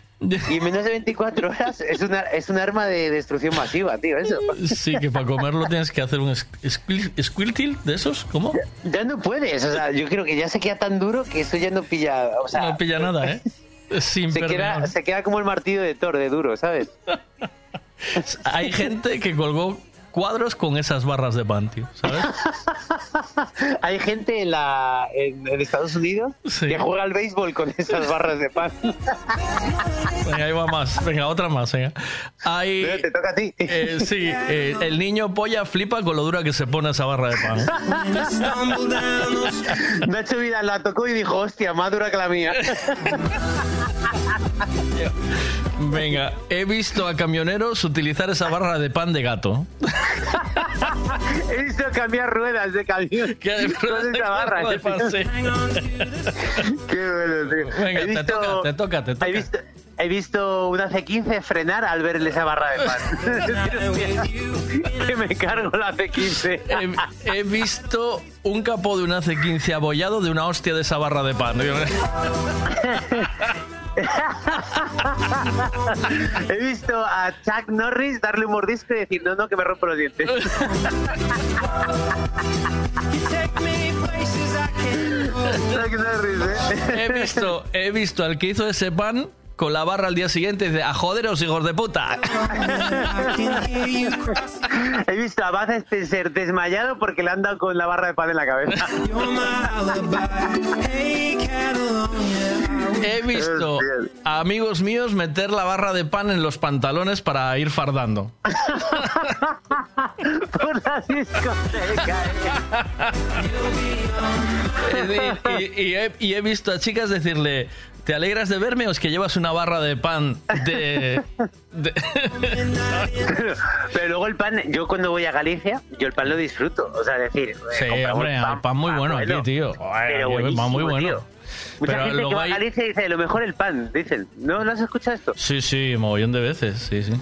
Y en menos de 24 horas es una, es un arma de destrucción masiva, tío, eso. Sí, que para comerlo tienes que hacer un squirtle de esos, ¿cómo? Ya no puedes, o sea, yo creo que ya se queda tan duro que eso ya no pilla, o sea... No pilla nada, ¿eh? [LAUGHS] Es Se queda, se queda como el martillo de Thor, de duro, ¿sabes? [LAUGHS] Hay gente que colgó cuadros con esas barras de pan, tío, ¿sabes? [LAUGHS] Hay gente en, la, en, en Estados Unidos que juega al béisbol con esas barras de pan. [LAUGHS] Venga, ahí va más. Venga, otra más, venga. Hay, te toca a ti. eh, sí, eh, el niño polla flipa con lo dura que se pone esa barra de pan. [LAUGHS] Nacho Vidal la tocó y dijo, hostia, más dura que la mía. Venga, he visto a camioneros utilizar esa barra de pan de gato. He visto cambiar ruedas de camión con esa barra. de pan, sí. Qué bueno, tío. Venga, te toca, te toca, te toca. He visto, he visto una C15 frenar al verle esa barra de pan. que [LAUGHS] [LAUGHS] me cargo la C15. He, he visto un capó de una C15 abollado de una hostia de esa barra de pan. [LAUGHS] He visto a Chuck Norris darle un mordisco y decir, no, no, que me rompo los dientes. ¿eh? He visto, he visto al que hizo ese pan con la barra al día siguiente y dice, a joderos, hijos de puta. [LAUGHS] He visto a Baz Spencer desmayado porque le han dado con la barra de pan en la cabeza. [LAUGHS] He visto a amigos míos meter la barra de pan en los pantalones para ir fardando. [LAUGHS] Por. Eh, Y, y- y he, y he visto a chicas decirle, ¿te alegras de verme o es que llevas una barra de pan de... de- Pero luego el pan, yo cuando voy a Galicia, yo el pan lo disfruto. O sea, decir, eh, Sí, hombre, hay pan muy bueno aquí, tío. Pero buenísimo, pan muy bueno. tío. Mucha Pero gente que va a Galicia dice, lo mejor el pan, dicen. ¿No, ¿No has escuchado esto? Sí, sí, mogollón de veces, sí, sí.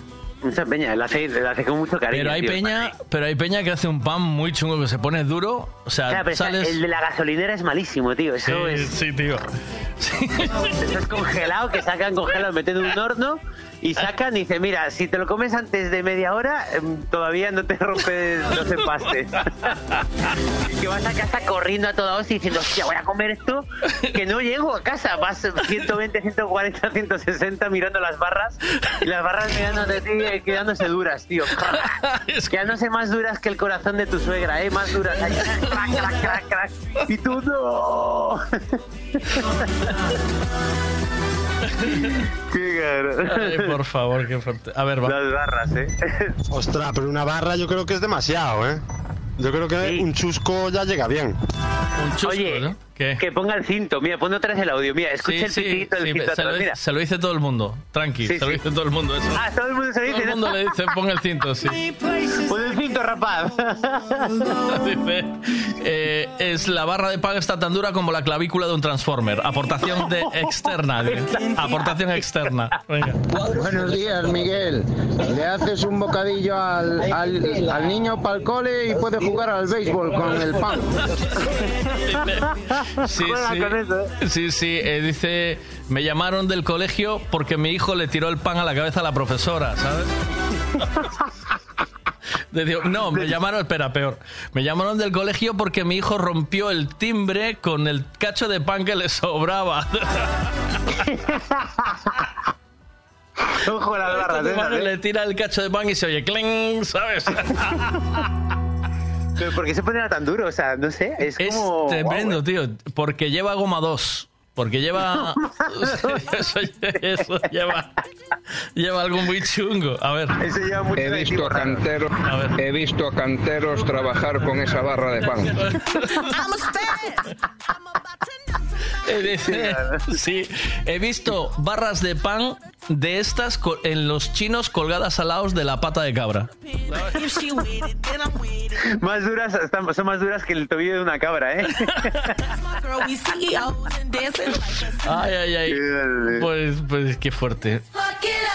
Mucha peña, lo hace, lo hace con mucho cariño. Pero hay tío. peña, pero hay peña que hace un pan muy chungo que se pone duro, o sea, Claro, pero sales el de la gasolinera es malísimo, tío. Eso Sí, es, sí, tío. [LAUGHS] eso es congelado, que sacan congelado, meten en un horno y sacan y dicen, mira, si te lo comes antes de media hora, em, todavía no te rompes los empastes. [LAUGHS] que vas a casa corriendo a toda hostia diciendo, hostia, voy a comer esto, que no llego a casa. Vas 120, 140, 160 mirando las barras y las barras mirando de ti quedándose duras, tío. [LAUGHS] Quedándose más duras que el corazón de tu suegra, ¿eh? Más duras. Ahí, crac, crac, crac, crac. Y tú, no. [LAUGHS] Qué caro. Ay, por favor, qué fuerte. A ver, va. Las barras, ¿eh? [LAUGHS] Ostras, pero una barra yo creo que es demasiado, ¿eh? Yo creo que un chusco ya llega bien. Un chusco, Oye, ¿no? ¿Qué? que ponga el cinto. Mira, pon otra vez el audio. Mira, escucha Sí, el sí, pitidito del sí, cinto se, atrás. lo, Mira. dice- se lo dice todo el mundo. Tranqui, Sí, se lo sí. dice todo el mundo eso. Ah, todo el mundo se lo Todo dice. el mundo le dice, pon el cinto, sí. Pon el cinto, rapaz. [LAUGHS] Dice, eh, es la barra de pan está tan dura como la clavícula de un transformer. Aportación de externa. Aportación externa. Venga. Buenos días, Miguel. Le haces un bocadillo al, al, al niño para el cole y puede jugar al béisbol con el pan. [LAUGHS] [LAUGHS] Sí, Juega sí. con eso, ¿eh? Sí, sí, eh, dice, me llamaron del colegio porque mi hijo le tiró el pan a la cabeza a la profesora, ¿sabes? [LAUGHS] Digo, no, me llamaron, espera, peor. Me llamaron del colegio porque mi hijo rompió el timbre con el cacho de pan que le sobraba. [LAUGHS] Ojo a las barras, Tu ¿eh? le tira el cacho de pan y se oye cling, ¿sabes? Pero ¿por qué se pone tan duro? O sea, no sé. Es, Es como. tremendo, tío. Porque lleva goma 2. Porque lleva. [LAUGHS] [LAUGHS] eso, eso lleva. Lleva algo muy chungo. A ver. He visto a canteros, he visto a canteros trabajar con esa barra de pan. [LAUGHS] Sí, he visto barras de pan de estas en los chinos colgadas al lado de la pata de cabra. Más duras, están- son más duras que el tobillo de una cabra, ¿eh? Ay, ay, ay. Pues, pues qué fuerte.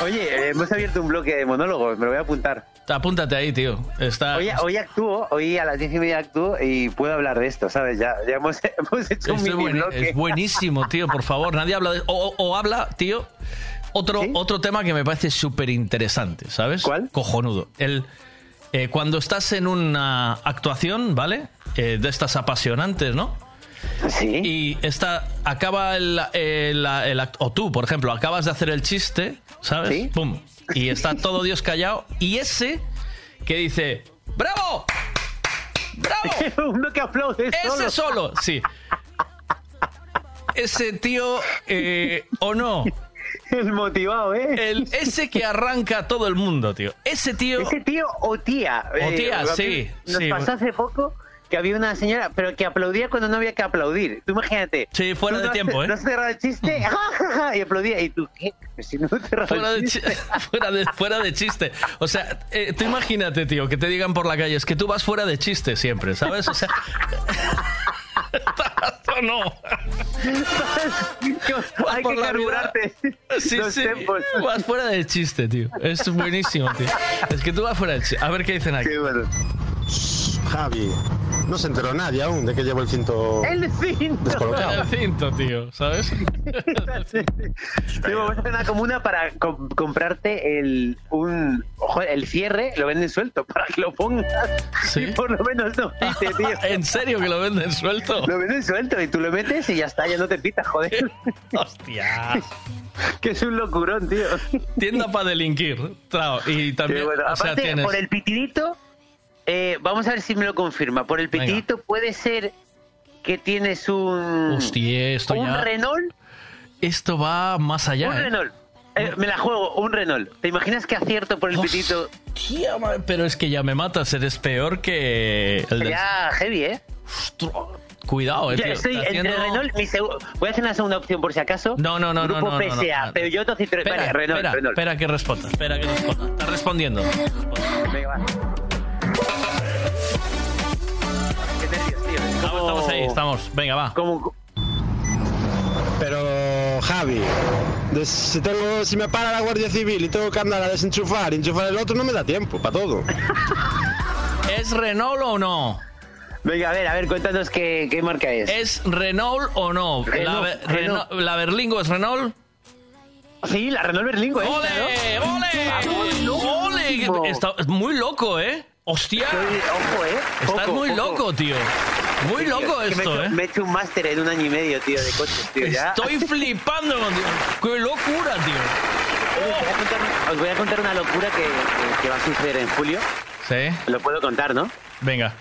Oye, eh, hemos abierto un bloque de monólogos, me lo voy a apuntar. Apúntate ahí, tío. Está. Hoy, hoy actúo, hoy a las diez y media actúo y puedo hablar de esto, ¿sabes? Ya, ya hemos, [LAUGHS] hemos hecho un Esto mini bueni- bloque. es buenísimo, tío, por favor. Nadie habla de. O, o habla, tío. Otro, otro tema que me parece súper interesante, ¿sabes? ¿Cuál? Cojonudo. El, eh, cuando estás en una actuación, ¿vale? Eh, de estas apasionantes, ¿no? Sí. Y está, acaba el, el- el o tú, por ejemplo, acabas de hacer el chiste, ¿sabes? Pum. Y está todo Dios callado. Y ese que dice, ¡Bravo! ¡Bravo! [LAUGHS] Uno que aplaude Ese solo, sí. Ese tío, eh, o no. [LAUGHS] [LAUGHS] El motivado, ¿eh? El, ese que arranca a todo el mundo, tío. Ese tío. Ese tío o tía. O tía, Eh, sí, Nos sí. pasó hace poco que había una señora, pero que aplaudía cuando no había que aplaudir. Tú imagínate. Sí, fuera de no has- tiempo, ¿eh? No has cerrado el chiste, [LAUGHS] y aplaudía. Y tú, ¿qué? Pues Si no Fuera el de, chiste. chi- [LAUGHS] fuera, de, fuera de chiste. O sea, eh, tú imagínate, tío, que te digan por la calle, es que tú vas fuera de chiste siempre, ¿sabes? O sea. [LAUGHS] ¿O no? Hay que carburarte. Sí, Los sí. tempos. Vas fuera del chiste, tío. Es buenísimo, tío. Es que tú vas fuera del chiste. A ver qué dicen aquí. Javi, no se enteró nadie aún de que llevo el cinto El cinto. descolocado. El cinto, tío, ¿sabes? Tío, vamos a una comuna para com- comprarte el un ojo, el cierre, lo venden suelto para que lo pongas. Sí. Y [LAUGHS] por lo menos no pite, tío. [LAUGHS] ¿En serio que lo venden suelto? Lo venden suelto y tú lo metes y ya está, ya no te pita, joder. [LAUGHS] Hostia. que es un locurón, tío. Tienda para delinquir. Claro, y también. Bueno. o sea, Aparte, tienes. por el pitidito, eh, vamos a ver si me lo confirma. Por el pitidito puede ser que tienes un Hostia, esto un ya. Renault, Esto va más allá. un ¿eh? Renault. Eh, me la juego, un Renault. ¿Te imaginas que acierto por el pitito? Tía, ma- pero es que ya me matas, eres peor que el del... Heavy, ¿eh? Cuidado, eh, tío. estoy Está entre haciendo- Renault, mi segu- voy a hacer una segunda opción por si acaso. No, no, no, no, Grupo no, no, no, PSA, no. pero yo te. Espera, Vale, Renault, espera, Renault. espera que responda, espera que responda. Está respondiendo. Venga, va. Estamos, estamos ahí, estamos. Venga, va. Pero, Javi, si, tengo, si me para la Guardia Civil y tengo que andar a desenchufar y enchufar el otro, no me da tiempo para todo. [LAUGHS] ¿Es Renault o no? Venga, a ver, a ver, cuéntanos qué, qué marca es. ¿Es Renault o no? la, Renault, Be- Renault. Reno- ¿La Berlingo es Renault? Sí, la Renault Berlingo, ¿eh? ¡Ole! ¡Ole! ¡Ole! Está es muy loco, ¿eh? ¡Hostia! Ojo, ¿eh? Estás muy poco. loco, tío. Muy Tío, loco me he esto, hecho- ¿eh? Me he hecho un máster en un año y medio, tío, de coches, tío. Ya. Estoy [LAUGHS] flipando, tío. ¡Qué locura, tío! Os voy a contar- Os voy a contar una locura que, que- que va a suceder en julio. Sí. Lo puedo contar, ¿no? Venga.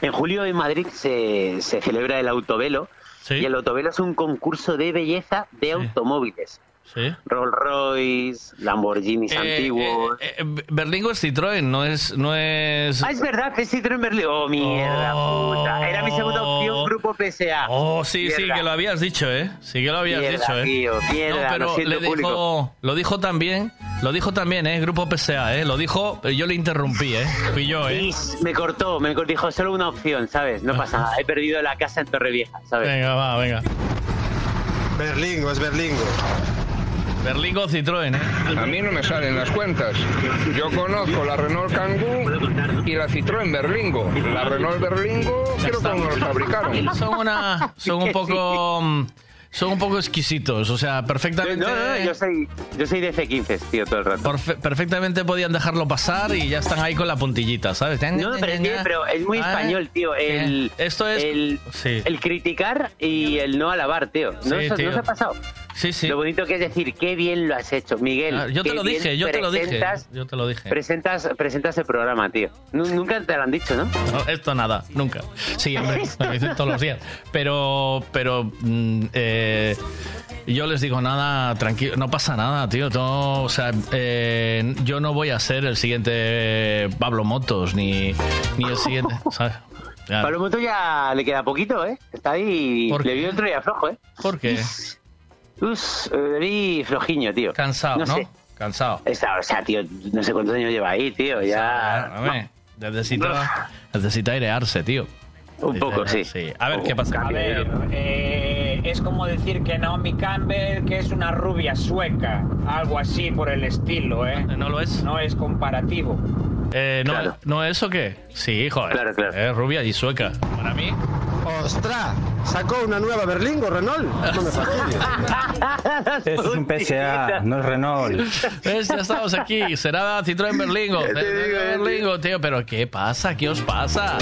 En julio en Madrid se, se celebra el Autovelo. Y el Autovelo es un concurso de belleza de automóviles. Sí. Rolls Royce, Lamborghinis Eh, antiguos. eh, eh, Berlingo es Citroën, no es... No es... Ah, es verdad, es Citroën Berlín. Oh, mierda, puta. Era mi segunda opción, Grupo PSA. Oh, sí, sí, que lo habías dicho, ¿eh? Sí que lo habías Mierda, dicho, ¿eh? tío, mierda, no, pero lo le dijo, público. lo dijo también, lo dijo también, ¿eh? Grupo PSA, ¿eh? Lo dijo, pero yo le interrumpí, ¿eh? Fui yo, ¿eh? Sí, me cortó, me cortó, dijo solo una opción, ¿sabes? No pasa nada, he perdido la casa en Torrevieja, ¿sabes? Venga, va, venga. Berlingo, es Berlingo. Berlingo Citroën, ¿eh? A mí no me salen las cuentas. Yo conozco la Renault Kangoo y la Citroën Berlingo. La Renault Berlingo creo que no la fabricaron. Son una, son un poco, mm, son un poco exquisitos, o sea, perfectamente. No, no, no, yo soy, yo soy de F15, tío, todo el rato. Perfe- perfectamente podían dejarlo pasar y ya están ahí con la puntillita, ¿sabes? No, pero pero es muy Ah, español, tío. El, Esto es... el, Sí. el criticar y el no alabar, tío. ¿No, Sí, eso- tío. ¿no os ha pasado? Sí, sí. Lo bonito que es decir, qué bien lo has hecho, Miguel. Ah, yo te lo dije, yo te lo dije. presentas- Yo te lo dije. Presentas, presentas el programa, tío. Nu- Nunca te lo han dicho, ¿no? No, esto nada, nunca. Sí, hombre, [LAUGHS] me lo dicen todos los días. Pero, pero mm, eh, yo les digo nada, tranquilo, no pasa nada, tío. todo, o sea, eh, yo no voy a ser el siguiente Pablo Motos ni, ni el siguiente, [LAUGHS] ¿sabes? Pablo Moto ya le queda poquito, ¿eh? Está ahí. ¿Por le vio el otro día flojo, ¿eh? ¿Por qué? [LAUGHS] Us, eh, vi flojiño, tío. Cansado, ¿no? sé. Cansado. Está, o sea, tío, no sé cuántos años lleva ahí, tío. Ya. Necesita, necesita airearse, tío. Un poco, sí. A ver, ¿qué pasa? A ver, eh, es como decir que Naomi Campbell que es una rubia sueca, algo así por el estilo, ¿eh? No lo es. No es comparativo. Eh, ¿no, ¿No es o qué? Sí, joder. Claro, claro. Es rubia y sueca. Para mí. ¡Ostras! Sacó una nueva Berlingo, Renault. No me fastidies. [LAUGHS] Es un PSA, no es Renault. ¿Ves? Ya estamos aquí. Será Citroën Berlingo. Berlingo, tío. Pero ¿qué pasa? ¿Qué os pasa?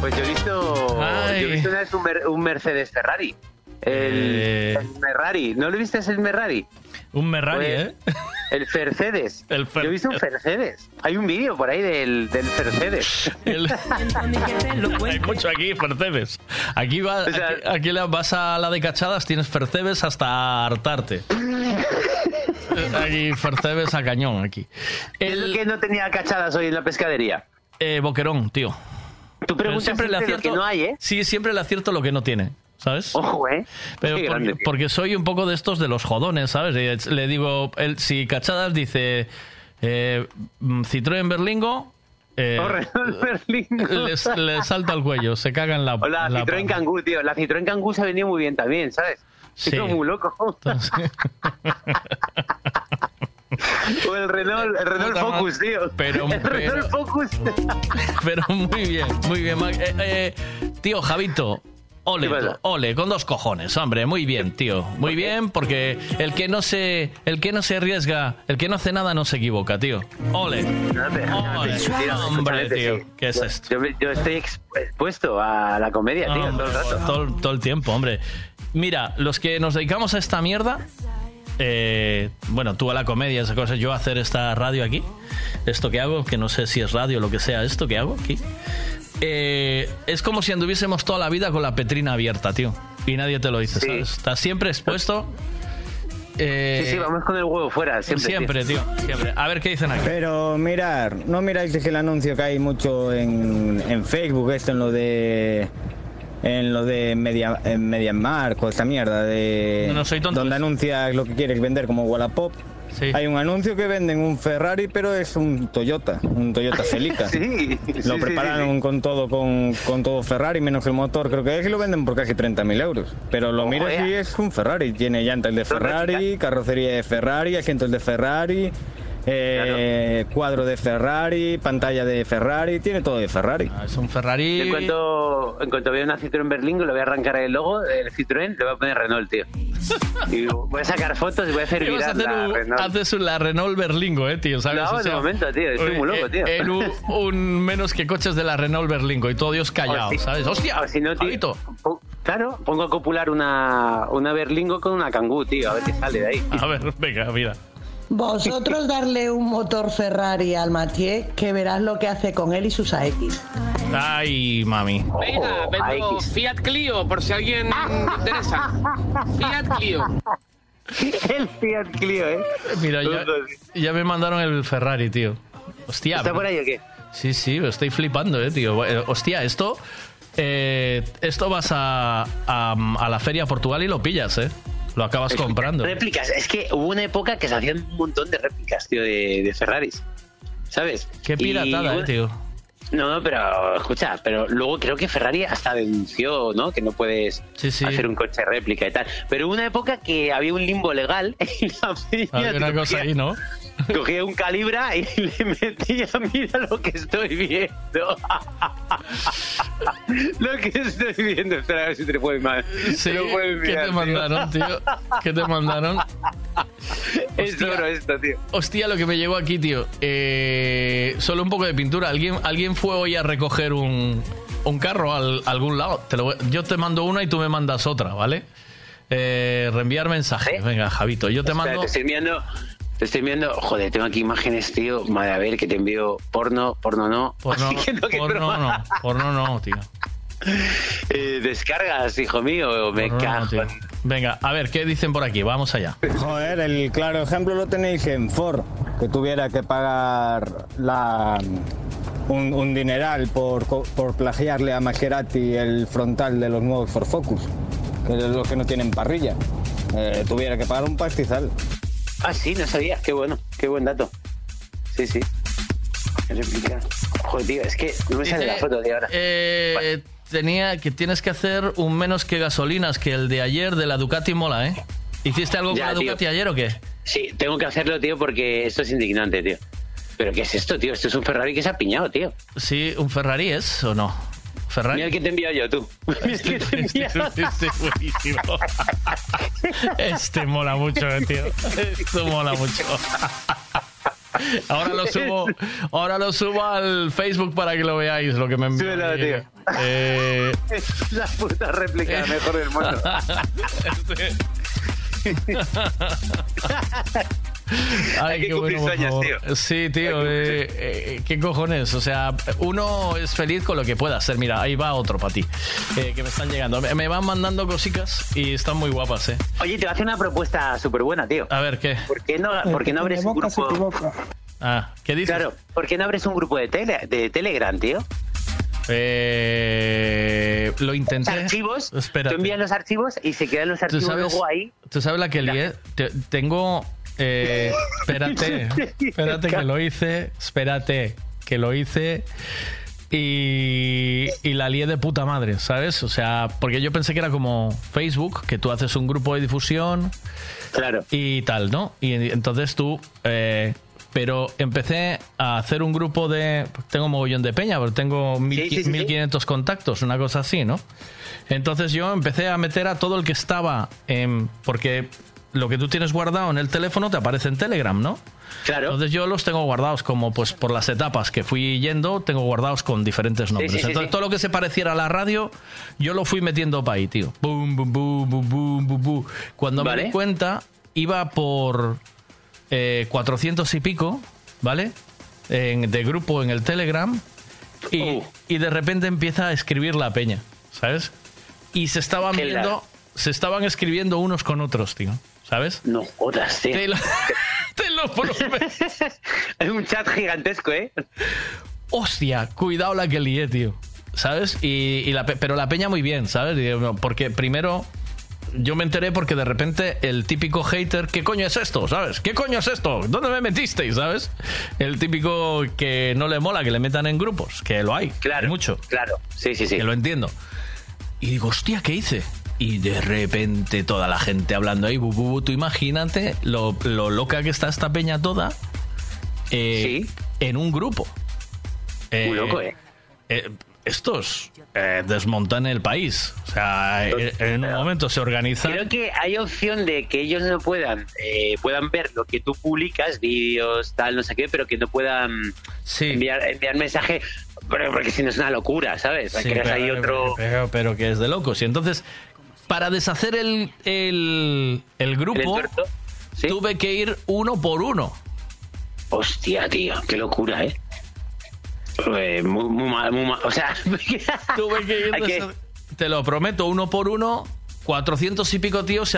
Pues yo he visto, Ay. yo he visto una vez un, Mer- un Mercedes Ferrari. El, Eh. el Ferrari. ¿No lo viste el Ferrari? Un Merrari, ¿eh? [LAUGHS] El Mercedes. El Yo he visto un Mercedes. Hay un vídeo por ahí del, del Mercedes. [LAUGHS] Hay mucho aquí, Fercebes. Aquí, va, aquí, aquí la- vas a la de cachadas, tienes Fercebes hasta hartarte. [LAUGHS] Aquí, Fercebes a cañón, aquí. El que no tenía cachadas hoy en la pescadería. Eh, boquerón, tío. Tú preguntas siempre le siempre lo acierto. que no hay, ¿eh? Sí, siempre le acierto lo que no tiene. ¿Sabes? Ojo, ¿eh? Pero Qué porque, soy un poco de estos de los jodones, ¿sabes? Le digo, él, si cachadas dice eh, mm, Citroën Berlingo, eh, le [LAUGHS] salta al cuello, se caga en la. O la en la Citroën Kangoo, tío. La Citroën Kangoo se ha venido muy bien también, ¿sabes? Sí. Es muy loco. o el Renault, el Renault Focus, tío. Pero- el Renault Focus. [LAUGHS] Pero muy bien, muy bien. Eh, eh, tío, Javito. Ole, ole, con dos cojones, hombre, muy bien, tío, muy bien, porque el que no se, el que no se arriesga, el que no hace nada no se equivoca, tío. Ole, ole, hombre, tío, ¿qué es esto? Yo, estoy exp- expuesto a la comedia, tío, todo el rato. todo, todo el tiempo, hombre. Mira, los que nos dedicamos a esta mierda, eh, bueno, tú a la comedia, esas cosas, yo a hacer esta radio aquí, esto que hago, que no sé si es radio o lo que sea, esto que hago aquí, eh, es como si anduviésemos toda la vida con la petrina abierta, tío. Y nadie te lo dice, ¿sabes? Estás siempre expuesto. eh, Sí, sí, vamos con el huevo fuera, siempre. Siempre, tío, siempre. A ver qué dicen aquí. Pero mirar, no miráis que el anuncio que hay mucho en, en Facebook, esto en lo de en lo de Media, en o esta mierda de No soy tonto. donde anuncias lo que quieres vender como Wallapop. Hay un anuncio que venden un Ferrari, pero es un Toyota, un Toyota Celica. [LAUGHS] Sí, sí, Lo sí, prepararon con todo con, con todo Ferrari, menos el motor, creo que es, y lo venden por casi 30.000 euros. Pero lo Ojo, miras eh. y es un Ferrari. Tiene llantas de Ferrari, carrocería de Ferrari, asientos de Ferrari, eh, cuadro de Ferrari, pantalla de Ferrari, tiene todo de Ferrari. es un Ferrari. En cuanto, en cuanto vea una Citroën Berlingo, le voy a arrancar el logo del Citroën, le voy a poner Renault, tío. [LAUGHS] Y voy a sacar fotos y voy a hacer ¿Qué vas a viral hacer la un- Renault. haces la Renault Berlingo, eh, tío, ¿sabes? No, de momento, tío, estoy muy loco, eh, tío. En un, un menos que coches de la Renault Berlingo y todo Dios callado, O si- ¿sabes? ¡Hostia! si no, tío, Claro, pongo a copular una, una Berlingo con una Kangoo, tío, a ver qué sale de ahí. A ver, venga, mira. Vosotros darle un motor Ferrari al Mathieu que verás lo que hace con él y sus AX. Ay, mami. Venga, vendo Fiat Clio, por si alguien le interesa. Fiat Clio. [LAUGHS] El Fiat Clio, ¿eh? Mira, ya, ya me mandaron el Ferrari, tío. Hostia. ¿Está por ahí o qué? Sí, sí, estoy flipando, eh, tío. Eh, Hostia, esto. eh, esto vas a, a, a la feria a Portugal y lo pillas, ¿eh? Lo acabas comprando. Réplicas, es que hubo una época que se hacían un montón de réplicas, tío, de, de Ferraris. ¿Sabes? Qué Y, piratada, eh, tío. No, no, pero escucha, pero luego creo que Ferrari hasta denunció, ¿no? Que no puedes hacer un coche réplica y tal. Pero hubo una época que había un limbo legal [LAUGHS] y la Había una cosa ahí, ¿no? Cogía un calibra y [LAUGHS] le metía, mira lo que estoy viendo. [LAUGHS] lo que estoy viendo, espera a ver si te puedes mal. Sí, ¿qué te mandaron, tío? ¿Qué te mandaron? [LAUGHS] Es duro esto, tío. Hostia, lo que me llegó aquí, tío. Eh, solo un poco de pintura. ¿Alguien, alguien fue hoy a recoger un, un carro al- a algún lado? Te lo yo te mando una y tú me mandas otra, ¿vale? Eh, reenviar mensaje. Venga, Javito, yo te mando. estoy estoy enviando, joder, tengo aquí imágenes, tío. Madre, a ver, que te envío porno, porno no. Porno, [LAUGHS] Así que no, que porno no, porno no, tío. [LAUGHS] Eh, descargas, hijo mío, me Porno no, cago. tío. Venga, a ver, ¿qué dicen por aquí? Vamos allá. Joder, el claro ejemplo lo tenéis en Ford, que tuviera que pagar la, un, un dineral por, co- por plagiarle a Maserati el frontal de los nuevos Ford Focus, que es los que no tienen parrilla. Eh, tuviera que pagar un pastizal. Ah, sí, no sabía. Qué bueno, qué buen dato. Sí, sí. Joder, tío, es que no me sale la foto de ahora. eh, tenía que tienes que hacer un menos que gasolinas que el de ayer de la Ducati mola, ¿eh? ¿Hiciste algo Ya, con la tío. Ducati ayer o qué? Sí, tengo que hacerlo, tío, porque esto es indignante, tío. ¿Pero qué es esto, tío? Esto es un Ferrari que se ha piñado, tío. Sí, un Ferrari es o no. Ferrari. Mira el que te envío yo, tú. [LAUGHS] Este, envío. este es buenísimo. Este mola mucho, eh, tío. Esto mola mucho. Ahora lo subo, ahora lo subo al Facebook para que lo veáis lo que me envió. Tío. Eh, Es [LAUGHS] la puta réplica mejor del mundo. [LAUGHS] Ay, Hay que qué cumplir bueno, sueños, tío. Sí, tío, eh, eh, ¿qué cojones? O sea, uno es feliz con lo que pueda hacer. Mira, ahí va otro para ti, eh, que me están llegando. Me, me van mandando cositas y están muy guapas, ¿eh? Oye, te voy a hacer una propuesta súper buena, tío. A ver, ¿qué? ¿Por qué no, por qué no abres un grupo? Ah, ¿qué dices? Claro, ¿por qué no abres un grupo de, tele, de Telegram, tío? Eh, lo intenté. Archivos, Espérate. tú envías los archivos y se quedan los ¿Tú archivos sabes, luego ahí. ¿Tú sabes la que lié? Te- tengo... eh, espérate, [LAUGHS] espérate que lo hice, espérate que lo hice y, y la lié de puta madre, ¿sabes? O sea, porque yo pensé que era como Facebook, que tú haces un grupo de difusión claro. y tal, ¿no? Y entonces tú... eh, pero empecé a hacer un grupo de... Tengo mogollón de peña, pero tengo mil, Sí, sí, sí, 1500 contactos, una cosa así, ¿no? Entonces yo empecé a meter a todo el que estaba en... Porque lo que tú tienes guardado en el teléfono te aparece en Telegram, ¿no? Claro. Entonces yo los tengo guardados como pues por las etapas que fui yendo, tengo guardados con diferentes nombres. sí, sí, Entonces sí. todo lo que se pareciera a la radio, yo lo fui metiendo para ahí, tío. Boom, boom, boom, boom, boom, boom, boom. Cuando me di cuenta, iba por eh, 400 y pico, ¿vale? En- de grupo en el Telegram. Y, Uh. y de repente empieza a escribir la peña, ¿sabes? Y se estaban viendo, se estaban escribiendo unos con otros, tío. ¿Sabes? No jodas, tío. Te lo, [LAUGHS] te lo prometo. [LAUGHS] Es un chat gigantesco, ¿eh? Hostia, cuidado la que lié, tío. ¿Sabes? Y, y la pe- pero la peña muy bien, ¿sabes? Porque primero yo me enteré porque de repente el típico hater, ¿qué coño es esto? ¿Sabes? ¿Qué coño es esto? ¿Dónde me metisteis? ¿Sabes? El típico que no le mola que le metan en grupos, que lo hay, claro, hay mucho. Claro, sí, sí, sí. Que lo entiendo. Y digo, hostia, ¿qué hice? Y de repente toda la gente hablando ahí, bu, bu, bu, tú imagínate lo, lo loca que está esta peña toda eh, en un grupo. Muy loco, ¿eh? estos eh, desmontan el país. O sea, en, en un momento se organizan. Creo que hay opción de que ellos no puedan eh, puedan ver lo que tú publicas, vídeos, tal, no sé qué, pero que no puedan enviar, enviar mensaje, pero porque si no es una locura, ¿sabes? Sí, ahí otro... pero, pero que es de locos. Y entonces, para deshacer el, el, el grupo, tuve que ir uno por uno. Hostia, tío, qué locura, ¿eh? Eh, muy, muy mal, muy mal. O sea, [LAUGHS] tuve que ir que- te lo prometo, uno por uno. 400 y pico tíos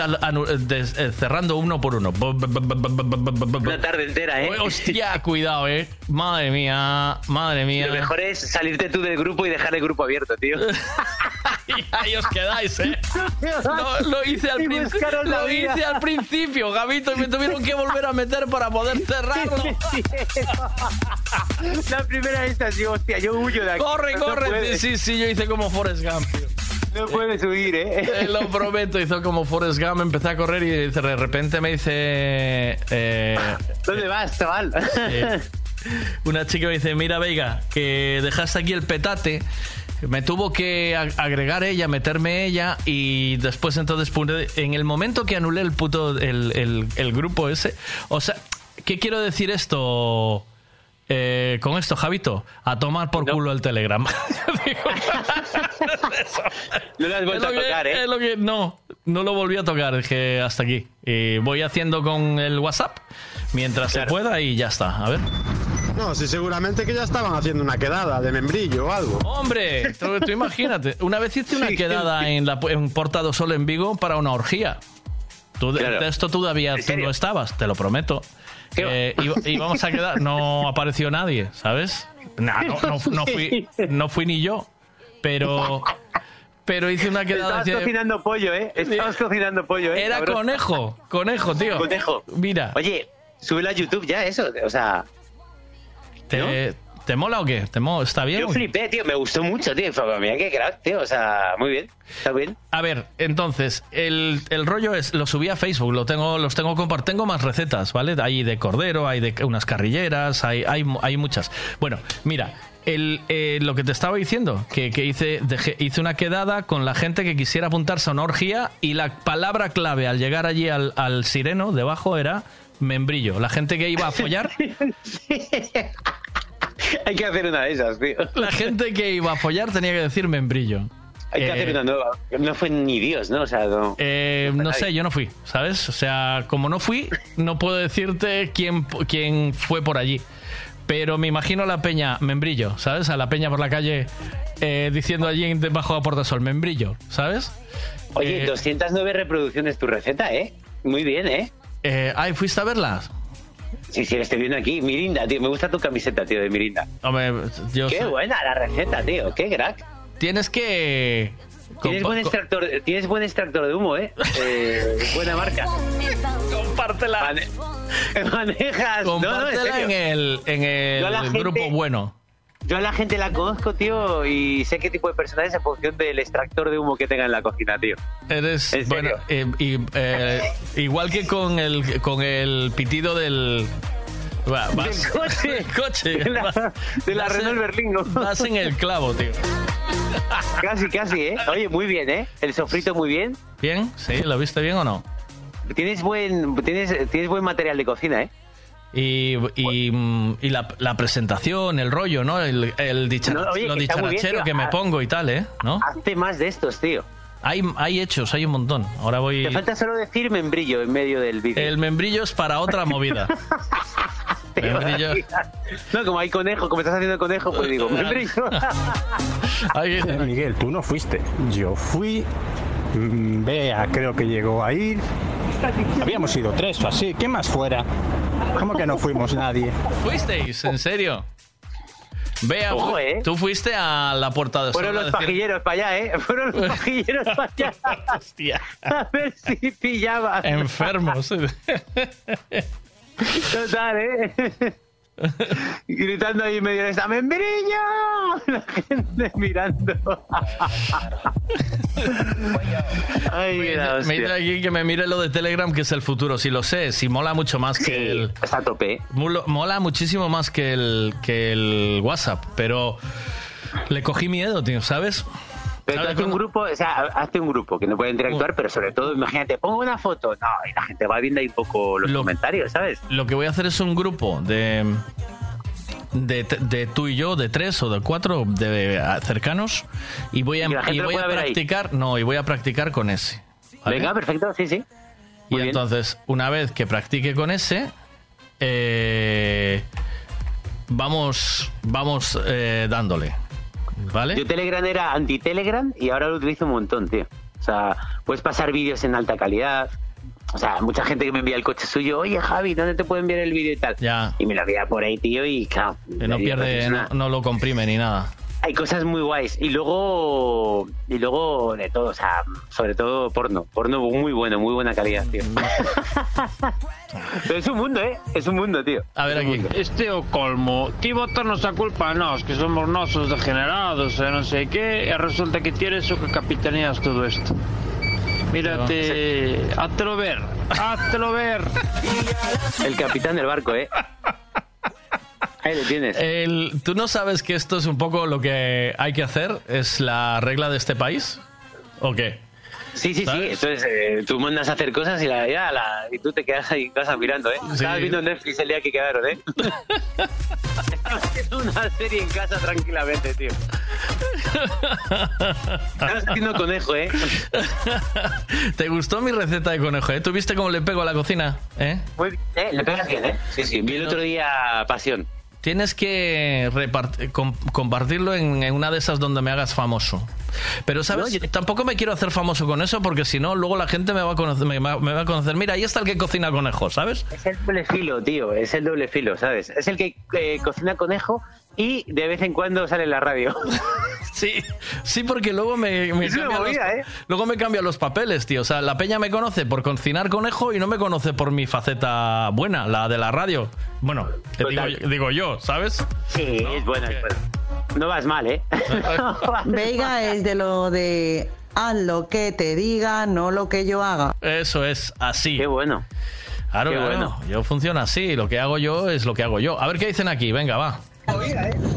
des- eh, cerrando uno por uno. Una tarde entera, ¿eh? Hostia, cuidado, eh. Madre mía, madre mía. Lo mejor es salirte tú del grupo y dejar el grupo abierto, tío. y [LAUGHS] ahí os quedáis, ¿eh? Lo, lo hice al Lo hice al principio, Gabito, y me tuvieron que volver a meter para poder cerrarlo. [LAUGHS] La primera vez así, hostia, yo huyo de aquí. Corre, No corre. sí, sí, yo hice como Forrest Gump, tío. No puedes huir, ¿eh? [LAUGHS] Te lo prometo, hizo como Forrest Gump, empecé a correr y de repente me dice... eh, [LAUGHS] ¿Dónde vas, chaval? eh, [LAUGHS] una chica me dice, mira Veiga, que dejaste aquí el petate. Me tuvo que ag- agregar ella, meterme ella y después entonces en el momento que anulé el puto el, el- el grupo ese, o sea, ¿qué quiero decir esto eh, con esto, Javito? A tomar por culo el Telegram. [LAUGHS] No lo has vuelto a tocar, ¿eh? es lo que- no, no lo volví a tocar, dije hasta aquí. Y voy haciendo con el WhatsApp mientras se pueda y ya está. A ver. No, sí, seguramente que ya estaban haciendo una quedada de membrillo o algo. Hombre, tú, tú imagínate. Una vez hice una quedada en, la, en Portado Sol en Vigo para una orgía. Tú, de- Claro. de esto todavía tú no estabas, te lo prometo. Eh, iba- íbamos a quedar, no apareció nadie, ¿sabes? Nah, no, no- no fui, no fui ni yo, pero, pero hice una quedada. Estabas cocinando pollo, ¿eh? Estabas cocinando pollo, ¿eh? Era cabrón? conejo, conejo, tío. Conejo. Mira. Oye, súbelo a YouTube ya, eso. O sea, ¿Te, ¿te mola o qué? ¿Te mo- ¿Está bien? yo flipé, tío. Me gustó mucho, tío. Mira qué crack, tío. O sea, muy bien. Está bien. A ver, entonces, el, el rollo es, lo subí a Facebook, lo tengo, los tengo compartido, tengo más recetas, ¿vale? Hay de cordero, hay de unas carrilleras, hay, hay, hay muchas. Bueno, mira, el, eh, lo que te estaba diciendo, que, que hice, dejé- hice una quedada con la gente que quisiera apuntarse a una orgía y la palabra clave al llegar allí al, al sireno debajo era membrillo. La gente que iba a follar, [LAUGHS] [LAUGHS] [LAUGHS] Hay que hacer una de esas, tío. la gente que iba a follar tenía que decir membrillo. Hay que Eh, hacer una nueva. No fue ni Dios, ¿no? O sea, no. Eh, no sé, yo no fui, ¿sabes? O sea, como no fui, no puedo decirte quién, quién fue por allí. Pero me imagino a la peña, membrillo, ¿sabes? A la peña por la calle eh, diciendo allí debajo de Portasol, membrillo, ¿sabes? Oye, Eh, 209 reproducciones tu receta, ¿eh? Muy bien, ¿eh? eh, ay, ¿fuiste a verlas? Sí, sí, la estoy viendo aquí. Mirinda, tío. Me gusta tu camiseta, tío, de Mirinda. Hombre, yo Qué soy- buena la receta, tío. Qué crack. Tienes que... Tienes buen, extractor, tienes buen extractor de humo, ¿eh? Eh, buena marca. Compártela. [LAUGHS] manejas. No, no, en Compártela el, en el gente- grupo bueno. Yo a la gente la conozco, tío, y sé qué tipo de persona es en función del extractor de humo que tenga en la cocina, tío. Eres ¿En bueno, eh, y, eh, igual que con el con el pitido del va, vas- [LAUGHS] Del coche. coche. De la- vas- de la vas en- Renault Berlingo. Vas en el clavo, tío. Casi, casi, ¿eh? Oye, muy bien, ¿eh? El sofrito muy bien. ¿Bien? ¿Sí? ¿Lo viste bien o no? Tienes buen, tienes, tienes buen material de cocina, ¿eh? Y, y, y la, la presentación, el rollo, ¿no? El, el No, oye, lo que bien, dicharachero que me Ah. pongo y tal, ¿eh? ¿No? Hazte más de estos, tío. Hay, hay hechos, hay un montón. Ahora voy... Te falta solo decir membrillo en medio del vídeo. El membrillo es para otra movida. [LAUGHS] membrillo... No, como hay conejo, como estás haciendo conejo, pues digo, [LAUGHS] membrillo. Miguel, tú no fuiste. Yo fui. Mm, Bea creo que llegó a ir. Habíamos ido tres o así. ¿Quién más fuera? ¿Cómo que no fuimos nadie? ¿Fuisteis? ¿En serio? Vea, Ojo, ¿eh? tú fuiste a la puerta de Fueron los decir- pajilleros para allá, ¿eh? Fueron los [LAUGHS] pajilleros para allá. A ver si pillabas. Enfermos. Total, ¿eh? Gritando ahí en medio de esta membrillo. [LAUGHS] La gente mirando. [LAUGHS] Ay, hostia. me dice aquí que me mire lo de Telegram, que es el futuro. Si lo sé, si mola mucho más que el. Está a tope. Mola muchísimo más que el, que el WhatsApp, pero le cogí miedo, tío, ¿sabes? Pero tú ¿Sabes hazte un grupo, o sea, hazte un grupo que no puede interactuar, pero sobre todo, imagínate, pongo una foto, no, y la gente va viendo ahí un poco los comentarios, ¿sabes? Lo que voy a hacer es un grupo de, de, de tú y yo, de tres o de cuatro de, cercanos, y voy a, Y voy a ahí. practicar, no, y voy a practicar con ese. ¿vale? Venga, perfecto, sí, sí. Y entonces, una vez que practique con ese, eh, vamos, vamos eh, dándole. ¿Vale? Yo Telegram era anti-Telegram y ahora lo utilizo un montón, tío. O sea, puedes pasar vídeos en alta calidad. O sea, mucha gente que me envía el coche suyo, oye Javi, ¿dónde te puedo enviar el vídeo y tal? Ya. Y me lo envía por ahí, tío, y claro. Que no pierde, pues, no lo comprime ni nada. Hay cosas muy guays. Y luego, y luego de todo, o sea, sobre todo porno. Porno muy bueno, muy buena calidad, tío. [LAUGHS] Pero es un mundo, ¿eh? Es un mundo, tío. A ver aquí. Este o colmo. Ti botarnos a culpa a nós, que somos nosos degenerados e non sei que, e resulta que ti eres o que capitaneas todo isto. Mírate, háztelo ver, háztelo ver. El capitán del barco, ¿eh? [LAUGHS] Ahí lo tienes. El- ¿Tú no sabes que esto es un poco lo que hay que hacer? ¿Es la regla de este país? ¿O qué? Sí, sí, sí. Entonces, eh, tú mandas a hacer cosas y, la, ya, la- y tú te quedas ahí en casa mirando, ¿eh? Estabas viendo Netflix el día que quedaron, ¿eh? [LAUGHS] Estabas haciendo una serie en casa tranquilamente, tío. Estabas haciendo conejo, ¿eh? [LAUGHS] ¿Te gustó mi receta de conejo? ¿eh? ¿Tú viste cómo le pego a la cocina? ¿Eh? Muy bien, ¿eh? Le pegas bien, ¿eh? Sí, sí. Vi el otro día Pasión. Tienes que com- compartirlo en, en una de esas donde me hagas famoso. Pero, ¿sabes? Tampoco me quiero hacer famoso con eso porque si no, luego la gente me va a conocer. Me va, me va a conocer. Mira, ahí está el que cocina conejo, ¿sabes? Es el doble filo, tío. Es el doble filo, ¿sabes? Es el que eh, cocina conejo y de vez en cuando sale en la radio. [LAUGHS] Sí, sí, porque luego me, me cambia movida, los, ¿eh? luego me cambia los papeles, tío. O sea, la peña me conoce por cocinar conejo y no me conoce por mi faceta buena, la de la radio. Bueno, te digo, yo, ¿sabes? Sí, es buena, es buena. No vas mal, ¿eh? [LAUGHS] [LAUGHS] Veiga es de lo de haz lo que te diga, no lo que yo haga. Eso es así. Qué bueno. Claro, Qué claro. bueno. Yo funciona así. Lo que hago yo es lo que hago yo. A ver qué dicen aquí. Venga, va.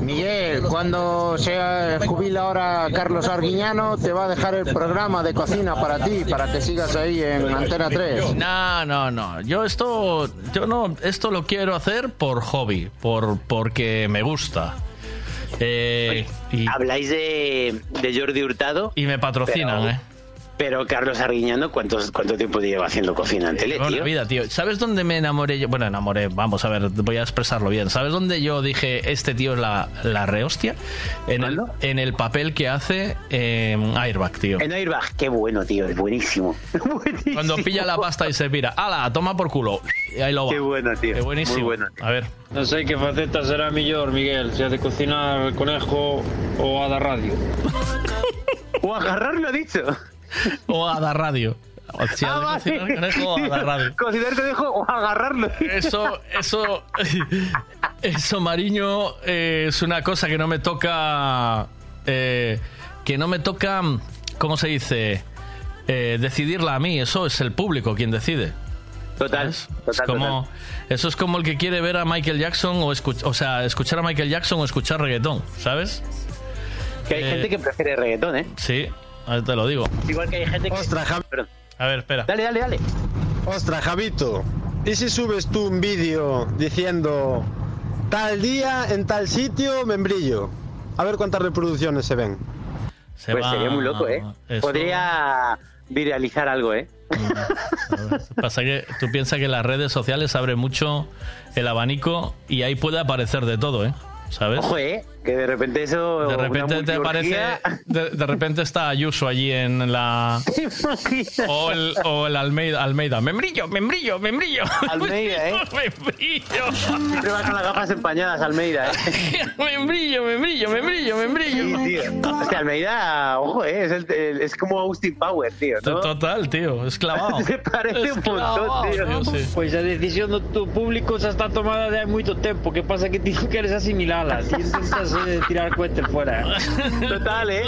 Miguel, cuando se jubila ahora Carlos Arguiñano, te va a dejar el programa de cocina para ti, para que sigas ahí en Antena 3. No, no, no. Yo esto, yo no, esto lo quiero hacer por hobby, por porque me gusta. Eh, y, Habláis de, de Jordi Hurtado. y me patrocinan, pero, ¿eh? Pero Carlos Arguiñano, ¿cuántos, ¿cuánto tiempo lleva haciendo cocina en tele, tío? vida, tío. ¿Sabes dónde me enamoré yo? Bueno, enamoré, vamos a ver, voy a expresarlo bien. ¿Sabes dónde yo dije, este tío es la, la rehostia? En el, en el papel que hace en Airbag, tío. En Airbag, qué bueno, tío, es buenísimo. [LAUGHS] Cuando pilla la pasta y se vira, ¡ala! Toma por culo. Y ahí lo va. Qué bueno, tío. Qué buenísimo. Muy bueno. A ver. No sé qué faceta será mejor, Miguel, si ha de cocinar conejo o a dar radio. [LAUGHS] O agarrarlo, ha dicho. [LAUGHS] O a dar radio. O sea, Ah, vale. conejo a dar radio. [LAUGHS] Cocinar conejo o agarrarlo. Eso, eso, [LAUGHS] eso, Mariño, eh, es una cosa que no me toca, eh, que no me toca, ¿cómo se dice? Eh, decidirla a mí. Eso es el público quien decide. Total, Es total, como, eso es como el que quiere ver a Michael Jackson o, o sea, escuchar a Michael Jackson o escuchar reggaetón, ¿sabes? Que hay Eh, gente que prefiere reggaetón, ¿eh? Sí, ahora te lo digo. Igual que hay gente que... Ostras, Javi. A ver, espera. Dale, dale, dale. Ostras, Javito, ¿y si subes tú un vídeo diciendo tal día en tal sitio membrillo? A ver cuántas reproducciones se ven. Se pues va- sería muy loco, ¿eh? eso- Podría viralizar algo, ¿eh? Pasa que tú piensas que las redes sociales abren mucho el abanico y ahí puede aparecer de todo, ¿eh? ¿Sabes? Ojo, ¿eh? Que de repente eso... De repente te aparece, multiorgía- de, de repente está Ayuso allí en la [LAUGHS] o el, o el Almeida, Almeida, membrillo, membrillo, membrillo, Almeida, ¿eh? [LAUGHS] membrillo, Siempre va con las gafas empañadas, Almeida, ¿eh? [LAUGHS] membrillo, membrillo, membrillo, membrillo. Sí, tío. Hostia, Almeida, ojo, ¿eh? Es, el- el- es como Austin Power, tío, ¿no? Total, tío, es clavado. Se parece un montón, tío. Pues a decisión do tu público xa está tomada de hai moito tempo Que pasa que queres asimilala Ti eh, tirar cohetes fuera [LAUGHS] Total, ¿eh?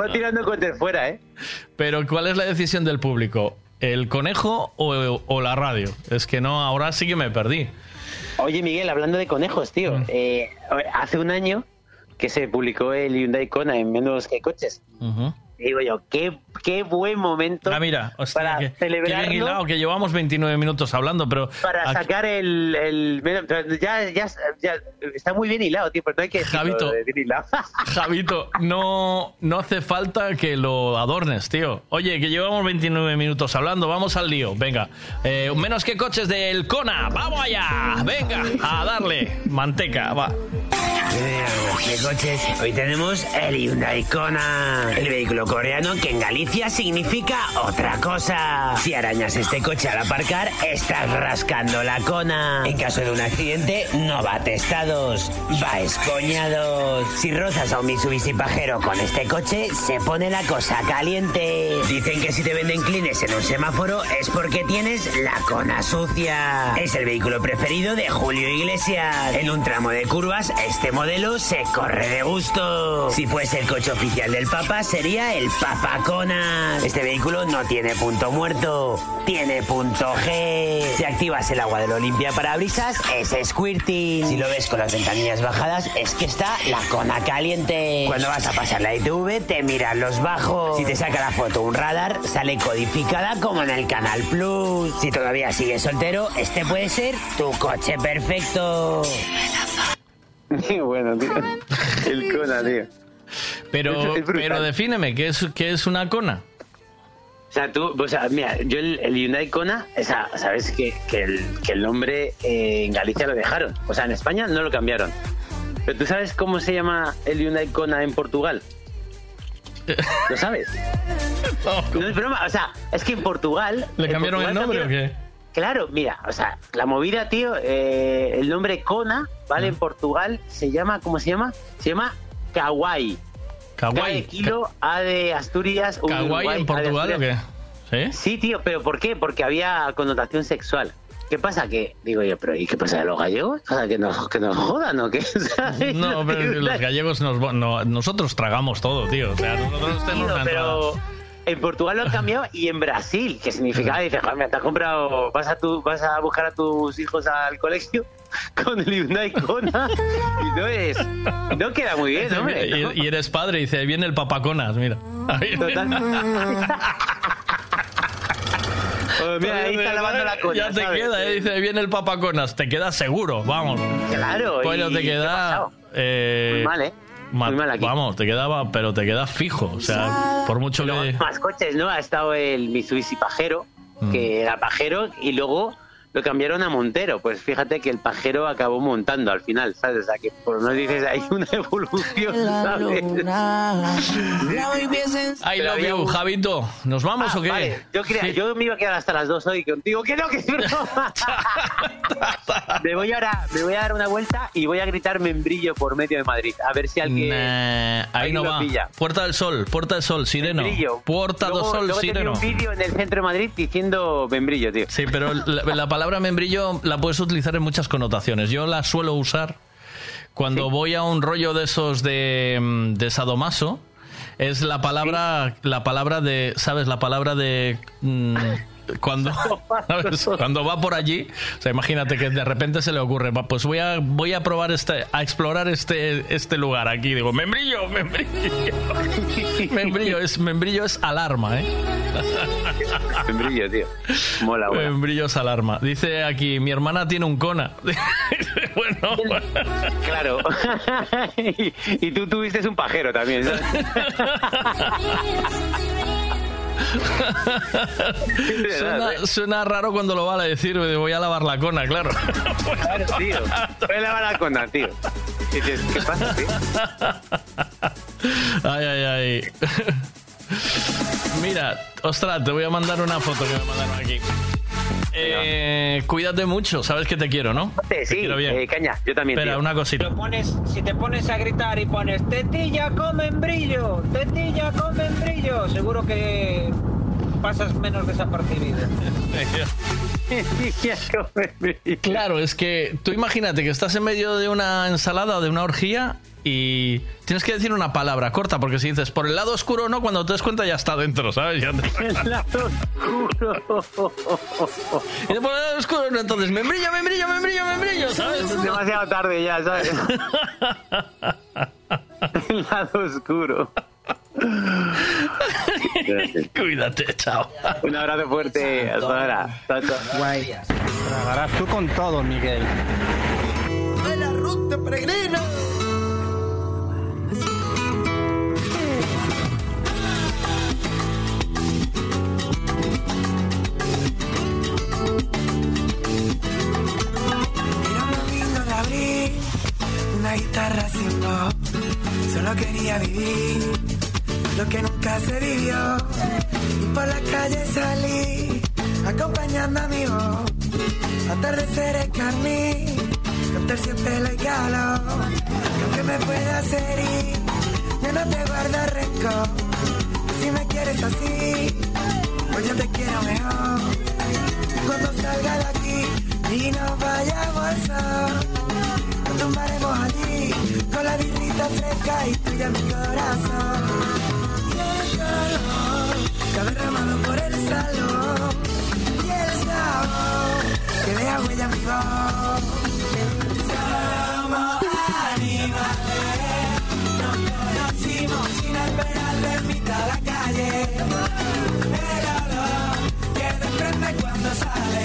Va tirando cohetes fuera, ¿eh? Pero ¿cuál es la decisión del público? ¿El conejo o, o la radio? Es que no, ahora sí que me perdí. Oye, Miguel, hablando de conejos, tío. eh, hace un año que se publicó el Hyundai Kona en menos que coches. Ujú. Digo yo, qué, qué buen momento Ah, mira, hostia, para que, que celebrarlo. bien hilado, que llevamos 29 minutos hablando, pero para aquí- sacar el, el ya, ya, ya está muy bien hilado, tío, pero no hay que Javito. de bien hilado. [LAUGHS] Javito, no, no hace falta que lo adornes, tío. Oye, que llevamos 29 minutos hablando, vamos al lío. Venga, Eh, menos que coches del Kona, vamos allá. Venga, a darle manteca, va. De coches, hoy tenemos el Hyundai Kona, el vehículo coreano que en Galicia significa otra cosa. Si arañas este coche al aparcar, estás rascando la Kona. En caso de un accidente, no va testados, va escoñados. Si rozas a un Mitsubishi pajero con este coche, se pone la cosa caliente. Dicen que si te venden clines en un semáforo es porque tienes la Kona sucia. Es el vehículo preferido de Julio Iglesias. En un tramo de curvas, este modelo se corre de gusto. Si fuese el coche oficial del Papa, sería el Papa Kona. Este vehículo no tiene punto muerto, tiene punto G. Si activas el agua del Olimpia Parabrisas, es squirting. Si lo ves con las ventanillas bajadas, es que está la Kona caliente. Cuando vas a pasar la ITV, te miran los bajos. Si te saca la foto un radar, sale codificada como en el Canal Plus. Si todavía sigues soltero, este puede ser tu coche perfecto. [LAUGHS] bueno, tío. El Kona, tío. Pero, pero defíneme, ¿qué es, ¿qué es una Kona? O sea, tú, o sea, mira, yo el, el Hyundai Kona, o sea, sabes que, que, el, que el nombre eh, en Galicia lo dejaron. O sea, en España no lo cambiaron. Pero tú sabes cómo se llama el Hyundai Kona en Portugal. ¿Lo sabes? [LAUGHS] No es broma, o sea, es que en Portugal. ¿Le cambiaron el nombre o qué? Claro, mira, o sea, la movida, tío, eh, el nombre Kona, ¿vale? En Portugal se llama, ¿cómo se llama? Se llama Kawaii. K de Kawaii. kilo, A de Asturias, U ¿Kawaii Uruguay, en Portugal o qué? ¿Sí? Sí, tío, pero ¿por qué? Porque había connotación sexual. ¿Qué pasa? Que, digo yo, pero ¿y qué pasa de los gallegos? O sea, que nos, que nos jodan o qué? [LAUGHS] ¿Sabes? No, pero [LAUGHS] los gallegos nos, no, nosotros tragamos todo, tío. O sea, nosotros tenemos Tío, una pero entrada. En Portugal lo han cambiado y en Brasil, que significaba, dices, joder, me te has comprado, vas a, tu, vas a buscar a tus hijos al colegio [LAUGHS] con el Hyundai Kona y no es, no queda muy bien, hombre. ¿no? Y, y eres padre y dice, ahí viene el papaconas, mira. Ahí viene. Oh, [LAUGHS] mira, ahí está lavando la Kona, Ya te ¿sabes? queda, eh, dice, viene el papaconas. Te queda seguro, vamos. Claro, Pero y- te ¿qué ha queda... eh, Muy mal, ¿eh? Muy mal aquí. Vamos, te quedaba, pero te queda fijo. O sea, por mucho que... Más coches, ¿no? Ha estado el Mitsubishi Pajero, Mm. que era Pajero, y luego lo cambiaron a Montero. Pues fíjate que el Pajero acabó montando al final, ¿sabes? O sea, que por no dices, hay una evolución, ¿sabes? I love you, Javito. ¿Nos vamos Ah, o qué? vale. Yo, quería- Sí. yo me iba a quedar hasta las dos hoy contigo. Que no, que es broma. me voy ahora, me voy a dar una vuelta y voy a gritar membrillo por medio de Madrid. A ver si alguien. Nah, ahí alguien no lo va. pilla. Puerta del Sol, Puerta del Sol, Sireno. Membrillo. Puerta del Sol, luego Sireno. un vídeo en el centro de Madrid diciendo membrillo, tío. Sí, pero la, la palabra membrillo la puedes utilizar en muchas connotaciones. Yo la suelo usar cuando voy a un rollo de esos de, mm, de sadomaso. Es la palabra, la palabra de, ¿sabes? La palabra de mm, cuando, [LAUGHS] ¿sabes? cuando va por allí. O sea, imagínate que de repente se le ocurre, "Va, pues voy a, voy a probar este, a explorar este, este lugar aquí. Digo, membrillo, membrillo, [LAUGHS] membrillo es, membrillo es alarma, ¿eh? [LAUGHS] Membrillo, tío. Mola, mola. Membrillo es alarma. Dice aquí, mi hermana tiene un cona. bueno, Claro. y, y tú tuviste un pajero también. ¿sabes? Suena, suena raro cuando lo vale decir, voy a lavar la cona, claro. Claro, tío. Voy a lavar la cona, tío. ¿Qué pasa, tío? Ay, ay, ay. Mira, ostras, te voy a mandar una foto que me mandaron aquí. Eh, cuídate mucho, sabes que te quiero, ¿no? Sí, sí, quiero bien. eh, caña, yo también. Espera, tío. una cosita. Lo pones, si te pones a gritar y pones tetilla con membrillo, tetilla con membrillo, seguro que pasas menos desapercibido. Claro, es que tú imagínate que estás en medio de una ensalada o de una orgía y tienes que decir una palabra corta, porque si dices por el lado oscuro no, cuando te des cuenta ya está dentro, ¿sabes? Ya te- El lado oscuro. Y por el lado oscuro no, entonces membrillo, membrillo, membrillo, membrillo, ¿sabes? Es demasiado tarde ya, ¿sabes? [LAUGHS] El lado oscuro. [LAUGHS] Cuídate, chao. Un abrazo fuerte. Hasta ahora. Chao, chao. Tragarás tú con todo, Miguel. la ruta peregrina. Una guitarra sin voz. Solo quería vivir lo que nunca se vivió. Y por la calle salí, acompañando a mi voz. Atardeceres carmín, con terciopelo y calor. Que aunque me puedas herir, yo no te guardo rencor. Si me quieres así, pues yo te quiero mejor. Cuando salga de aquí y nos vayamos nos tumbaremos allí con la birrita fresca y tuya mi corazón. Y el calor que ha derramado por el salón y el sabor que deja huella mi voz. Somos animales, nos conocimos sin esperarle en mitad de la calle. El olor que desprende cuando sale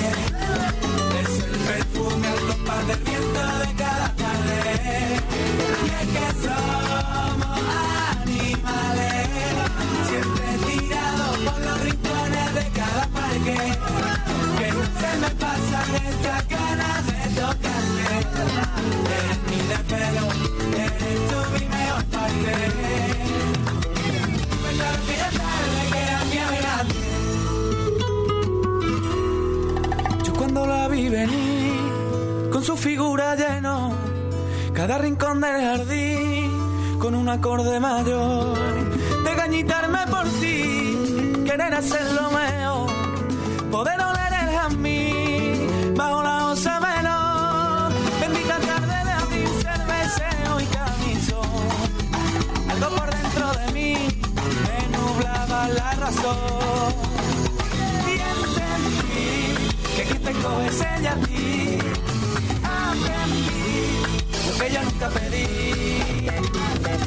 parque. Que se me pasan estas ganas de tocarte. Eres mi desvelo, eres tú mi mejor parte. Que ya tarde que era mi adelante. Yo cuando la vi venir, con su figura lleno, cada rincón del jardín, con un acorde mayor, de gañitarme por ti, querer hacer lo mejor, poder oler el jazmín, bajo la osa menor, bendita tarde de abril, cerveceo y camisón, algo por dentro de mí, me nublaba la razón. Y entendí que quien te coge es a ti. lo que yo nunca pedí.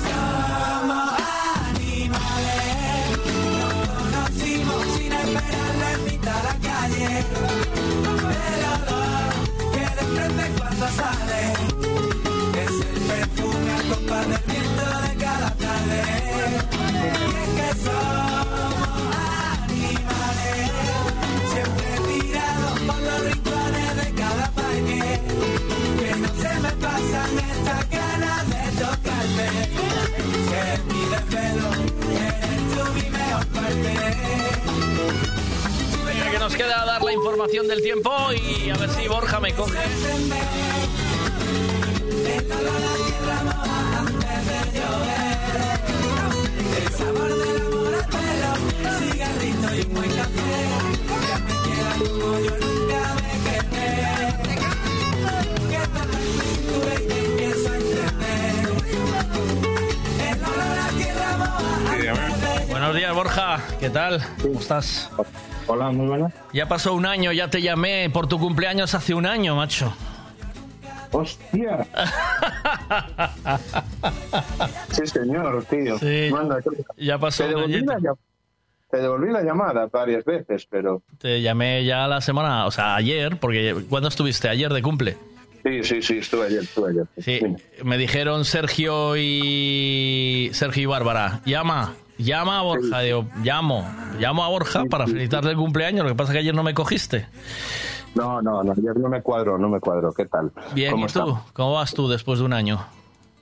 Somos de la calle. El olor que desprende cuando sale es el perfume al compás del viento de cada tarde. Y es que somos animales, siempre tirados por los rincones de cada parque. Que no se me pasan estas ganas de tocarte. Que mi desvelo eres tú mi mejor parte. Que nos queda dar la información del tiempo y a ver si Borja me coge. Buenos días, Borja. ¿Qué tal? ¿Cómo estás? Hola, muy buenas. Ya pasó un año, ya te llamé por tu cumpleaños hace un año, macho. ¡Hostia! [LAUGHS] sí, señor, tío. Sí, Manda, ya pasó te un devolví, la, te devolví la llamada varias veces, pero... Te llamé ya la semana, o sea, ayer, porque ¿cuándo estuviste? Ayer de cumple. Sí, sí, sí, estuve ayer, estuve ayer. Sí, me dijeron Sergio y Sergio y Bárbara, llama, llama a Borja, digo, llamo, llamo a Borja para felicitarle el cumpleaños, lo que pasa es que ayer no me cogiste. No, no, no, ayer no me cuadro, no me cuadro. ¿Qué tal? Bien, ¿Cómo ¿y tú? ¿Cómo vas tú después de un año?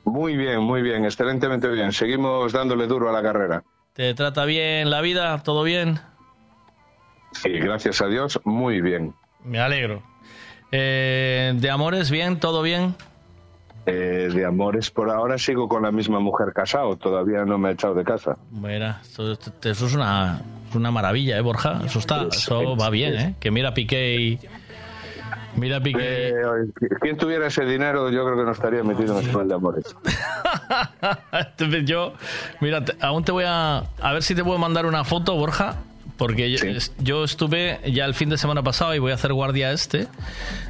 Muy bien, muy bien, excelentemente bien. Seguimos dándole duro a la carrera. ¿Te trata bien la vida? ¿Todo bien? Sí, gracias a Dios, muy bien. Me alegro. Eh, ¿De amores bien? ¿Todo bien? Eh, de amores, por ahora sigo con la misma mujer casado, todavía no me he echado de casa. Mira, esto- eso es una, una maravilla, ¿eh, Borja? Eso está, eso va bien, ¿eh? Que mira Piqué y... Mira Piqué... Eh, quien tuviera ese dinero, yo creo que no estaría metido en el canal de amores. [LAUGHS] Entonces yo, mira, aún te voy a... A ver si te puedo mandar una foto, Borja. Porque yo, es- yo estuve ya el fin de semana pasado y voy a hacer guardia este,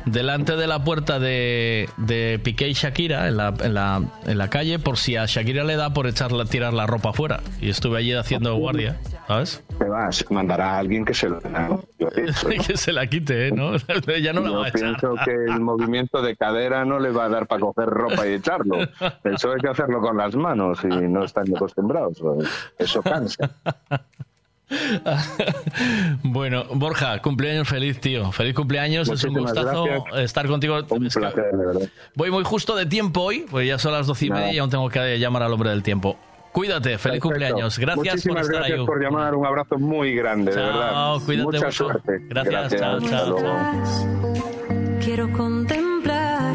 delante de la puerta de, de Piqué y Shakira en la, en, la, en la calle, por si a Shakira le da por echarla, tirar la ropa afuera. Y estuve allí haciendo guardia, ¿sabes? Te vas, mandará a alguien que se lo yo [LAUGHS] he dicho, ¿no? que se la quite, ¿eh? ¿no? [LAUGHS] ya no la Yo va a echar. pienso que el movimiento de cadera no le va a dar para coger ropa y echarlo. Eso hay que hacerlo con las manos y no están acostumbrados. Eso cansa. [LAUGHS] [LAUGHS] Bueno, Borja, cumpleaños feliz, tío. Feliz cumpleaños. es un Muchísimas gustazo gracias. estar contigo. Un Es que placer, de verdad. Voy muy justo de tiempo hoy, pues ya son las doce y Nada. media y aún tengo que llamar al hombre del tiempo. Cuídate, feliz Perfecto. cumpleaños. Gracias Muchísimas por estar gracias ahí. por llamar. Un abrazo muy grande, de Chao, verdad. cuídate Mucha mucho. suerte. Gracias, chao, Hasta chao, luego. Quiero contemplar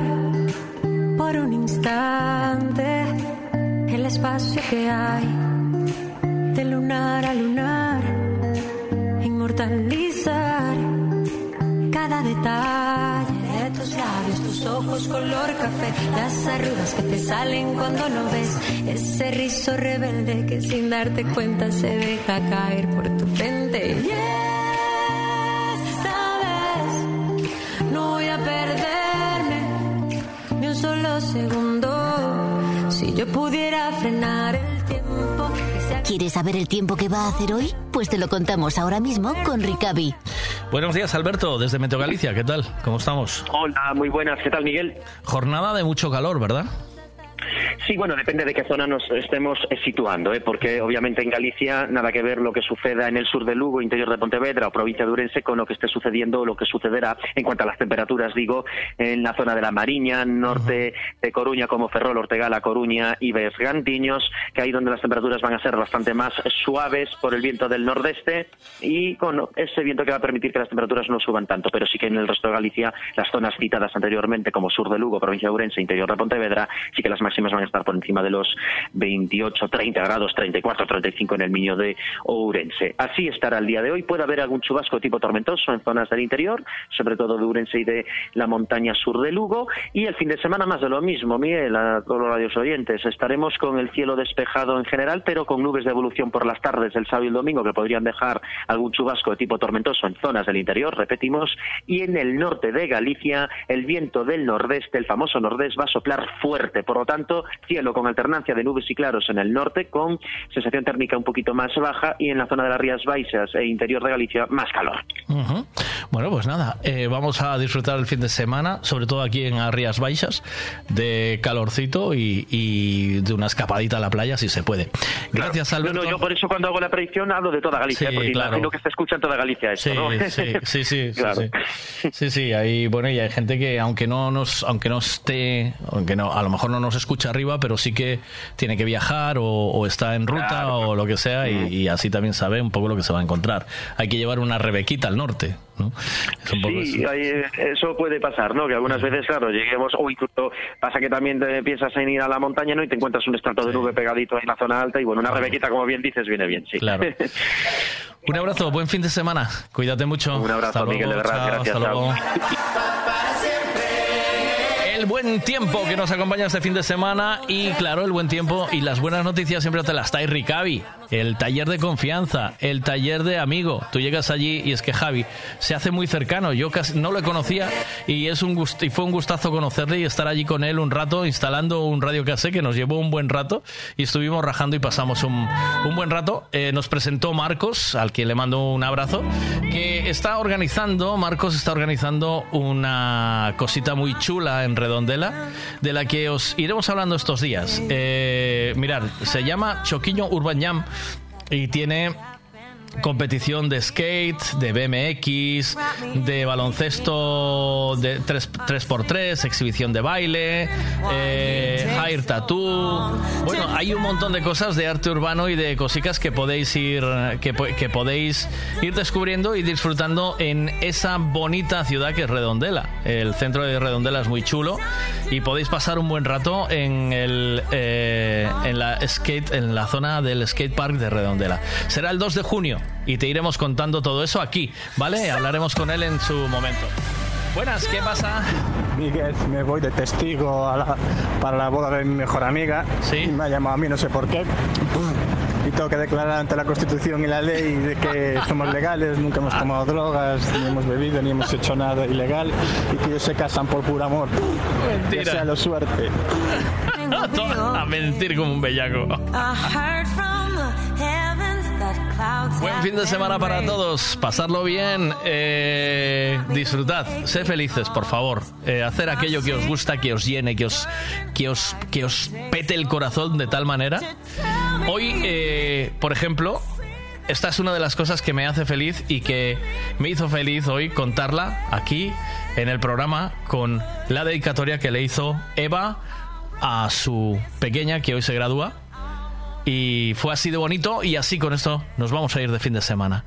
por un instante el espacio que hay de lunar a lunar, inmortalizar cada detalle de tus labios, tus ojos color café, las arrugas que te salen cuando lo ves, ese rizo rebelde que sin darte cuenta se deja caer por tu frente. Y esta vez no voy a perderme ni un solo segundo. Si yo pudiera frenar el tiempo ¿Quieres saber el tiempo que va a hacer hoy? Pues te lo contamos ahora mismo con Ricavi. Buenos días, Alberto, desde Meteo Galicia. ¿Qué tal? ¿Cómo estamos? Hola, muy buenas. ¿Qué tal, Miguel? Jornada de mucho calor, ¿verdad? Sí, bueno, depende de qué zona nos estemos eh, situando, ¿eh? porque obviamente en Galicia nada que ver lo que suceda en el sur de Lugo, interior de Pontevedra o provincia de Urense con lo que esté sucediendo o lo que sucederá en cuanto a las temperaturas, digo, en la zona de la Mariña, norte de Coruña como Ferrol, Ortegala, Coruña y Vesgantiños, que ahí donde las temperaturas van a ser bastante más suaves por el viento del nordeste y con ese viento que va a permitir que las temperaturas no suban tanto, pero sí que en el resto de Galicia las zonas citadas anteriormente como sur de Lugo, provincia de Urense, interior de Pontevedra, sí que las máximas van a estar por encima de los 28, 30 grados, 34, 35 en el Miño de Ourense. Así estará el día de hoy. Puede haber algún chubasco tipo tormentoso en zonas del interior, sobre todo de Ourense y de la montaña sur de Lugo. Y el fin de semana más de lo mismo, Miguel, a todos los radios oyentes. Estaremos con el cielo despejado en general, pero con nubes de evolución por las tardes el sábado y el domingo que podrían dejar algún chubasco de tipo tormentoso en zonas del interior, repetimos, y en el norte de Galicia el viento del nordeste, el famoso nordeste, va a soplar fuerte. Por lo tanto, cielo con alternancia de nubes y claros en el norte, con sensación térmica un poquito más baja, y en la zona de las Rías Baixas e interior de Galicia más calor. Ujú. Bueno, pues nada, eh, vamos a disfrutar el fin de semana, sobre todo aquí en las Rías Baixas, de calorcito y, y de una escapadita a la playa si se puede. Gracias, No, Alberto. no, yo por eso cuando hago la predicción hablo de toda Galicia, Sí, porque claro. imagino que se escucha en toda Galicia esto, Sí, ¿no? sí, sí, [LAUGHS] sí, sí, Claro. sí. Sí, sí, hay, bueno, y hay gente que aunque no nos, aunque no esté, aunque no, a lo mejor no nos escucha arriba, pero sí que tiene que viajar o, o está en ruta o lo que sea y, y así también sabe un poco lo que se va a encontrar. Hay que llevar una rebequita al norte, ¿no? Es un poco Sí, ahí, eso puede pasar, ¿no? Que algunas veces, claro, lleguemos, o incluso pasa que también te piensas en ir a la montaña, ¿no? Y te encuentras un estrato de nube pegadito en la zona alta y bueno, una rebequita, como bien dices, viene bien, sí. Claro. [LAUGHS] Un abrazo, buen fin de semana. Cuídate mucho. Un abrazo, Hasta luego, Miguel, de verdad, chao, gracias, hasta luego. El buen tiempo que nos acompaña este fin de semana. Y claro, el buen tiempo y las buenas noticias siempre te las trae Ricavi, el taller de confianza, el taller de amigo. Tú llegas allí y es que Javi se hace muy cercano. Yo casi no lo conocía y es un gust- y fue un gustazo conocerle y estar allí con él un rato instalando un radio cassette que nos llevó un buen rato y estuvimos rajando y pasamos un, un buen rato. Eh, nos presentó Marcos, al que le mando un abrazo, que está organizando, Marcos está organizando una cosita muy chula en Redondela, de la que os iremos hablando estos días. Eh, mirad, se llama Choquiño Urban Jam y tiene competición de skate, de BMX, de baloncesto de 3, 3x3, exhibición de baile, eh, hair tattoo. Bueno, hay un montón de cosas de arte urbano y de cositas que podéis ir que, po- que podéis ir descubriendo y disfrutando en esa bonita ciudad que es Redondela. El centro de Redondela es muy chulo y podéis pasar un buen rato en el eh, en la skate en la zona del skate park de Redondela. Será el 2 de junio y te iremos contando todo eso aquí, ¿vale? Hablaremos con él en su momento. Buenas, ¿qué pasa? Miguel, me voy de testigo a la- para la boda de mi mejor amiga. Sí. Me ha llamado a mí, no sé por qué. Y tengo que declarar ante la Constitución y la ley de que somos legales, nunca hemos tomado drogas, ni hemos bebido, ni hemos hecho nada ilegal y que ellos se casan por puro amor. Mentira. Ya sea lo suerte. [LAUGHS] a mentir como un bellaco. Buen fin de semana para todos, pasarlo bien, eh, disfrutad, sé felices, por favor, Eh, hacer aquello que os gusta, que os llene, que os, que os, que os pete el corazón de tal manera. Hoy, eh, por ejemplo, esta es una de las cosas que me hace feliz y que me hizo feliz hoy contarla aquí en el programa con la dedicatoria que le hizo Eva a su pequeña que hoy se gradúa. Y fue así de bonito y así con esto nos vamos a ir de fin de semana.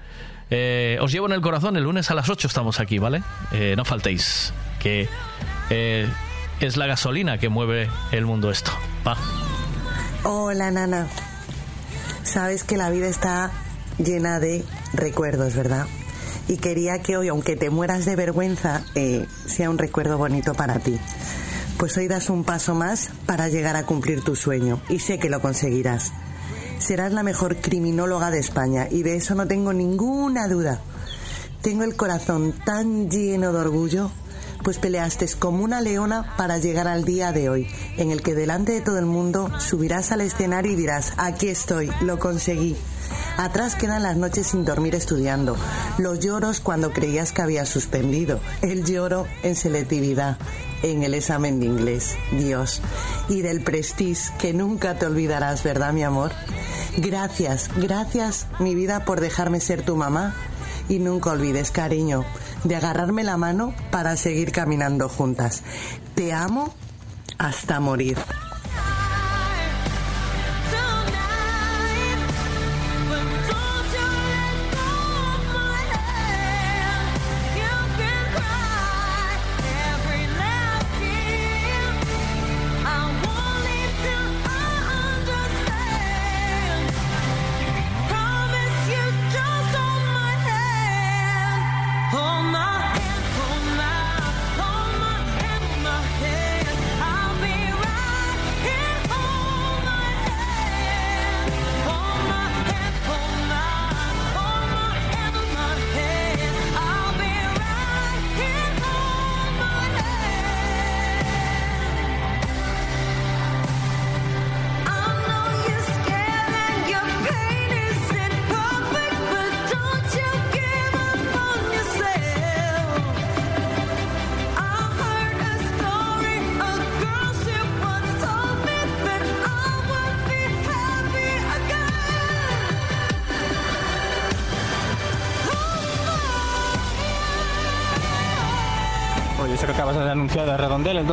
Eh, os llevo en el corazón, el lunes a las 8 estamos aquí, ¿vale? Eh, no faltéis, que eh, es la gasolina que mueve el mundo esto. Va. Hola, Nana. Sabes que la vida está llena de recuerdos, ¿verdad? Y quería que hoy, aunque te mueras de vergüenza, eh, sea un recuerdo bonito para ti. Pues hoy das un paso más para llegar a cumplir tu sueño y sé que lo conseguirás. Serás la mejor criminóloga de España y de eso no tengo ninguna duda. Tengo el corazón tan lleno de orgullo, pues peleaste como una leona para llegar al día de hoy, en el que delante de todo el mundo subirás al escenario y dirás, aquí estoy, lo conseguí. Atrás quedan las noches sin dormir estudiando, los lloros cuando creías que habías suspendido, el lloro en selectividad, en el examen de inglés, Dios, y del prestige que nunca te olvidarás, ¿verdad, mi amor? Gracias, gracias, mi vida, por dejarme ser tu mamá y nunca olvides, cariño, de agarrarme la mano para seguir caminando juntas. Te amo hasta morir.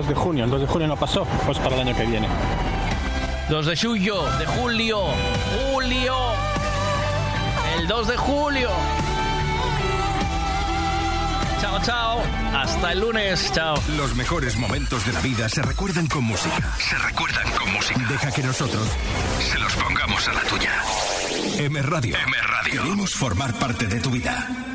2 de junio. El 2 de junio no pasó, pues para el año que viene. 2 de julio, de julio, julio. El 2 de julio. Chao, chao. Hasta el lunes. Chao. Los mejores momentos de la vida se recuerdan con música. Se recuerdan con música. Deja que nosotros se los pongamos a la tuya. M Radio. M Radio. Queremos formar parte de tu vida.